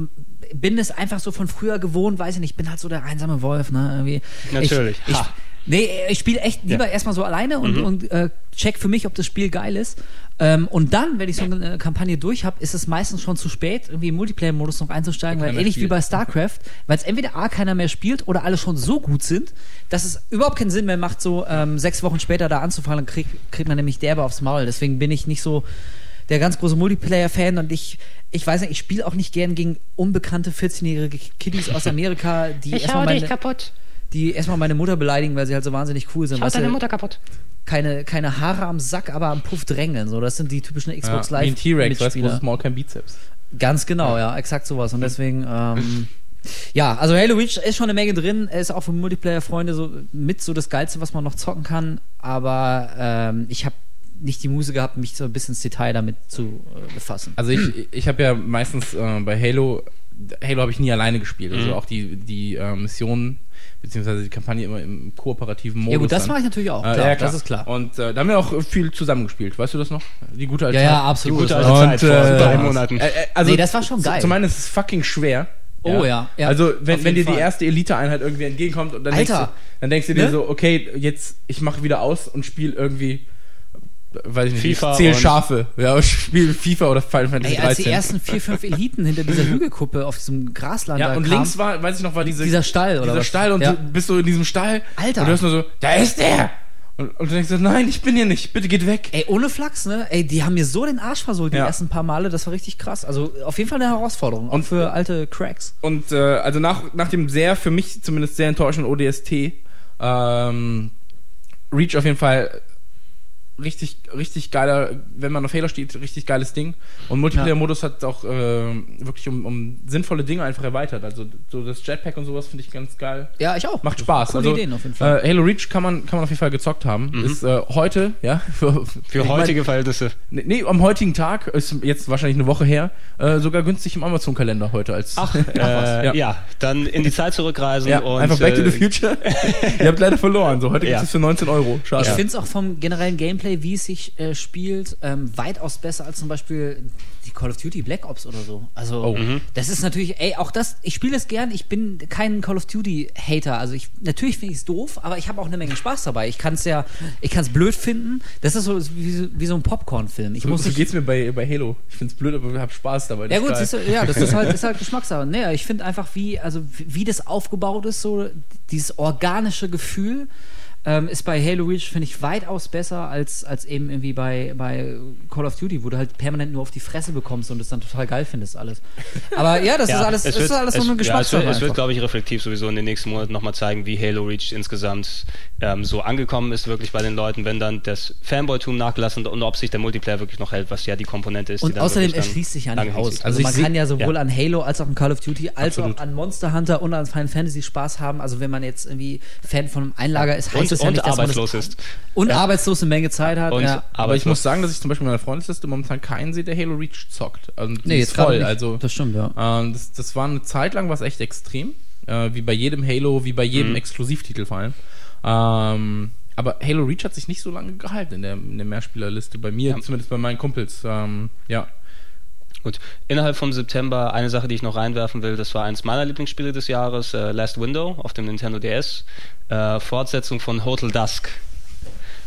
bin es einfach so von früher gewohnt, weiß ich nicht, ich bin halt so der einsame Wolf, ne? Irgendwie. Natürlich. Ich, ich, nee, ich spiele echt lieber erstmal so alleine und, Mhm. und äh, check für mich, ob das Spiel geil ist. Ähm, und dann, wenn ich so eine Kampagne durch habe, ist es meistens schon zu spät, irgendwie im Multiplayer-Modus noch einzusteigen, Weil ähnlich wie spielt. bei StarCraft, weil es entweder A, keiner mehr spielt oder alle schon so gut sind, dass es überhaupt keinen Sinn mehr macht, so ähm, sechs Wochen später da anzufangen, dann kriegt kriegt man nämlich derbe aufs Maul. Deswegen bin ich nicht so der ganz große Multiplayer-Fan und ich, ich weiß nicht, ich spiele auch nicht gern gegen unbekannte 14-jährige Kiddies aus Amerika, die erstmal meine, kaputt. Die erstmal meine Mutter beleidigen, weil sie halt so wahnsinnig cool sind. weißt du? kaputt. keine, keine Haare am Sack, aber am Puff drängeln. So, das sind die typischen Xbox Ja, Live. wie ein T-Rex, weißt du, großes Maul, kein Bizeps. Ganz genau, ja, exakt sowas. Und deswegen, ähm, ja, also Halo Reach ist schon eine Menge drin. Er ist auch für Multiplayer-Freunde so mit so das Geilste, was man noch zocken kann. Aber ähm, ich habe nicht die Muse gehabt, mich so ein bisschen ins Detail damit zu äh, befassen. Also ich, ich habe ja meistens äh, bei Halo, Halo habe ich nie alleine gespielt. Also Mhm. auch die, die äh, Missionen, beziehungsweise die Kampagne immer im kooperativen Modus. ja gut, das dann. mache ich natürlich auch. Äh, klar, ja, klar. das ist klar. Und äh, da haben wir auch viel zusammengespielt. Weißt du das noch? Die gute alte Ja, ja, Zeit. absolut. gute Das alte Und, Zeit vor äh, drei Monaten. Äh, äh, also, Nee, das war schon geil. Zum einen ist es fucking schwer. Oh ja, ja. Also wenn, wenn dir jeden die Fall. erste Elite-Einheit irgendwie entgegenkommt und dann denkst, Alter. du, dann denkst du dir Ne? so, okay, jetzt ich mache wieder aus und spiele irgendwie, weiß ich nicht, FIFA ich Schafe. Ja, ich spiele FIFA oder Final Fantasy Ey, als die 13. ersten vier, fünf Eliten hinter dieser Hügelkuppe auf diesem Grasland ja, und kamen, links war, weiß ich noch, war diese, Dieser Stall, oder dieser was? Stall und Ja. du bist so in diesem Stall Alter. und du hörst nur so, da ist der! Und, und du denkst so, nein, ich bin hier nicht, bitte geht weg. Ey, ohne Flachs, ne? Ey, die haben mir so den Arsch versohlt die Ja. ersten paar Male, das war richtig krass. Also auf jeden Fall eine Herausforderung. Und Und- für alte Cracks. Und äh, also nach, nach dem sehr, für mich zumindest sehr enttäuschenden ODST, ähm, Reach auf jeden Fall richtig, richtig geiler, wenn man auf Halo steht, richtig geiles Ding. Und Multiplayer-Modus hat auch ähm, wirklich um, um sinnvolle Dinge einfach erweitert. Also so das Jetpack und sowas finde ich ganz geil. Ja, ich auch. Macht Spaß. Coole also, Ideen auf jeden Fall. Äh, Halo Reach kann man, kann man auf jeden Fall gezockt haben. Ist äh, heute, ja, für, Für mein, heutige Verhältnisse. Nee, nee, am heutigen Tag, ist jetzt wahrscheinlich eine Woche her, äh, sogar günstig im Amazon-Kalender heute als. Ach, äh, was, ja. dann in die Zeit zurückreisen Ja, und einfach Back to äh, the Future. Ihr habt leider verloren. So, heute Ja. gibt es für 19 Euro. Schade. Ich finde es auch vom generellen Gameplay, wie es sich äh, spielt, ähm, weitaus besser als zum Beispiel die Call of Duty Black Ops oder so. Also, Oh. das ist natürlich, ey, auch das, ich spiele es gern, ich bin kein Call of Duty Hater. Also, ich, natürlich finde ich es doof, aber ich habe auch eine Menge Spaß dabei. Ich kann es ja, ich kann es blöd finden. Das ist so wie, wie so ein Popcorn-Film. Ich so, muss so geht's mir bei, bei Halo. Ich find's blöd, aber ich hab Spaß dabei. Ja ist gut, du, ja, das ist halt, ist halt Geschmackssache. Nee, ich finde einfach, wie, also wie wie das aufgebaut ist, so dieses organische Gefühl ähm, ist bei Halo Reach, finde ich, weitaus besser als, als eben irgendwie bei, bei Call of Duty, wo du halt permanent nur auf die Fresse bekommst und das dann total geil findest alles. Aber ja, das Ja, ist alles, es das ist wird- alles so es- eine ja, es Geschmackssache. wird, es wird einfach. glaube ich, reflektiv sowieso in den nächsten Monaten nochmal zeigen, wie Halo Reach insgesamt ähm, so angekommen ist, wirklich bei den Leuten, wenn dann das Fanboy-Tum nachgelassen und ob sich der Multiplayer wirklich noch hält, was ja die Komponente ist. die Und dann außerdem erschließt sich ja nicht aus. Also, Also man kann ja sowohl ja. an Halo als auch an Call of Duty als Absolut. auch an Monster Hunter und an Final Fantasy Spaß haben. Also wenn man jetzt irgendwie Fan von einem Einlager ist, heißt Und, das ja und nicht, dass man arbeitslos das, ist. und arbeitslos eine Menge Zeit hat. Und ja. aber ich muss sagen, dass ich zum Beispiel in meiner Freundesliste momentan keinen sehe, der Halo Reach zockt. Also, Nee, ist jetzt gerade voll. nicht. Also, das stimmt, ja. ähm, das, das war eine Zeit lang was echt extrem. Äh, wie bei jedem Halo, wie bei jedem Mhm. Exklusivtitel vor allem. Ähm, aber Halo Reach hat sich nicht so lange gehalten in der, in der Mehrspielerliste. Bei mir, Ja. zumindest bei meinen Kumpels. Ähm, ja. Gut. Innerhalb von September eine Sache, die ich noch reinwerfen will, das war eins meiner Lieblingsspiele des Jahres, äh, Last Window auf dem Nintendo DS. Äh, Fortsetzung von Hotel Dusk.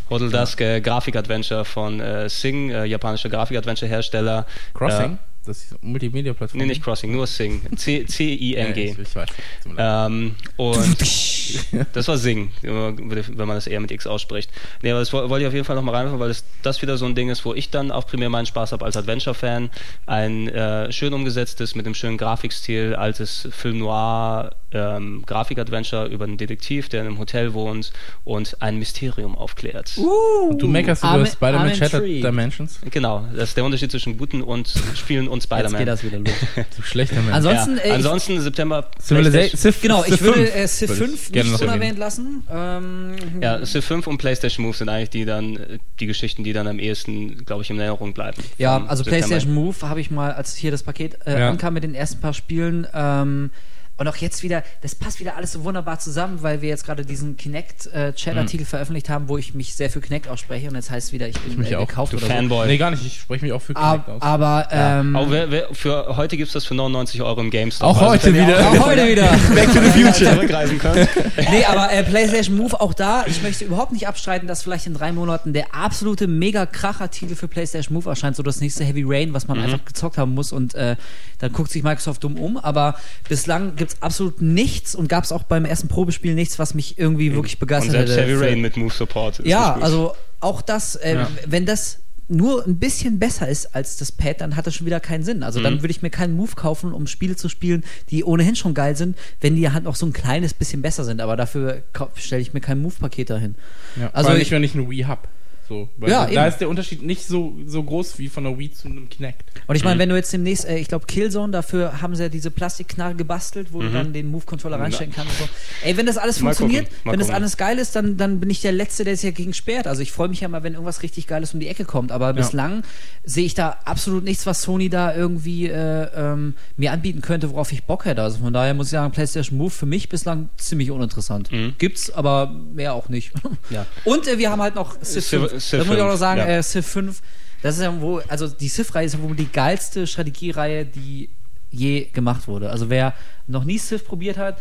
Hotel Dusk, äh, Grafik-Adventure von äh, Sing, äh, japanischer Grafik-Adventure-Hersteller. Crossing? Das Multimedia-Plattform. Nee, nicht Crossing, nur Sing. C-I-N-G. Ja, ich, weiß. Ähm, und das war Sing, wenn man das eher mit X ausspricht. Nee, aber das wo- wollte ich auf jeden Fall nochmal reinwerfen, weil das, das wieder so ein Ding ist, wo ich dann auch primär meinen Spaß habe als Adventure-Fan. Ein äh, schön umgesetztes, mit einem schönen Grafikstil, altes Film Noir ähm, Grafik-Adventure über einen Detektiv, der in einem Hotel wohnt und ein Mysterium aufklärt. Und du meckerst über Spider-Man Shattered. Dimensions. Genau, das ist der Unterschied zwischen guten und Spielen und Jetzt Spider-Man. geht das wieder los. Du schlechter Mensch. Ansonsten, ja. äh, ich- Ansonsten September Civ, Genau, ich würde 5 äh, Civ würde ich 5 gerne nicht unerwähnt lassen. Ähm, Ja, Civ 5 und PlayStation Move sind eigentlich die dann äh, die Geschichten, die dann am ehesten, glaube ich, in Erinnerung bleiben. Ja, also September. PlayStation Move habe ich mal, als hier das Paket äh, Ja. ankam mit den ersten paar Spielen, ähm, und auch jetzt wieder, das passt wieder alles so wunderbar zusammen, weil wir jetzt gerade diesen Kinect-Chat-Artikel veröffentlicht haben, wo ich mich sehr für Kinect ausspreche und jetzt heißt es wieder, ich bin mich äh, auch. gekauft Du oder Fanboy. Nee, gar nicht. Ich spreche mich auch für so. Kinect Ab, aus. aber, ähm, Aber wer, wer, für heute gibt es das für 99 Euro im GameStop. Auch heute wenn ihr wieder. auch heute wieder. Back to the Future. zurückreisen könnt. nee, aber äh, PlayStation Move auch da. Ich möchte überhaupt nicht abstreiten, dass vielleicht in drei Monaten der absolute Mega-Kracher-Titel für PlayStation Move erscheint, so das nächste Heavy Rain, was man einfach gezockt haben muss und äh, dann guckt sich Microsoft dumm um. Aber bislang gibt's absolut nichts und gab's auch beim ersten Probespiel nichts, was mich irgendwie wirklich Und begeistert selbst hätte. Heavy Rain mit Move Support. ist Ja, also auch das, äh, Ja. wenn das nur ein bisschen besser ist als das Pad, dann hat das schon wieder keinen Sinn. Also Mhm. dann würde ich mir keinen Move kaufen, um Spiele zu spielen, die ohnehin schon geil sind, wenn die halt noch so ein kleines bisschen besser sind. Aber dafür stelle ich mir kein Move-Paket dahin. Ja, Also nicht, ich- wenn ich eine Wii hab. So, weil Ja, da eben. ist der Unterschied nicht so, so groß wie von der Wii zu einem Kinect. Und ich Mhm. meine, wenn du jetzt demnächst, äh, ich glaube, Killzone, dafür haben sie ja diese Plastikknarre gebastelt, wo du dann den Move-Controller reinstecken kannst. Und so. Ey, wenn das alles Mhm. Mal funktioniert, gucken, wenn das alles geil ist, dann, dann bin ich der Letzte, der sich dagegen sperrt. Also ich freue mich ja mal, wenn irgendwas richtig Geiles um die Ecke kommt. Aber bislang sehe ich da absolut nichts, was Sony da irgendwie äh, ähm, mir anbieten könnte, worauf ich Bock hätte. Also von daher muss ich sagen, PlayStation Move für mich bislang ziemlich uninteressant. Gibt's, aber mehr auch nicht. Mhm. Ja. Und äh, wir haben halt noch Civ Civ- 5. Civ das muss ich auch noch 5, sagen, ja. äh, Civ 5. Das ist ja wohl, also die Civ-Reihe ist ja wohl die geilste Strategiereihe, die je gemacht wurde. Also wer noch nie Civ probiert hat,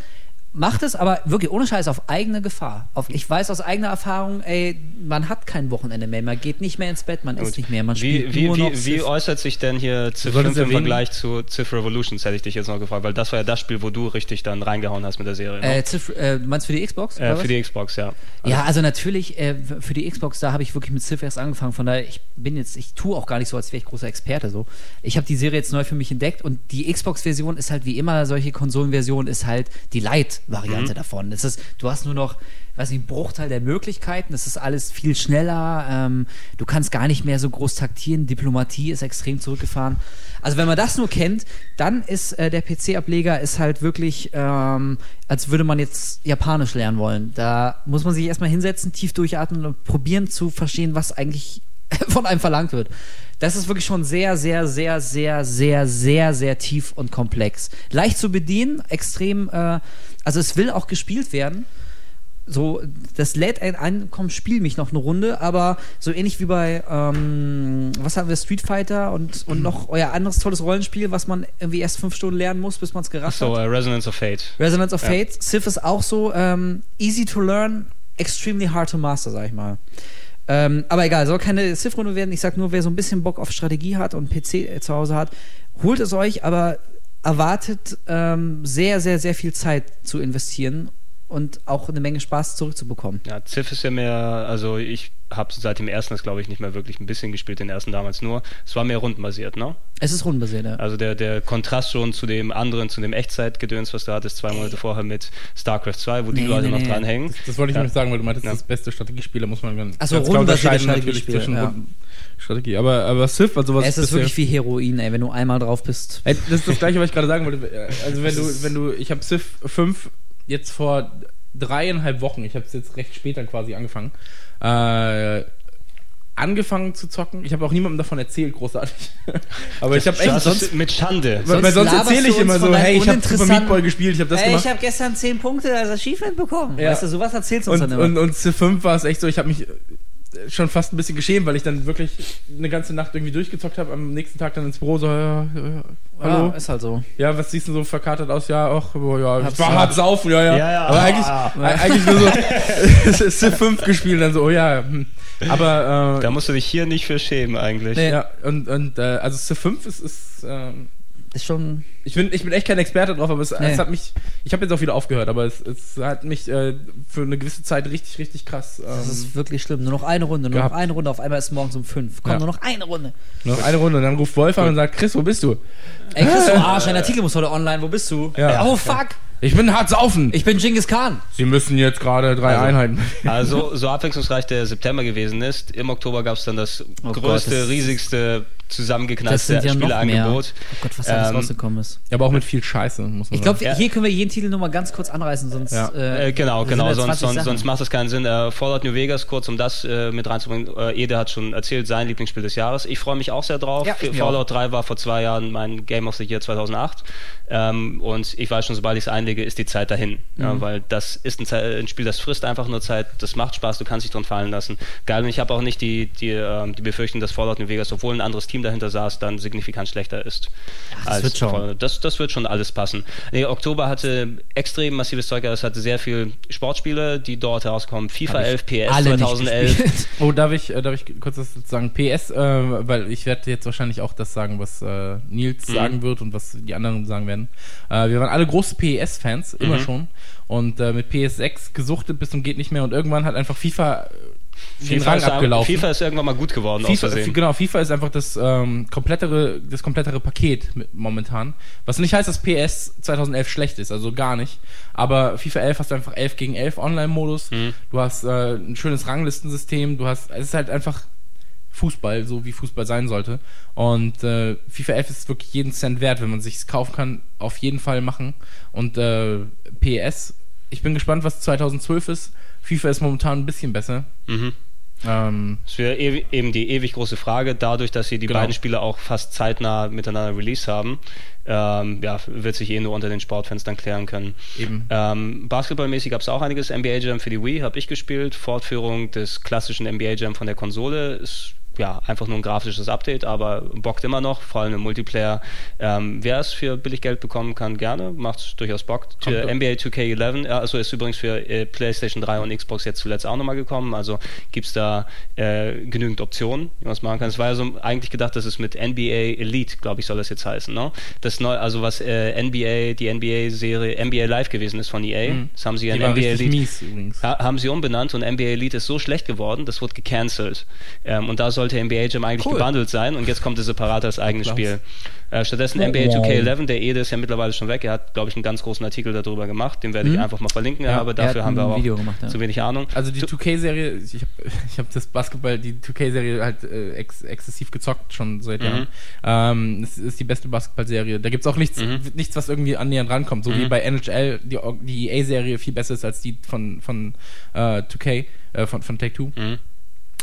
macht es, aber wirklich ohne Scheiß auf eigene Gefahr. Auf, ich weiß aus eigener Erfahrung, ey, man hat kein Wochenende mehr, man geht nicht mehr ins Bett, man isst nicht mehr, man spielt wie, wie, nur noch wie, wie äußert sich denn hier Civ solltest 5 im Vergleich zu Civ Revolutions, hätte ich dich jetzt noch gefragt, weil das war ja das Spiel, wo du richtig dann reingehauen hast mit der Serie. ne? Äh, Civ, äh, du meinst für die Xbox? äh, für die Xbox, ja. Ja, also natürlich, äh, für die Xbox, da habe ich wirklich mit Civ erst angefangen. Von daher, ich bin jetzt, ich tue auch gar nicht so, als wäre ich großer Experte so. Ich habe die Serie jetzt neu für mich entdeckt und die Xbox-Version ist halt wie immer, solche Konsolenversion ist halt die Light-Variante davon. Das ist, du hast nur noch, weiß nicht, einen Bruchteil der Möglichkeiten, das ist alles viel schneller, ähm, du kannst gar nicht mehr so groß taktieren, Diplomatie ist extrem zurückgefahren. Also wenn man das nur kennt, dann ist äh, der PC-Ableger ist halt wirklich, ähm, als würde man jetzt Japanisch lernen wollen. Da muss man sich erstmal hinsetzen, tief durchatmen und probieren zu verstehen, was eigentlich von einem verlangt wird. Das ist wirklich schon sehr, sehr, sehr, sehr, sehr, sehr, sehr tief und komplex. Leicht zu bedienen, extrem, äh, also es will auch gespielt werden. So, das lädt ein ein, komm, spiel mich noch eine Runde, aber so ähnlich wie bei, ähm, was haben wir, Street Fighter und, und noch euer anderes tolles Rollenspiel, was man irgendwie erst fünf Stunden lernen muss, bis man es gerafft So, hat. äh, Resonance of Fate. Resonance of Ja. Fate. Civ ist auch so ähm, easy to learn, extremely hard to master, sag ich mal. Ähm, aber egal, soll keine Civ-Runde werden. Ich sag nur, wer so ein bisschen Bock auf Strategie hat und PC äh, zu Hause hat, holt es euch, aber erwartet ähm, sehr, sehr, sehr viel Zeit zu investieren und auch eine Menge Spaß zurückzubekommen. Ja, Civ ist ja mehr, also ich habe seit dem ersten das glaube ich nicht mehr wirklich ein bisschen gespielt, den ersten damals nur. Es war mehr rundenbasiert, ne? Es ist rundenbasiert, ja. Also der, der Kontrast schon zu dem anderen, zu dem Echtzeitgedöns, was du hattest, zwei Monate vorher mit StarCraft 2, wo die Nee, Leute nee, noch nee. dranhängen. Das, das wollte ich Ja. nämlich sagen, weil du meintest, Ja. das beste Strategiespiel, da muss man ganz, Ach so, ganz klar unterscheiden natürlich zwischen ja. Strategie. Aber, aber Civ, also was es ist wirklich wie Heroin, ey, wenn du einmal drauf bist. Ey, das ist das gleiche, was ich gerade sagen wollte. Also wenn du, wenn du, ich habe Civ 5 jetzt vor dreieinhalb Wochen, ich habe es jetzt recht später quasi angefangen, äh, angefangen zu zocken. Ich habe auch niemandem davon erzählt, großartig. Aber ich habe echt Das sonst, mit Schande. weil, weil sonst erzähle ich immer so, hey, ich habe Super Meat Boy gespielt, ich habe das Ey, gemacht. ich habe gestern 10 Punkte als Achievement bekommen. Ja. Weißt du, sowas erzählst du uns und, dann immer. und, und Civ 5 war es echt so, ich habe mich schon fast ein bisschen geschämt, weil ich dann wirklich eine ganze Nacht irgendwie durchgezockt habe, am nächsten Tag dann ins Büro so, ja, ja, ja, Hallo? Ja, ist halt so. Ja, was siehst du so verkatert aus? Ja, ach, oh, ja, ich war hart saufen, ja, ja. Ja, ja. Aber Ah. eigentlich, eigentlich nur so, es ist Civ 5 gespielt, dann so, oh ja, hm. Aber, äh, Da musst du dich hier nicht für schämen eigentlich. Nee. ja, und, und, äh, also Civ 5 ist, ist ähm, Ist schon. ich bin, ich bin echt kein Experte drauf, aber es, Nee. es hat mich, ich habe jetzt auch wieder aufgehört, aber es, es hat mich äh, für eine gewisse Zeit richtig, richtig krass, Das ähm, ist wirklich schlimm. Nur noch eine Runde, nur gehabt. noch eine Runde. Auf einmal ist es morgens um fünf. Komm, Ja. nur noch eine Runde. noch eine Runde und dann ruft Wolf an und sagt, Chris, wo bist du? Ey, Chris, du Arsch, dein Artikel muss heute online. Wo bist du? Ja. Oh, fuck. Ich bin hart saufen. Ich bin Genghis Khan. Sie müssen jetzt gerade drei Also- Einheiten. Also, so abwechslungsreich der September gewesen ist, im Oktober gab es dann das Oh Gott, größte, das- riesigste, Sind ja noch mehr. Spieleangebot. Oh Gott, was da alles Ähm, rausgekommen ist. Aber auch mit viel Scheiße, muss man Ich glaube. Ja. hier können wir jeden Titel nur mal ganz kurz anreißen, sonst. Ja. Äh, genau, sind genau, ja sonst, 20 sonst, sonst macht das keinen Sinn. Äh, Fallout New Vegas, kurz um das äh, mit reinzubringen. Äh, Ede hat schon erzählt, sein Lieblingsspiel des Jahres. Ich freue mich auch sehr drauf. Ja, Fallout 3 war vor zwei Jahren mein Game of the Year 2008. Ähm, und ich weiß schon, sobald ich es einlege, ist die Zeit dahin. Mhm. Ja, weil das ist ein, Ze- ein Spiel, das frisst einfach nur Zeit, das macht Spaß, du kannst dich drin fallen lassen. Geil, und ich habe auch nicht die, die, ähm, die Befürchtung, dass Fallout New Vegas, obwohl ein anderes Team dahinter saß, dann signifikant schlechter ist. das als wird schon. Das, das wird schon alles passen. Nee, Oktober hatte extrem massives Zeug, es hatte sehr viel Sportspiele, die dort herauskommen. FIFA 11, PS Alle nicht 2011. gespielt. Oh, darf ich, äh, darf ich kurz das sagen? PS, äh, weil ich werde jetzt wahrscheinlich auch das sagen, was äh, Nils Mhm. sagen wird und was die anderen sagen werden. Äh, wir waren alle große PES-Fans, immer Mhm. schon. Und äh, mit PS6 gesuchtet bis zum geht nicht mehr. Und irgendwann hat einfach FIFA FIFA Rang ist, abgelaufen. FIFA ist irgendwann mal gut geworden, FIFA, genau, FIFA ist einfach das, ähm, komplettere, das komplettere Paket momentan. Was nicht heißt, dass PS 2011 schlecht ist, also gar nicht. Aber FIFA 11 hast du einfach 11 gegen 11 Online-Modus. Mhm. Du hast äh, ein schönes Ranglistensystem. Du hast, es ist halt einfach Fußball, so wie Fußball sein sollte. Und äh, FIFA 11 ist wirklich jeden Cent wert, wenn man sich kaufen kann, auf jeden Fall machen. Und äh, PS, ich bin gespannt, was 2012 ist. FIFA ist momentan ein bisschen besser. Mhm. Ähm, Das wäre eben die ewig große Frage, dadurch, dass sie die Genau. beiden Spiele auch fast zeitnah miteinander release haben, ähm, ja, wird sich eh nur unter den Sportfans dann klären können. eben. Ähm, Basketballmäßig gab es auch einiges. NBA Jam für die Wii habe ich gespielt. Fortführung des klassischen NBA Jam von der Konsole ist ja einfach nur ein grafisches Update, aber bockt immer noch, vor allem im Multiplayer. Ähm, wer es für billig Geld bekommen kann, gerne, macht durchaus Bock. Kommt Für doch. NBA 2K11, ja, also ist übrigens für äh, PlayStation 3 und Xbox jetzt zuletzt auch nochmal gekommen, also gibt es da äh, genügend Optionen, wie man es machen kann. Es war ja so eigentlich gedacht, dass es mit NBA Elite, glaube ich, soll das jetzt heißen, ne? Das neu, also was äh, NBA, die NBA-Serie NBA Live gewesen ist von EA, Mhm. das haben sie Die in war NBA Elite mies. Ha haben sie umbenannt und NBA Elite ist so schlecht geworden, das wurde gecancelt. Ähm, und da sollte NBA Jam eigentlich Cool. gebundelt sein und jetzt kommt es separat als eigenes. Spiel. Äh, stattdessen NBA 2K11, der Ede ist ja mittlerweile schon weg, er hat, glaube ich, einen ganz großen Artikel darüber gemacht, den werde ich Mhm. einfach mal verlinken, Ja, aber er dafür haben wir auch gemacht, ja. zu wenig Ahnung. Also die 2K-Serie, ich habe hab das Basketball, die 2K-Serie halt äh, ex exzessiv gezockt schon seit Mhm. Jahren. Ähm, es ist die beste Basketball-Serie. Da gibt's auch nichts, Mhm. nichts, was irgendwie annähernd rankommt. So wie Mhm. bei NHL die, die EA-Serie viel besser ist als die von, von äh, 2K, äh, von, von Take-Two.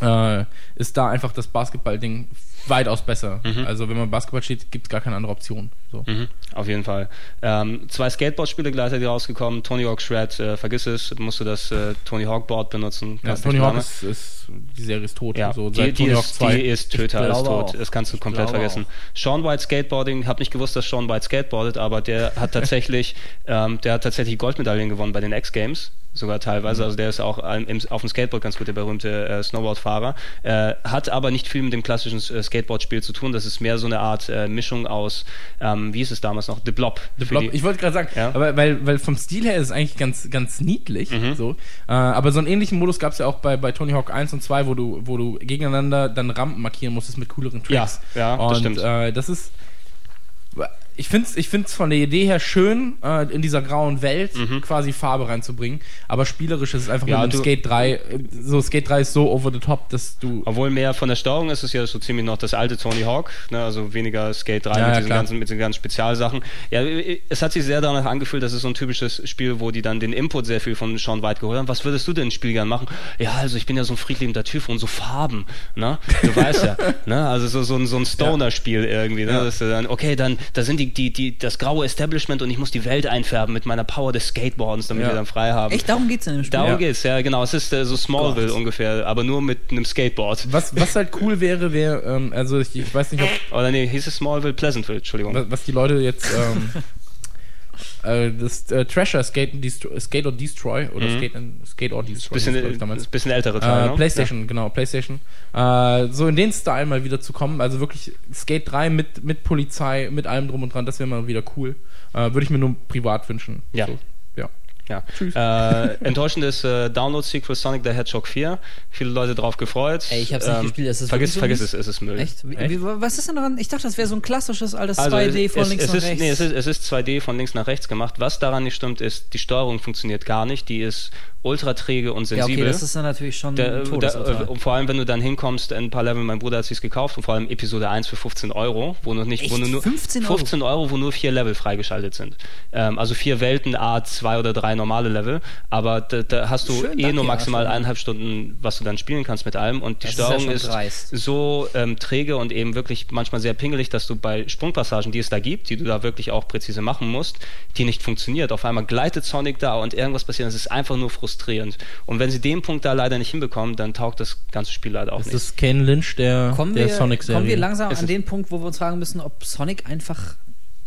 Äh, ist da einfach das Basketball-Ding weitaus besser. Mhm. Also wenn man Basketball steht, gibt's gar keine andere Option. So. Mhm, auf jeden Fall. Ähm, zwei Skateboard-Spiele gleichzeitig rausgekommen. Tony Hawk Shred, äh, vergiss es, musst du das äh, Tony Hawk Board benutzen. Ja, Tony Hawk ist, ist, die Serie ist tot. Ja, so, die, die, Tony Hawk ist, 2. die ist Töter, ist tot. auch. Das kannst du Ich komplett vergessen. Sean White Skateboarding, habe nicht gewusst, dass Sean White skateboardet, aber der hat tatsächlich, ähm, der hat tatsächlich Goldmedaillen gewonnen bei den X-Games. Sogar teilweise, also der ist auch ähm, auf dem Skateboard ganz gut, der berühmte äh, Snowboardfahrer. Äh, hat aber nicht viel mit dem klassischen äh, Skateboard-Spiel zu tun. Das ist mehr so eine Art äh, Mischung aus, ähm, wie hieß es damals noch? The Blob. The Blob. Ich wollte gerade sagen, Ja. aber weil, weil vom Stil her ist es eigentlich ganz, ganz niedlich. Mhm. So. Äh, aber so einen ähnlichen Modus gab es ja auch bei, bei Tony Hawk 1 und 2, wo du, wo du gegeneinander dann Rampen markieren musstest mit cooleren Tricks. Ja, ja, das und, stimmt. Äh, das ist. Ich finde es ich find's von der Idee her schön, äh, in dieser grauen Welt quasi Farbe reinzubringen. Aber spielerisch ist es einfach Mhm. Ja, mit du- Skate 3. äh, So, Skate 3 ist so over the top, dass du. Obwohl mehr von der Steuerung ist es ja so ziemlich noch das alte Tony Hawk, ne? also weniger Skate 3 Ja, mit, ja, diesen klar. ganzen, mit den ganzen Spezialsachen. Ja, es hat sich sehr danach angefühlt, das ist so ein typisches Spiel, wo die dann den Input sehr viel von Sean White geholt haben. Was würdest du denn im Spiel gern machen? Ja, also ich bin ja so ein friedliebender Typ und so Farben, ne? Du weißt ja, ne? Also so, so ein, so ein Stoner-Spiel irgendwie, ne? Ja. Das ist dann, okay, dann, da sind die die, die, das graue Establishment und ich muss die Welt einfärben mit meiner Power des Skateboardens, damit Ja. wir dann frei haben. Echt, darum geht's in dem Spiel. Darum Ja. geht's, ja, genau. Es ist äh, so Smallville Gott. ungefähr, aber nur mit einem Skateboard. Was, was halt cool wäre, wäre, ähm, also ich, ich weiß nicht, ob, Oder nee, hieß es Smallville, Pleasantville, Entschuldigung. was, was die Leute jetzt, ähm, äh, das äh, Treasure Skate, Skate or Destroy oder Mhm. Skate, and, Skate or Destroy, Bisschen, ich, damals. bisschen ältere Teil, Äh, ne? PlayStation, genau, PlayStation. Äh, so in den Style mal wieder zu kommen, also wirklich Skate 3 mit, mit Polizei, mit allem drum und dran, das wäre mal wieder cool. Äh, Würde ich mir nur privat wünschen. Ja. So, ja. Tschüss. Äh, enttäuschendes äh, Download-Sequel Sonic the Hedgehog 4. Viele Leute drauf gefreut. Ähm, Ey, ich hab's nicht gespielt, ist das vergiss, vergiss so es, es ist Müll. Echt? Wie, Echt? Wie, was ist denn daran? Ich dachte, das wäre so ein klassisches altes Also 2D von es, links es nach ist, rechts. Nee, es ist, es ist 2D von links nach rechts gemacht. Was daran nicht stimmt, ist, die Steuerung funktioniert gar nicht. Die ist ultra träge und ja, sensibel. okay, das ist dann natürlich schon Der, ein der, Todesurteil. und vor allem, wenn du dann hinkommst, in ein paar Level, mein Bruder hat sich's gekauft und vor allem Episode 1 für 15 Euro, wo noch nicht, wo Echt? nur, nur 15 Euro? 15 Euro, wo nur vier Level freigeschaltet sind. Ähm, also vier Welten, A, zwei oder drei normale Level, aber da, da hast du Schön, eh danke, nur ja, maximal schon. eineinhalb Stunden, was du dann spielen kannst mit allem und die Das ist ja Steuerung ist, so ähm, träge und eben wirklich manchmal sehr pingelig, dass du bei Sprungpassagen, die es da gibt, die du da wirklich auch präzise machen musst, die nicht funktioniert. Auf einmal gleitet Sonic da und irgendwas passiert. Das ist einfach nur frustrierend. Und wenn sie den Punkt da leider nicht hinbekommen, dann taugt das ganze Spiel leider auch Das nicht. ist Ken Lynch der, kommen, der wir, Sonic-Serie. kommen wir langsam Es an ist- den Punkt, wo wir uns fragen müssen, ob Sonic einfach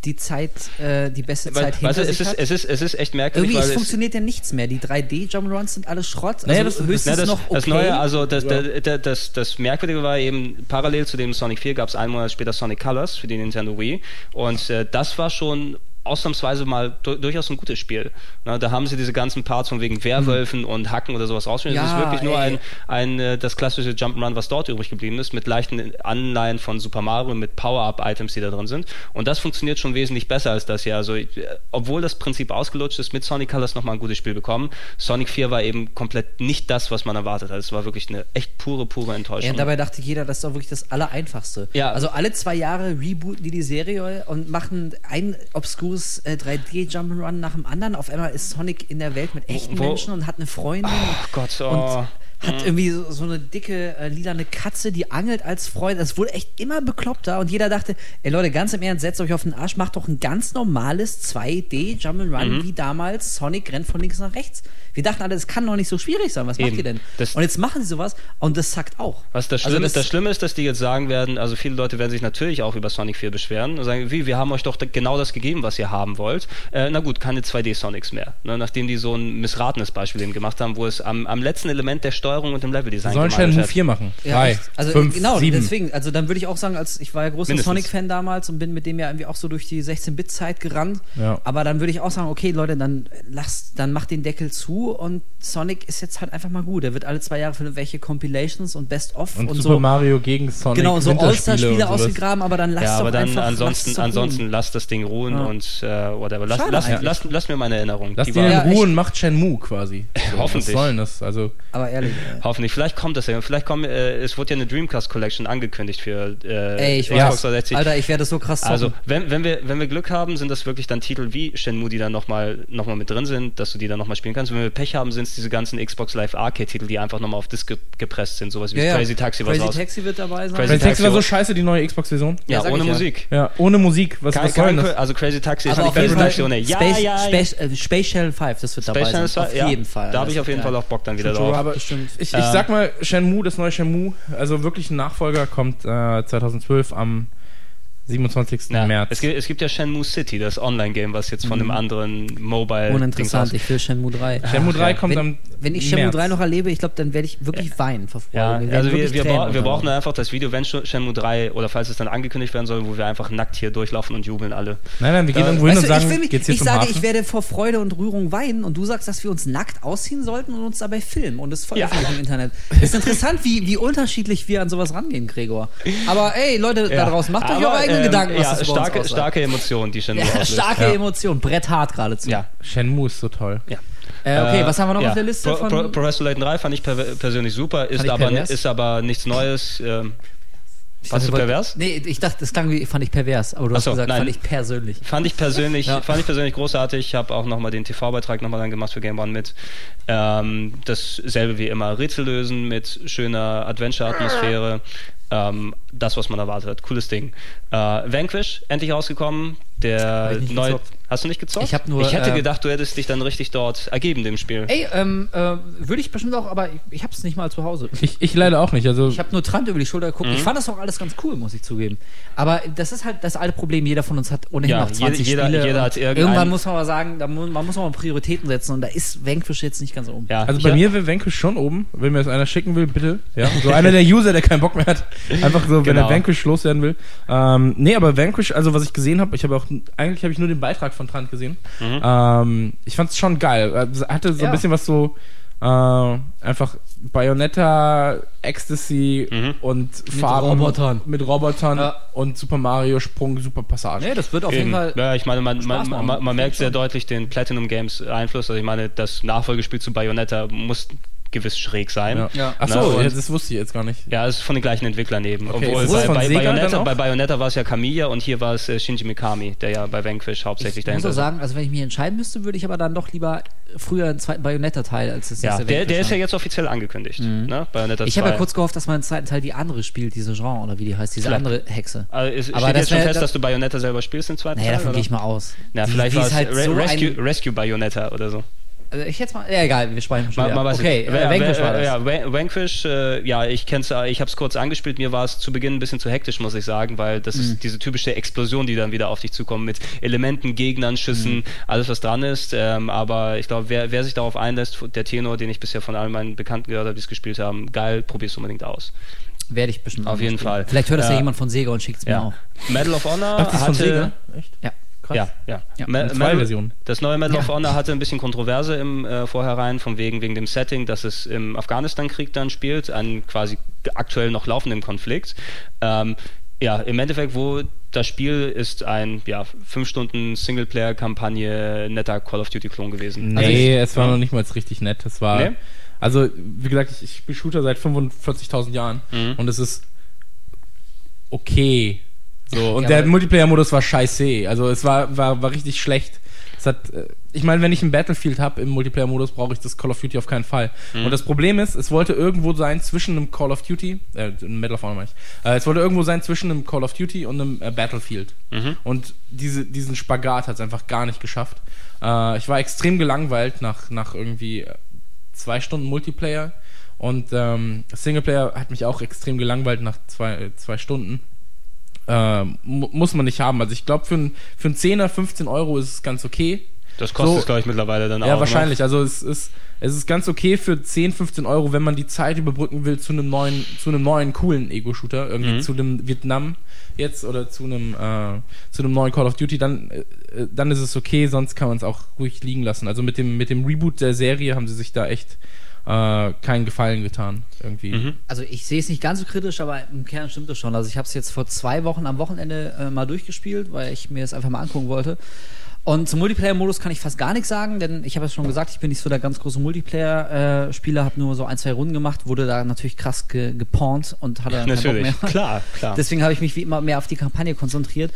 die Zeit, äh, die beste Zeit Weißt hinter du, es sich ist, hat? es, ist, es ist echt merkwürdig, Irgendwie es weil es, funktioniert ja nichts mehr. Die 3D-Jump'n'Runs sind alle Schrott. Also Naja, das- das- höchstens das, noch okay. das Neue, also das, Ja. das, das, das, das Merkwürdige war eben, parallel zu dem Sonic 4 gab es einen Monat später Sonic Colors für die Nintendo Wii und äh, das war schon ausnahmsweise mal du durchaus ein gutes Spiel. Na, da haben sie diese ganzen Parts von wegen Werwölfen und Hacken oder sowas rausgeschnitten. es ist Ja, wirklich nur ey. ein, ein äh, das klassische Jump'n'Run, was dort übrig geblieben ist, mit leichten Anleihen von Super Mario, mit Power-Up-Items, die da drin sind. Und das funktioniert schon wesentlich besser als das hier. Also, äh, obwohl das Prinzip ausgelutscht ist, mit Sonic Colors nochmal ein gutes Spiel bekommen. Sonic 4 war eben komplett nicht das, was man erwartet hat. Es war wirklich eine echt pure, pure Enttäuschung. Ja, dabei dachte jeder, das ist doch wirklich das Allereinfachste. Ja. Also alle zwei Jahre rebooten die die Serie und machen ein obskures äh, 3D-Jump'n'Run nach dem anderen. Auf einmal ist Sonic in der Welt mit echten Wo- Menschen und hat eine Freundin. Ach Gott, oh. Und hat irgendwie so, so eine dicke, äh, lilane Katze, die angelt als Freund. Das wurde echt immer bekloppter und jeder dachte, ey Leute, ganz im Ernst, setzt euch auf den Arsch, macht doch ein ganz normales 2D Jump'n'Run Mhm. wie damals Sonic rennt von links nach rechts. Wir dachten alle, das kann doch nicht so schwierig sein. Was macht Eben. ihr denn? Das- und jetzt machen sie sowas und das zackt auch. Was das Also Schlimme, ist, das Schlimme ist, dass die jetzt sagen werden, also viele Leute werden sich natürlich auch über Sonic 4 beschweren und sagen, wie, wir haben euch doch genau das gegeben, was ihr haben wollt. Äh, na gut, keine 2D-Sonics mehr. Ne, nachdem die so ein missratenes Beispiel eben gemacht haben, wo es am, am letzten Element der Steuerung und dem Leveldesign Sollen gemangelt Shenmue hat. 4 machen. Ja, Drei, also fünf, genau, sieben. deswegen, also dann würde ich auch sagen, als ich war ja großer. Sonic-Fan damals und bin mit dem ja irgendwie auch so durch die 16-Bit-Zeit gerannt. Ja. Aber dann würde ich auch sagen, okay, Leute, dann lasst, dann macht den Deckel zu und Sonic ist jetzt halt einfach mal gut. Er wird alle zwei Jahre für welche Compilations und Best-of Und, und, Super so. Mario gegen Sonic. Genau, so Winterspiele All-Star-Spiele ausgegraben, aber dann lasst Ja, aber doch dann einfach, ansonsten, lasst's doch ansonsten lasst das Ding ruhen Ja. und äh, whatever. Lass, Schade lass, eigentlich. lass, lass mir meine Erinnerung. Lass Die den war, in Ja, Ruhe und macht Shenmue quasi. Hoffentlich. Was soll denn das? Also, Aber ehrlich. Hoffentlich. Vielleicht kommt das ja. Vielleicht kommt, äh, es wurde ja eine Dreamcast Collection angekündigt für äh, ey, ich Xbox weiß, 360. Alter, ich werde so krass zocken. Also, wenn, wenn, wir, wenn wir Glück haben, sind das wirklich dann Titel wie Shenmue, die dann nochmal noch mal mit drin sind, dass du die dann nochmal spielen kannst. Wenn wir Pech haben, sind es diese ganzen Xbox Live Arcade-Titel, die einfach nochmal auf Disc ge gepresst sind. Sowas wie ja, ja. Crazy Taxi, was Crazy raus. Taxi wird dabei sein. Crazy Crazy Taxi war so Taxi- scheiße, die neue Xbox-Version. Ja, Ja, ohne. Musik. Ja, ohne Musik. Was, Kein, was soll das? also Crazy Taxi ist nicht jeden Fall Version. Ja, Space, ja. Space, äh, Space Shuttle 5, das wird dabei Space Channel sein. Auf ja, jeden Fall. Da habe Das ich auf jeden. Fall auch Bock dann wieder drauf. aber bestimmt. Ich, ich Ähm, sag mal, Shenmue, das neue Shenmue, also wirklich ein Nachfolger, kommt äh, 2012 am 27. Ja, März. es, gibt, es gibt ja Shenmue City, das Online-Game, was jetzt von einem anderen Mobile. Uninteressant, ich will Shenmue 3. Shenmue Ach, 3 ja. kommt wenn, am wenn ich Shenmue März. 3 noch erlebe, ich glaube, dann werde ich wirklich weinen vor Freude. Ja, werden also wir, wir, bra wir brauchen einfach das Video, wenn Sh- Shenmue 3 oder falls es dann angekündigt werden soll, wo wir einfach nackt hier durchlaufen und jubeln alle. Nein, nein, wir gehen Äh, irgendwo hin und sagen, ich, will mich, geht's hier ich zum sage, Hafen? ich werde vor Freude und Rührung weinen und du sagst, dass wir uns nackt ausziehen sollten und uns dabei filmen und es veröffentlichen im Internet. Ist interessant, wie, wie unterschiedlich wir an sowas rangehen, Gregor. Aber ey, Leute da draußen, macht euch Aber, eure eigenen ähm, Gedanken, was ja, das starke, starke Emotionen, die Shenmue ja, starke Ja. Emotionen, Brett hart geradezu. Ja. Shenmue ist so toll. ja. Äh, okay, Äh, was haben wir noch ja. auf der Liste Pro, von. Pro, Pro Wrestling 3 fand ich per persönlich super, ist ich aber, ist aber nichts Neues. Ähm, du pervers? Nee, ich dachte, das klang wie, fand ich pervers, aber du hast so, gesagt, nein. fand ich persönlich. Fand ich persönlich, Ja. fand ich persönlich großartig. Ich habe auch nochmal den TV-Beitrag nochmal dann gemacht für Game One mit. Ähm, dasselbe wie immer, Rätsel lösen mit schöner Adventure-Atmosphäre. Ähm, das, was man erwartet hat. Cooles Ding. Äh, Vanquish, endlich rausgekommen. Der neue. gezockt. Hast du nicht gezockt? Ich hab nur, Ich hätte äh, gedacht, du hättest dich dann richtig dort ergeben, dem Spiel. Ey, ähm, äh, würde ich bestimmt auch, aber ich, ich hab's nicht mal zu Hause. Ich, ich leider auch nicht. Also Ich habe nur Trant über die Schulter geguckt. Mhm. Ich fand das auch alles ganz cool, muss ich zugeben. Aber das ist halt das alte Problem. Jeder von uns hat ohnehin Ja, noch 20 jeder- Spiele. jeder hat irgendwann muss man mal sagen, da mu man muss man mal Prioritäten setzen. Und da ist Vanquish jetzt nicht ganz oben. Ja, Also bei mir wäre Vanquish schon oben, wenn mir das einer schicken will, bitte. Ja, so einer der User, der keinen Bock mehr hat. Einfach so, wenn Genau. er Vanquish loswerden will. Ähm, nee, aber Vanquish, also was ich gesehen habe, ich habe auch, eigentlich habe ich nur den Beitrag von Trant gesehen. Mhm. Ähm, ich fand es schon geil. Also, Hatte so Ja. ein bisschen was so, äh, einfach Bayonetta, Ecstasy Mhm. und Farben. Robotern. Mit Robotern Ja. und Super Mario Sprung, Super Passage. Nee, das wird auf Eben. jeden Fall. Ja, ich meine, man, man, man, man merkt sehr deutlich den Platinum Games Einfluss. Also ich meine, das Nachfolgespiel zu Bayonetta muss gewiss schräg sein. Ja. Ja. Ach Na, so, und- ja, das wusste ich jetzt gar nicht. Ja, es ist von den gleichen Entwicklern eben. Okay, Obwohl ist es bei, bei, Bayonetta, bei Bayonetta war es ja Kamiya und hier war es äh, Shinji Mikami, der ja bei Vanquish hauptsächlich Ich muss dahinter auch ist. sagen, also wenn ich mich entscheiden müsste, würde ich aber dann doch lieber früher einen zweiten Bayonetta-Teil als das Ja, nächste der, der ist ja jetzt offiziell angekündigt. Mhm. Ne? Bayonetta Ich habe ja 2. kurz gehofft, dass man im zweiten Teil die andere spielt, diese Jean oder wie die heißt, diese Flap. andere Hexe. Also es Aber steht das jetzt schon fest, das- dass du Bayonetta selber spielst im zweiten Naja, Teil? davon oder? gehe ich mal aus. Ja, vielleicht war ist es halt so ein, Rescue Bayonetta oder so. Also ich jetzt mal, ja egal, wir sprechen schon wieder. man weiß okay, äh, Ja, Vanquish war äh, das. Ja, Van- Vanquish, äh, ja, ich kenn's, äh, ich habe es kurz angespielt. Mir war es zu Beginn ein bisschen zu hektisch, muss ich sagen, weil das Mhm. ist diese typische Explosion, die dann wieder auf dich zukommt mit Elementen, Gegnern, Schüssen, Mhm. alles was dran ist. Ähm, aber ich glaube, wer, wer sich darauf einlässt, der Tenor, den ich bisher von all meinen Bekannten gehört habe, die es gespielt haben, geil, probier's unbedingt aus. Werde ich bestimmt Auf mal jeden. Fall. Vielleicht hört das ja Äh, jemand von Sega und schickt es mir Ja. auch. Medal of Honor Ach, hatte, von Sega? Echt? Ja. Krass. Ja, ja. Ja. In zwei Medal- Versionen. Das neue Medal of Ja. Honor hatte ein bisschen Kontroverse im äh, Vorhinein, von wegen, wegen dem Setting, dass es im Afghanistan-Krieg dann spielt, einen quasi aktuell noch laufenden Konflikt. Ähm, ja, im Endeffekt, wo das Spiel ist ein ja, 5 Stunden Singleplayer-Kampagne, netter Call of Duty-Klon gewesen. Nee, Also ich- es war ja. noch nicht mal richtig nett. Es war. Nee? Also, wie gesagt, ich, ich spiele Shooter seit 45.000 Jahren Mhm. und es ist okay. So, und Ja, der Multiplayer-Modus war scheiße. Also, es war, war, war richtig schlecht. Es hat, äh, ich meine, wenn ich ein Battlefield habe im Multiplayer-Modus, brauche ich das Call of Duty auf keinen Fall. Mhm. Und das Problem ist, es wollte irgendwo sein zwischen einem Call of Duty, äh, einem Medal of Honor meine ich, äh, es wollte irgendwo sein zwischen einem Call of Duty und einem äh, Battlefield. Mhm. Und diese, diesen Spagat hat es einfach gar nicht geschafft. Äh, ich war extrem gelangweilt nach, nach irgendwie äh, zwei Stunden Multiplayer. Und ähm, Singleplayer hat mich auch extrem gelangweilt nach zwei, äh, zwei Stunden. Ähm, mu muss man nicht haben. Also ich glaube, für, ein, für einen 10er, 15 Euro ist es ganz okay. Das kostet So- es, glaube ich, mittlerweile dann auch. Ja, ne? wahrscheinlich. Also es ist, es ist ganz okay für 10, 15 Euro, wenn man die Zeit überbrücken will zu einem neuen, zu einem neuen coolen Ego-Shooter, irgendwie Mhm. zu dem Vietnam jetzt oder zu einem, äh, zu einem neuen Call of Duty, dann, äh, dann ist es okay, sonst kann man es auch ruhig liegen lassen. Also mit dem, mit dem Reboot der Serie haben sie sich da echt äh, keinen Gefallen getan. Irgendwie. Mhm. Also ich sehe es nicht ganz so kritisch, aber im Kern stimmt es schon. Also ich habe es jetzt vor zwei Wochen am Wochenende äh, mal durchgespielt, weil ich mir es einfach mal angucken wollte. Und zum Multiplayer-Modus kann ich fast gar nichts sagen, denn ich habe es schon gesagt, ich bin nicht so der ganz große Multiplayer-Spieler, habe nur so ein, zwei Runden gemacht, wurde da natürlich krass ge gepornt und hatte dann keinen Bock Natürlich, mehr. klar, klar. Deswegen habe ich mich wie immer mehr auf die Kampagne konzentriert.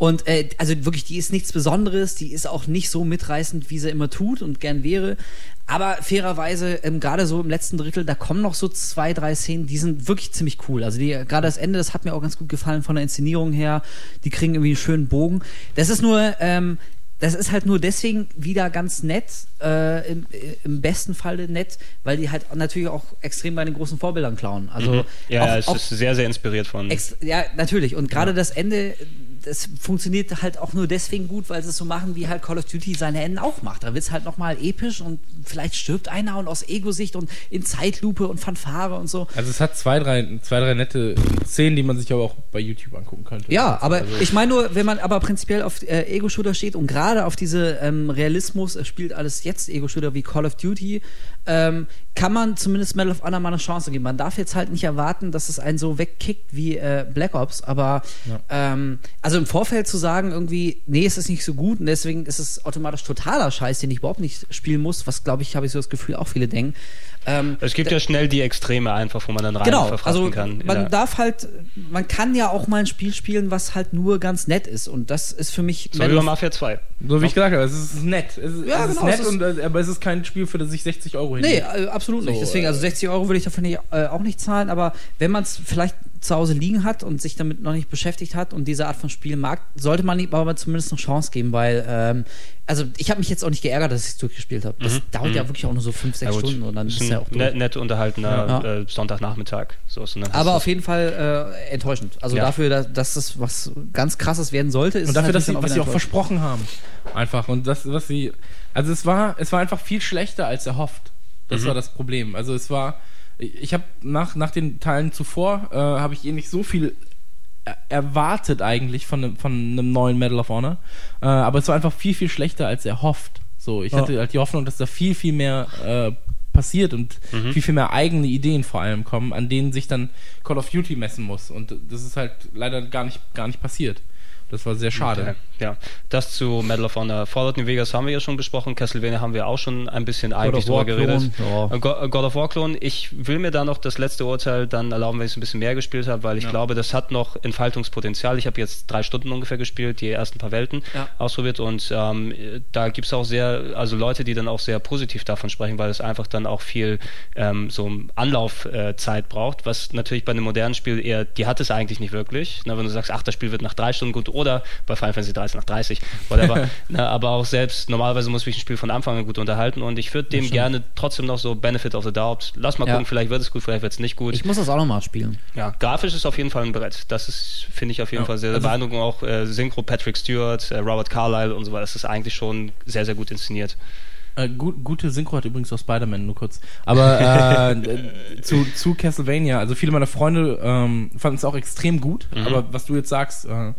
Und äh, also wirklich, die ist nichts Besonderes, die ist auch nicht so mitreißend, wie sie immer tut und gern wäre. Aber fairerweise, ähm, gerade so im letzten Drittel, da kommen noch so zwei, drei Szenen, die sind wirklich ziemlich cool. Also die, gerade das Ende, das hat mir auch ganz gut gefallen von der Inszenierung her. Die kriegen irgendwie einen schönen Bogen. Das ist nur, ähm, das ist halt nur deswegen wieder ganz nett, äh, im, im besten Falle nett, weil die halt natürlich auch extrem bei den großen Vorbildern klauen. Also Mhm. Ja, ja, es auch, ist sehr, sehr inspiriert von. Ja, natürlich. Und gerade das Ende, das funktioniert halt auch nur deswegen gut, weil sie es so machen, wie halt Call of Duty seine Enden auch macht. Da wird es halt nochmal episch und vielleicht stirbt einer und aus Ego-Sicht und in Zeitlupe und Fanfare und so. Also es hat zwei drei, zwei, drei nette Szenen, die man sich aber auch bei YouTube angucken könnte. Ja, aber Also- ich meine nur, wenn man aber prinzipiell auf äh, Ego-Shooter steht und gerade auf diese ähm, Realismus, es spielt alles jetzt Ego-Shooter wie Call of Duty, ähm, kann man zumindest Medal of Honor mal eine Chance geben. Man darf jetzt halt nicht erwarten, dass es einen so wegkickt wie äh, Black Ops, aber ähm, also im Vorfeld zu sagen, irgendwie, nee, es ist nicht so gut und deswegen ist es automatisch totaler Scheiß, den ich überhaupt nicht spielen muss, was glaube ich, habe ich so das Gefühl, auch viele denken. Ähm, Es gibt ja schnell die Extreme einfach, wo man dann rein Genau, verfrachten also kann. man Ja. darf halt, man kann ja auch mal ein Spiel spielen, was halt nur ganz nett ist und das ist für mich So wie bei Mafia 2. So wie ich gesagt habe, es ist nett. Es ist, Ja, es ist genau, nett, es ist- und, äh, aber es ist kein Spiel, für das ich 60 Euro Nee, hinlege. äh, absolut nicht. So, Deswegen, äh, also 60 Euro würde ich dafür nicht, äh, auch nicht zahlen, aber wenn man es vielleicht zu Hause liegen hat und sich damit noch nicht beschäftigt hat und diese Art von Spiel mag, sollte man ihm aber zumindest eine Chance geben, weil, ähm, also ich habe mich jetzt auch nicht geärgert, dass ich es durchgespielt habe. Das Mhm. dauert ja wirklich auch nur so fünf, sechs Ja. Stunden und dann ist ja auch durch. nett, nett unterhaltener Ja. äh, Sonntagnachmittag. So ist, hast Aber auf jeden Fall äh, enttäuschend. Also Ja. dafür, dass, dass das was ganz krasses werden sollte, ist Und dafür, dass sie, was sie auch versprochen haben. Einfach. Und das, was sie. Also es war, es war einfach viel schlechter als erhofft. Das Mhm. war das Problem. Also es war. Ich habe nach, nach den Teilen zuvor äh, habe ich eh nicht so viel er- erwartet eigentlich von einem, von einem neuen Medal of Honor. Äh, aber es war einfach viel, viel schlechter als erhofft. So, ich Ja. hatte halt die Hoffnung, dass da viel, viel mehr äh, passiert und Mhm. viel, viel mehr eigene Ideen vor allem kommen, an denen sich dann Call of Duty messen muss. Und das ist halt leider gar nicht, gar nicht passiert. Das war sehr schade. Ja, das zu Medal of Honor. Fallout New Vegas haben wir ja schon besprochen. Castlevania haben wir auch schon ein bisschen eigentlich of War drüber geredet. Ja. Äh, äh, God of War Klon. Ich will mir da noch das letzte Urteil dann erlauben, wenn ich es ein bisschen mehr gespielt habe, weil ich Ja. glaube, das hat noch Entfaltungspotenzial. Ich habe jetzt drei Stunden ungefähr gespielt, die ersten paar Welten Ja. ausprobiert und ähm, da gibt es auch sehr, also Leute, die dann auch sehr positiv davon sprechen, weil es einfach dann auch viel ähm, so Anlaufzeit braucht, was natürlich bei einem modernen Spiel eher, die hat es eigentlich nicht wirklich. Na, wenn du sagst, ach, das Spiel wird nach drei Stunden gut oder bei Final Fantasy 13 nach 30, whatever. Na, aber auch selbst, normalerweise muss mich ein Spiel von Anfang an gut unterhalten und ich würde dem stimmt. gerne trotzdem noch so Benefit of the Doubt. Lass mal Ja. gucken, vielleicht wird es gut, vielleicht wird es nicht gut. Ich muss das auch nochmal spielen. Ja, grafisch ist auf jeden Fall ein Brett. Das ist, finde ich, auf jeden Ja, Fall sehr, sehr also- beeindruckend. Auch äh, Synchro, Patrick Stewart, äh, Robert Carlyle und so weiter. Das ist eigentlich schon sehr, sehr gut inszeniert. Äh, gut, gute Synchro hat übrigens auch Spider-Man, nur kurz. Aber äh, zu, zu Castlevania, also viele meiner Freunde ähm, fanden es auch extrem gut, Mhm. aber was du jetzt sagst, äh,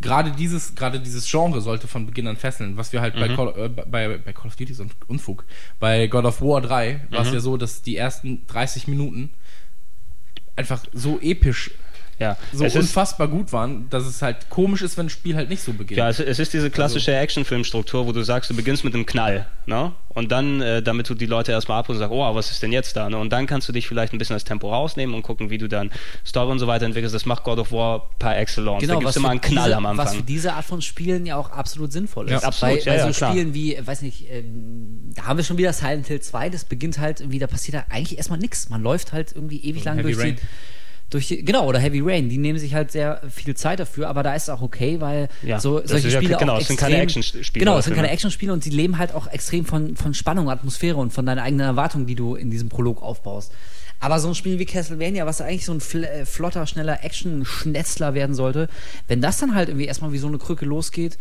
gerade dieses, gerade dieses Genre sollte von Beginn an fesseln. Was wir halt bei, Mhm. Call, äh, bei, bei Call of Duty ist Unfug. Bei God of War 3 war Mhm. es ja so, dass die ersten 30 Minuten einfach so episch, Ja, so es ist, unfassbar gut waren, dass es halt komisch ist, wenn ein Spiel halt nicht so beginnt. ja, es, es ist diese Also klassische Actionfilmstruktur, wo du sagst, du beginnst mit einem Knall, ne? Und dann, äh, damit du die Leute erstmal abholst und sagst, oh, was ist denn jetzt da? Ne? Und dann kannst du dich vielleicht ein bisschen das Tempo rausnehmen und gucken, wie du dann Story und so weiter entwickelst. Das macht God of War par excellence. da gibt es Genau, was immer für, einen Knall diese, am was für Anfang. diese Art von Spielen ja auch absolut sinnvoll ist. Ja, absolut, Bei, ja, bei ja, so klar. Spielen wie, weiß nicht, ähm, da haben wir schon wieder Silent Hill 2, das beginnt halt irgendwie, da passiert da eigentlich erstmal nichts. Man läuft halt irgendwie ewig lang Heavy durch Rain. die, durch die, genau, oder Heavy Rain, die nehmen sich halt sehr viel Zeit dafür, aber da ist es auch okay, weil Ja, so, solche ja- Spiele genau, auch es sind extrem, keine Actionspiele Genau, es sind keine. Actionspiele und sie leben halt auch extrem von, von Spannung, Atmosphäre und von deiner eigenen Erwartung, die du in diesem Prolog aufbaust. Aber so ein Spiel wie Castlevania, was eigentlich so ein fl äh, flotter, schneller Action-Schnetzler werden sollte, wenn das dann halt irgendwie erstmal wie so eine Krücke losgeht,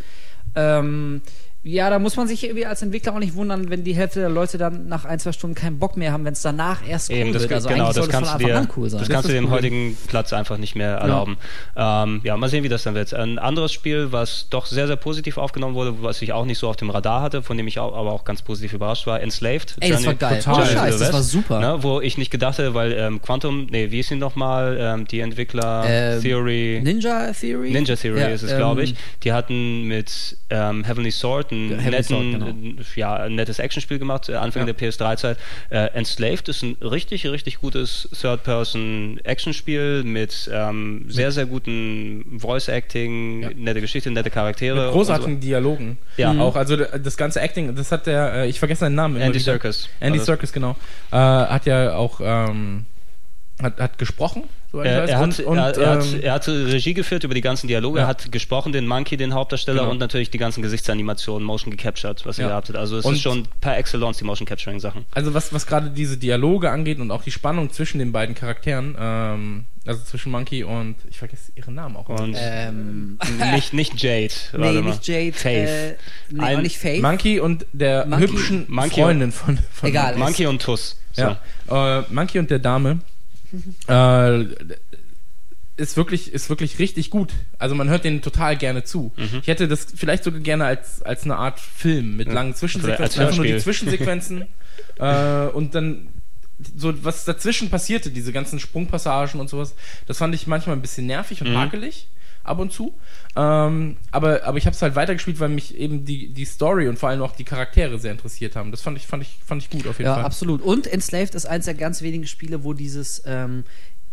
ähm, ja, da muss man sich irgendwie als Entwickler auch nicht wundern, wenn die Hälfte der Leute dann nach ein, zwei Stunden keinen Bock mehr haben, wenn es danach erst cool Eben, das, wird. Also genau, das kannst von dir, cool sein. das kannst du dem das heutigen Platz einfach nicht mehr erlauben. Ja. Ähm, ja, mal sehen, wie das dann wird. Ein anderes Spiel, was doch sehr, sehr positiv aufgenommen wurde, was ich auch nicht so auf dem Radar hatte, von dem ich auch, aber auch ganz positiv überrascht war, Enslaved. Ey, das war geil. total. Oh, Scheiß, to the das war super. Ne, wo ich nicht gedacht hätte, weil ähm, Quantum, nee, wie ist ihn nochmal, ähm, die Entwickler Ähm, Theory... Ninja Theory? Ninja Theory Ja, ist es, ähm, glaube ich. Die hatten mit ähm, Heavenly Sword ein, Heavenly netten, Sword, genau. ja, ein nettes Actionspiel gemacht, äh, Anfang Ja. der PS3-Zeit. Äh, Enslaved ist ein richtig, richtig gutes Third-Person-Actionspiel mit ähm, sehr, sehr guten Voice-Acting, Ja. nette Geschichte, nette Charaktere. Mit großartigen Dialogen. Ja. Auch, also das ganze Acting, das hat der, äh, ich vergesse seinen Namen. So. Andy. Serkis. Andy das. Serkis, genau. Äh, hat ja auch, ähm, hat, hat gesprochen, soweit ich Er, weiß. er, hat, und, und, er, er, hat, ähm, er hat Regie geführt über die ganzen Dialoge, Ja. er hat gesprochen, den Monkey, den Hauptdarsteller Genau. und natürlich die ganzen Gesichtsanimationen, Motion gecaptured, was er Ja. gehabt hat. Also es Und- ist schon per Excellence die Motion Capturing Sachen. also was, was gerade diese Dialoge angeht und auch die Spannung zwischen den beiden Charakteren, ähm, also zwischen Monkey und, ich vergesse ihren Namen auch. Und Ähm, nicht, nicht Jade. nee, warte mal. nicht Jade. Faith. Äh, nee, Ein- auch nicht Faith. Monkey und der Monkey- hübschen Monkey Freundin von, von Egal. Monkey und Tuss. So. Ja, äh, Monkey und der Dame äh, ist wirklich ist wirklich richtig gut. Also man hört denen total gerne zu. Mhm. Ich hätte das vielleicht sogar gerne als als eine Art Film mit langen als Zwischensequenzen, einfach nur die. Zwischensequenzen äh, und dann so was dazwischen passierte, diese ganzen Sprungpassagen und sowas. Das fand ich manchmal ein bisschen nervig und Mhm. hakelig ab und zu. Ähm, aber, aber ich habe es halt weitergespielt, weil mich eben die, die Story und vor allem auch die Charaktere sehr interessiert haben. Das fand ich, fand ich, fand ich gut auf jeden Ja, Fall. absolut. Und Enslaved ist eines der ganz wenigen Spiele, wo dieses, ähm,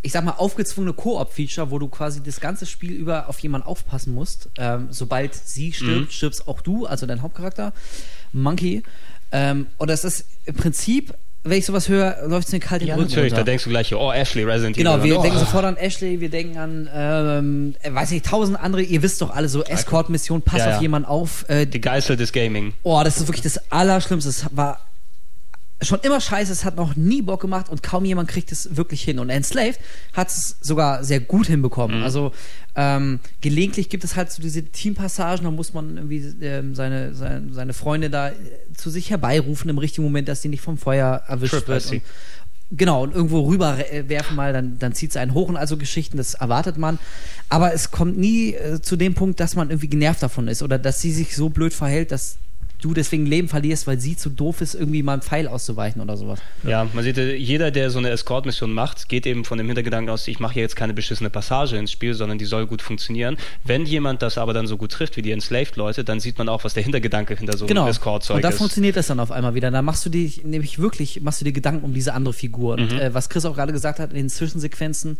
ich sag mal, aufgezwungene Koop-Feature, wo du quasi das ganze Spiel über auf jemanden aufpassen musst. Ähm, sobald sie stirbt, stirbst auch du, also dein Hauptcharakter, Monkey. Ähm, und das ist im Prinzip wenn ich sowas höre, läuft es mir kalt in den Ja, Rücken natürlich, runter. da denkst du gleich, oh, Ashley, Resident Genau, Evil. wir oh, denken sofort an Ashley, wir denken an, ähm, äh, weiß nicht, tausend andere, ihr wisst doch alle so, Escort-Mission, pass Ja, auf ja. jemanden auf. Äh, Die Geißel des Gaming. oh, das ist wirklich das Allerschlimmste. Es war schon immer scheiße, es hat noch nie Bock gemacht und kaum jemand kriegt es wirklich hin. Und Enslaved hat es sogar sehr gut hinbekommen. Also ähm, gelegentlich gibt es halt so diese Teampassagen, da muss man irgendwie ähm, seine, seine, seine Freunde da äh, zu sich herbeirufen im richtigen Moment, dass die nicht vom Feuer erwischt Trip wird. sie. Und, genau, und irgendwo rüber äh, werfen mal, dann, dann zieht es einen hoch und also Geschichten, das erwartet man. Aber es kommt nie äh, zu dem Punkt, dass man irgendwie genervt davon ist oder dass sie sich so blöd verhält, dass du deswegen Leben verlierst, weil sie zu doof ist, irgendwie mal einen Pfeil auszuweichen oder sowas. Ja, man sieht, äh, jeder, der so eine Escort-Mission macht, geht eben von dem Hintergedanken aus, ich mache hier jetzt keine beschissene Passage ins Spiel, sondern die soll gut funktionieren. Wenn jemand das aber dann so gut trifft wie die Enslaved-Leute, dann sieht man auch, was der Hintergedanke hinter so einem Genau. Escort-Zeug Und da funktioniert das dann auf einmal wieder. Da machst du dich nämlich wirklich, machst du dir Gedanken um diese andere Figur. Und Mhm. äh, was Chris auch gerade gesagt hat in den Zwischensequenzen,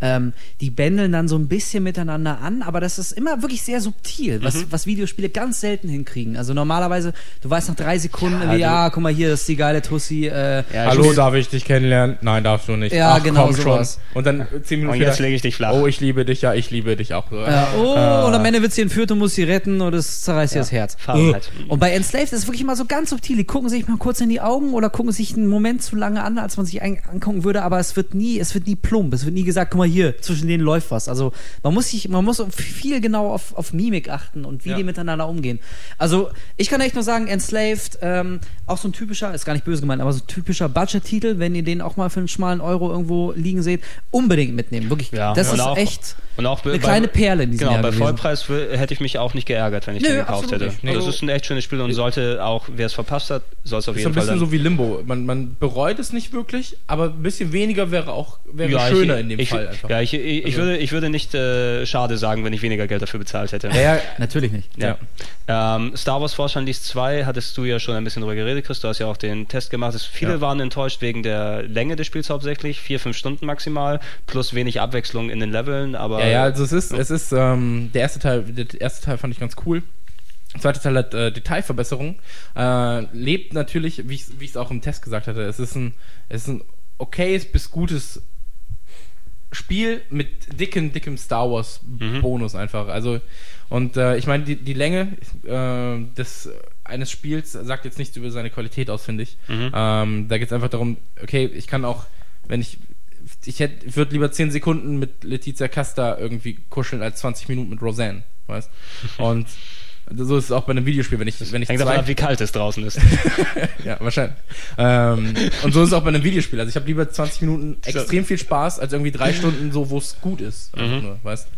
ähm, die bändeln dann so ein bisschen miteinander an, aber das ist immer wirklich sehr subtil, was, Mhm. was Videospiele ganz selten hinkriegen. Also normalerweise, du weißt nach drei Sekunden Ja, ja, guck mal hier, das ist die geile Tussi. Äh, Ja, Hallo, ich- darf ich dich kennenlernen? Nein, darfst du nicht. Ja, Ach, genau komm sowas. schon. Und dann zehn Minuten Und jetzt später, lege ich dich flach. Oh, ich liebe dich, ja, ich liebe dich auch. Äh, oh, und am Ende wird sie entführt und muss sie retten und es zerreißt ihr das Herz. Fahrenheit. Und bei Enslaved ist es wirklich mal so ganz subtil. Die gucken sich mal kurz in die Augen oder gucken sich einen Moment zu lange an, als man sich angucken würde, aber es wird nie, es wird nie plump. Es wird nie gesagt, guck mal hier, zwischen denen läuft was. Also man muss sich, man muss viel genau auf, auf Mimik achten und wie Ja. die miteinander umgehen. Also ich kann echt nur sagen, Enslaved, ähm, auch so ein typischer, ist gar nicht böse gemeint, aber so ein typischer Budget-Titel, wenn ihr den auch mal für einen schmalen Euro irgendwo liegen seht, unbedingt mitnehmen. Wirklich, Ja, das ist auch- echt Und auch eine bei- kleine Perle in diesem Genau, Jahr bei gewesen. Vollpreis hätte ich mich auch nicht geärgert, wenn ich Nö, den gekauft hätte. nicht. Also Also- das ist ein echt schönes Spiel und sollte auch, wer es verpasst hat, soll es auf Ist jeden ein Fall bisschen dann so wie Limbo. Man, man bereut es nicht wirklich, aber ein bisschen weniger wäre auch wäre Ja, schöner ich, in dem ich, Fall einfach. Ja, ich, ich, ich, Also- würde, ich würde nicht äh, schade sagen, wenn ich weniger Geld dafür bezahlt hätte. ja, Natürlich nicht. Ja. Ähm, Star Wars Force Unleashed 2 hattest du ja schon ein bisschen drüber geredet, Chris. Du hast ja auch den Test gemacht. Viele Ja. waren enttäuscht wegen der Länge des Spiels hauptsächlich. Vier, fünf Stunden maximal, plus wenig Abwechslung in den Leveln. Aber Ja, ja, also es ist, es ist, ähm, der erste Teil, der erste Teil fand ich ganz cool. Der zweite Teil hat äh, Detailverbesserung. Äh, lebt natürlich, wie ich es auch im Test gesagt hatte, es ist ein, es ist ein okayes bis gutes Spiel mit dicken, dickem Star Wars Bonus einfach. Also, und äh, ich meine, die, die Länge äh, des eines Spiels sagt jetzt nichts über seine Qualität aus, finde ich. Ähm, da geht es einfach darum, okay, ich kann auch, wenn ich ich hätte, ich würde lieber 10 Sekunden mit Letizia Casta irgendwie kuscheln als 20 Minuten mit Roseanne, weißt? Und so ist es auch bei einem Videospiel, wenn ich, wenn ich hängt davon zwei, ab, wie kalt es draußen ist. ja, wahrscheinlich. Ähm, und so ist es auch bei einem Videospiel. Also ich habe lieber 20 Minuten extrem viel Spaß als irgendwie drei Stunden so, wo es gut ist. Einfach nur, weißt?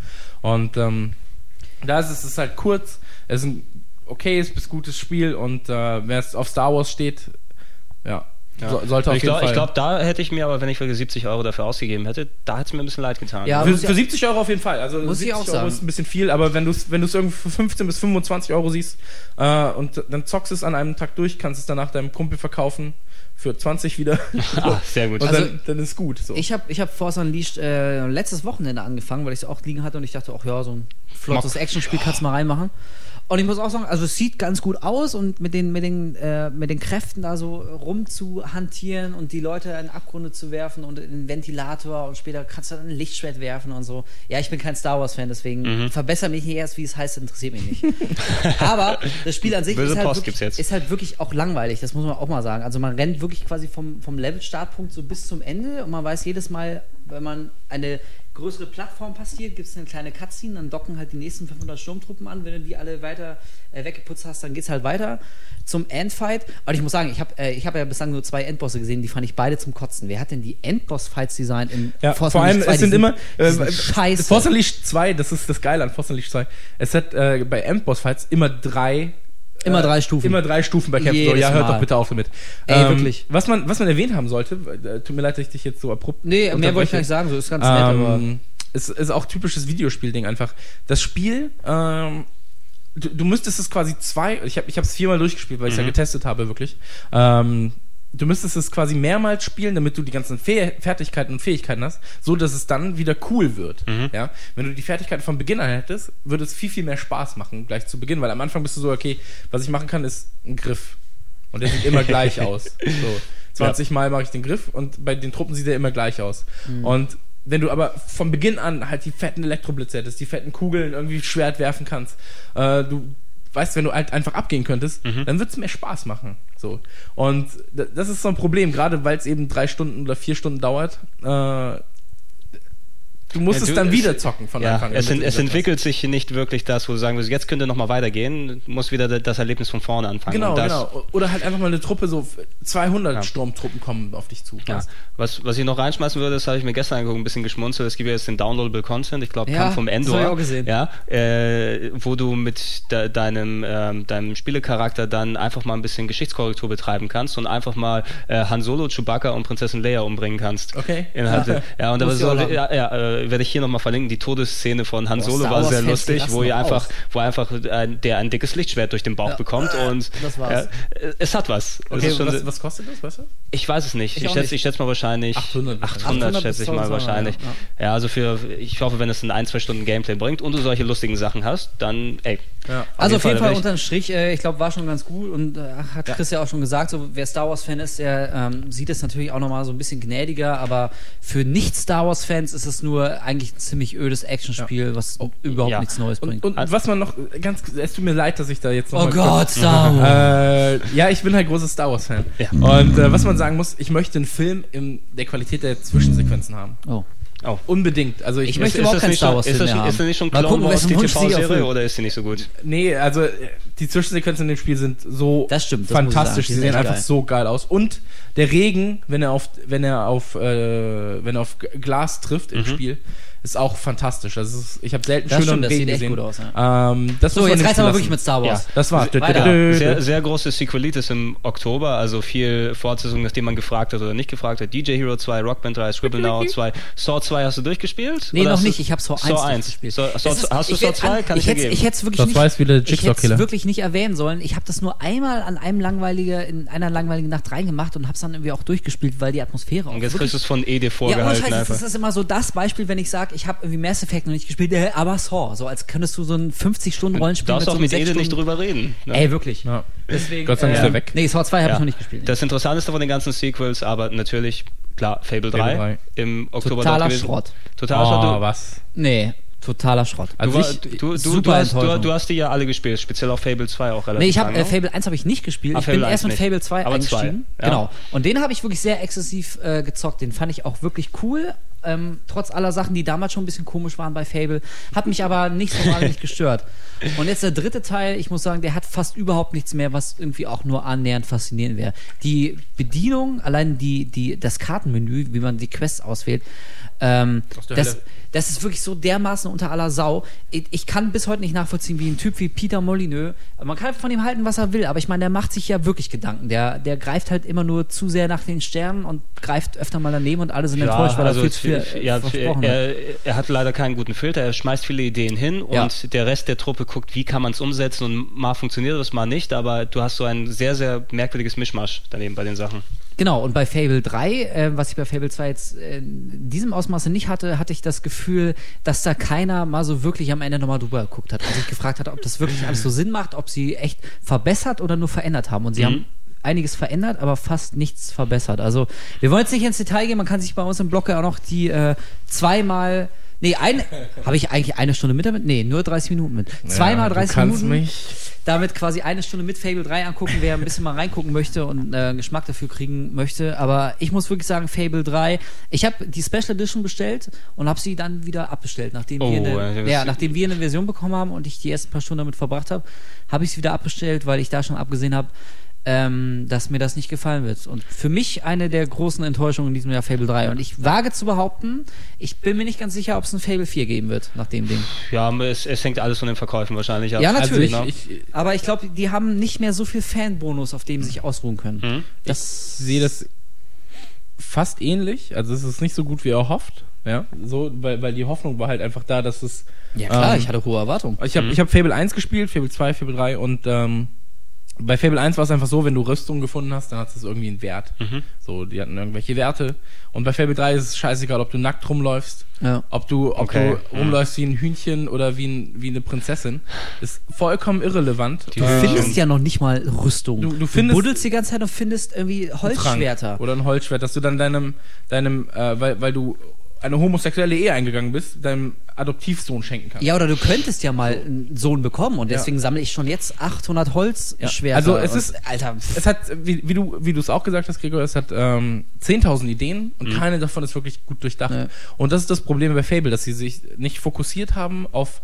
Und ähm, da ist es, es ist halt kurz, es ist ein okayes bis gutes Spiel und äh, wer es auf Star Wars steht, ja, so, sollte auf ich jeden glaube, Fall. glaub, da hätte ich mir aber, wenn ich wirklich 70 Euro dafür ausgegeben hätte, da hätte es mir ein bisschen leid getan. Ja, für, ich- für 70 Euro auf jeden Fall. Also Muss ich 70 auch Euro sagen. ist ein bisschen viel, aber wenn du es wenn du's irgendwie für 15 bis 25 Euro siehst äh, und dann zockst es an einem Tag durch, kannst es danach deinem Kumpel verkaufen für 20 wieder. Ah, sehr gut. Und Also, dann, dann ist gut. So. Ich habe ich hab Force Unleashed äh, letztes Wochenende angefangen, weil ich es auch liegen hatte und ich dachte, ach ja, so ein flottes. Actionspiel kannst du mal reinmachen. Und ich muss auch sagen, also es sieht ganz gut aus und mit den, mit den, äh, mit den Kräften da so rumzuhantieren und die Leute in Abgründe zu werfen und in den Ventilator und später kannst du dann ein Lichtschwert werfen und so. Ja, ich bin kein Star Wars-Fan, deswegen Mhm. verbessere mich nicht erst, wie es heißt, interessiert mich nicht. Aber das Spiel an sich ist halt, wirklich, ist halt wirklich auch langweilig, das muss man auch mal sagen. Also man rennt wirklich quasi vom, vom Level-Startpunkt so bis zum Ende und man weiß jedes Mal, wenn man eine größere Plattform passiert, gibt es eine kleine Cutscene, dann docken halt die nächsten 500 Sturmtruppen an. Wenn du die alle weiter äh, weggeputzt hast, dann geht's halt weiter zum Endfight. Und ich muss sagen, ich habe äh, ich hab ja bislang nur zwei Endbosse gesehen, die fand ich beide zum Kotzen. Wer hat denn die Endboss-Fights designt in Ja, Force vor allem, Unleashed 2? es sind Die immer. Äh, sind scheiße. Force Unleashed 2, das ist das Geile an Force Unleashed 2. Es hat äh, bei Endboss-Fights immer drei. Immer äh, drei Stufen. Immer drei Stufen bei Jedes ja, hört Mal. doch bitte auf damit. Ey, wirklich. Was man, was man erwähnen haben sollte, äh, tut mir leid, dass ich dich jetzt so abrupt. nee, mehr wollte ich gar nicht sagen, so ist ganz nett, aber. Ähm, es ist auch typisches Videospielding einfach. Das Spiel, ähm, du, du müsstest es quasi zwei, ich habe ich es viermal durchgespielt, weil ich es ja getestet habe, wirklich. Ähm, du müsstest es quasi mehrmals spielen, damit du die ganzen Fäh Fertigkeiten und Fähigkeiten hast, so dass es dann wieder cool wird. Ja? Wenn du die Fertigkeiten von Beginn an hättest, würde es viel, viel mehr Spaß machen, gleich zu Beginn, weil am Anfang bist du so, okay, was ich machen kann, ist ein Griff. Und der sieht immer gleich aus. So. 20 Mal mache ich den Griff und bei den Truppen sieht er immer gleich aus. Und wenn du aber von Beginn an halt die fetten Elektroblitze hättest, die fetten Kugeln irgendwie Schwert werfen kannst, äh, du weißt, wenn du halt einfach abgehen könntest, dann wird es mehr Spaß machen. So. Und das ist so ein Problem, gerade weil es eben drei Stunden oder vier Stunden dauert. Äh, du musst Ja, es du- dann es- wieder zocken von Ja, Anfang an. es, du es das entwickelt sich nicht wirklich das, wo du sagen würdest, jetzt könnte noch mal weitergehen, du musst wieder da- das Erlebnis von vorne anfangen. Genau, das, genau. Oder halt einfach mal eine Truppe, so 200 Ja. Sturmtruppen kommen auf dich zu. Ja. Was, was ich noch reinschmeißen würde, das habe ich mir gestern angeguckt, ein bisschen geschmunzelt. Es gibt ja jetzt den Downloadable Content, ich glaube, kam vom das Endor. hab ich auch gesehen. Ja, äh, wo du mit de, deinem, ähm, deinem Spielecharakter dann einfach mal ein bisschen Geschichtskorrektur betreiben kannst und einfach mal äh, Han Solo, Chewbacca und Prinzessin Leia umbringen kannst. Okay. Inhalte. Ja, und da Muss soll, ja, ja, äh, werde ich hier nochmal verlinken. Die Todesszene von Han Solo Star war sehr lustig, wo ihr noch einfach, aus. wo einfach ein, der ein dickes Lichtschwert durch den Bauch Ja. bekommt und Das war's. Ja, äh, es hat was. Okay, was, was kostet das, weißt du? ich weiß es nicht. Ich Ich, schätze, nicht. ich schätze mal wahrscheinlich 800. 800, 800 schätze ich mal 1200, wahrscheinlich. ja. Ja. also für ich hoffe, wenn es ein ein, zwei Stunden Gameplay bringt und du solche lustigen Sachen hast, dann ey. Ja. Also auf jeden Fall ich- unterm Strich, äh, ich glaube, war schon ganz gut und äh, hat Chris ja auch schon gesagt, so wer Star Wars Fan ist, der ähm, sieht es natürlich auch nochmal so ein bisschen gnädiger, aber für nicht Star Wars Fans ist es nur eigentlich ein ziemlich ödes Actionspiel, was überhaupt ja. nichts Neues bringt. Und, und was man noch ganz, es tut mir leid, dass ich da jetzt noch oh mal Gott, Star Wars. Äh, ja, ich bin halt großer Star Wars Fan. Ja. Und äh, was man sagen muss, ich möchte einen Film in der Qualität der Zwischensequenzen haben. Oh. Oh. Unbedingt. Also ich, Ich möchte überhaupt keinen nicht Star Wars ist Film das, mehr ist das haben. nicht schon Clone Wars, die sie TV-Serie oder ist die nicht so gut? Nee, also äh, die Zwischensequenzen in dem Spiel sind so Das stimmt, das fantastisch. Sie sehen einfach geil. so geil aus. Und der Regen, wenn er auf, wenn er auf, äh, wenn er auf Glas trifft Mhm. im Spiel, ist auch fantastisch. Das ist, ich habe selten Das schöneren Regen sieht echt gesehen. gut aus, Ähm, das So, jetzt reißt aber wirklich mit Star Wars. Ja. Das war's. Weiter. Sehr, sehr große Sequelitis im Oktober, also viel Fortsetzung, nachdem man gefragt hat oder nicht gefragt hat. DJ Hero 2, Rock Band 3, Scribble Now 2, Saw 2 hast du durchgespielt? Nee, Oder noch nicht. Ich habe Saw 1 Saw 1 durchgespielt. Saw, Saw, Es ist- hast du Saw werd 2? an- Kann ich, ich dir ich hätte es wirklich nicht, 2 ist wie der ich hätte es Jigsaw-Killer. wirklich nicht erwähnen sollen. Ich habe das nur einmal an einem langweiligen, in einer langweiligen Nacht reingemacht und habe es dann irgendwie auch durchgespielt, weil die Atmosphäre auch Und jetzt kriegst du es von Ede ja, ohne vorgehalten Scheiß, das ist immer so das Beispiel, wenn ich sage, ich habe irgendwie Mass Effect noch nicht gespielt, äh, aber Saw, so als könntest du so ein 50-Stunden-Rollenspiel Du darfst so auch einem mit sechs Ede nicht Stunden- drüber reden. ne? Ey, wirklich. Ja. Deswegen, Gott sei Dank ist ähm, er weg. Nee, Saw 2 habe Ja. ich noch nicht gespielt. nee. Das Interessanteste von den ganzen Sequels, aber natürlich, klar, Fable 3, Fable 3. im Oktober Totaler gewesen. Schrott. Totaler Schrott. Oh, Du, was? nee, totaler Schrott. Also du, war- ich- du, du, du, hast, du, hast die ja alle gespielt, speziell auch Fable 2 auch relativ Nee, ich habe äh, Fable 1 habe ich nicht gespielt. Ah, ich bin Fable erst 1 mit nicht. Fable 2 Aber eingestiegen. zwei, ja. Genau. Und den habe ich wirklich sehr exzessiv äh, gezockt. Den fand ich auch wirklich cool. Ähm, trotz aller Sachen, die damals schon ein bisschen komisch waren bei Fable, hat mich aber nicht so wahnsinnig gestört. Und jetzt der dritte Teil, ich muss sagen, der hat fast überhaupt nichts mehr, was irgendwie auch nur annähernd faszinierend wäre. Die Bedienung, allein die, die, das Kartenmenü, wie man die Quests auswählt, ähm, das, das ist wirklich so dermaßen unter aller Sau. Ich, ich kann bis heute nicht nachvollziehen, wie ein Typ wie Peter Molyneux, man kann von ihm halten, was er will, aber ich meine, der macht sich ja wirklich Gedanken. Der, der greift halt immer nur zu sehr nach den Sternen und greift öfter mal daneben und alle sind enttäuscht, weil also er viel zu viel ja, äh, versprochen hat. er, er hat leider keinen guten Filter, er schmeißt viele Ideen hin Ja. und der Rest der Truppe guckt, wie kann man es umsetzen und mal funktioniert das, mal nicht, aber du hast so ein sehr, sehr merkwürdiges Mischmasch daneben bei den Sachen. Genau, und bei Fable 3, äh, was ich bei Fable 2 jetzt äh, in diesem Ausmaße nicht hatte, hatte ich das Gefühl, dass da keiner mal so wirklich am Ende nochmal drüber geguckt hat und sich gefragt hat, ob das wirklich alles so Sinn macht, ob sie echt verbessert oder nur verändert haben. Und sie haben einiges verändert, aber fast nichts verbessert. Also, wir wollen jetzt nicht ins Detail gehen, man kann sich bei uns im Blog ja auch noch die äh, zweimal. Nee, ein, habe ich eigentlich eine Stunde mit damit? Nee, nur 30 Minuten mit. Zweimal du 30 kannst Minuten mich. damit quasi eine Stunde mit Fable 3 angucken, wer ein bisschen mal reingucken möchte und äh, einen Geschmack dafür kriegen möchte. Aber ich muss wirklich sagen, Fable 3, ich habe die Special Edition bestellt und habe sie dann wieder abbestellt. Nachdem, Oh, wir ja, eine, ja, nachdem wir eine Version bekommen haben und ich die ersten paar Stunden damit verbracht habe, habe ich sie wieder abbestellt, weil ich da schon abgesehen habe, ähm, dass mir das nicht gefallen wird. Und für mich eine der großen Enttäuschungen in diesem Jahr Fable 3. Und ich wage zu behaupten, ich bin mir nicht ganz sicher, ob es ein Fable 4 geben wird nach dem Ding. Ja, es, es hängt alles von den Verkäufen wahrscheinlich ab. Ja, natürlich. Also ich, ich, Aber ich glaube, die haben nicht mehr so viel Fanbonus, auf dem sie sich ausruhen können. Mhm. Das sehe das fast ähnlich. Also es ist nicht so gut, wie er hofft. Ja, so, weil, weil die Hoffnung war halt einfach da, dass es. Ja klar, Ähm, ich hatte hohe Erwartungen. Ich habe ich hab Fable 1 gespielt, Fable 2, Fable 3 und ähm, bei Fable 1 war es einfach so, wenn du Rüstung gefunden hast, dann hat es irgendwie einen Wert. So, die hatten irgendwelche Werte. Und bei Fable 3 ist es scheißegal, ob du nackt rumläufst, Ja. ob du, ob Okay. du rumläufst wie ein Hühnchen oder wie, ein, wie eine Prinzessin. Ist vollkommen irrelevant. Du Äh, findest ja noch nicht mal Rüstung. Du- du findest- buddelst die ganze Zeit und findest irgendwie Holzschwerter. Oder ein Holzschwert, dass du dann deinem, deinem, äh, weil, weil du eine homosexuelle Ehe eingegangen bist, deinem Adoptivsohn schenken kannst. Ja, oder du könntest ja mal einen Sohn bekommen und Ja. deswegen sammle ich schon jetzt 800 Holzschwerter. Ja. Also es ist- Alter, Es hat, wie, wie du wie du es auch gesagt hast, Gregor, es hat ähm, 10.000 Ideen und keine davon ist wirklich gut durchdacht. Ja. Und das ist das Problem bei Fable, dass sie sich nicht fokussiert haben auf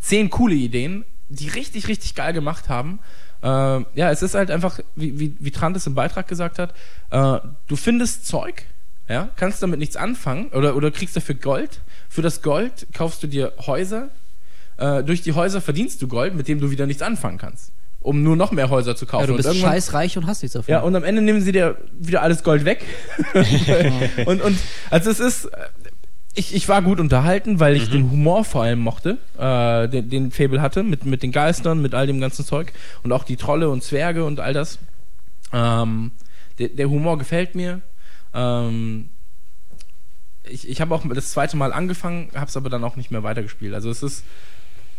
10 coole Ideen, die richtig, richtig geil gemacht haben. Ähm, ja, es ist halt einfach, wie, wie, wie Trant es im Beitrag gesagt hat, äh, du findest Zeug, ja, kannst damit nichts anfangen oder, oder kriegst dafür Gold. Für das Gold kaufst du dir Häuser. Äh, durch die Häuser verdienst du Gold, mit dem du wieder nichts anfangen kannst. Um nur noch mehr Häuser zu kaufen. ja, du Und bist irgendwann- scheißreich und hast nichts davon. ja, und am Ende nehmen sie dir wieder alles Gold weg. und, und also es ist. äh, Ich, ich war gut unterhalten, weil ich den Humor vor allem mochte, äh, den, den Fable hatte, mit, mit den Geistern, mit all dem ganzen Zeug und auch die Trolle und Zwerge und all das. Ähm, der, der Humor gefällt mir. Ähm, ich ich habe auch das zweite Mal angefangen, habe es aber dann auch nicht mehr weitergespielt. Also es ist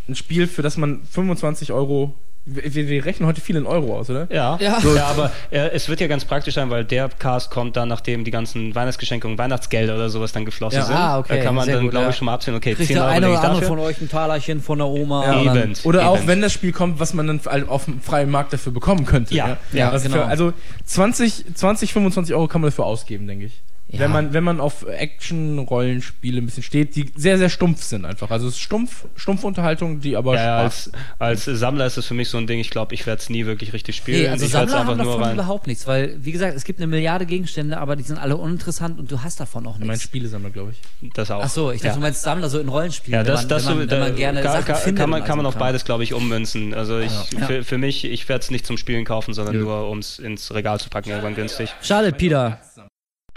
ein Spiel, für das man 25 Euro. Wir, wir rechnen heute viel in Euro aus, oder? Ja, Ja. ja. aber äh, es wird ja ganz praktisch sein, weil der Cast kommt dann, nachdem die ganzen Weihnachtsgeschenke und Weihnachtsgelder oder sowas dann geflossen Ja. sind. Ah, okay, Da kann man sehr dann, glaube ja. ich, schon mal absehen, okay, Kriegt 10 der Euro eine oder ich andere dafür. von euch ein Talerchen von der Oma. Ja. dann- Eben. Oder auch Event. wenn das Spiel kommt, was man dann auf dem freien Markt dafür bekommen könnte. Ja, ja, Also, genau. für, also 20, 20, 25 Euro kann man dafür ausgeben, denke ich. Ja. Wenn, man, wenn man auf Action-Rollenspiele ein bisschen steht, die sehr, sehr stumpf sind einfach. Also es ist stumpf, stumpfe Unterhaltung, die aber Ja, Spaß. als, als Sammler ist das für mich so ein Ding, ich glaube, ich werde es nie wirklich richtig spielen. Nee, also ich Sammler haben davon überhaupt nichts, weil, wie gesagt, es gibt eine Milliarde Gegenstände, aber die sind alle uninteressant und du hast davon auch Ich meine nichts. Spielesammler, glaube ich. Das auch. Ach so, ich dachte, ja. du meinst Sammler so in Rollenspielen, Ja, das, wenn man, das wenn man, so, wenn man gerne kann, Sachen kann, findet. kann man, kann man so ein beides, glaube ich, ummünzen. Also ich. Für, für mich, ich werde es nicht zum Spielen kaufen, sondern nur um es ins Regal zu packen, irgendwann günstig. Schade, Peter.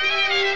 Thank you.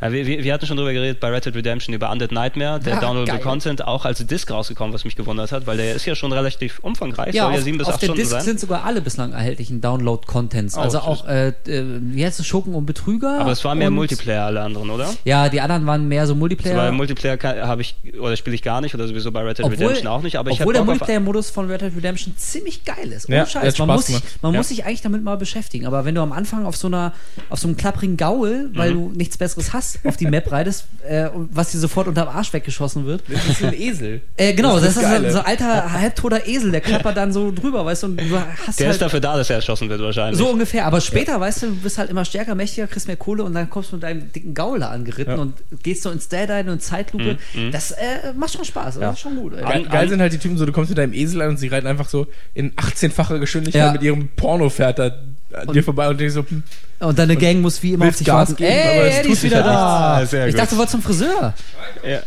Wir, wir, wir hatten schon drüber geredet bei Red Dead Redemption über Undead Nightmare, der Ja, Downloadable. Content auch als Disc rausgekommen, was mich gewundert hat, weil der ist ja schon relativ umfangreich, Ja, soll ja auf, sieben bis auf acht der Stunden Disc sein. sind sogar alle bislang erhältlichen Download-Contents. Oh, also auch, äh, äh, wie heißt es, Schurken und Betrüger. Aber es war mehr Multiplayer, alle anderen, oder? Ja, die anderen waren mehr so Multiplayer. Weil Multiplayer habe ich, oder spiele ich gar nicht, oder sowieso bei Red Dead obwohl, Redemption auch nicht, aber ich obwohl der Multiplayer-Modus von Red Dead Redemption ziemlich geil ist. Ohne Ja, Scheiß. Man, muss sich, man Ja. muss sich eigentlich damit mal beschäftigen. Aber wenn du am Anfang auf so einer, auf so einem klapprigen Gaul, weil Mhm. du nichts Besseres hast, auf die Map reitest, äh, was dir sofort unterm Arsch weggeschossen wird. Das ist ein Esel. Äh, genau, das, das ist, Geile. so ein alter, halbtoter Esel, der klappert dann so drüber, weißt du, und du hast Der halt ist dafür da, dass er erschossen wird wahrscheinlich. so ungefähr. Aber später, weißt du, du bist halt immer stärker, mächtiger, kriegst mehr Kohle und dann kommst du mit deinem dicken Gaul da angeritten Ja. und gehst so ins Dead und Zeitlupe. Das äh, macht schon Spaß, das ist schon gut. Geil, geil sind halt die Typen so, du kommst mit deinem Esel an und sie reiten einfach so in 18-facher Geschwindigkeit Ja. mit ihrem Pornopferd da an dir vorbei und denkst so, hm, Und deine Gang muss wie immer auf dich Gas warten. geben, aber Ey, tut ist wieder halt da. Ah, ich gut. dachte, du warst zum Friseur.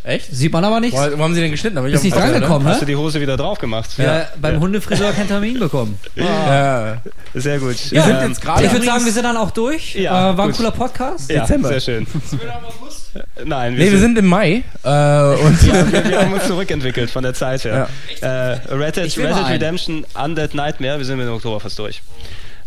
echt? Sieht man aber nicht. Wo, haben sie den geschnitten? Aber ich Ist nicht drangekommen, Hast du ne? die Hose wieder drauf gemacht? Ja, beim Hundefriseur kein Termin bekommen. Ja. Sehr gut. Wir sind jetzt gerade ich würde sagen, wir sind dann auch durch. Ja, äh, war ein cooler Podcast. ja, Dezember. sehr schön. Nein, Nee, wir sind im Mai äh, und ja, wir, wir haben uns zurückentwickelt von der Zeit her. Äh, Red Dead, Ich Red. Redemption, Undead Nightmare, wir sind mit dem Oktober fast durch.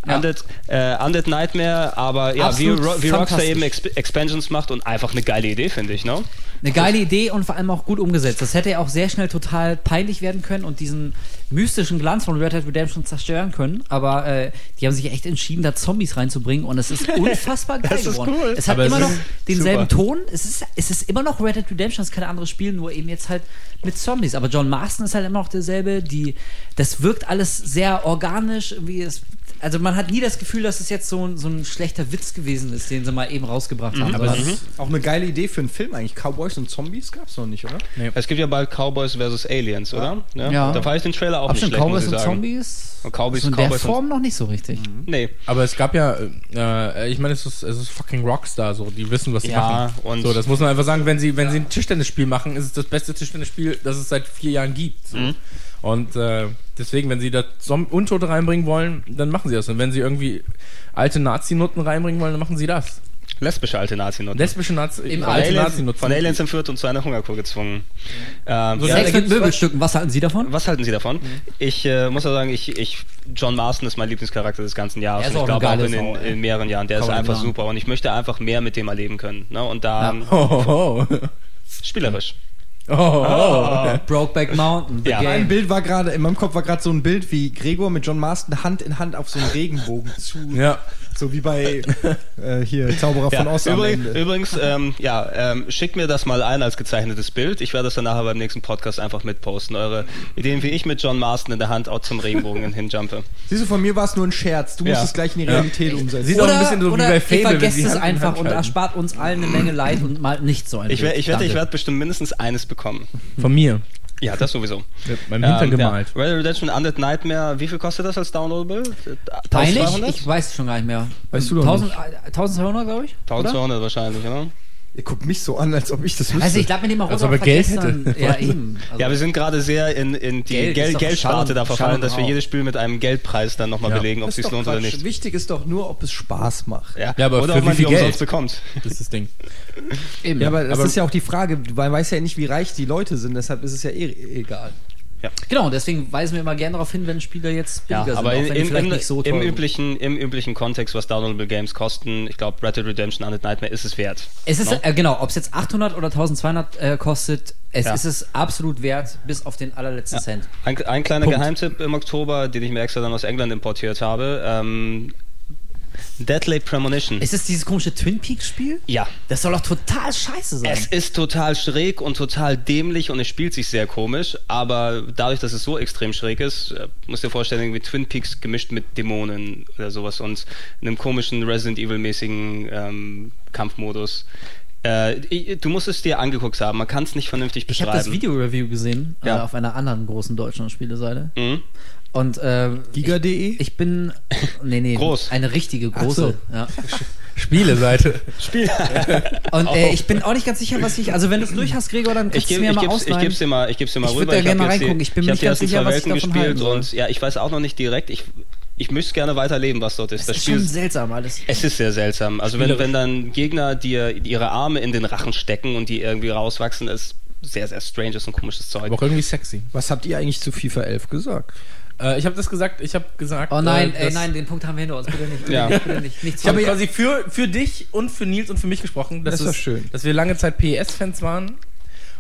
Ja. Undead, äh, Undead Nightmare, aber ja, wie, Absolut Ro wie Rockstar eben Exp Expansions macht und einfach eine geile Idee, finde ich, ne? Eine geile Idee und vor allem auch gut umgesetzt. Das hätte ja auch sehr schnell total peinlich werden können und diesen mystischen Glanz von Red Dead Redemption zerstören können. Aber äh, die haben sich echt entschieden, da Zombies reinzubringen und es ist unfassbar geil Das ist geworden. cool. Es hat Aber es immer noch ist denselben super. Ton. Es ist, es ist immer noch Red Dead Redemption, es ist kein anderes Spiel, nur eben jetzt halt mit Zombies. Aber John Marston ist halt immer noch derselbe. Die, das wirkt alles sehr organisch. Irgendwie es, also man hat nie das Gefühl, dass es jetzt so, ein- so ein schlechter Witz gewesen ist, den sie mal eben rausgebracht haben. Aber ist auch eine geile Idee für einen Film eigentlich. Cowboys und Zombies gab's noch nicht, oder? Es gibt ja bald Cowboys vs. Aliens, oder? Ja. Da fand ich den Trailer auch Hab nicht schon schlecht, Cowboys und sagen. Zombies? Und Cowboys- so in der Cowboys und- Form noch nicht so richtig. Nee. aber es gab ja, äh, ich meine, es ist, es ist fucking Rockstar, so, die wissen, was sie Ja, machen. und- so, das muss man einfach sagen, wenn sie, wenn sie ein Tischtennisspiel machen, ist es das beste Tischtennisspiel, das es seit vier Jahren gibt. So. Mhm. Und äh, deswegen, wenn sie da Untote reinbringen wollen, dann machen sie das. Und wenn sie irgendwie alte Nazi-Nutten reinbringen wollen, dann machen sie das. Lesbische alte Nazi-Nutten. Lesbische Nazi Im Von alte Aliens, Nazi-Nutzen. von Aliens entführt und zu einer Hungerkur gezwungen. Ähm, So ja, Sex mit Möbelstücken, was halten Sie davon? was halten Sie davon? Ich äh, muss auch sagen, ich, ich, John Marston ist mein Lieblingscharakter des ganzen Jahres. Er ist und ich glaube auch in, den, in mehreren Jahren. Der Kann ist einfach super und ich möchte einfach mehr mit dem erleben können. Ne? Und da Ja. ähm, Oh, oh, oh. spielerisch. Oh, oh. Brokeback Mountain, The Ja. Mein Game. Bild war gerade, in meinem Kopf war gerade so ein Bild, wie Gregor mit John Marston Hand in Hand auf so einen Regenbogen zu. Ja. So wie bei äh, hier Zauberer von Ja, Oz am übrigens, ähm, ja, ähm, schickt mir das mal ein als gezeichnetes Bild. Ich werde das dann nachher beim nächsten Podcast einfach mitposten. Eure Ideen, wie ich mit John Marston in der Hand auch zum Regenbogen hinjumpe. Siehst du, von mir war es nur ein Scherz. Du musst Ja. es gleich in die Realität umsetzen. Sieht auch ein bisschen so wie bei Fable, vergesst es einfach und erspart uns allen eine Menge Leid und mal nicht so ein Ich, Bild. ich wette, ich werde bestimmt mindestens eines bekommen. Von mir. Ja, das sowieso. Mit meinem Hintern Ähm, gemalt. Ja. Red Dead Redemption Undead Nightmare, wie viel kostet das als Downloadable? Peinlich? 1200? Ich weiß es schon gar nicht mehr. Weißt du doch 1000, 1200, glaube ich? oder? 1200 wahrscheinlich, oder? Ihr guckt mich so an, als ob ich das wüsste. Also ich glaube, mit dem auch Als ob er Geld hätte. Ja, eben. Also, Ja, wir sind gerade sehr in, in die Geld Geld Geldsparte da verfallen, dass wir jedes Spiel mit einem Geldpreis dann nochmal Ja. belegen, ob es sich lohnt oder Quatsch. nicht. Wichtig ist doch nur, ob es Spaß macht. Ja, Ja, aber oder für ob man wie viel die Geld? umsonst bekommt. Das ist das Ding. eben. Ja, aber das Aber- ist ja auch die Frage. Man weiß ja nicht, wie reich die Leute sind, deshalb ist es ja eh egal. Genau, deswegen weisen wir immer gerne darauf hin, wenn Spieler jetzt Ja, billiger aber sind, in, auch wenn die im, vielleicht im, nicht so im, üblichen, im üblichen Kontext, was Downloadable Games kosten, ich glaube, Red Dead Redemption Undead Nightmare ist es wert. Es ist, No? äh, genau, ob es jetzt 800 oder 1200 äh, kostet, es Ja. ist es absolut wert, bis auf den allerletzten Cent. Ein, ein kleiner Punkt. Geheimtipp im Oktober, den ich mir extra dann aus England importiert habe. Ähm, Deadly Premonition. Ist es dieses komische Twin Peaks Spiel? ja. Das soll doch total scheiße sein. Es ist total schräg und total dämlich und es spielt sich sehr komisch, aber dadurch, dass es so extrem schräg ist, äh, musst du dir vorstellen, irgendwie Twin Peaks gemischt mit Dämonen oder sowas und einem komischen Resident Evil-mäßigen ähm, Kampfmodus. Äh, du musst es dir angeguckt haben, man kann es nicht vernünftig ich habe beschreiben. das Video-Review gesehen äh, Ja. auf einer anderen großen deutschen Spieleseite. Mhm. Und äh, Giga.de? ich, ich bin. Nee, nee. Groß. Eine richtige große. Ja. Spieleseite. Spiel. Und äh, ich bin auch nicht ganz sicher, was ich. Also, wenn du es durch hast, Gregor, dann Ich kannst du es mir ich mal geb's, ich ausleihen. geb's dir mal, ich geb's dir mal Ich rüber. da gerne hab mal jetzt die- reingucken. Ich bin mir nicht ganz sicher, was ich davon gespielt halten und ja, ich weiß auch noch nicht direkt. Ich, ich möchte gerne weiterleben, was dort ist. das Das ist Spiel schon ist seltsam alles. Es ist sehr seltsam. Also wenn, wenn dann Gegner dir ihre Arme in den Rachen stecken und die irgendwie rauswachsen, ist sehr, sehr stranges und komisches Zeug. Aber auch irgendwie sexy. Was habt ihr eigentlich zu FIFA 11 gesagt? Äh, ich habe das gesagt, ich habe gesagt. Oh nein, äh, ey, nein, den Punkt haben wir hinter uns. Bitte nicht. Bitte Ja. nicht, bitte nicht. Nichts Ich habe quasi für, für dich und für Nils und für mich gesprochen, dass, Das ist schön. dass wir lange Zeit PES-Fans waren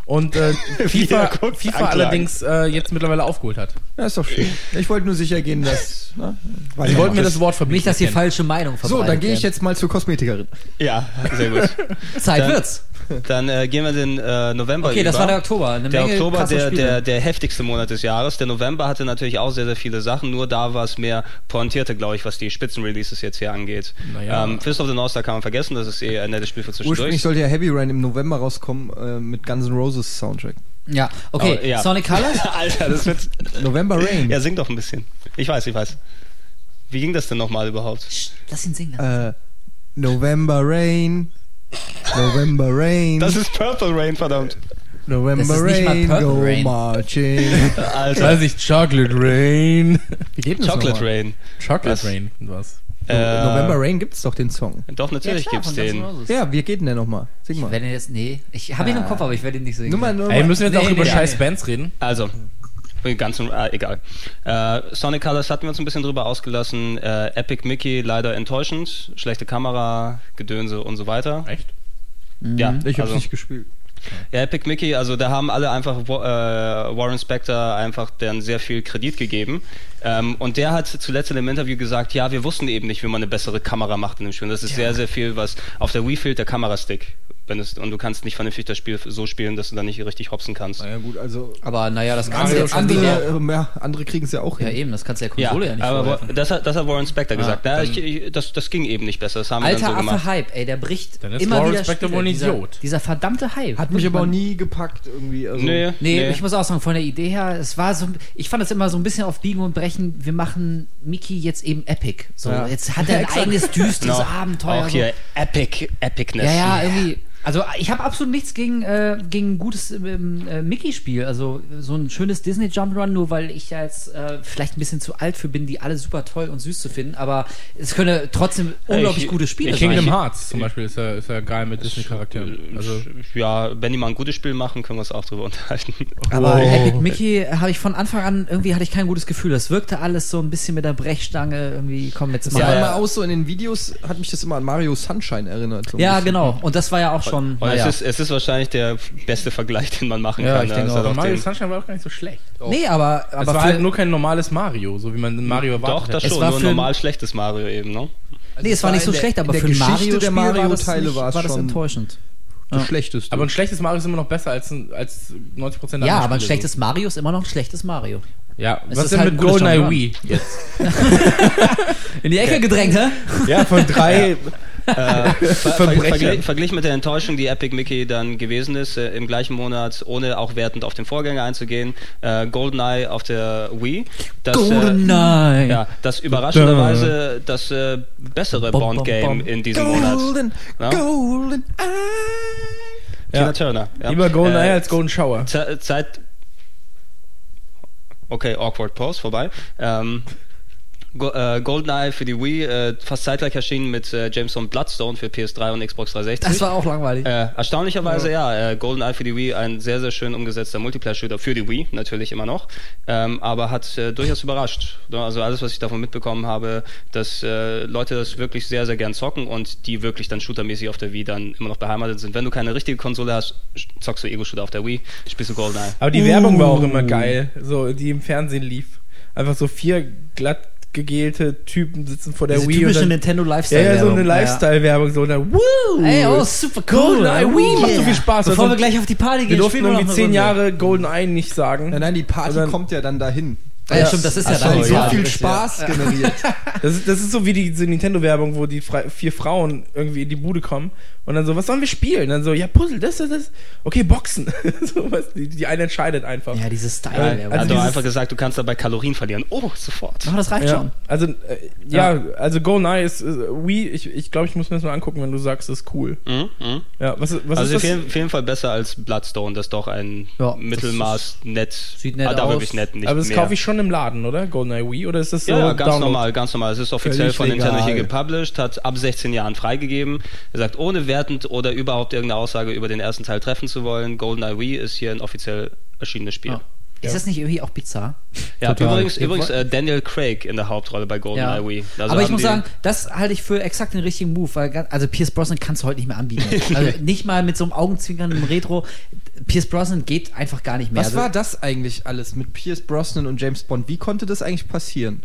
und äh, FIFA, FIFA allerdings äh, jetzt mittlerweile aufgeholt hat. Ja, ist doch schön. Ich wollte nur sicher gehen, dass. Ne, Sie wollten mir das Wort verbieten. Nicht, dass hier Ken. falsche Meinung so, verbreitet dann gehe ich jetzt mal zur Kosmetikerin. Ja, sehr gut. Zeit Dann- wird's. Dann äh, gehen wir den äh, November Okay, das über. war der Oktober. Eine Der Menge Oktober, der, der, der heftigste Monat des Jahres. Der November hatte natürlich auch sehr, sehr viele Sachen, nur da war es mehr pointierte, glaube ich, was die Spitzenreleases jetzt hier angeht. Naja. Ähm, Fist of the North Star kann man vergessen, das ist eh ein nettes Spiel für Ursprünglich zwischendurch. sollte ja Heavy Rain im November rauskommen äh, mit Guns N' Roses Soundtrack. Ja, okay. Aber, ja. Sonic Colors? Alter, das wird... November Rain. Ja, sing doch ein bisschen. Ich weiß, ich weiß. Wie ging das denn nochmal überhaupt? Psst, Lass ihn singen. Äh, November Rain. November Rain. Das ist Purple Rain, verdammt. November Das ist nicht mal Rain, Purple go Rain. marching. Alter. Weiß ich, Chocolate Rain. Wie geht denn das Chocolate nochmal? Rain. Chocolate Was? Rain und was? Äh, November Rain gibt's doch den Song. Doch, natürlich klar, gibt's den. Ja, wie geht denn der nochmal? Sing Ich mal. werde ihn jetzt, nee, ich habe ihn im Kopf, aber ich werde ihn nicht singen. Nur mal, nur Ey, mal. müssen wir jetzt Nee, auch über nee, scheiß nee. Bands reden? Also, ganz äh, egal. Äh, Sonic Colors hatten wir uns ein bisschen drüber ausgelassen. Äh, Epic Mickey leider enttäuschend. Schlechte Kamera, Gedönse und so weiter. Echt? Ja, Ich hab's also, nicht gespielt. ja, Epic Mickey, also da haben alle einfach äh, Warren Spector einfach dann sehr viel Kredit gegeben. Ähm, und der hat zuletzt in dem Interview gesagt, ja, wir wussten eben nicht, wie man eine bessere Kamera macht in dem Spiel. Und das ist sehr, sehr viel, was auf der Wii fehlt, der Kamerastick. Wenn es, und du kannst nicht vernünftig das Spiel so spielen, dass du dann nicht richtig hopsen kannst. Naja, gut, also. Aber naja, das kannst du Andere, jetzt andere, andere, ähm, ja, andere kriegen es ja auch ja hin. eben, das kannst du Ja, Konsole ja, nicht aber vorwerfen. Das hat, das hat Warren Spector gesagt. Ja, ich, ich, das, das ging eben nicht besser. Das haben wir Alter dann so Affe. Hype, ey, der bricht Dann ist immer Warren wieder Spector wohl ein dieser, Idiot. Dieser verdammte Hype. Hat mich aber auch nie gepackt irgendwie. Also, Nee, Nee, ich muss auch sagen, von der Idee her, es war so, ich fand es immer so ein bisschen auf Biegen und Brechen, wir machen Mickey jetzt eben epic. So, Ja. jetzt hat er ein eigenes düsteres Noch Abenteuer. Auch so. hier Epic, Epicness. Ja, ja, irgendwie. Also ich habe absolut nichts gegen, äh, gegen ein gutes ähm, äh, Mickey-Spiel. Also so ein schönes Disney Jump'n'Run, nur weil ich ja jetzt äh, vielleicht ein bisschen zu alt für bin, die alle super toll und süß zu finden. Aber es können trotzdem unglaublich ich- gute Spiele ich- sein. Kingdom Hearts zum Beispiel ist ja, ist ja geil mit Disney-Charakteren. Also, ja, wenn die mal ein gutes Spiel machen, können wir uns auch drüber unterhalten. Aber Oh. Epic Mickey habe ich von Anfang an irgendwie hatte ich kein gutes Gefühl. Das wirkte alles so ein bisschen mit der Brechstange irgendwie. Komm jetzt mal. sah Ja, immer ja. aus, so in den Videos hat mich das immer an Mario Sunshine erinnert. So Ja, bisschen. genau. Und das war ja auch schon. Und naja. es, ist, es ist wahrscheinlich der beste Vergleich, den man machen Ja, kann. ich denke Es auch. Mario Sunshine war auch gar nicht so schlecht. nee, aber, Es aber war für, halt nur kein normales Mario, so wie man in Mario Doch, erwartet das hätte. Es schon. war Nur ein für- normal schlechtes Mario eben, ne? Also nee, es war nicht so der- schlecht, aber für Geschichte Mario der Mario-Teile war war es das schon enttäuschend. das Schlechteste. Aber ein schlechtes Mario ist immer noch besser als, ein, als 90% der Ja, anderen aber ein schlechtes Mario ist immer noch ein schlechtes Mario. Ja, Es was ist denn halt mit GoldenEye. Wii jetzt? In die Ecke gedrängt, hä? Ja, von drei Äh, ver verglich, verglichen mit der Enttäuschung, die Epic Mickey dann gewesen ist, äh, im gleichen Monat, ohne auch wertend auf den Vorgänger einzugehen, äh, GoldenEye auf der Wii. Das, Äh, GoldenEye. ja, das überraschenderweise das äh, bessere Bond-Game in diesem Monat. Golden, Ja? Golden Tina Ja. Turner. Ja. Lieber GoldenEye Äh, als Golden Shower. Ze- Zeit. Okay, awkward pause, vorbei. Ähm, Go äh, GoldenEye für die Wii, äh, fast zeitgleich erschienen mit äh, James Bond Bloodstone für PS3 und Xbox 360. Das war auch langweilig. Äh, erstaunlicherweise ja, äh, GoldenEye für die Wii, ein sehr, sehr schön umgesetzter Multiplayer-Shooter für die Wii, natürlich immer noch, ähm, aber hat äh, durchaus überrascht. Ja, Also alles, was ich davon mitbekommen habe, dass äh, Leute das wirklich sehr, sehr gern zocken und die wirklich dann shootermäßig auf der Wii dann immer noch beheimatet sind. Wenn du keine richtige Konsole hast, zockst du Ego-Shooter auf der Wii, spielst du GoldenEye. Aber die Werbung war auch immer geil, so die im Fernsehen lief. Einfach so vier glatt gegelte Typen sitzen vor der Diese Wii und typische dann, Nintendo ja, Lifestyle. ja, so eine Lifestyle-Werbung, so eine Woo! Ey, oh, super cool. GoldenEye Wii, macht so viel Spaß. Bevor Also, wir gleich auf die Party gehen, wir durften irgendwie zehn Runde. Jahre GoldenEye nicht sagen. Nein, nein, die Party dann- kommt ja dann dahin. Ah, ja, stimmt, das ist ja dann Weil so ja. viel Spaß generiert. Das ist, das ist so wie die, diese Nintendo-Werbung, wo die vier Frauen irgendwie in die Bude kommen und dann so, was sollen wir spielen? dann so, ja, Puzzle, das, das, das. Okay, Boxen. so, was, die, die eine entscheidet einfach. Ja, diese Style. Ja, Ja, Er also hat doch dieses- einfach gesagt, du kannst dabei Kalorien verlieren. Oh, sofort. oh, das reicht Ja, schon. also, äh, ja, also GoldenEye ist, ist Wii, ich, ich glaube, ich muss mir das mal angucken, wenn du sagst, das ist cool. Mhm, mhm. Ja, was, ist- was also auf ist das? jeden, auf jeden Fall besser als Bloodstone, das doch ein Ja, Mittelmaß nett. sieht nett ah, da aus. wirklich nett, nicht Aber das mehr. kaufe ich schon im Laden, oder? GoldenEye Wii? Oder ist das so Ja, ja, ganz Download? normal, ganz normal. Es ist offiziell Völlig von Nintendo hier gepublished, hat ab 16 Jahren freigegeben. Er sagt, ohne wertend oder überhaupt irgendeine Aussage über den ersten Teil treffen zu wollen, GoldenEye Wii ist hier ein offiziell erschienenes Spiel. Ja. Ist das nicht irgendwie auch bizarr? Ja, Total. übrigens, übrigens äh, Daniel Craig in der Hauptrolle bei GoldenEye Wii. Also Aber ich muss sagen, das halte ich für exakt den richtigen Move, weil also Pierce Brosnan kannst du heute nicht mehr anbieten. Also nicht mal mit so einem augenzwinkernden Retro. Pierce Brosnan geht einfach gar nicht mehr. Was also, war das eigentlich alles mit Pierce Brosnan und James Bond? Wie konnte das eigentlich passieren?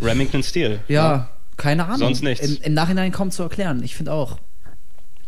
Remington Steel. Ja, keine Ahnung. Sonst nichts. Im, Im Nachhinein kaum zu erklären. Ich finde auch.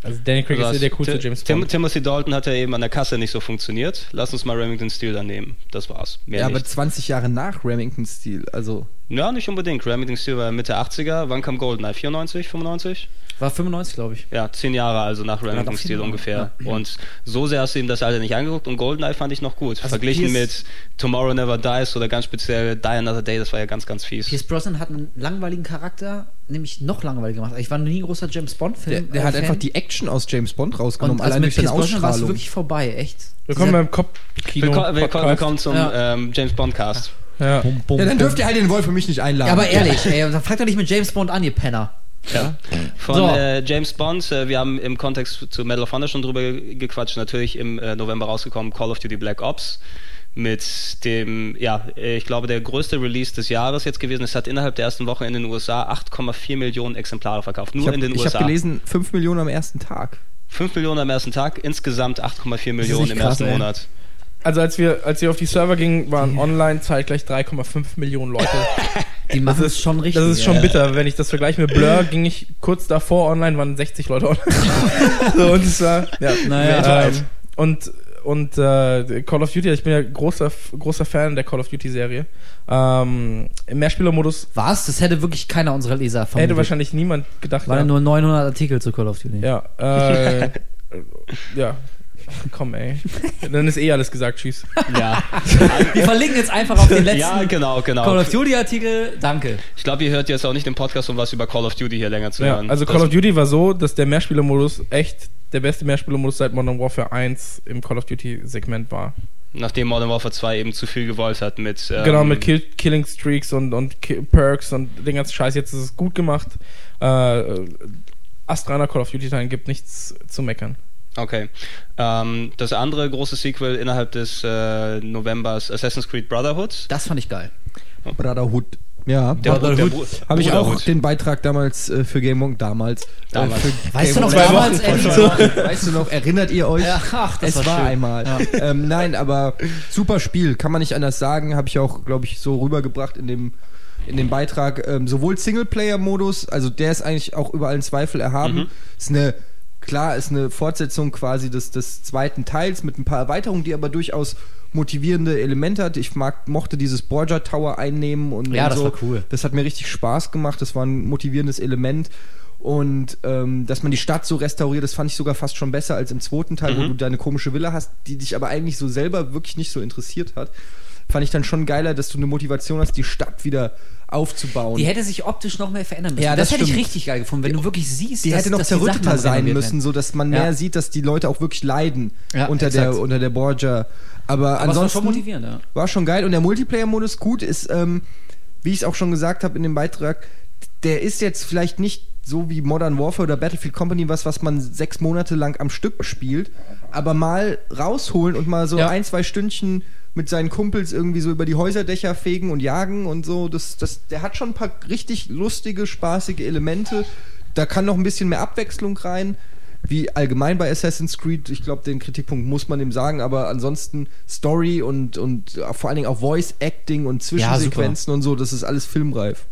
Also Daniel Craig Also ist ja der coolste Tim- James Tim Bond. Timothy Dalton hat ja eben an der Kasse nicht so funktioniert. Lass uns mal Remington Steel dann nehmen. Das war's. Mehr Ja, aber nicht. 20 Jahre nach Remington Steel, also Ja, nicht unbedingt. Remington Steel war Mitte 80er. Wann kam GoldenEye? 94, 95? War 95, glaube ich. Ja, zehn Jahre also nach Remington doch Steel ungefähr. Und so sehr hast du ihm das Alter nicht angeguckt und GoldenEye fand ich noch gut. Also Verglichen mit Tomorrow Never Dies oder ganz speziell Die Another Day, das war ja ganz, ganz fies. Pierce Brosnan hat einen langweiligen Charakter, nämlich noch langweiliger gemacht. Ich war noch nie ein großer James der, Bond-Film. der hat äh, einfach Fan. die Action aus James Bond Und rausgenommen, also allein mit durch seine Pierce Brosnan war es Ausstrahlung. wirklich vorbei, echt. Willkommen beim Kopfkino. Willkommen, willkommen, zum Ja. ähm, James Bond Cast. Ja. Bum, bum, Ja, dann dürft ihr halt den Wolf für mich nicht einladen. Ja, aber ehrlich, ey, dann fragt doch nicht mit James Bond an, ihr Penner. Ja. Von So. äh, James Bond, äh, wir haben im Kontext zu Medal of Honor schon drüber gequatscht, natürlich im äh, November rausgekommen Call of Duty Black Ops mit dem, ja, äh, ich glaube, der größte Release des Jahres jetzt gewesen. Es hat innerhalb der ersten Woche in den USA 8,4 Millionen Exemplare verkauft. Nur Ich habe in den hab USA. gelesen, 5 Millionen am ersten Tag. 5 Millionen am ersten Tag, insgesamt 8,4 Millionen im krass, ersten ey? Monat. Also als wir, als wir auf die Server gingen, waren online zeitgleich 3,5 Millionen Leute. Die machen Das es schon richtig. Das ist schon bitter. Wenn ich das vergleiche mit Blur, ging ich kurz davor online, waren 60 Leute online. so, und es war, ja. Naja. ähm, und und äh, Call of Duty, ich bin ja großer, großer Fan der Call of Duty-Serie. Ähm, Im Mehrspielermodus Was? Das hätte wirklich keiner unserer Leser vermutet. hätte wahrscheinlich niemand gedacht. Waren ja nur 900 Artikel zu Call of Duty. Ja, äh, ja. Komm, ey. Dann ist eh alles gesagt, tschüss. Ja. Wir verlinken jetzt einfach auf den letzten ja, genau, genau. Call of Duty Artikel. Danke. Ich glaube, ihr hört jetzt auch nicht den Podcast, um was über Call of Duty hier länger zu Ja, hören. also Das- Call of Duty war so, dass der Mehrspielermodus echt der beste Mehrspielermodus seit Modern Warfare 1 im Call of Duty Segment war. Nachdem Modern Warfare 2 eben zu viel gewollt hat mit. Ähm, genau, mit Kill Killing Streaks und, und Ki Perks und den ganzen Scheiß. Jetzt ist es gut gemacht. Äh, Astraner Call of Duty Teilen gibt nichts zu meckern. Okay. Ähm, das andere große Sequel innerhalb des äh, Novembers, Assassin's Creed Brotherhood. Das fand ich geil. Brotherhood. Ja, Brotherhood. Habe ich auch den Beitrag damals äh, für Game On damals. Damals. Äh, für Weißt du Game noch On- damals. Weißt du noch, erinnert ihr euch? Ja, ach, das es war war, schön. einmal. Ähm, nein, aber super Spiel, kann man nicht anders sagen. Habe ich auch, glaube ich, so rübergebracht in dem in dem Beitrag. Ähm, sowohl Singleplayer-Modus, also der ist eigentlich auch über allen Zweifel erhaben. Ist eine klar, ist eine Fortsetzung quasi des, des zweiten Teils mit ein paar Erweiterungen, die aber durchaus motivierende Elemente hat. Ich mag, mochte dieses Borgia Tower einnehmen und, Ja, und das so. war cool. Das hat mir richtig Spaß gemacht. Das war ein motivierendes Element. Und ähm, dass man die Stadt so restauriert, das fand ich sogar fast schon besser als im zweiten Teil, wo du deine komische Villa hast, die dich aber eigentlich so selber wirklich nicht so interessiert hat. Fand ich dann schon geiler, dass du eine Motivation hast, die Stadt wieder aufzubauen. Die hätte sich optisch noch mehr verändern müssen. Ja, das, das hätte ich richtig geil gefunden, wenn du wirklich siehst, die dass, hätte noch dass die zerrütteter sein renoviert müssen, so dass man Ja. mehr sieht, dass die Leute auch wirklich leiden Ja, unter, der, exakt. unter der Borgia. Aber, Aber es war ansonsten schon ja. war schon geil. Und der Multiplayer-Modus gut ist, ähm, wie ich es auch schon gesagt habe in dem Beitrag, der ist jetzt vielleicht nicht so wie Modern Warfare oder Battlefield Company was, was man sechs Monate lang am Stück spielt, aber mal rausholen und mal so Ja. ein, zwei Stündchen mit seinen Kumpels irgendwie so über die Häuserdächer fegen und jagen und so. Das, das, der hat schon ein paar richtig lustige, spaßige Elemente. Da kann noch ein bisschen mehr Abwechslung rein. Wie allgemein bei Assassin's Creed, ich glaube, den Kritikpunkt muss man ihm sagen, aber ansonsten Story und, und vor allen Dingen auch Voice Acting und Zwischensequenzen und so, das ist alles filmreif.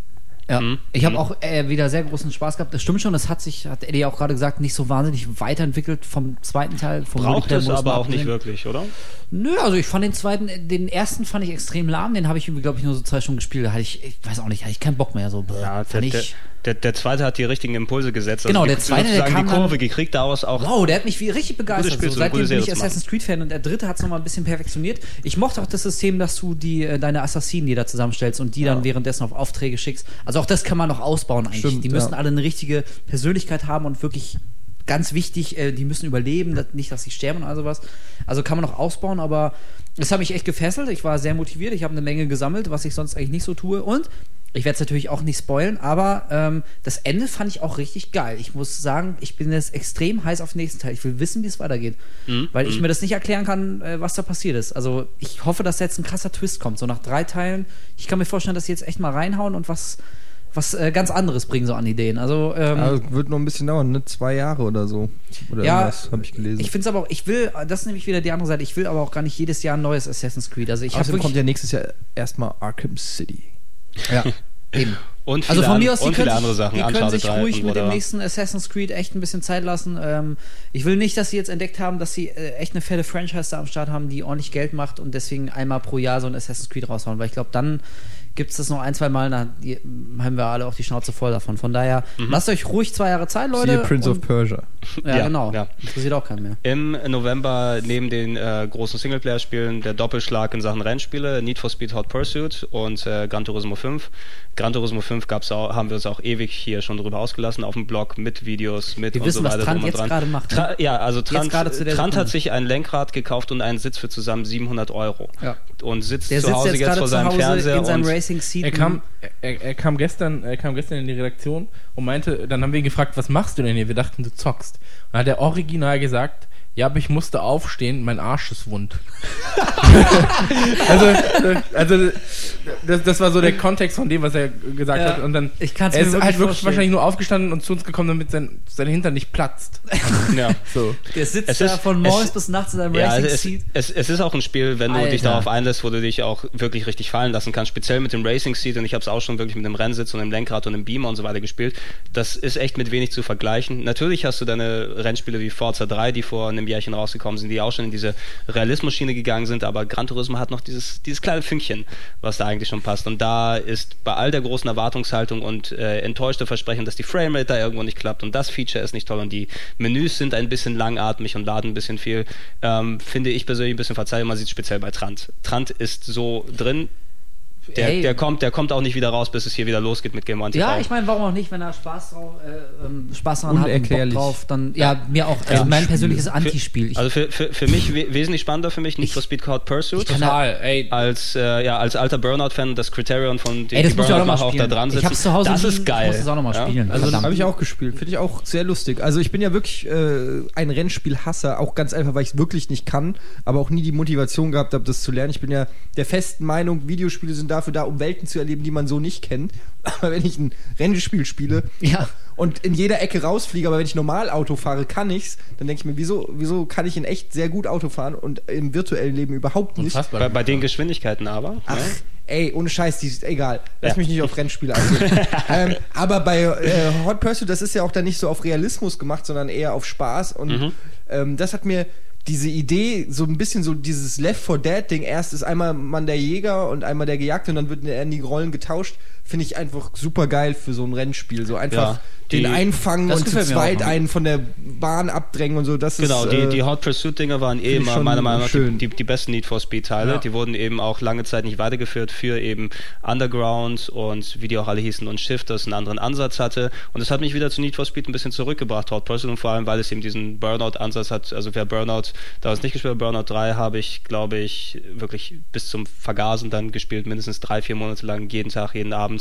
Ja, Mhm. ich habe auch äh, wieder sehr großen Spaß gehabt. Das stimmt schon, das hat sich, hat Eddie auch gerade gesagt, nicht so wahnsinnig weiterentwickelt vom zweiten Teil. Vom Braucht es aber auch nicht wirklich, oder? Nö, also ich fand den zweiten, den ersten fand ich extrem lahm. Den habe ich, glaube ich, nur so zwei Stunden gespielt. Da hatte ich, ich weiß auch nicht, hatte ich keinen Bock mehr. So, Ja, der, ich, der, der zweite hat die richtigen Impulse gesetzt. Genau, die, der zweite, der kam die Kurve dann- gekriegt, daraus auch. Wow, der hat mich wie richtig begeistert. Spiel, So, seitdem bin ich Assassin's Creed-Fan und der dritte hat es nochmal ein bisschen perfektioniert. Ich mochte auch das System, dass du die, äh, deine Assassinen, die da zusammenstellst und die dann währenddessen auf Aufträge schickst. Also auch das kann man noch ausbauen eigentlich. Stimmt, die müssen ja. alle eine richtige Persönlichkeit haben und wirklich ganz wichtig, äh, die müssen überleben, dass, nicht, dass sie sterben oder sowas. Also kann man noch ausbauen, aber es hat mich echt gefesselt. Ich war sehr motiviert. Ich habe eine Menge gesammelt, was ich sonst eigentlich nicht so tue. Und ich werde es natürlich auch nicht spoilen, aber ähm, das Ende fand ich auch richtig geil. Ich muss sagen, ich bin jetzt extrem heiß auf den nächsten Teil. Ich will wissen, wie es weitergeht. Mhm. Weil ich mir das nicht erklären kann, äh, was da passiert ist. Also ich hoffe, dass da jetzt ein krasser Twist kommt. So nach drei Teilen. Ich kann mir vorstellen, dass sie jetzt echt mal reinhauen und was, was äh, ganz anderes bringen, so an Ideen. Also, ähm, Aber wird noch ein bisschen dauern, ne? Zwei Jahre oder so. Oder Ja, habe ich gelesen. ich finde es aber auch, ich will, das ist nämlich wieder die andere Seite, ich will aber auch gar nicht jedes Jahr ein neues Assassin's Creed. Also ich Außerdem wirklich. kommt ja nächstes Jahr erstmal Arkham City. ja, eben. Und viele, Also von mir aus, die können, andere Sachen. die können sich 3 ruhig mit dem nächsten Assassin's Creed echt ein bisschen Zeit lassen. Ähm, ich will nicht, dass sie jetzt entdeckt haben, dass sie äh, echt eine fette Franchise da am Start haben, die ordentlich Geld macht und deswegen einmal pro Jahr so ein Assassin's Creed raushauen, weil ich glaube, dann gibt es das noch ein, zwei Mal, dann die, haben wir alle auch die Schnauze voll davon. Von daher, Mhm. lasst euch ruhig zwei Jahre Zeit, Leute. Siehe Prince of und- Persia. Ja, Ja, genau. ja. Interessiert auch keinen mehr. Im November neben den äh, großen Singleplayer-Spielen der Doppelschlag in Sachen Rennspiele, Need for Speed Hot Pursuit und äh, Gran Turismo 5. Gran Turismo 5 gab's auch, haben wir uns auch ewig hier schon drüber ausgelassen auf dem Blog mit Videos, mit Wir und wissen, so was weiter. Trant drum und jetzt dran. gerade macht, ne? Tra ja, also Trant, Trant hat sich ein Lenkrad gekauft und einen Sitz für zusammen 700 Euro. Ja. Und sitzt Der zu sitzt Hause jetzt jetzt, vor zu seinem Hause Fernseher in seinem und Racing Seat. Er kam, er, er, kam gestern, er kam gestern in die Redaktion und meinte, dann haben wir ihn gefragt, was machst du denn hier? Wir dachten, du zockst. Und dann hat er original gesagt, ja, aber ich musste aufstehen, mein Arsch ist wund. also, also das, das war so der Kontext von dem, was er gesagt Ja, hat. Und dann ich kann's er mir ist wirklich halt wirklich vorstellen. wahrscheinlich nur aufgestanden und zu uns gekommen, damit sein, sein Hintern nicht platzt. ja. So. Der sitzt Es da ist- von morgens es- bis nachts in seinem Ja, Racing es, Seat. es, es ist auch ein Spiel, wenn du dich Alter. darauf einlässt, wo du dich auch wirklich richtig fallen lassen kannst. Speziell mit dem Racing Seat und ich habe es auch schon wirklich mit dem Rennsitz und dem Lenkrad und dem Beamer und so weiter gespielt. Das ist echt mit wenig zu vergleichen. Natürlich hast du deine Rennspiele wie Forza 3, die vor einem einem rausgekommen sind, die auch schon in diese Realismus-Schiene gegangen sind, aber Gran Turismo hat noch dieses, dieses kleine Fünkchen, was da eigentlich schon passt. Und da ist bei all der großen Erwartungshaltung und äh, enttäuschte Versprechen, dass die Framerate da irgendwo nicht klappt und das Feature ist nicht toll und die Menüs sind ein bisschen langatmig und laden ein bisschen viel, ähm, finde ich persönlich ein bisschen verzeihlich. Man sieht es speziell bei Trant. Trant ist so drin, der, der, kommt, der kommt auch nicht wieder raus, bis es hier wieder losgeht mit Game One TV. Ja, ich meine, warum auch nicht, wenn er Spaß, drauf, äh, ähm, Spaß daran hat und Bock drauf, dann, ja, mir auch, also mein persönliches Antispiel. Ich, Also für, für, für mich we wesentlich spannender für mich, nicht for Speed Card Pursuit. Total, ey. als, äh, ja, als alter Burnout-Fan das Criterion von das muss ich auch noch mal Burnout-Macher auch da dran ich sitzen. hab's zu Hause das ist geil. Ich muss das auch noch mal Ja? spielen. Also habe ich auch gespielt. Finde ich auch sehr lustig. Also ich bin ja wirklich äh, ein Rennspielhasser, auch ganz einfach, weil ich es wirklich nicht kann, aber auch nie die Motivation gehabt habe, das zu lernen. Ich bin ja der festen Meinung, Videospiele sind dafür da, um Welten zu erleben, die man so nicht kennt. Aber wenn ich ein Rennspiel spiele Ja. und in jeder Ecke rausfliege, aber wenn ich normal Auto fahre, kann ich's, dann denke ich mir, wieso, wieso kann ich in echt sehr gut Auto fahren und im virtuellen Leben überhaupt nicht? Unfassbar. Bei, bei den Geschwindigkeiten aber. Ach, ne? ey, ohne Scheiß, die ist egal. Lass Ja. mich nicht auf Rennspiele eingehen. ähm, aber bei äh, Hot Pursuit, das ist ja auch dann nicht so auf Realismus gemacht, sondern eher auf Spaß. Und Mhm. ähm, das hat mir diese Idee, so ein bisschen so dieses Left 4 Dead Ding, erst ist einmal man der Jäger und einmal der Gejagte und dann wird in die Rollen getauscht, finde ich einfach super geil für so ein Rennspiel. So einfach Ja, die- den einfangen Das und zu zweit auch. einen von der Bahn abdrängen und so. Das Genau, ist, die, äh, die Hot Pursuit-Dinger waren eh immer meiner Meinung nach die, die, die besten Need for Speed-Teile. Ja. Die wurden eben auch lange Zeit nicht weitergeführt für eben Underground und wie die auch alle hießen und Shift, das einen anderen Ansatz hatte. Und das hat mich wieder zu Need for Speed ein bisschen zurückgebracht, Hot Pursuit, und vor allem, weil es eben diesen Burnout-Ansatz hat. Also wer Burnout damals nicht gespielt hat, Burnout 3 habe ich, glaube ich, wirklich bis zum Vergasen dann gespielt, mindestens drei, vier Monate lang, jeden Tag, jeden Abend.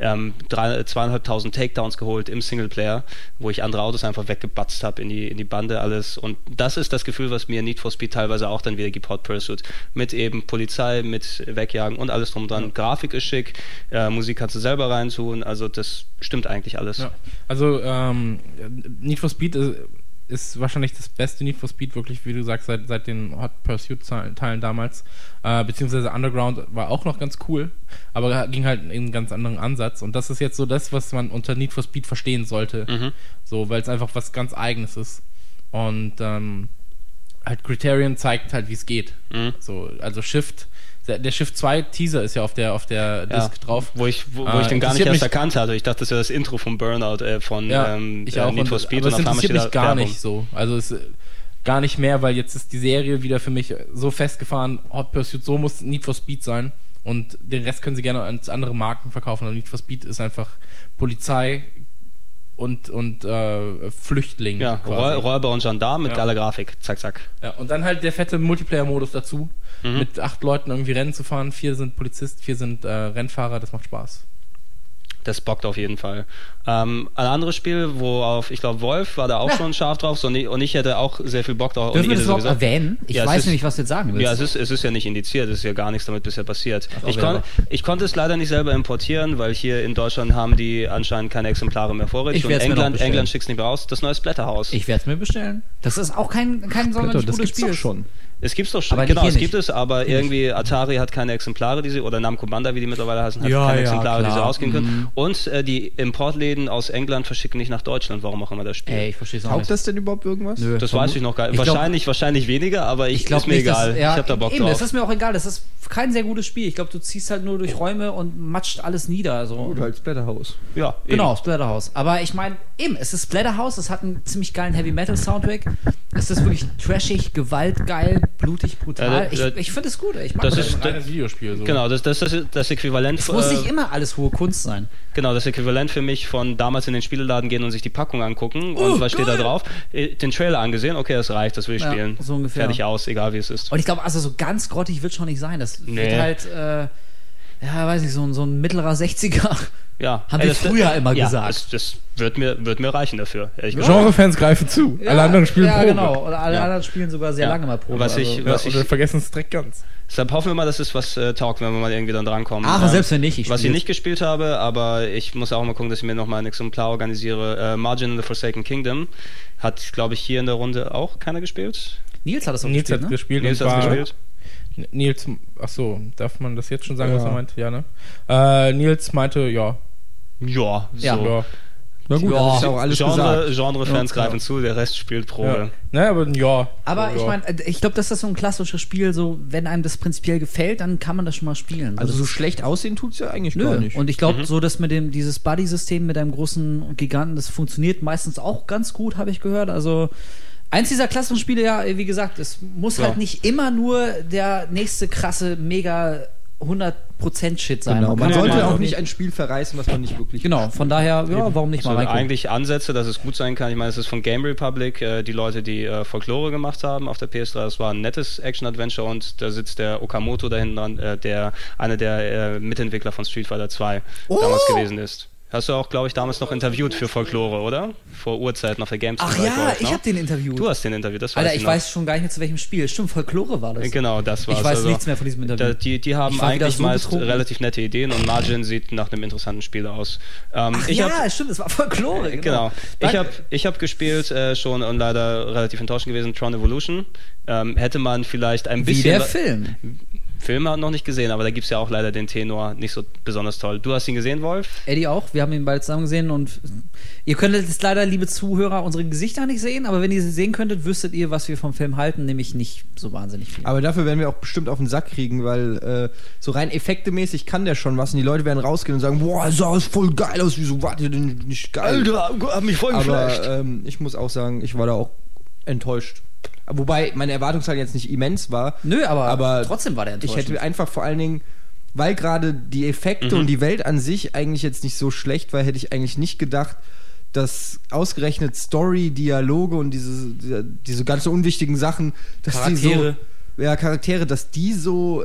Ähm, drei, zweieinhalbtausend Takedowns geholt im Singleplayer, wo ich andere Autos einfach weggebatzt habe in die, in die Bande alles. Und das ist das Gefühl, was mir Need for Speed teilweise auch dann wieder gibt, Hot Pursuit. Mit eben Polizei, mit Wegjagen und alles drum und dran. Grafik ist schick, äh, Musik kannst du selber reintun, also das stimmt eigentlich alles. Ja. Also, ähm, Need for Speed ist, ist wahrscheinlich das beste Need for Speed, wirklich, wie du sagst, seit, seit den Hot Pursuit-Teilen damals. Äh, beziehungsweise Underground war auch noch ganz cool, aber ging halt in einen ganz anderen Ansatz. Und das ist jetzt so das, was man unter Need for Speed verstehen sollte. Mhm. So, weil es einfach was ganz Eigenes ist. Und ähm, halt Criterion zeigt halt, wie es geht. Mhm. So, also Shift, der, der Shift 2 Teaser ist ja auf der auf der Ja, Disc drauf. Wo ich, wo, wo Äh, ich den gar nicht erst erkannt hatte. Ich dachte, das wäre das Intro von Burnout, äh, von Ja, ähm, ich äh, auch. Need for und- Speed. aber auf einmal interessiert mich gar Werbung. nicht so. Also es äh, gar nicht mehr, weil jetzt ist die Serie wieder für mich so festgefahren. Hot Pursuit, so muss Need for Speed sein. Und den Rest können sie gerne als andere Marken verkaufen. Aber Need for Speed ist einfach Polizei und, und äh, Flüchtling. Ja, quasi. Räu- Räuber und Gendarm mit Ja. geiler Grafik. Zack, zack. Ja, und dann halt der fette Multiplayer-Modus dazu. Mhm. Mit acht Leuten irgendwie Rennen zu fahren. Vier sind Polizist, vier sind äh, Rennfahrer. Das macht Spaß. Das bockt auf jeden Fall. Ähm, ein anderes Spiel, wo auf, ich glaube, Wolf war da auch Ja. schon scharf drauf so, und ich hätte auch sehr viel Bock drauf. Dürfen und wir das überhaupt sowieso. erwähnen? Ich Ja, weiß ist- nämlich, was du jetzt sagen willst. Ja, es ist, es ist ja nicht indiziert, es ist ja gar nichts damit bisher passiert. auch Ich, kon, ich konnte es leider nicht selber importieren, weil hier in Deutschland haben die anscheinend keine Exemplare mehr vorrätig Ich und England, bestellen. England schickt es nicht mehr raus. Das neue Splatterhouse. ich werde es mir bestellen. Das ist auch kein, kein sonderlich das gutes gibt's Spiel. doch schon. Es gibt's doch schon, Aber genau, hier es nicht. gibt es, aber irgendwie Atari hat keine Exemplare, die sie, oder Namco Bandai, wie die mittlerweile heißen, hat Ja, keine ja, Exemplare, die sie klar. rausgehen können. Und äh, die Importläden aus England verschicken nicht nach Deutschland, warum auch immer das Spiel. Ey, ich verstehe es auch Taugt nicht. das denn überhaupt irgendwas? Nö. Das weiß ich noch gar nicht. Ich glaub- Wahrscheinlich, wahrscheinlich weniger, aber ich, Ich glaube ist mir nicht, egal. Dass, ja, ich hab da Bock eben, drauf. Das ist mir auch egal. Das ist kein sehr gutes Spiel. Ich glaube, du ziehst halt nur durch Räume und matscht alles nieder. So. Gut, halt Splatterhouse. ja, eben. Genau, Splatterhouse. Aber ich meine, eben, es ist Splatterhouse, es hat einen ziemlich geilen Heavy Metal Soundtrack. Es ist wirklich trashig, gewaltgeil, blutig, brutal. Ja, ich da- ich finde es gut. Ich mag das das. ist- ein reines Videospiel. So. Genau, das, das ist das Äquivalent. es muss äh, nicht immer alles hohe Kunst sein. Genau, das Äquivalent für mich von damals in den Spieleladen gehen und sich die Packung angucken und was steht da drauf? Äh, Den Trailer angesehen, okay, das reicht, das will ich Ja, spielen. so ungefähr. Fertig aus, egal wie es ist. Und ich glaube, also so ganz grottig wird schon nicht sein. Das wird Nee. halt, äh, ja, weiß ich, so, so ein mittlerer 60er. Ja, Haben ey, wir früher immer ja, gesagt. Das, das wird, mir, wird mir reichen dafür. Genrefans greifen zu. Alle anderen spielen Ja, Probe. genau. Oder alle Ja. anderen spielen sogar sehr Ja. lange mal Probe. Was ich- also. Ja, Was oder ich- vergessen es direkt ganz. Deshalb hoffen wir mal, dass es was äh, taugt, wenn wir mal irgendwie dann drankommen. Ach, Ähm, selbst wenn nicht, ich was ich nicht gespielt habe, aber ich muss auch mal gucken, dass ich mir nochmal ein Exemplar organisiere. Äh, Margin in the Forsaken Kingdom hat, glaube ich, hier in der Runde auch keiner gespielt. Nils hat das auch Nils gespielt, hat ne? gespielt Nils hat gespielt. Nils, ach so, darf man das jetzt schon sagen, was Ja. er meint? Ja, ne? Äh, Nils meinte, ja. Ja, so. Ja. ja. Na gut, Ja. das ist auch alles Genre. Genre-Fans Ja. greifen zu, der Rest spielt Probe. Ja. Naja, aber ja. Aber ja. ich meine, ich glaube, das ist so ein klassisches Spiel, so, wenn einem das prinzipiell gefällt, dann kann man das schon mal spielen. Also das so schlecht aussehen tut's ja eigentlich gar Nö. nicht. Und ich glaube, so dass mit dem dieses Buddy-System mit einem großen Giganten, das funktioniert meistens auch ganz gut, habe ich gehört. Also eins dieser klassischen Spiele, ja, wie gesagt, es muss Ja. halt nicht immer nur der nächste krasse, mega 100% Shit sein. genau, man kann sollte auch nicht ein Spiel verreißen, was man nicht wirklich Genau, von daher, ja, warum nicht So, mal reingucken. eigentlich Ansätze, dass es gut sein kann. Ich meine, es ist von Game Republic, äh, die Leute, die äh, Folklore gemacht haben auf der PS3. Das war ein nettes Action-Adventure und da sitzt der Okamoto da hinten dran, äh, der einer der äh, Mitentwickler von Street Fighter 2 damals gewesen ist. Hast du auch, glaube ich, damals noch interviewt für Folklore, oder? Vor Urzeiten auf der Gamescom. Ach ja, ich habe den interviewt. Du hast den interviewt, das weiß Alter, ich ich noch. weiß schon gar nicht mehr zu welchem Spiel. Stimmt, Folklore war das. Genau, das war's. Ich weiß Also, nichts mehr von diesem Interview. Da, die, die haben war eigentlich so meist betrunken. relativ nette Ideen und Margin sieht nach einem interessanten Spiel aus. Ähm, Ach ich ja, hab, stimmt, es war Folklore. Genau. Genau. Ich habe ich hab gespielt äh, schon und leider relativ enttäuschend gewesen, Tron Evolution. Ähm, hätte man vielleicht ein Wie bisschen. der Film. Film hat noch nicht gesehen, aber da gibt es ja auch leider den Tenor nicht so besonders toll. Du hast ihn gesehen, Wolf? Eddie auch. Wir haben ihn beide zusammen gesehen und ihr könntet jetzt leider, liebe Zuhörer, unsere Gesichter nicht sehen, aber wenn ihr sie sehen könntet, wüsstet ihr, was wir vom Film halten, nämlich nicht so wahnsinnig viel. Aber dafür werden wir auch bestimmt auf den Sack kriegen, weil äh, so rein effektemäßig kann der schon was und die Leute werden rausgehen und sagen, boah, sah es voll geil aus, wieso wart ihr denn nicht geil? hab mich voll Aber ähm, ich muss auch sagen, ich war da auch enttäuscht. Wobei meine Erwartungshaltung jetzt nicht immens war. Nö, aber, aber trotzdem war der Ich enttäuschend. hätte einfach vor allen Dingen, weil gerade die Effekte und die Welt an sich eigentlich jetzt nicht so schlecht war, hätte ich eigentlich nicht gedacht, dass ausgerechnet Story, Dialoge und diese, diese, diese ganzen unwichtigen Sachen, dass Charaktere. die so, ja, Charaktere, dass die so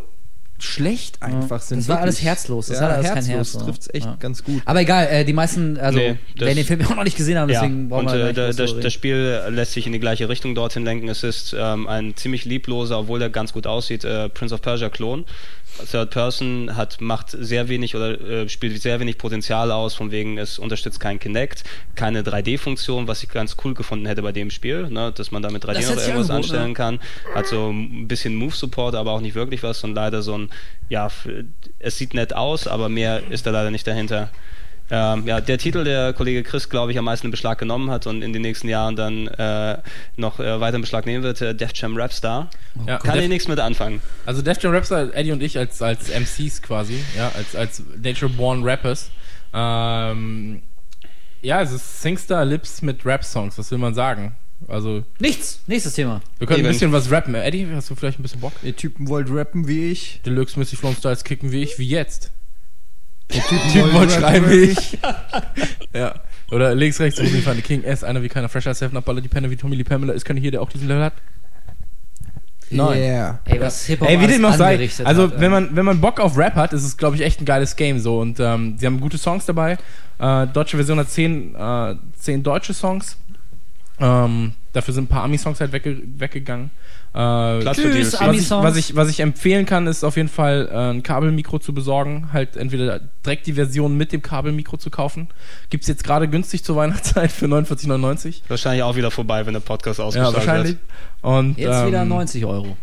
schlecht einfach sind. Das war alles herzlos, das ja, hat alles kein herzlos Herz, so. trifft's echt Ja. ganz gut. aber egal, äh, die meisten, also, Nee, werden den Film auch noch nicht gesehen haben, Ja, deswegen brauchen und wir äh, da- das, das. Spiel lässt sich in die gleiche Richtung dorthin lenken. Es ist ähm, ein ziemlich liebloser, obwohl er ganz gut aussieht, äh, Prince of Persia Klon. Third Person hat macht sehr wenig oder äh, spielt sehr wenig Potenzial aus, von wegen es unterstützt kein Kinect, keine 3D-Funktion, was ich ganz cool gefunden hätte bei dem Spiel, ne, dass man da mit 3D Das noch irgendwas anstellen kann. Hat so ein bisschen Move-Support, aber auch nicht wirklich was und leider so ein, ja, es sieht nett aus, aber mehr ist da leider nicht dahinter. Ähm, ja, der Titel, der Kollege Chris, glaube ich, am meisten in Beschlag genommen hat und in den nächsten Jahren dann äh, noch äh, weiter in Beschlag nehmen wird, äh, Def Jam Rapstar. Ja, Kann Def- ich nichts mit anfangen. Also Def Jam Rapstar, Eddie und ich als, als MCs quasi, ja, als, als Nature Born Rappers. Ähm, ja, es ist Singstar Lips mit Rap-Songs, was will man sagen? Also, Nichts, nächstes Thema. wir können Eben. ein bisschen was rappen. Eddie, hast du vielleicht ein bisschen Bock? Ihr Typen wollt rappen wie ich. Deluxe Missy Flow Styles kicken wie ich, wie jetzt. Typen wollen rappen schreiben wie ich. ja. Oder links, rechts, van der King, S, einer wie keiner, Fresh as Seven, Baller, die Penner wie Tommy Lee Pamela, ist keiner hier, der auch diesen Level hat? Nein. Yeah. Ey, was Hip-Hop Ey, wie dem auch sei. Also, hat, wenn man, wenn man Bock auf Rap hat, ist es, glaube ich, echt ein geiles Game so. Und ähm, sie haben gute Songs dabei. Äh, deutsche Version hat zehn, äh, zehn deutsche Songs. Ähm, dafür sind ein paar Ami-Songs halt wegge weggegangen. Äh, Tschüss, was, was, ich, was ich empfehlen kann, ist auf jeden Fall äh, ein Kabelmikro zu besorgen. Halt entweder direkt die Version mit dem Kabelmikro zu kaufen. Gibt es jetzt gerade günstig zur Weihnachtszeit für 49,99. Wahrscheinlich auch wieder vorbei, wenn der Podcast Ja, ausgestrahlt wahrscheinlich. wird. Und, Jetzt ähm, wieder 90 Euro.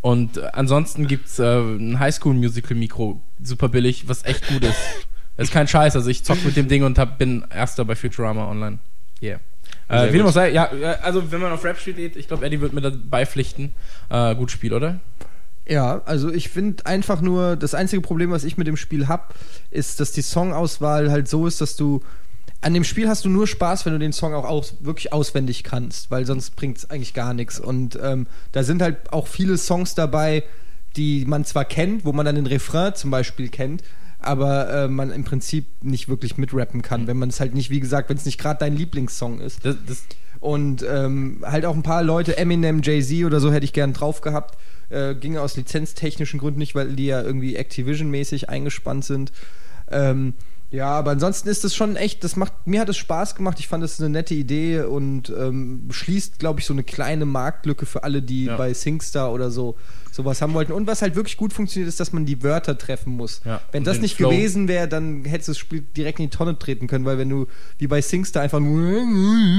und äh, ansonsten gibt's äh, ein Highschool-Musical-Mikro, super billig, was echt gut ist. ist kein Scheiß, also ich zock mit dem Ding und hab, bin Erster bei Futurama online. Yeah. Äh, wie dem auch sei, ja, äh, also wenn man auf Rap steht, ich glaube, Eddie wird mir dabei pflichten. Äh, gut Spiel, oder? Ja, also ich finde einfach nur, das einzige Problem, was ich mit dem Spiel habe, ist, dass die Songauswahl halt so ist, dass du an dem Spiel hast du nur Spaß, wenn du den Song auch aus, wirklich auswendig kannst, weil sonst bringt es eigentlich gar nichts. Und ähm, da sind halt auch viele Songs dabei, die man zwar kennt, wo man dann den Refrain zum Beispiel kennt, aber äh, man im Prinzip nicht wirklich mitrappen kann, wenn man es halt nicht, wie gesagt, wenn es nicht gerade dein Lieblingssong ist. Das, das, Und ähm, halt auch ein paar Leute, Eminem, Jay-Z oder so, hätte ich gern drauf gehabt. Äh, ging aus lizenztechnischen Gründen nicht, weil die ja irgendwie Activision-mäßig eingespannt sind. Ähm, ja, aber ansonsten ist es schon echt, das macht, mir hat es Spaß gemacht. Ich fand es eine nette Idee und ähm, schließt, glaube ich, so eine kleine Marktlücke für alle, die Ja. bei SingStar oder so sowas haben wollten. Und was halt wirklich gut funktioniert, ist, dass man die Wörter treffen muss. Ja, Wenn das nicht Flow. gewesen wäre, dann hättest du das Spiel direkt in die Tonne treten können, weil wenn du wie bei SingStar einfach nur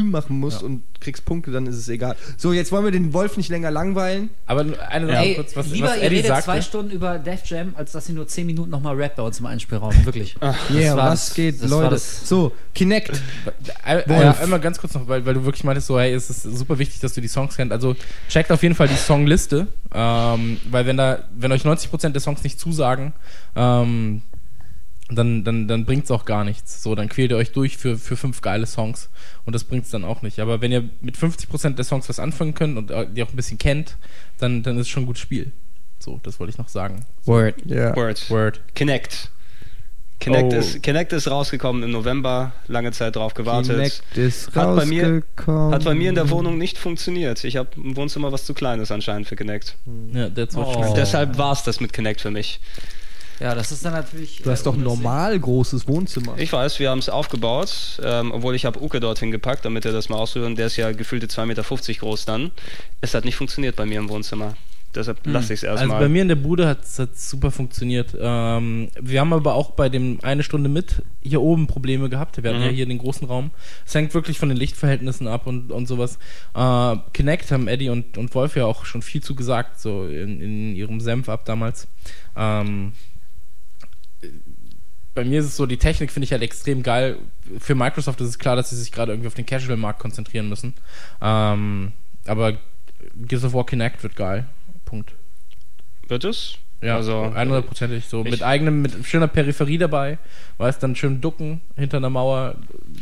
machen musst Ja. und kriegst Punkte, dann ist es egal. So, jetzt wollen wir den Wolf nicht länger langweilen. aber eine Sache Ey, kurz, was, lieber was ihr Eddie redet sagte. zwei Stunden über Def Jam, als dass ihr nur 10 Minuten nochmal rappt bei uns im Einspielraum. Wirklich. Ah, Yeah, was das- geht, das Leute? das- So, Kinect. Ein- Wolf. Ja, einmal ganz kurz noch, weil, weil du wirklich meintest, so, hey, es ist super wichtig, dass du die Songs kennst. Also checkt auf jeden Fall die Songliste, ähm, weil wenn da, wenn euch 90% der Songs nicht zusagen, ähm, dann, dann, dann bringt es auch gar nichts. So, dann quält ihr euch durch für, für fünf geile Songs und das bringt es dann auch nicht. Aber wenn ihr mit 50% der Songs was anfangen könnt und äh, die auch ein bisschen kennt, dann, dann ist es schon ein gutes Spiel. So, das wollte ich noch sagen. Word. Ja. Word. Word. Kinect. Kinect, Oh. ist, Kinect ist rausgekommen im November, lange Zeit drauf gewartet. Kinect ist Hat bei mir- rausgekommen. Hat bei mir in der Wohnung nicht funktioniert. Ich habe im Wohnzimmer was zu kleines anscheinend für Kinect. Ja, that's what Oh. Deshalb war es das mit Kinect für mich. Ja, das ist dann natürlich. Du hast äh, doch ein normal großes Wohnzimmer. Ich weiß, wir haben es aufgebaut, ähm, obwohl ich habe Uke dorthin gepackt, damit er das mal ausrühren. Der ist ja gefühlte 2,50 Meter groß dann. Es hat nicht funktioniert bei mir im Wohnzimmer. Deshalb lasse ich es Also erstmal. bei mir in der Bude hat es super funktioniert. Ähm, wir haben aber auch bei dem eine Stunde mit hier oben Probleme gehabt. Wir hatten Mhm. ja hier den großen Raum. Es hängt wirklich von den Lichtverhältnissen ab und, und sowas. Äh, Kinect haben Eddie und, und Wolf ja auch schon viel zu gesagt, so in, in ihrem Senf ab damals. Ähm, bei mir ist es so, die Technik finde ich halt extrem geil. Für Microsoft ist es klar, dass sie sich gerade irgendwie auf den Casual-Markt konzentrieren müssen. Ähm, aber Gears of War Kinect wird geil. Punkt. Wird es? Ja, Also, also 100%ig so. ich- mit eigenem, mit schöner Peripherie dabei, weißt dann schön ducken hinter einer Mauer.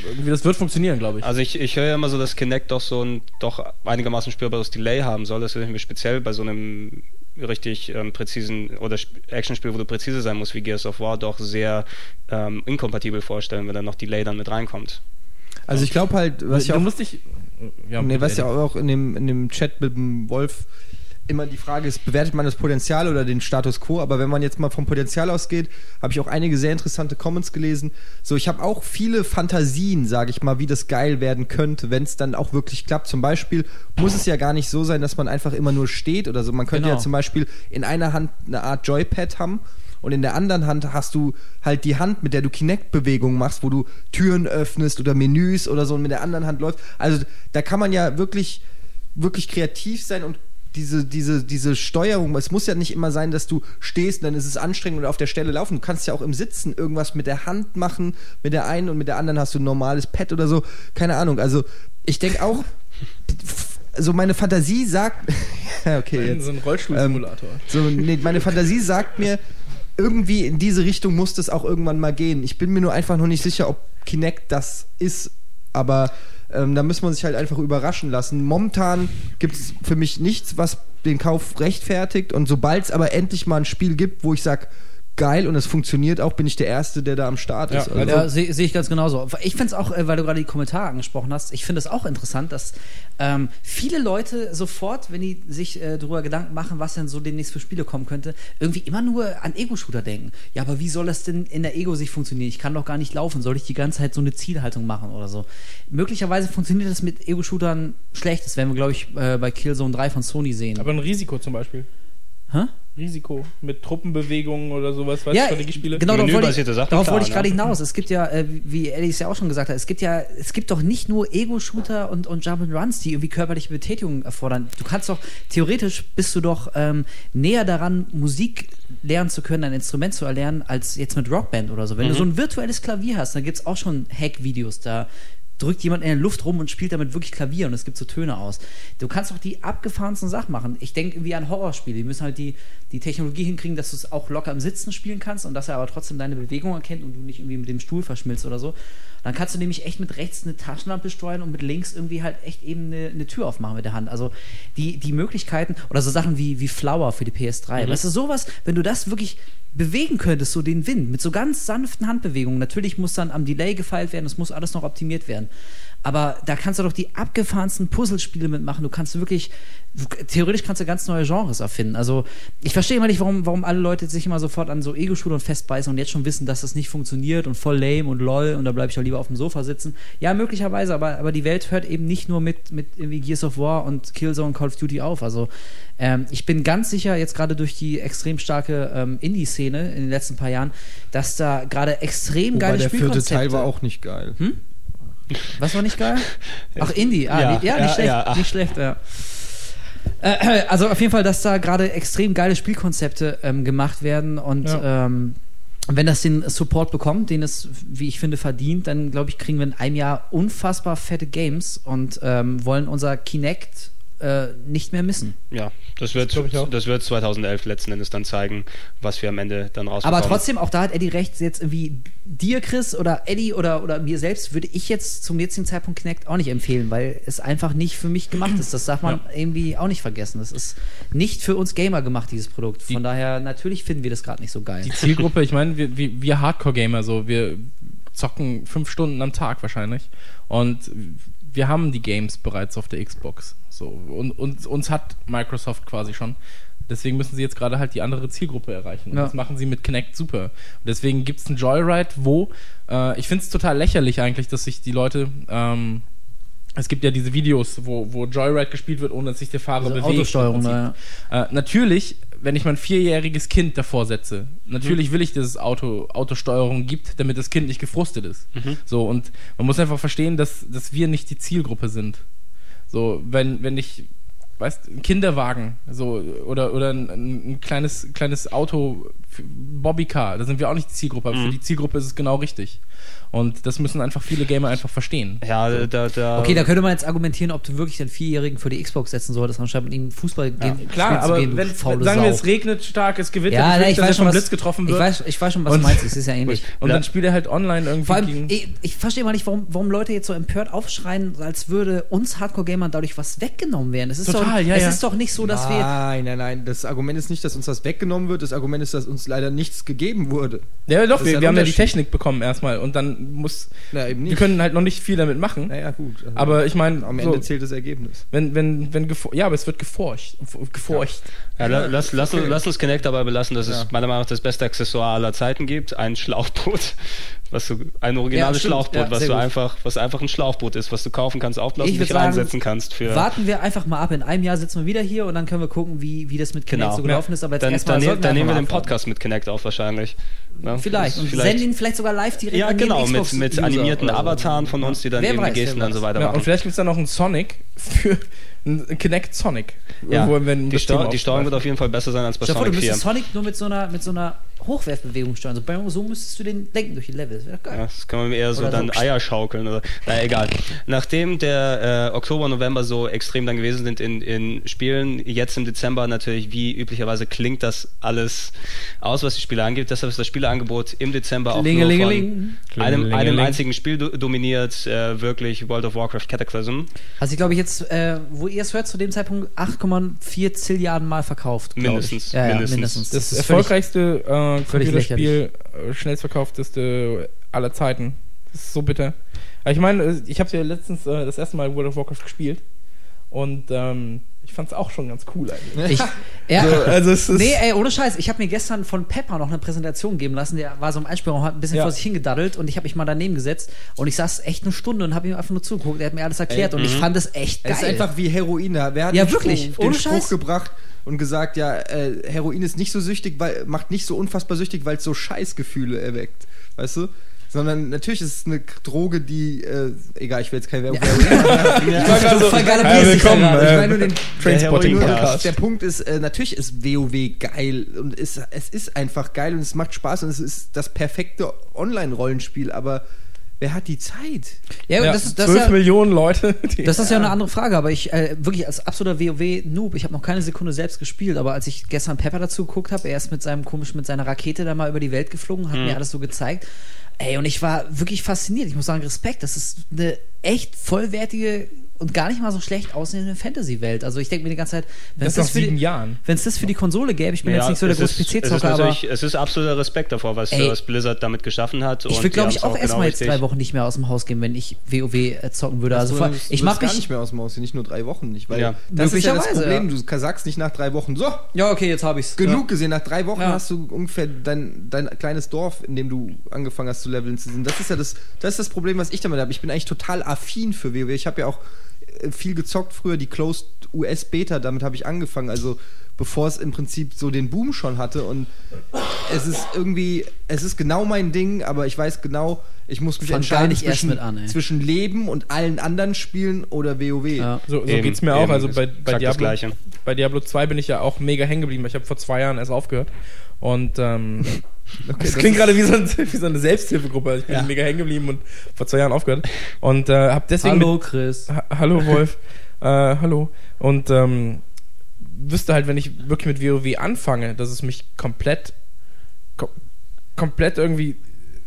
Irgendwie, das wird funktionieren, glaube ich. Also ich, ich höre ja immer so, dass Kinect doch so ein doch einigermaßen spürbares Delay haben soll. Das ist nämlich speziell bei so einem richtig ähm, präzisen oder Sp- Actionspiel, wo du präzise sein musst, wie Gears of War, doch sehr ähm, inkompatibel vorstellen, wenn dann noch Delay dann mit reinkommt. Also ich glaube halt, was du ja auch, musst dich. Ja, nee, was ja auch in dem, in dem Chat mit dem Wolf immer die Frage ist, bewertet man das Potenzial oder den Status quo? Aber wenn man jetzt mal vom Potenzial ausgeht, habe ich auch einige sehr interessante Comments gelesen. So, ich habe auch viele Fantasien, sage ich mal, wie das geil werden könnte, wenn es dann auch wirklich klappt. Zum Beispiel muss es ja gar nicht so sein, dass man einfach immer nur steht oder so. Man könnte Genau. ja zum Beispiel in einer Hand eine Art Joypad haben und in der anderen Hand hast du halt die Hand, mit der du Kinect-Bewegungen machst, wo du Türen öffnest oder Menüs oder so und mit der anderen Hand läuft. Also da kann man ja wirklich, wirklich kreativ sein und diese, diese, diese Steuerung, es muss ja nicht immer sein, dass du stehst und dann ist es anstrengend und auf der Stelle laufen. Du kannst ja auch im Sitzen irgendwas mit der Hand machen, mit der einen und mit der anderen hast du ein normales Pad oder so. Keine Ahnung. Also ich denke auch, so meine Fantasie sagt, ja, okay, jetzt. so ein Rollstuhlsimulator. So, nee, meine Fantasie sagt mir, irgendwie in diese Richtung muss das auch irgendwann mal gehen. Ich bin mir nur einfach noch nicht sicher, ob Kinect das ist, aber ähm, da muss man sich halt einfach überraschen lassen. Momentan gibt es für mich nichts, was den Kauf rechtfertigt und sobald es aber endlich mal ein Spiel gibt, wo ich sage, geil und es funktioniert auch, bin ich der Erste, der da am Start Ja, ist. also- Ja, sehe seh ich ganz genauso. Ich finde es auch, äh, weil du gerade die Kommentare angesprochen hast, ich finde es auch interessant, dass ähm, viele Leute sofort, wenn die sich äh, darüber Gedanken machen, was denn so demnächst für Spiele kommen könnte, irgendwie immer nur an Ego-Shooter denken. Ja, aber wie soll das denn in der Ego-Sicht funktionieren? Ich kann doch gar nicht laufen. Soll ich die ganze Zeit so eine Zielhaltung machen oder so? Möglicherweise funktioniert das mit Ego-Shootern schlecht. Das werden wir, glaube ich, äh, bei Killzone 3 von Sony sehen. Aber ein Risiko zum Beispiel. Hä? Risiko mit Truppenbewegungen oder sowas, weißt du, Strategiespiele? Genau, darauf wollte ich, Sachen, darauf klar, wollte ich gerade ne? hinaus. Es gibt ja, äh, wie Eddie es ja auch schon gesagt hat, es gibt ja, es gibt doch nicht nur Ego-Shooter und, und Jump-and-Runs, die irgendwie körperliche Betätigung erfordern. Du kannst doch, theoretisch bist du doch ähm, näher daran, Musik lernen zu können, ein Instrument zu erlernen, als jetzt mit Rockband oder so. Wenn du Mhm. so ein virtuelles Klavier hast, dann gibt es auch schon Hack-Videos, da drückt jemand in der Luft rum und spielt damit wirklich Klavier und es gibt so Töne aus. Du kannst doch die abgefahrensten Sachen machen. Ich denke irgendwie an Horrorspiele. Die müssen halt die, die Technologie hinkriegen, dass du es auch locker im Sitzen spielen kannst und dass er aber trotzdem deine Bewegung erkennt und du nicht irgendwie mit dem Stuhl verschmilzt oder so. Dann kannst du nämlich echt mit rechts eine Taschenlampe steuern und mit links irgendwie halt echt eben eine, eine Tür aufmachen mit der Hand. Also die, die Möglichkeiten oder so Sachen wie, wie Flower für die PS3. Weißt du, sowas, wenn du das wirklich bewegen könntest, so den Wind, mit so ganz sanften Handbewegungen. Natürlich muss dann am Delay gefeilt werden, es muss alles noch optimiert werden. Aber da kannst du doch die abgefahrensten Puzzlespiele mitmachen. Du kannst wirklich, du, theoretisch kannst du ganz neue Genres erfinden. Also ich verstehe immer nicht, warum, warum alle Leute sich immer sofort an so Ego-Shootern festbeißen und jetzt schon wissen, dass das nicht funktioniert und voll lame und lol und da bleibe ich doch lieber auf dem Sofa sitzen. Ja, möglicherweise, aber, aber die Welt hört eben nicht nur mit, mit irgendwie Gears of War und Killzone Call of Duty auf. Also ähm, ich bin ganz sicher, jetzt gerade durch die extrem starke ähm, Indie-Szene in den letzten paar Jahren, dass da gerade extrem Wobei geile der vierte Spielkonzepte... Teil war auch nicht geil. Was war nicht geil? Ach, Indie. Ah, Ja, ja, ja, nicht schlecht. ja, nicht schlecht, ja. Äh, also auf jeden Fall, dass da gerade extrem geile Spielkonzepte ähm, gemacht werden und ähm, wenn das den Support bekommt, den es, wie ich finde, verdient, dann glaube ich, kriegen wir in einem Jahr unfassbar fette Games und ähm, wollen unser Kinect äh, nicht mehr missen. Ja, das wird, auch. das wird 2011 letzten Endes dann zeigen, was wir am Ende dann rausbekommen. Aber trotzdem, auch da hat Eddie recht, jetzt irgendwie dir, Chris, oder Eddie oder, oder mir selbst würde ich jetzt zum jetzigen Zeitpunkt Kinect auch nicht empfehlen, weil es einfach nicht für mich gemacht ist. Das darf man irgendwie auch nicht vergessen. Das ist nicht für uns Gamer gemacht, dieses Produkt. Von Die- daher, natürlich finden wir das gerade nicht so geil. Die Zielgruppe, ich meine, wir, wir, wir Hardcore-Gamer, so, wir zocken fünf Stunden am Tag wahrscheinlich. Und wir haben die Games bereits auf der Xbox. So, und, und uns hat Microsoft quasi schon. Deswegen müssen sie jetzt gerade halt die andere Zielgruppe erreichen. Und Ja. das machen sie mit Kinect super. Und deswegen gibt es einen Joyride, wo äh, ich finde es total lächerlich eigentlich, dass sich die Leute. Ähm, es gibt ja diese Videos, wo, wo Joyride gespielt wird, ohne dass sich der Fahrer Diese bewegt. Autosteuerung, Prinzip. Äh, natürlich, wenn ich mein vierjähriges Kind davor setze, natürlich will ich, dass es Auto, Autosteuerung gibt, damit das Kind nicht gefrustet ist. So, und man muss einfach verstehen, dass, dass wir nicht die Zielgruppe sind. So, wenn, wenn ich, weißt ein Kinderwagen, so, oder, oder ein, ein kleines, kleines Auto, für Bobbycar, da sind wir auch nicht die Zielgruppe, aber für die Zielgruppe ist es genau richtig. Und das müssen einfach viele Gamer einfach verstehen. Ja, da, da, Okay, da könnte man jetzt argumentieren, ob du wirklich den Vierjährigen für die Xbox setzen solltest, anstatt mit ihm Fußball gehen, Klar, spielen zu aber gehen, du wenn, faule sagen wir, Sau. es regnet stark, es gewittert, ja, ich will ich dass er weiß schon, vom was, Blitz getroffen ich wird. weiß, ich weiß schon, was Und- du meinst, es ist ja ähnlich. Und dann spielt er halt online irgendwie Vor allem, gegen. ich, ich verstehe mal nicht, warum, warum Leute jetzt so empört aufschreien, als würde uns Hardcore-Gamern dadurch was weggenommen werden. Es ist Total, doch, ja, es ja. ist doch nicht so, dass wir. Nein, nein, nein. Das Argument ist nicht, dass uns das weggenommen wird. Das Argument ist, dass uns leider nichts gegeben wurde. Ja, doch, wir, ja wir haben ja die. Technik bekommen erstmal und dann muss. Na, eben Wir nicht. können halt noch nicht viel damit machen. naja, gut. Also Aber ich meine, am so, Ende zählt das Ergebnis. wenn, wenn, wenn ja, aber es wird geforcht. Geforcht. Ja, la- lass, lass, uns, okay. lass uns Kinect dabei belassen, dass es Ja. meiner Meinung nach das beste Accessoire aller Zeiten gibt. Ein Schlauchboot. Was du, ein originales Ja. Schlauchboot, Ja, was du gut. einfach, was einfach ein Schlauchboot ist, was du kaufen kannst, aufblasen dich sagen, reinsetzen kannst für. Warten wir einfach mal ab. In einem Jahr sitzen wir wieder hier und dann können wir gucken, wie, wie das mit Kinect Genau. so gelaufen ist. Aber jetzt dann erstmal dann, dann nehmen wir den Podcast mit Kinect auf wahrscheinlich. Ja, Vielleicht. Und ist senden ihn vielleicht sogar live direkt Ja, an genau, mit, Xbox mit User animierten. Avataren von uns, die dann Wer eben weiß, die Gesten dann so weiter Ja, machen. und vielleicht gibt es dann noch einen Sonic für einen Kinect Sonic. ja, die, Steu die Steuerung wird auf jeden Fall besser sein als bei dir vor, du Sonic 4. müsstest Sonic nur mit so einer, mit so einer Hochwerfbewegung steuern. So, bam, so müsstest du den lenken durch die Level. Das wäre geil. Ja, das kann man eher so Oder so. dann Eier schaukeln oder. Na egal. Nachdem der äh, Oktober, November so extrem dann gewesen sind in, in Spielen, jetzt im Dezember natürlich, wie üblicherweise klingt das alles aus, was die Spiele angeht. Deshalb ist das Spieleangebot im Dezember auch nur von einem, einem einzigen Spiel do dominiert, äh, wirklich World of Warcraft Cataclysm. Hat sich, glaube ich, jetzt, äh, wo ihr es hört, zu dem Zeitpunkt 8,4 Zilliarden Mal verkauft. Mindestens, Ich. Ja, ja, mindestens. mindestens. Das, völlig- erfolgreichste äh, völlig Computerspiel, äh, schnellstverkaufteste aller Zeiten. Das ist so bitter. Aber ich meine, äh, ich habe ja letztens äh, das erste Mal World of Warcraft gespielt und ähm, ich fand es auch schon ganz cool eigentlich. Ich, ja, So, also es ist nee, ey, ohne Scheiß. Ich habe mir gestern von Pepper noch eine Präsentation geben lassen. Der war so im Einspielraum, hat ein bisschen Ja. vor sich hingedaddelt und ich habe mich mal daneben gesetzt und ich saß echt eine Stunde und habe ihm einfach nur zugeguckt. Er hat mir alles erklärt und ich fand es echt geil. Es ist einfach wie Heroin. da. Wer hat Ja, den wirklich, Spruch, den ohne Spruch Scheiß. gebracht und gesagt, ja, äh, Heroin ist nicht so süchtig, weil macht nicht so unfassbar süchtig, weil es so Scheißgefühle erweckt. Weißt du? Sondern natürlich ist es eine Droge, die, äh, egal, ich will jetzt keine Werbung für Heroin machen. ich war gerade so voll geile Ja, willkommen, äh, Ich meine nur den Trainspotting Nur Podcast. Der Punkt ist, äh, natürlich ist WoW geil und es, es ist einfach geil und es macht Spaß und es ist das perfekte Online-Rollenspiel, aber wer hat die Zeit? Ja, ja, das ist das 12 ja, Millionen Leute. Die, Das ist ja eine andere Frage, aber ich äh, wirklich als absoluter WoW-Noob, ich habe noch keine Sekunde selbst gespielt, aber als ich gestern Pepper dazu geguckt habe, er ist mit seinem komisch mit seiner Rakete da mal über die Welt geflogen, hat mir alles so gezeigt. Ey, und ich war wirklich fasziniert. Ich muss sagen, Respekt. Das ist eine echt vollwertige und gar nicht mal so schlecht aussehende Fantasy-Welt. Also ich denke mir die ganze Zeit, wenn das es nach das, für die- wenn's das für die Konsole gäbe, ich bin jetzt nicht so der es große ist- es ist PC-Zocker, aber Es ist absoluter Respekt davor, was, Ey. was Blizzard damit geschaffen hat. ich würde, glaube ich, haben's auch genau erstmal jetzt richtig. drei Wochen nicht mehr aus dem Haus gehen, wenn ich WoW äh, zocken würde. Also wirst- ich du mach wirst gar mich nicht mehr aus dem Haus, nicht nur drei Wochen nicht, weil Ja. das ist ja das Problem. Du sagst nicht nach drei Wochen, so, Ja, okay, jetzt habe ich's. genug gesehen. Nach drei Wochen Ja. hast du ungefähr dein, dein kleines Dorf, in dem du angefangen hast zu leveln zu sind. Das ist ja das, das ist das Problem, was ich damit habe. Ich bin eigentlich total affin für WoW. Ich habe ja auch viel gezockt früher, die Closed US Beta, damit habe ich angefangen. Also bevor es im Prinzip so den Boom schon hatte. Und es ist irgendwie, es ist genau mein Ding, aber ich weiß genau, ich muss mich Fang entscheiden nicht erst zwischen, mit an, zwischen Leben und allen anderen Spielen oder WoW. Ja. So, so Eben, geht's mir auch. Also bei, bei, Diablo, bei Diablo 2 bin ich ja auch mega hängen geblieben. Ich habe vor zwei Jahren erst aufgehört. Und ähm, das das klingt gerade wie so, ein, wie so eine Selbsthilfegruppe. Ich bin Ja. mega hängen geblieben und vor zwei Jahren aufgehört. Und äh, habe deswegen Hallo Chris. Ha hallo Wolf. äh, hallo. Und ähm, wüsste halt, wenn ich wirklich mit WoW anfange, dass es mich komplett kom komplett irgendwie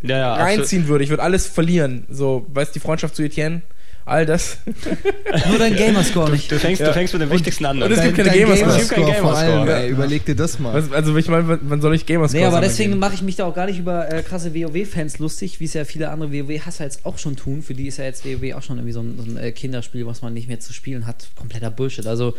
Ja, ja, absolut. reinziehen würde. Ich würde alles verlieren. So, weißt die Freundschaft zu Etienne, all das. Nur dein Gamerscore nicht. Du fängst, Ja. du fängst mit dem Wichtigsten an. und es gibt keine Gamerscore. Es gibt keinen Gamerscore allem, Überleg dir das mal. Was, also ich meine, wann, soll ich Gamerscore Nee, aber deswegen mache ich mich da auch gar nicht über äh, krasse WoW-Fans lustig, wie es ja viele andere WoW-Hasser jetzt auch schon tun. Für die ist ja jetzt WoW auch schon irgendwie so ein, so ein äh, Kinderspiel, was man nicht mehr zu spielen hat. Kompletter Bullshit. Also,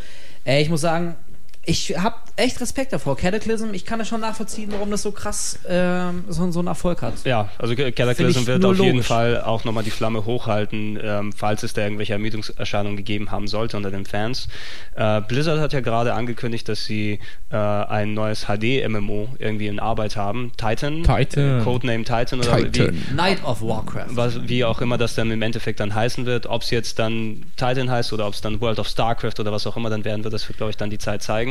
äh, ich muss sagen, ich habe echt Respekt davor. Cataclysm, ich kann es schon nachvollziehen, warum das so krass ähm, so, so einen Erfolg hat. Ja, also Cataclysm wird auf jeden logisch. Fall auch nochmal die Flamme hochhalten, ähm, falls es da irgendwelche Ermüdungserscheinungen gegeben haben sollte unter den Fans. Äh, Blizzard hat ja gerade angekündigt, dass sie äh, ein neues HD-MMO irgendwie in Arbeit haben. Titan. Titan. Äh, Codename Titan oder Titan. Wie, Night of Warcraft. was, wie auch immer das dann im Endeffekt dann heißen wird. Ob es jetzt dann Titan heißt oder ob es dann World of Starcraft oder was auch immer dann werden wird, das wird, glaube ich, dann die Zeit zeigen.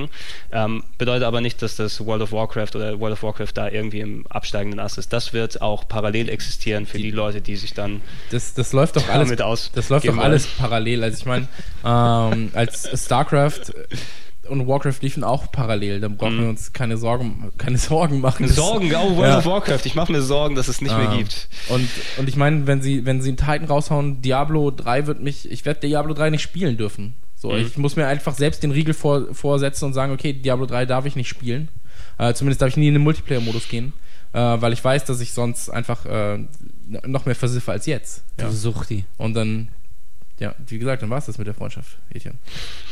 Ähm, bedeutet aber nicht, dass das World of Warcraft oder World of Warcraft da irgendwie im absteigenden Ast ist. Das wird auch parallel existieren für die, Leute, die sich dann Das, das läuft doch alles. damit aus. Das läuft doch alles parallel. Also ich meine, ähm, als StarCraft und Warcraft liefen auch parallel. Da brauchen Mhm. wir uns keine Sorgen, keine Sorgen machen. Sorgen, oh, World Ja. of Warcraft. Ich mache mir Sorgen, dass es nicht mehr Ah. gibt. Und, und ich meine, wenn sie, wenn sie einen Titan raushauen, Diablo 3 wird mich, ich werde Diablo 3 nicht spielen dürfen. So, Mhm. ich muss mir einfach selbst den Riegel vor, vorsetzen und sagen, okay, Diablo 3 darf ich nicht spielen. Äh, zumindest darf ich nie in den Multiplayer-Modus gehen, äh, weil ich weiß, dass ich sonst einfach äh, noch mehr versiffe als jetzt. Ja. Du Suchti. Und dann, ja, wie gesagt, dann war es das mit der Freundschaft, Etienne.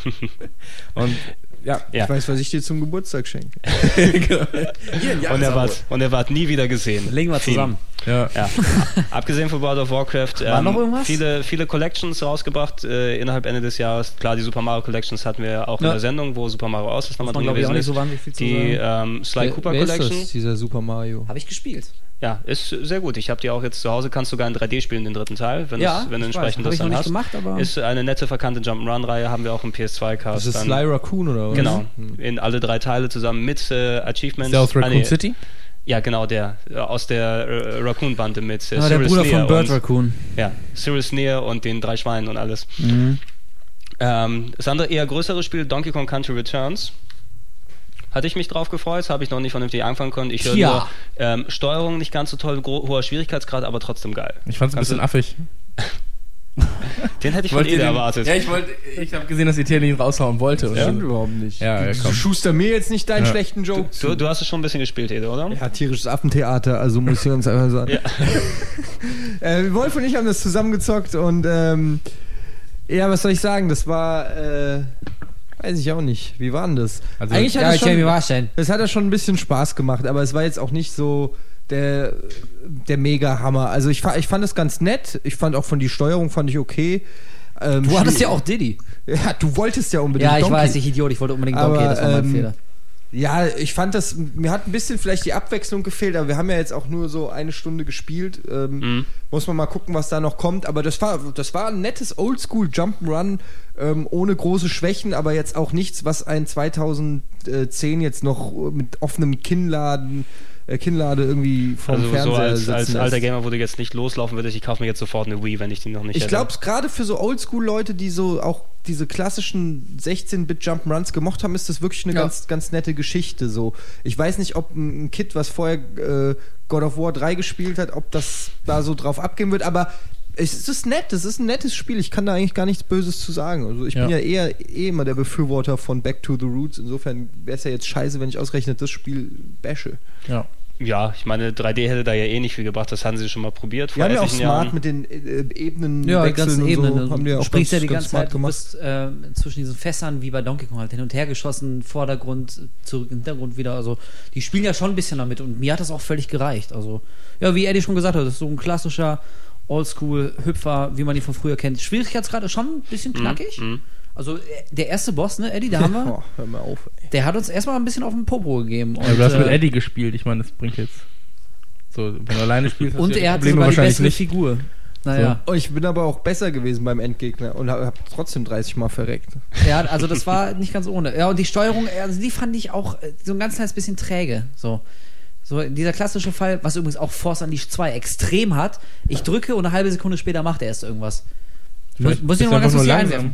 und ja, Ja. Ich weiß, was ich dir zum Geburtstag schenke. genau. Hier, Und er, ward, und er ward nie wieder gesehen. Legen wir zusammen. Ja. Ja. Abgesehen von World of Warcraft, War ähm, noch irgendwas? Viele, viele Collections rausgebracht äh, innerhalb Ende des Jahres. Klar, die Super Mario Collections hatten wir auch in Ja. der Sendung, wo Super Mario aus ist, nochmal drin gewesen nicht ist. so wahnsinnig viel zu die ähm, Sly Cooper wer ist Collection. das, dieser Super Mario? Habe ich gespielt. Ja, ist sehr gut. Ich habe die auch jetzt zu Hause, kannst sogar in 3D spielen, den dritten Teil, wenn, Ja, es, wenn du entsprechend weiß. das dann hast. gemacht, aber- Ist eine nette, verkannte Jump'n'Run-Reihe, haben wir auch im PS2-Cast. Das ist Sly Raccoon oder was? Genau, Hm. in alle drei Teile zusammen mit äh, Achievements. Der Ah, Raccoon nee, City? Ja, genau, der. äh, Aus der äh, Raccoon-Bande mit äh, Ah, der Cyril Bruder Sneer von Bird und- Raccoon. Ja, Cyril Sneer und den drei Schweinen und alles. Mhm. Ähm, das andere eher größere Spiel, Donkey Kong Country Returns. Hatte ich mich drauf gefreut, habe ich noch nicht vernünftig anfangen können. Ich höre Tja. nur ähm, Steuerung nicht ganz so toll, hoher Schwierigkeitsgrad, aber trotzdem geil. Ich fand es ein bisschen du- affig. Den hätte ich von Wollt ihr Ede erwartet. Ja, ich wollte, ich habe gesehen, dass Etienne ihn raushauen wollte. Und Stimmt dann- überhaupt nicht. Ja, ja, du komm. schuster mir jetzt nicht deinen Ja. schlechten Joke Du, du hast es schon ein bisschen gespielt, Ede, oder? Ja, tierisches Affentheater, also muss ich uns einfach sagen. Ja. äh, Wolf und ich haben das zusammengezockt und ähm, ja, was soll ich sagen? Das war, äh, weiß ich auch nicht. Wie war denn das? Also- Eigentlich hat Ja, es ich kann mir schon, vorstellen. es hat ja schon ein bisschen Spaß gemacht, aber es war jetzt auch nicht so der, der Mega-Hammer. Also ich, ich fand es ganz nett. Ich fand auch von die Steuerung fand ich okay. Ähm, Du hattest ja auch Diddy. Ja, du wolltest ja unbedingt Ja, ich Donkey. weiß, ich Idiot, ich wollte unbedingt Aber, Donkey, das war mein ähm, Fehler. Ja, ich fand das, mir hat ein bisschen vielleicht die Abwechslung gefehlt, aber wir haben ja jetzt auch nur so eine Stunde gespielt. Ähm, Mhm. Muss man mal gucken, was da noch kommt. Aber das war, das war ein nettes Oldschool Jump'n'Run, ähm, ohne große Schwächen, aber jetzt auch nichts, was ein 2010 jetzt noch mit offenem Kinnladen, Kinnlade irgendwie vom Also so Fernseher als, sitzen als lässt. alter Gamer, wo du jetzt nicht loslaufen würdest, ich kaufe mir jetzt sofort eine Wii, wenn ich die noch nicht Ich glaube, gerade für so Oldschool-Leute, die so auch diese klassischen 16-Bit Jump'n'Runs gemocht haben, ist das wirklich eine Ja. ganz, ganz nette Geschichte. So, ich weiß nicht, ob ein Kid, was vorher äh, God of War 3 gespielt hat, ob das da so drauf abgehen wird. Aber es ist nett. Es ist ein nettes Spiel. Ich kann da eigentlich gar nichts Böses zu sagen. Also ich bin Ja. ja eher eh immer der Befürworter von Back to the Roots. Insofern wäre es ja jetzt scheiße, wenn ich ausgerechnet das Spiel bashe. Ja. Ja, ich meine, 3D hätte da ja eh nicht viel gebracht, das haben sie schon mal probiert. Wir haben ja auch smart Jahren. mit den äh, Ebenen Ja, die ganzen und Ebenen. so. Haben die ja du auch springst ganz, ja die ganz ganze Zeit, du bist äh, zwischen diesen Fässern wie bei Donkey Kong halt hin und her geschossen, Vordergrund, zurück, Hintergrund wieder. Also die spielen ja schon ein bisschen damit und mir hat das auch völlig gereicht. Also ja, wie Eddie schon gesagt hat, das ist so ein klassischer Oldschool-Hüpfer, wie man ihn von früher kennt. Schwierigkeitsgrad ist schon ein bisschen knackig. Mhm. Also äh, der erste Boss, ne, Eddie, da haben wir, Oh, hör mal auf. Ey. der hat uns erstmal ein bisschen auf den Popo gegeben. Ja, du hast äh, mit Eddie gespielt, ich meine, das bringt jetzt. So, wenn du alleine spielst, hast Und du er hat Probleme sogar die wahrscheinlich bessere nicht. Figur. Naja. Oh, ich bin aber auch besser gewesen beim Endgegner und habe hab trotzdem 30 Mal verreckt. Ja, also das war nicht ganz ohne. Ja, und die Steuerung, also die fand ich auch äh, so ein ganz kleines bisschen träge. So. So, dieser klassische Fall, was übrigens auch Force Unleashed 2 extrem hat. Ich drücke und eine halbe Sekunde später macht er erst irgendwas. Muss, Vielleicht muss ich bist noch mal du ganz kurz einwerfen.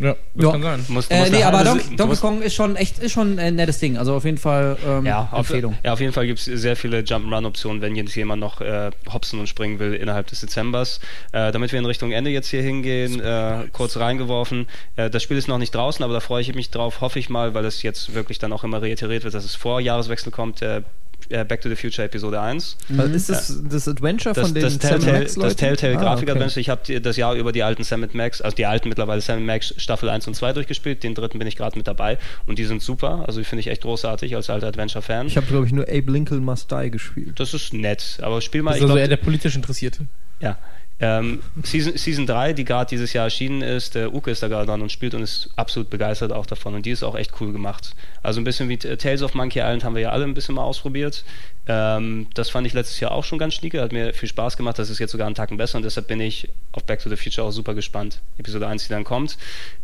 Ja, das Ja. kann sein. Du Äh, nee, aber halbe Donkey, Kong ist schon echt ist schon ein nettes Ding. Also auf jeden Fall ähm, Ja, auf, Empfehlung. ja, auf jeden Fall gibt es sehr viele Jump'n'Run-Optionen, wenn jetzt jemand noch äh, hopsen und springen will innerhalb des Dezembers. Äh, damit wir in Richtung Ende jetzt hier hingehen, äh, kurz reingeworfen. Äh, das Spiel ist noch nicht draußen, aber da freue ich mich drauf, hoffe ich mal, weil es jetzt wirklich dann auch immer reiteriert wird, dass es vor Jahreswechsel kommt. Äh, äh, Back to the Future Episode 1. Also ist das das Adventure Das, von den das Telltale, Sam Max das? Telltale Ah, Grafik-Adventure. okay. Ich habe das Jahr über die alten Sam Max, also die alten mittlerweile Sam Max Staffel 1 und 2 durchgespielt. Den dritten bin ich gerade mit dabei und die sind super. Also die finde ich echt großartig als alter Adventure-Fan. Ich habe, glaube ich, nur Abe Lincoln Must Die gespielt. Das ist nett, aber spiel mal. Das ist ich also glaub, eher der politisch Interessierte. ja. Ähm, Season, Season 3, die gerade dieses Jahr erschienen ist, der Uke ist da gerade dran und spielt und ist absolut begeistert auch davon und die ist auch echt cool gemacht. Also ein bisschen wie Tales of Monkey Island haben wir ja alle ein bisschen mal ausprobiert. Ähm, das fand ich letztes Jahr auch schon ganz schnieke, hat mir viel Spaß gemacht, das ist jetzt sogar einen Tacken besser und deshalb bin ich auf Back to the Future auch super gespannt. Episode 1, die dann kommt.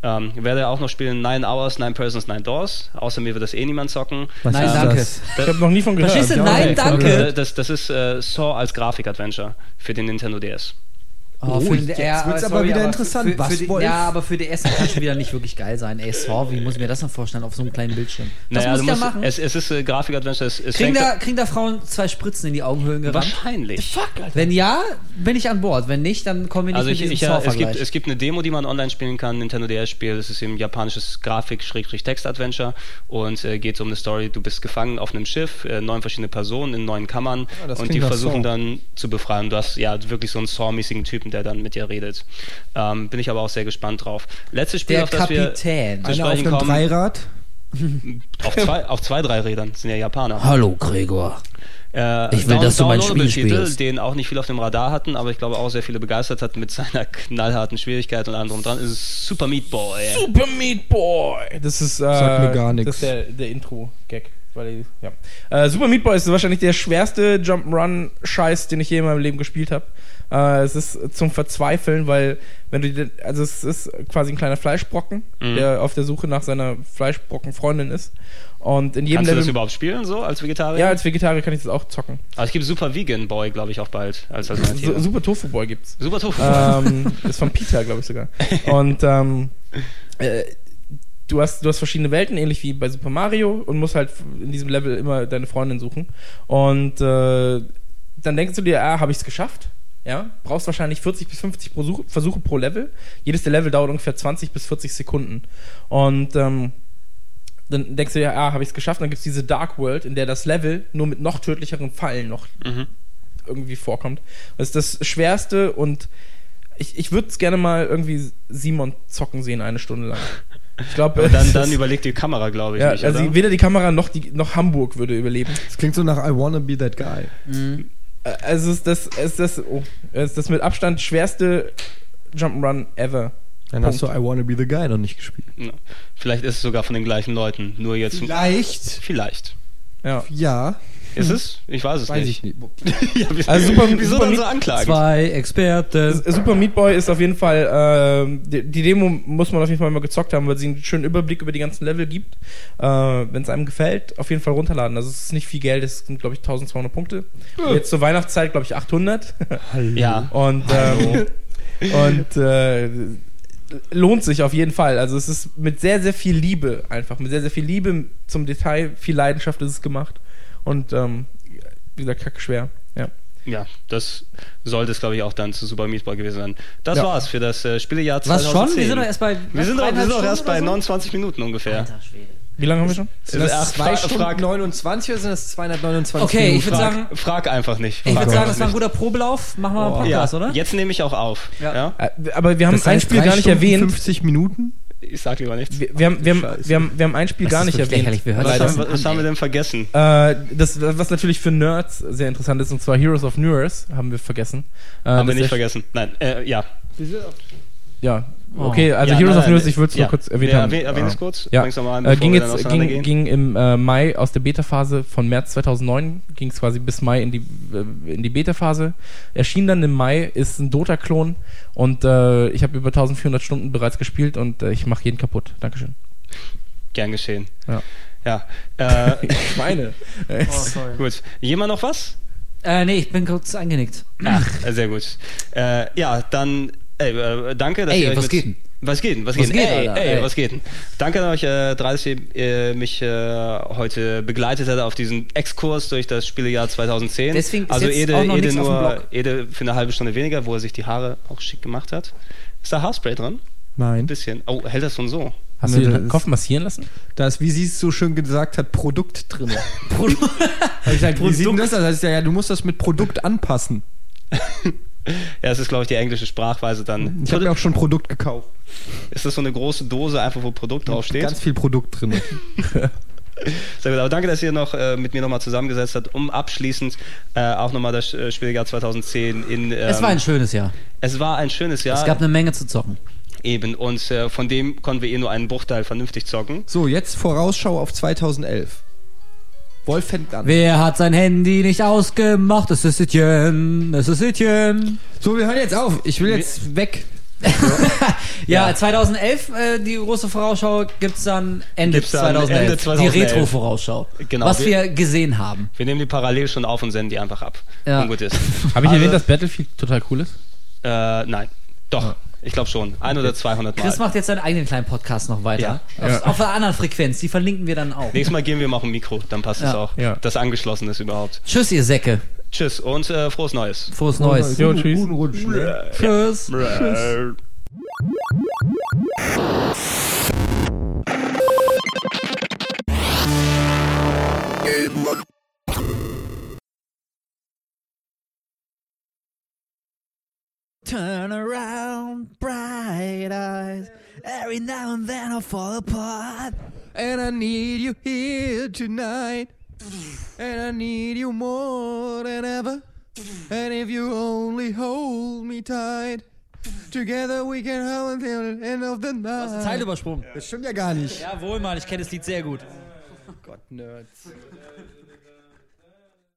Ähm, ich werde auch noch spielen 9 Hours, 9 Persons, 9 Doors. Außer mir wird das eh niemand zocken. Was Nein, ist danke. das? Ich habe noch nie von gehört. Verstehst du? Nein, danke. Äh, Das, das ist äh, Saw als Grafik-Adventure für den Nintendo DS. Oh, Oh, jetzt ja, wird's aber sorry, wieder interessant. Für, Was, für die, ja, aber für die erste kann schon wieder nicht wirklich geil sein. Ey, Saw, wie muss ich mir das noch vorstellen auf so einem kleinen Bildschirm? Das Naja, muss ich ja machen. Es, es ist äh, Grafik-Adventure. Es, es Kriegen da, kriegen da Frauen zwei Spritzen in die Augenhöhlen gerannt? Wahrscheinlich. Wenn ja, bin ich an Bord. Wenn nicht, dann kommen wir nicht Also mit ich, ich, ja, es, gibt, es gibt eine Demo, die man online spielen kann, Nintendo DS-Spiel. Das ist eben japanisches Grafik-Text-Adventure und äh, geht um eine Story. Du bist gefangen auf einem Schiff, äh, neun verschiedene Personen in neun Kammern Ah, das und die versuchen Saw. dann zu befreien. Du hast ja wirklich so einen Saw-mäßigen Typen, der dann mit dir redet. Ähm, bin ich aber auch sehr gespannt drauf. Letztes Spiel, Der auf das Kapitän. wir zu auf sprechen einem kommen, Dreirad. auf zwei, auf zwei, drei Rädern, sind ja Japaner. Hallo, Gregor. Äh, Ich will, dass du mein Spiel Titel, spielst. den auch nicht viel auf dem Radar hatten, aber ich glaube auch sehr viele begeistert hat mit seiner knallharten Schwierigkeit und allem drum und dran, ist Super Meat Boy. Super Meat Boy! Das ist, äh, Sagt mir gar. Das ist der, der Intro-Gag. Weil Ja. Äh, Super Meat Boy ist wahrscheinlich der schwerste Jump'n'Run-Scheiß, den ich je in meinem Leben gespielt habe. Äh, es ist zum Verzweifeln, weil wenn du dir- also es ist quasi ein kleiner Fleischbrocken, Mhm. der auf der Suche nach seiner Fleischbrocken-Freundin ist. Und in jedem Kannst du das Level. überhaupt spielen, so als Vegetarier? Ja, als Vegetarier kann ich das auch zocken. aber es gibt Super Vegan Boy, glaube ich, auch bald als Alternative. Su Super Tofu Boy gibt's. Super Tofu. ähm, ist von Peter, glaube ich sogar. Und ähm, äh, du, hast, du hast verschiedene Welten, ähnlich wie bei Super Mario, und musst halt in diesem Level immer deine Freundin suchen. Und äh, dann denkst du dir, ah, habe ich es geschafft? Ja, brauchst wahrscheinlich 40 bis 50 Versuche, Versuche pro Level. Jedes der Level dauert ungefähr 20 bis 40 Sekunden. Und ähm, dann denkst du dir, ah, habe ich es geschafft? dann gibt es diese Dark World, in der das Level nur mit noch tödlicheren Fallen noch Mhm. irgendwie vorkommt. Das ist das Schwerste und ich, ich würde es gerne mal irgendwie Simon zocken sehen, eine Stunde lang. Ich glaube, dann, dann überlegt die Kamera, glaube ich, ja, nicht, also oder? weder die Kamera noch, die, noch Hamburg würde überleben. Das klingt so nach I wanna be that guy. Mhm. Also ist das, ist das, oh, ist das mit Abstand schwerste Jump'n'Run ever. Dann hast du I wanna be the guy noch nicht gespielt. Ja. Vielleicht ist es sogar von den gleichen Leuten, nur jetzt... Vielleicht. Vielleicht. Ja. Ja. Ist es? Ich weiß es Weiß nicht. ich nicht. ja, wieso, Also super- wieso super dann so Meat- anklagen? Zwei Experten. Super Meat Boy ist auf jeden Fall, ähm, die, die Demo muss man auf jeden Fall mal gezockt haben, weil sie einen schönen Überblick über die ganzen Level gibt. Äh, Wenn es einem gefällt, auf jeden Fall runterladen. Also es ist nicht viel Geld, es sind glaube ich 1200 Punkte. Und Jetzt zur Weihnachtszeit glaube ich 800. Ja. Und, ähm, und äh, lohnt sich auf jeden Fall. Also es ist mit sehr, sehr viel Liebe einfach, mit sehr, sehr viel Liebe zum Detail, viel Leidenschaft ist es gemacht. Und ähm, wie gesagt, kackschwer. Ja. Ja, das sollte es, glaube ich, auch dann zu Super Meat Boy gewesen sein. Das Ja. war's für das äh, Spielejahr Was 2010. schon? Wir sind doch erst bei. Wir sind doch, wir sind doch erst bei oder 29 Minuten ungefähr. so? Alter Schwede. Wie lange haben wir schon? Sind das Ach, 2 frag- Stunden frag- 29 oder sind das 229 Okay, Minuten? ich würde Frag, sagen, frag einfach nicht. ich Frag würde sagen, das war ein guter Probelauf. Machen wir mal einen ja, Podcast, oder? Jetzt nehme ich auch auf. Ja. Ja. Äh, Aber wir haben Das ein heißt, Spiel drei gar nicht Stunden, erwähnt. 50 Minuten? Ich sag lieber nichts. Wir, wir, haben, wir, haben, wir, haben, wir haben ein Spiel Das gar nicht erwähnt. lächerlich. Wir hören Was, haben, wir- was haben wir denn vergessen? Äh, das, was natürlich für Nerds sehr interessant ist, und zwar Heroes of Newer's, haben wir vergessen. Äh, haben wir nicht vergessen. Nein, äh, ja. Ja, Okay, also Ja, Heroes nein, of News, ich würde es ja. nur kurz erwähnt Wir haben. erwähnen- erwähnen es Äh, kurz, Ja. an, Äh, ging jetzt ging, ging im äh, Mai aus der Beta-Phase von März 2009 ging es quasi bis Mai in die äh, in die Beta-Phase. Erschien dann im Mai ist ein Dota-Klon und äh, ich habe über 1400 Stunden bereits gespielt und äh, ich mache jeden kaputt. Dankeschön. Gern geschehen. Ja. Ja. Äh, Ich meine. gut. Jemand noch was? Äh, nee, ich bin kurz eingenickt. Ach, sehr gut. Äh, ja, dann ey, äh, danke, dass Ey, ihr euch was mit, geht denn? Was geht denn? Was, Was geht geht, Ey, Alter? ey, Ey. was geht denn? Danke an euch, äh, 30, äh, mich äh, heute begleitet hat auf diesen Exkurs durch das Spielejahr 2010. Deswegen ist also jetzt Ede, auch noch Ede nichts auf dem nur. Ede für eine halbe Stunde weniger, wo er sich die Haare auch schick gemacht hat. Ist da Haarspray dran? Nein. Ein bisschen. Oh, hält das schon so? Hast Nee, du das den Kopf massieren lassen? Da ist, wie sie es so schön gesagt hat, Produkt drin. Hab ich gesagt, wie sieht denn das? Das heißt ja, ja, du musst das mit Produkt anpassen. Ja, es ist, glaube ich, die englische Sprachweise dann. Ich habe mir auch schon Produkt gekauft. Ist das so eine große Dose, einfach wo Produkt draufsteht? Ganz viel Produkt drin. Sehr gut, aber danke, dass ihr noch äh, mit mir nochmal zusammengesetzt habt, um abschließend äh, auch nochmal das äh, Spieljahr 2010 in. Ähm, es war ein schönes Jahr. es war ein schönes Jahr. Es gab eine Menge zu zocken. eben und äh, von dem konnten wir eh nur einen Bruchteil vernünftig zocken. So, jetzt Vorausschau auf 2011. Wolf fängt an. Wer hat sein Handy nicht ausgemacht? Es ist Etienne. Es ist Etienne. So, wir hören jetzt auf. Ich will jetzt weg. Ja, Ja. 2011, äh, die große Vorausschau gibt's dann Ende Gibt's dann 2011. Ende 2011. Die Retro-Vorausschau. Genau, Was wir- wir gesehen haben. Wir nehmen die parallel schon auf und senden die einfach ab. Ja. Und gut ist. Habe ich Also- erwähnt, dass Battlefield total cool ist? Äh, nein. Doch. Ich glaube schon. Ein oder 200 Mal. Chris macht jetzt seinen eigenen kleinen Podcast noch weiter. Ja. Auf, Ja. auf einer anderen Frequenz. Die verlinken wir dann auch. Nächstes Mal gehen wir mal auf ein Mikro, dann passt es auch. Ja. Das angeschlossen ist überhaupt. Tschüss, ihr Säcke. Tschüss und äh, frohes Neues. Frohes Neues. Jo, tschüss. Guten Rutsch. Ne? Tschüss. Turn around, bright eyes. Every now and then I fall apart. And I need you here tonight. And I need you more than ever. And if you only hold me tight, together we can hold until the end of the night. Teil übersprungen. Das stimmt ja gar nicht. Jawohl, Mann, ich kenne das Lied sehr gut. Gott, Nerds.